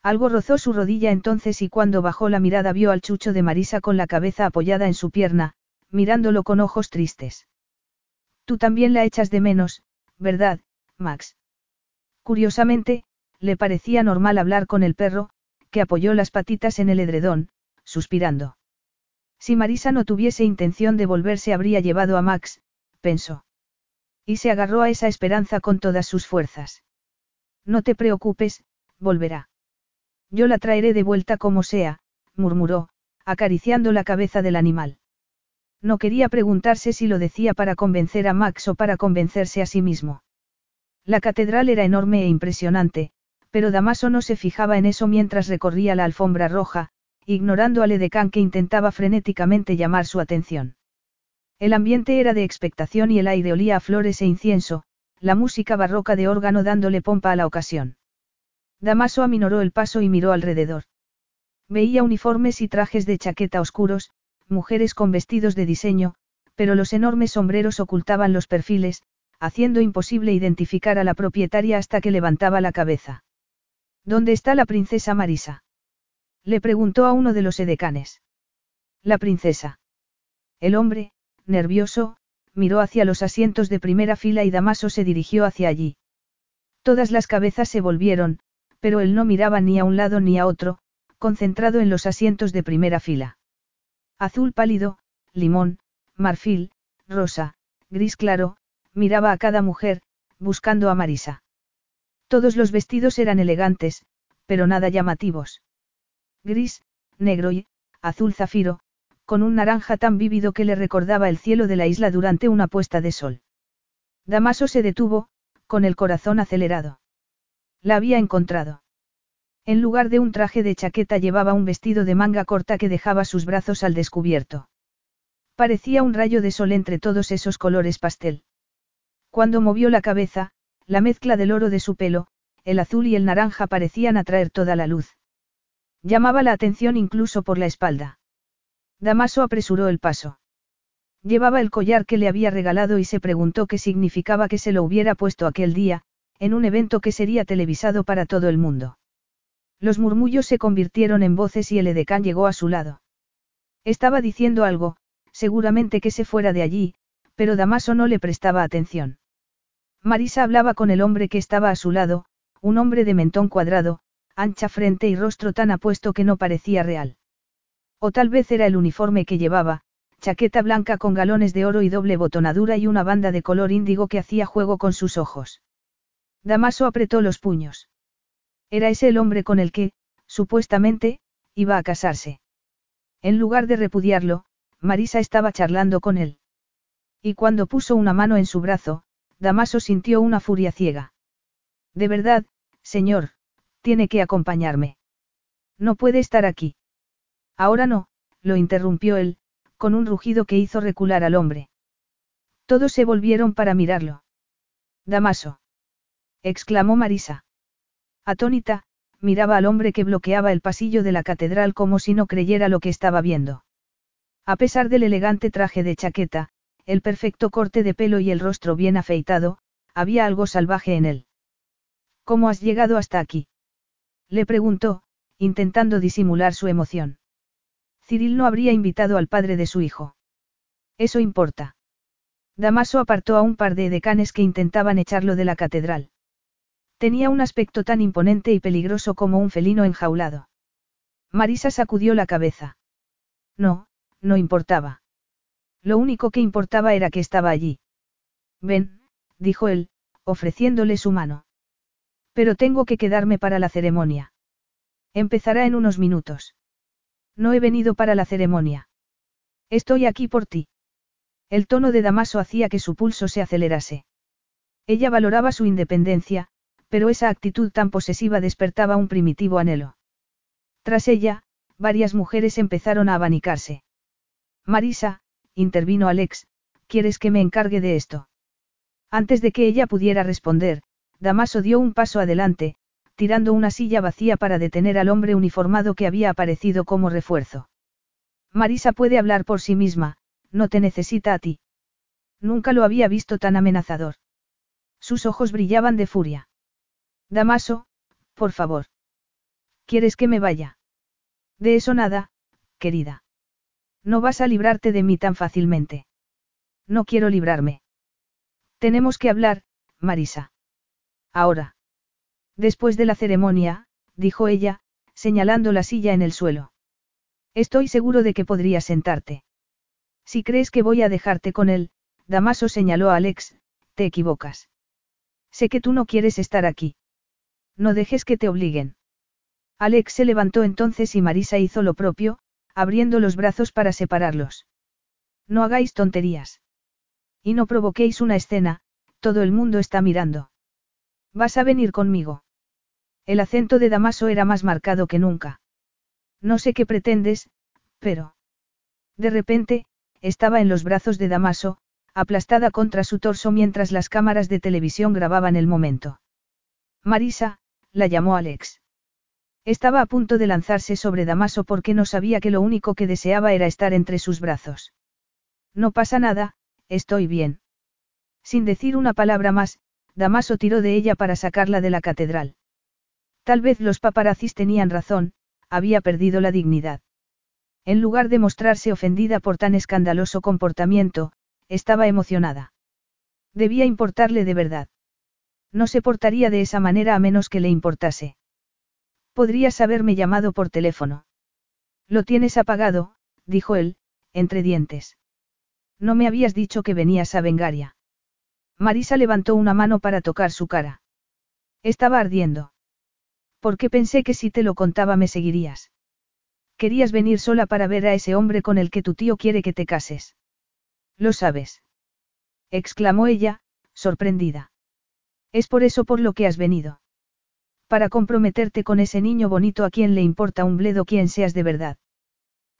Algo rozó su rodilla entonces y cuando bajó la mirada vio al chucho de Marisa con la cabeza apoyada en su pierna, mirándolo con ojos tristes. Tú también la echas de menos, ¿verdad, Max? Curiosamente, le parecía normal hablar con el perro, que apoyó las patitas en el edredón, suspirando. Si Marisa no tuviese intención de volverse habría llevado a Max, pensó. Y se agarró a esa esperanza con todas sus fuerzas. No te preocupes, volverá. Yo la traeré de vuelta como sea, murmuró, acariciando la cabeza del animal. No quería preguntarse si lo decía para convencer a Max o para convencerse a sí mismo. La catedral era enorme e impresionante, pero Damaso no se fijaba en eso mientras recorría la alfombra roja, ignorando al edecán que intentaba frenéticamente llamar su atención. El ambiente era de expectación y el aire olía a flores e incienso, la música barroca de órgano dándole pompa a la ocasión. Damaso aminoró el paso y miró alrededor. Veía uniformes y trajes de chaqueta oscuros, mujeres con vestidos de diseño, pero los enormes sombreros ocultaban los perfiles, haciendo imposible identificar a la propietaria hasta que levantaba la cabeza. ¿Dónde está la princesa Marisa? Le preguntó a uno de los edecanes. La princesa. El hombre, nervioso, miró hacia los asientos de primera fila y Damaso se dirigió hacia allí. Todas las cabezas se volvieron, pero él no miraba ni a un lado ni a otro, concentrado en los asientos de primera fila. Azul pálido, limón, marfil, rosa, gris claro, miraba a cada mujer, buscando a Marisa. Todos los vestidos eran elegantes, pero nada llamativos. Gris, negro y, azul zafiro, con un naranja tan vívido que le recordaba el cielo de la isla durante una puesta de sol. Damaso se detuvo, con el corazón acelerado. La había encontrado. En lugar de un traje de chaqueta llevaba un vestido de manga corta que dejaba sus brazos al descubierto. Parecía un rayo de sol entre todos esos colores pastel. Cuando movió la cabeza, la mezcla del oro de su pelo, el azul y el naranja parecían atraer toda la luz. Llamaba la atención incluso por la espalda. Damaso apresuró el paso. Llevaba el collar que le había regalado y se preguntó qué significaba que se lo hubiera puesto aquel día, en un evento que sería televisado para todo el mundo. Los murmullos se convirtieron en voces y el edecán llegó a su lado. Estaba diciendo algo, seguramente que se fuera de allí, pero Damaso no le prestaba atención. Marisa hablaba con el hombre que estaba a su lado, un hombre de mentón cuadrado, ancha frente y rostro tan apuesto que no parecía real. O tal vez era el uniforme que llevaba, chaqueta blanca con galones de oro y doble botonadura y una banda de color índigo que hacía juego con sus ojos. Damaso apretó los puños. Era ese el hombre con el que, supuestamente, iba a casarse. En lugar de repudiarlo, Marisa estaba charlando con él. Y cuando puso una mano en su brazo, Damaso sintió una furia ciega. De verdad, señor, tiene que acompañarme. No puede estar aquí. Ahora no, lo interrumpió él, con un rugido que hizo recular al hombre. Todos se volvieron para mirarlo. Damaso. exclamó Marisa. Atónita, miraba al hombre que bloqueaba el pasillo de la catedral como si no creyera lo que estaba viendo. A pesar del elegante traje de chaqueta, el perfecto corte de pelo y el rostro bien afeitado, había algo salvaje en él. ¿Cómo has llegado hasta aquí? Le preguntó, intentando disimular su emoción. Cyril no habría invitado al padre de su hijo. Eso importa. Damaso apartó a un par de decanes que intentaban echarlo de la catedral. Tenía un aspecto tan imponente y peligroso como un felino enjaulado. Marisa sacudió la cabeza. No, no importaba. Lo único que importaba era que estaba allí. Ven, dijo él, ofreciéndole su mano. Pero tengo que quedarme para la ceremonia. Empezará en unos minutos. No he venido para la ceremonia. Estoy aquí por ti. El tono de Damaso hacía que su pulso se acelerase. Ella valoraba su independencia, pero esa actitud tan posesiva despertaba un primitivo anhelo. Tras ella, varias mujeres empezaron a abanicarse. Marisa, intervino Alex, ¿quieres que me encargue de esto? Antes de que ella pudiera responder, Damaso dio un paso adelante, tirando una silla vacía para detener al hombre uniformado que había aparecido como refuerzo. Marisa puede hablar por sí misma, no te necesita a ti. Nunca lo había visto tan amenazador. Sus ojos brillaban de furia. Damaso, por favor. ¿Quieres que me vaya? De eso nada, querida. No vas a librarte de mí tan fácilmente. No quiero librarme. Tenemos que hablar, Marisa. Ahora. Después de la ceremonia, dijo ella, señalando la silla en el suelo. Estoy seguro de que podrías sentarte. Si crees que voy a dejarte con él, Damaso señaló a Alex, te equivocas. Sé que tú no quieres estar aquí. No dejes que te obliguen. Alex se levantó entonces y Marisa hizo lo propio, abriendo los brazos para separarlos. No hagáis tonterías. Y no provoquéis una escena, todo el mundo está mirando. Vas a venir conmigo. El acento de Damaso era más marcado que nunca. No sé qué pretendes, pero... De repente, estaba en los brazos de Damaso, aplastada contra su torso mientras las cámaras de televisión grababan el momento. Marisa, la llamó Alex. Estaba a punto de lanzarse sobre Damaso porque no sabía que lo único que deseaba era estar entre sus brazos. No pasa nada, estoy bien. Sin decir una palabra más, Damaso tiró de ella para sacarla de la catedral. Tal vez los paparazzis tenían razón, había perdido la dignidad. En lugar de mostrarse ofendida por tan escandaloso comportamiento, estaba emocionada. Debía importarle de verdad. No se portaría de esa manera a menos que le importase. Podrías haberme llamado por teléfono. Lo tienes apagado, dijo él, entre dientes. No me habías dicho que venías a Vengaria. Marisa levantó una mano para tocar su cara. Estaba ardiendo. Porque pensé que si te lo contaba me seguirías. Querías venir sola para ver a ese hombre con el que tu tío quiere que te cases. Lo sabes. exclamó ella, sorprendida. Es por eso por lo que has venido para comprometerte con ese niño bonito a quien le importa un bledo quien seas de verdad.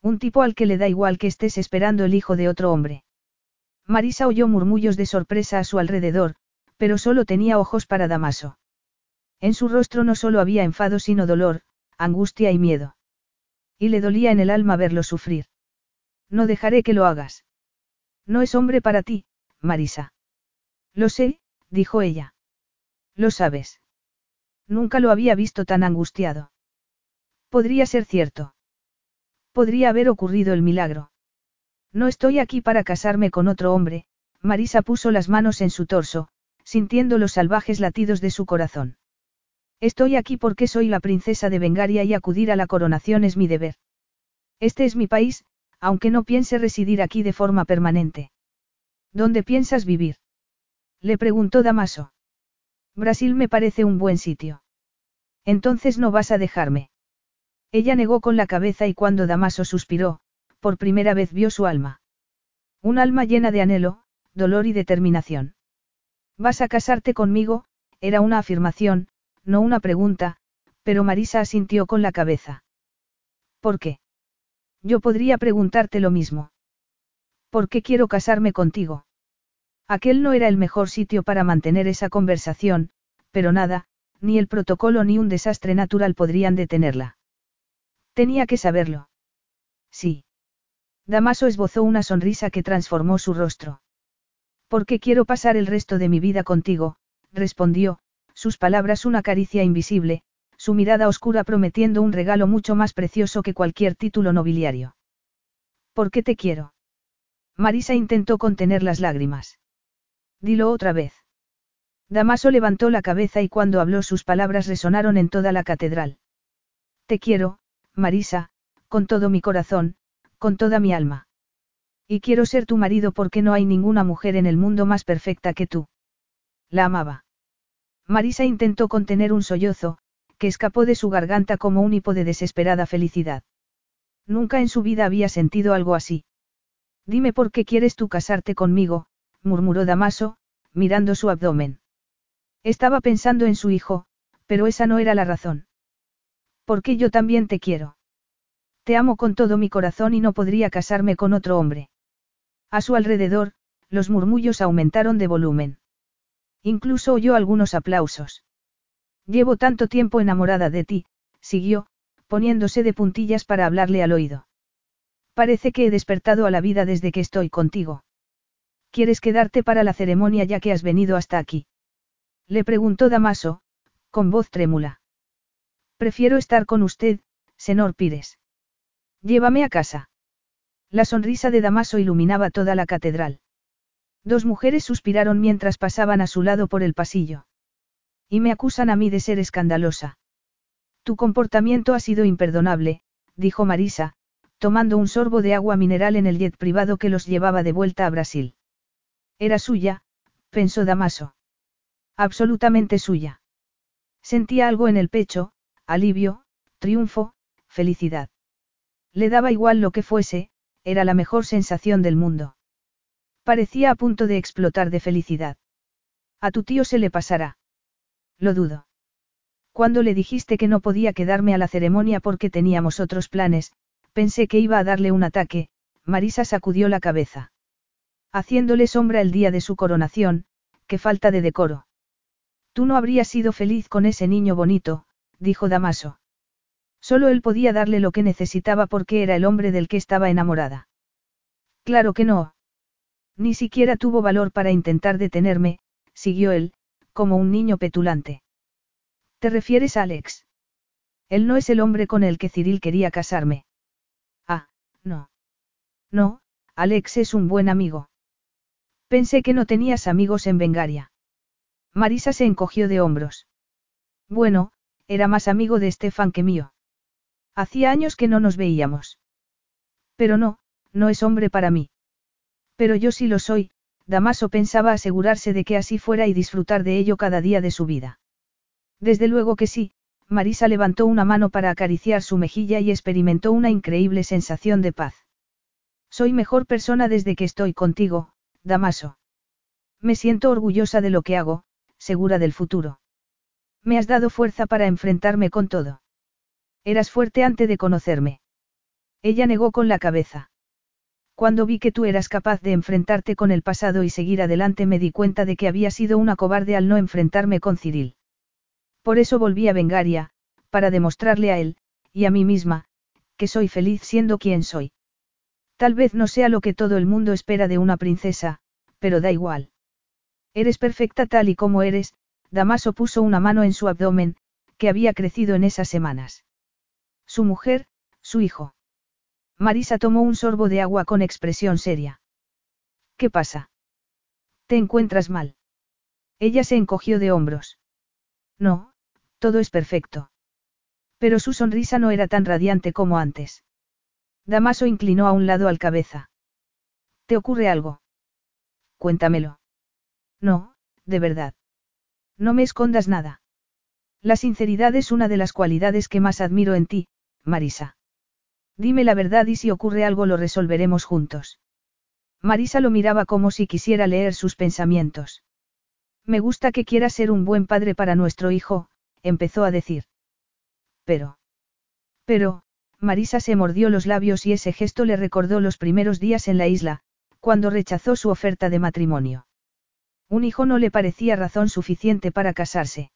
Un tipo al que le da igual que estés esperando el hijo de otro hombre. Marisa oyó murmullos de sorpresa a su alrededor, pero solo tenía ojos para Damaso. En su rostro no solo había enfado sino dolor, angustia y miedo. Y le dolía en el alma verlo sufrir. No dejaré que lo hagas. No es hombre para ti, Marisa. Lo sé, dijo ella. Lo sabes. Nunca lo había visto tan angustiado. Podría ser cierto. Podría haber ocurrido el milagro. No estoy aquí para casarme con otro hombre, Marisa puso las manos en su torso, sintiendo los salvajes latidos de su corazón. Estoy aquí porque soy la princesa de Bengaria y acudir a la coronación es mi deber. Este es mi país, aunque no piense residir aquí de forma permanente. ¿Dónde piensas vivir? Le preguntó Damaso. Brasil me parece un buen sitio. Entonces no vas a dejarme. Ella negó con la cabeza y cuando Damaso suspiró, por primera vez vio su alma. Un alma llena de anhelo, dolor y determinación. ¿Vas a casarte conmigo? Era una afirmación, no una pregunta, pero Marisa asintió con la cabeza. ¿Por qué? Yo podría preguntarte lo mismo. ¿Por qué quiero casarme contigo? Aquel no era el mejor sitio para mantener esa conversación, pero nada, ni el protocolo ni un desastre natural podrían detenerla. Tenía que saberlo. Sí. Damaso esbozó una sonrisa que transformó su rostro. ¿Por qué quiero pasar el resto de mi vida contigo? respondió, sus palabras una caricia invisible, su mirada oscura prometiendo un regalo mucho más precioso que cualquier título nobiliario. ¿Por qué te quiero? Marisa intentó contener las lágrimas. Dilo otra vez. Damaso levantó la cabeza y cuando habló sus palabras resonaron en toda la catedral. Te quiero, Marisa, con todo mi corazón, con toda mi alma. Y quiero ser tu marido porque no hay ninguna mujer en el mundo más perfecta que tú. La amaba. Marisa intentó contener un sollozo, que escapó de su garganta como un hipo de desesperada felicidad. Nunca en su vida había sentido algo así. Dime por qué quieres tú casarte conmigo, murmuró Damaso, mirando su abdomen. Estaba pensando en su hijo, pero esa no era la razón. Porque yo también te quiero. Te amo con todo mi corazón y no podría casarme con otro hombre. A su alrededor, los murmullos aumentaron de volumen. Incluso oyó algunos aplausos. Llevo tanto tiempo enamorada de ti, siguió, poniéndose de puntillas para hablarle al oído. Parece que he despertado a la vida desde que estoy contigo. ¿Quieres quedarte para la ceremonia ya que has venido hasta aquí? Le preguntó Damaso, con voz trémula. Prefiero estar con usted, senor Pires. Llévame a casa. La sonrisa de Damaso iluminaba toda la catedral. Dos mujeres suspiraron mientras pasaban a su lado por el pasillo. Y me acusan a mí de ser escandalosa. Tu comportamiento ha sido imperdonable, dijo Marisa, tomando un sorbo de agua mineral en el jet privado que los llevaba de vuelta a Brasil. Era suya, pensó Damaso. Absolutamente suya. Sentía algo en el pecho, alivio, triunfo, felicidad. Le daba igual lo que fuese, era la mejor sensación del mundo. Parecía a punto de explotar de felicidad. A tu tío se le pasará. Lo dudo. Cuando le dijiste que no podía quedarme a la ceremonia porque teníamos otros planes, pensé que iba a darle un ataque, Marisa sacudió la cabeza. Haciéndole sombra el día de su coronación, qué falta de decoro. Tú no habrías sido feliz con ese niño bonito, dijo Damaso. Solo él podía darle lo que necesitaba porque era el hombre del que estaba enamorada. Claro que no. Ni siquiera tuvo valor para intentar detenerme, siguió él, como un niño petulante. ¿Te refieres a Alex? Él no es el hombre con el que Cyril quería casarme. Ah, no. No, Alex es un buen amigo. Pensé que no tenías amigos en Bengaria. Marisa se encogió de hombros. Bueno, era más amigo de Stefan que mío. Hacía años que no nos veíamos. Pero no, no es hombre para mí. Pero yo sí lo soy, Damaso pensaba asegurarse de que así fuera y disfrutar de ello cada día de su vida. Desde luego que sí, Marisa levantó una mano para acariciar su mejilla y experimentó una increíble sensación de paz. Soy mejor persona desde que estoy contigo, Damaso. Me siento orgullosa de lo que hago, segura del futuro. Me has dado fuerza para enfrentarme con todo. Eras fuerte antes de conocerme. Ella negó con la cabeza. Cuando vi que tú eras capaz de enfrentarte con el pasado y seguir adelante me di cuenta de que había sido una cobarde al no enfrentarme con Cyril. Por eso volví a Vengaria, para demostrarle a él, y a mí misma, que soy feliz siendo quien soy. Tal vez no sea lo que todo el mundo espera de una princesa, pero da igual. Eres perfecta tal y como eres, Damaso puso una mano en su abdomen, que había crecido en esas semanas. Su mujer, su hijo. Marisa tomó un sorbo de agua con expresión seria. ¿Qué pasa? ¿Te encuentras mal? Ella se encogió de hombros. No, todo es perfecto. Pero su sonrisa no era tan radiante como antes. Damaso inclinó a un lado al cabeza. ¿Te ocurre algo? Cuéntamelo. No, de verdad. No me escondas nada. La sinceridad es una de las cualidades que más admiro en ti, Marisa. Dime la verdad y si ocurre algo lo resolveremos juntos. Marisa lo miraba como si quisiera leer sus pensamientos. Me gusta que quieras ser un buen padre para nuestro hijo, empezó a decir. Pero. Pero, Marisa se mordió los labios y ese gesto le recordó los primeros días en la isla, cuando rechazó su oferta de matrimonio. Un hijo no le parecía razón suficiente para casarse.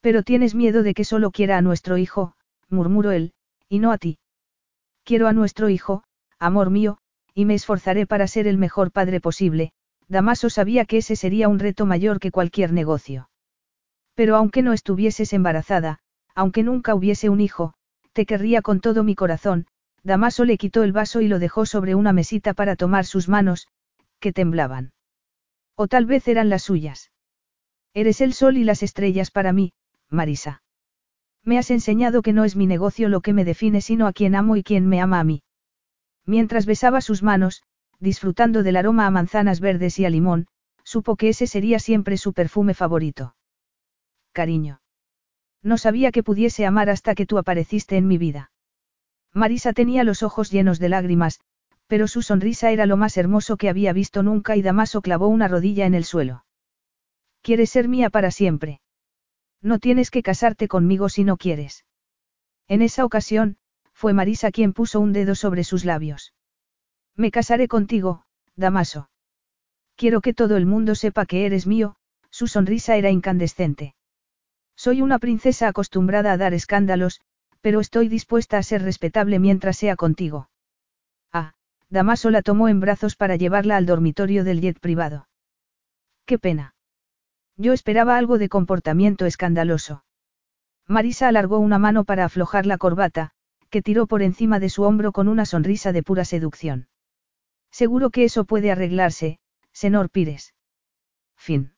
Pero tienes miedo de que solo quiera a nuestro hijo, murmuró él, y no a ti. Quiero a nuestro hijo, amor mío, y me esforzaré para ser el mejor padre posible, Damaso sabía que ese sería un reto mayor que cualquier negocio. Pero aunque no estuvieses embarazada, aunque nunca hubiese un hijo, te querría con todo mi corazón, Damaso le quitó el vaso y lo dejó sobre una mesita para tomar sus manos, que temblaban. O tal vez eran las suyas. Eres el sol y las estrellas para mí, Marisa. Me has enseñado que no es mi negocio lo que me define sino a quien amo y quien me ama a mí. Mientras besaba sus manos, disfrutando del aroma a manzanas verdes y a limón, supo que ese sería siempre su perfume favorito. Cariño. No sabía que pudiese amar hasta que tú apareciste en mi vida. Marisa tenía los ojos llenos de lágrimas, pero su sonrisa era lo más hermoso que había visto nunca y Damaso clavó una rodilla en el suelo. ¿Quieres ser mía para siempre? No tienes que casarte conmigo si no quieres. En esa ocasión, fue Marisa quien puso un dedo sobre sus labios. Me casaré contigo, Damaso. Quiero que todo el mundo sepa que eres mío, su sonrisa era incandescente. Soy una princesa acostumbrada a dar escándalos, pero estoy dispuesta a ser respetable mientras sea contigo. Ah, Damaso la tomó en brazos para llevarla al dormitorio del jet privado. Qué pena. Yo esperaba algo de comportamiento escandaloso. Marisa alargó una mano para aflojar la corbata, que tiró por encima de su hombro con una sonrisa de pura seducción. Seguro que eso puede arreglarse, senor Pires. Fin.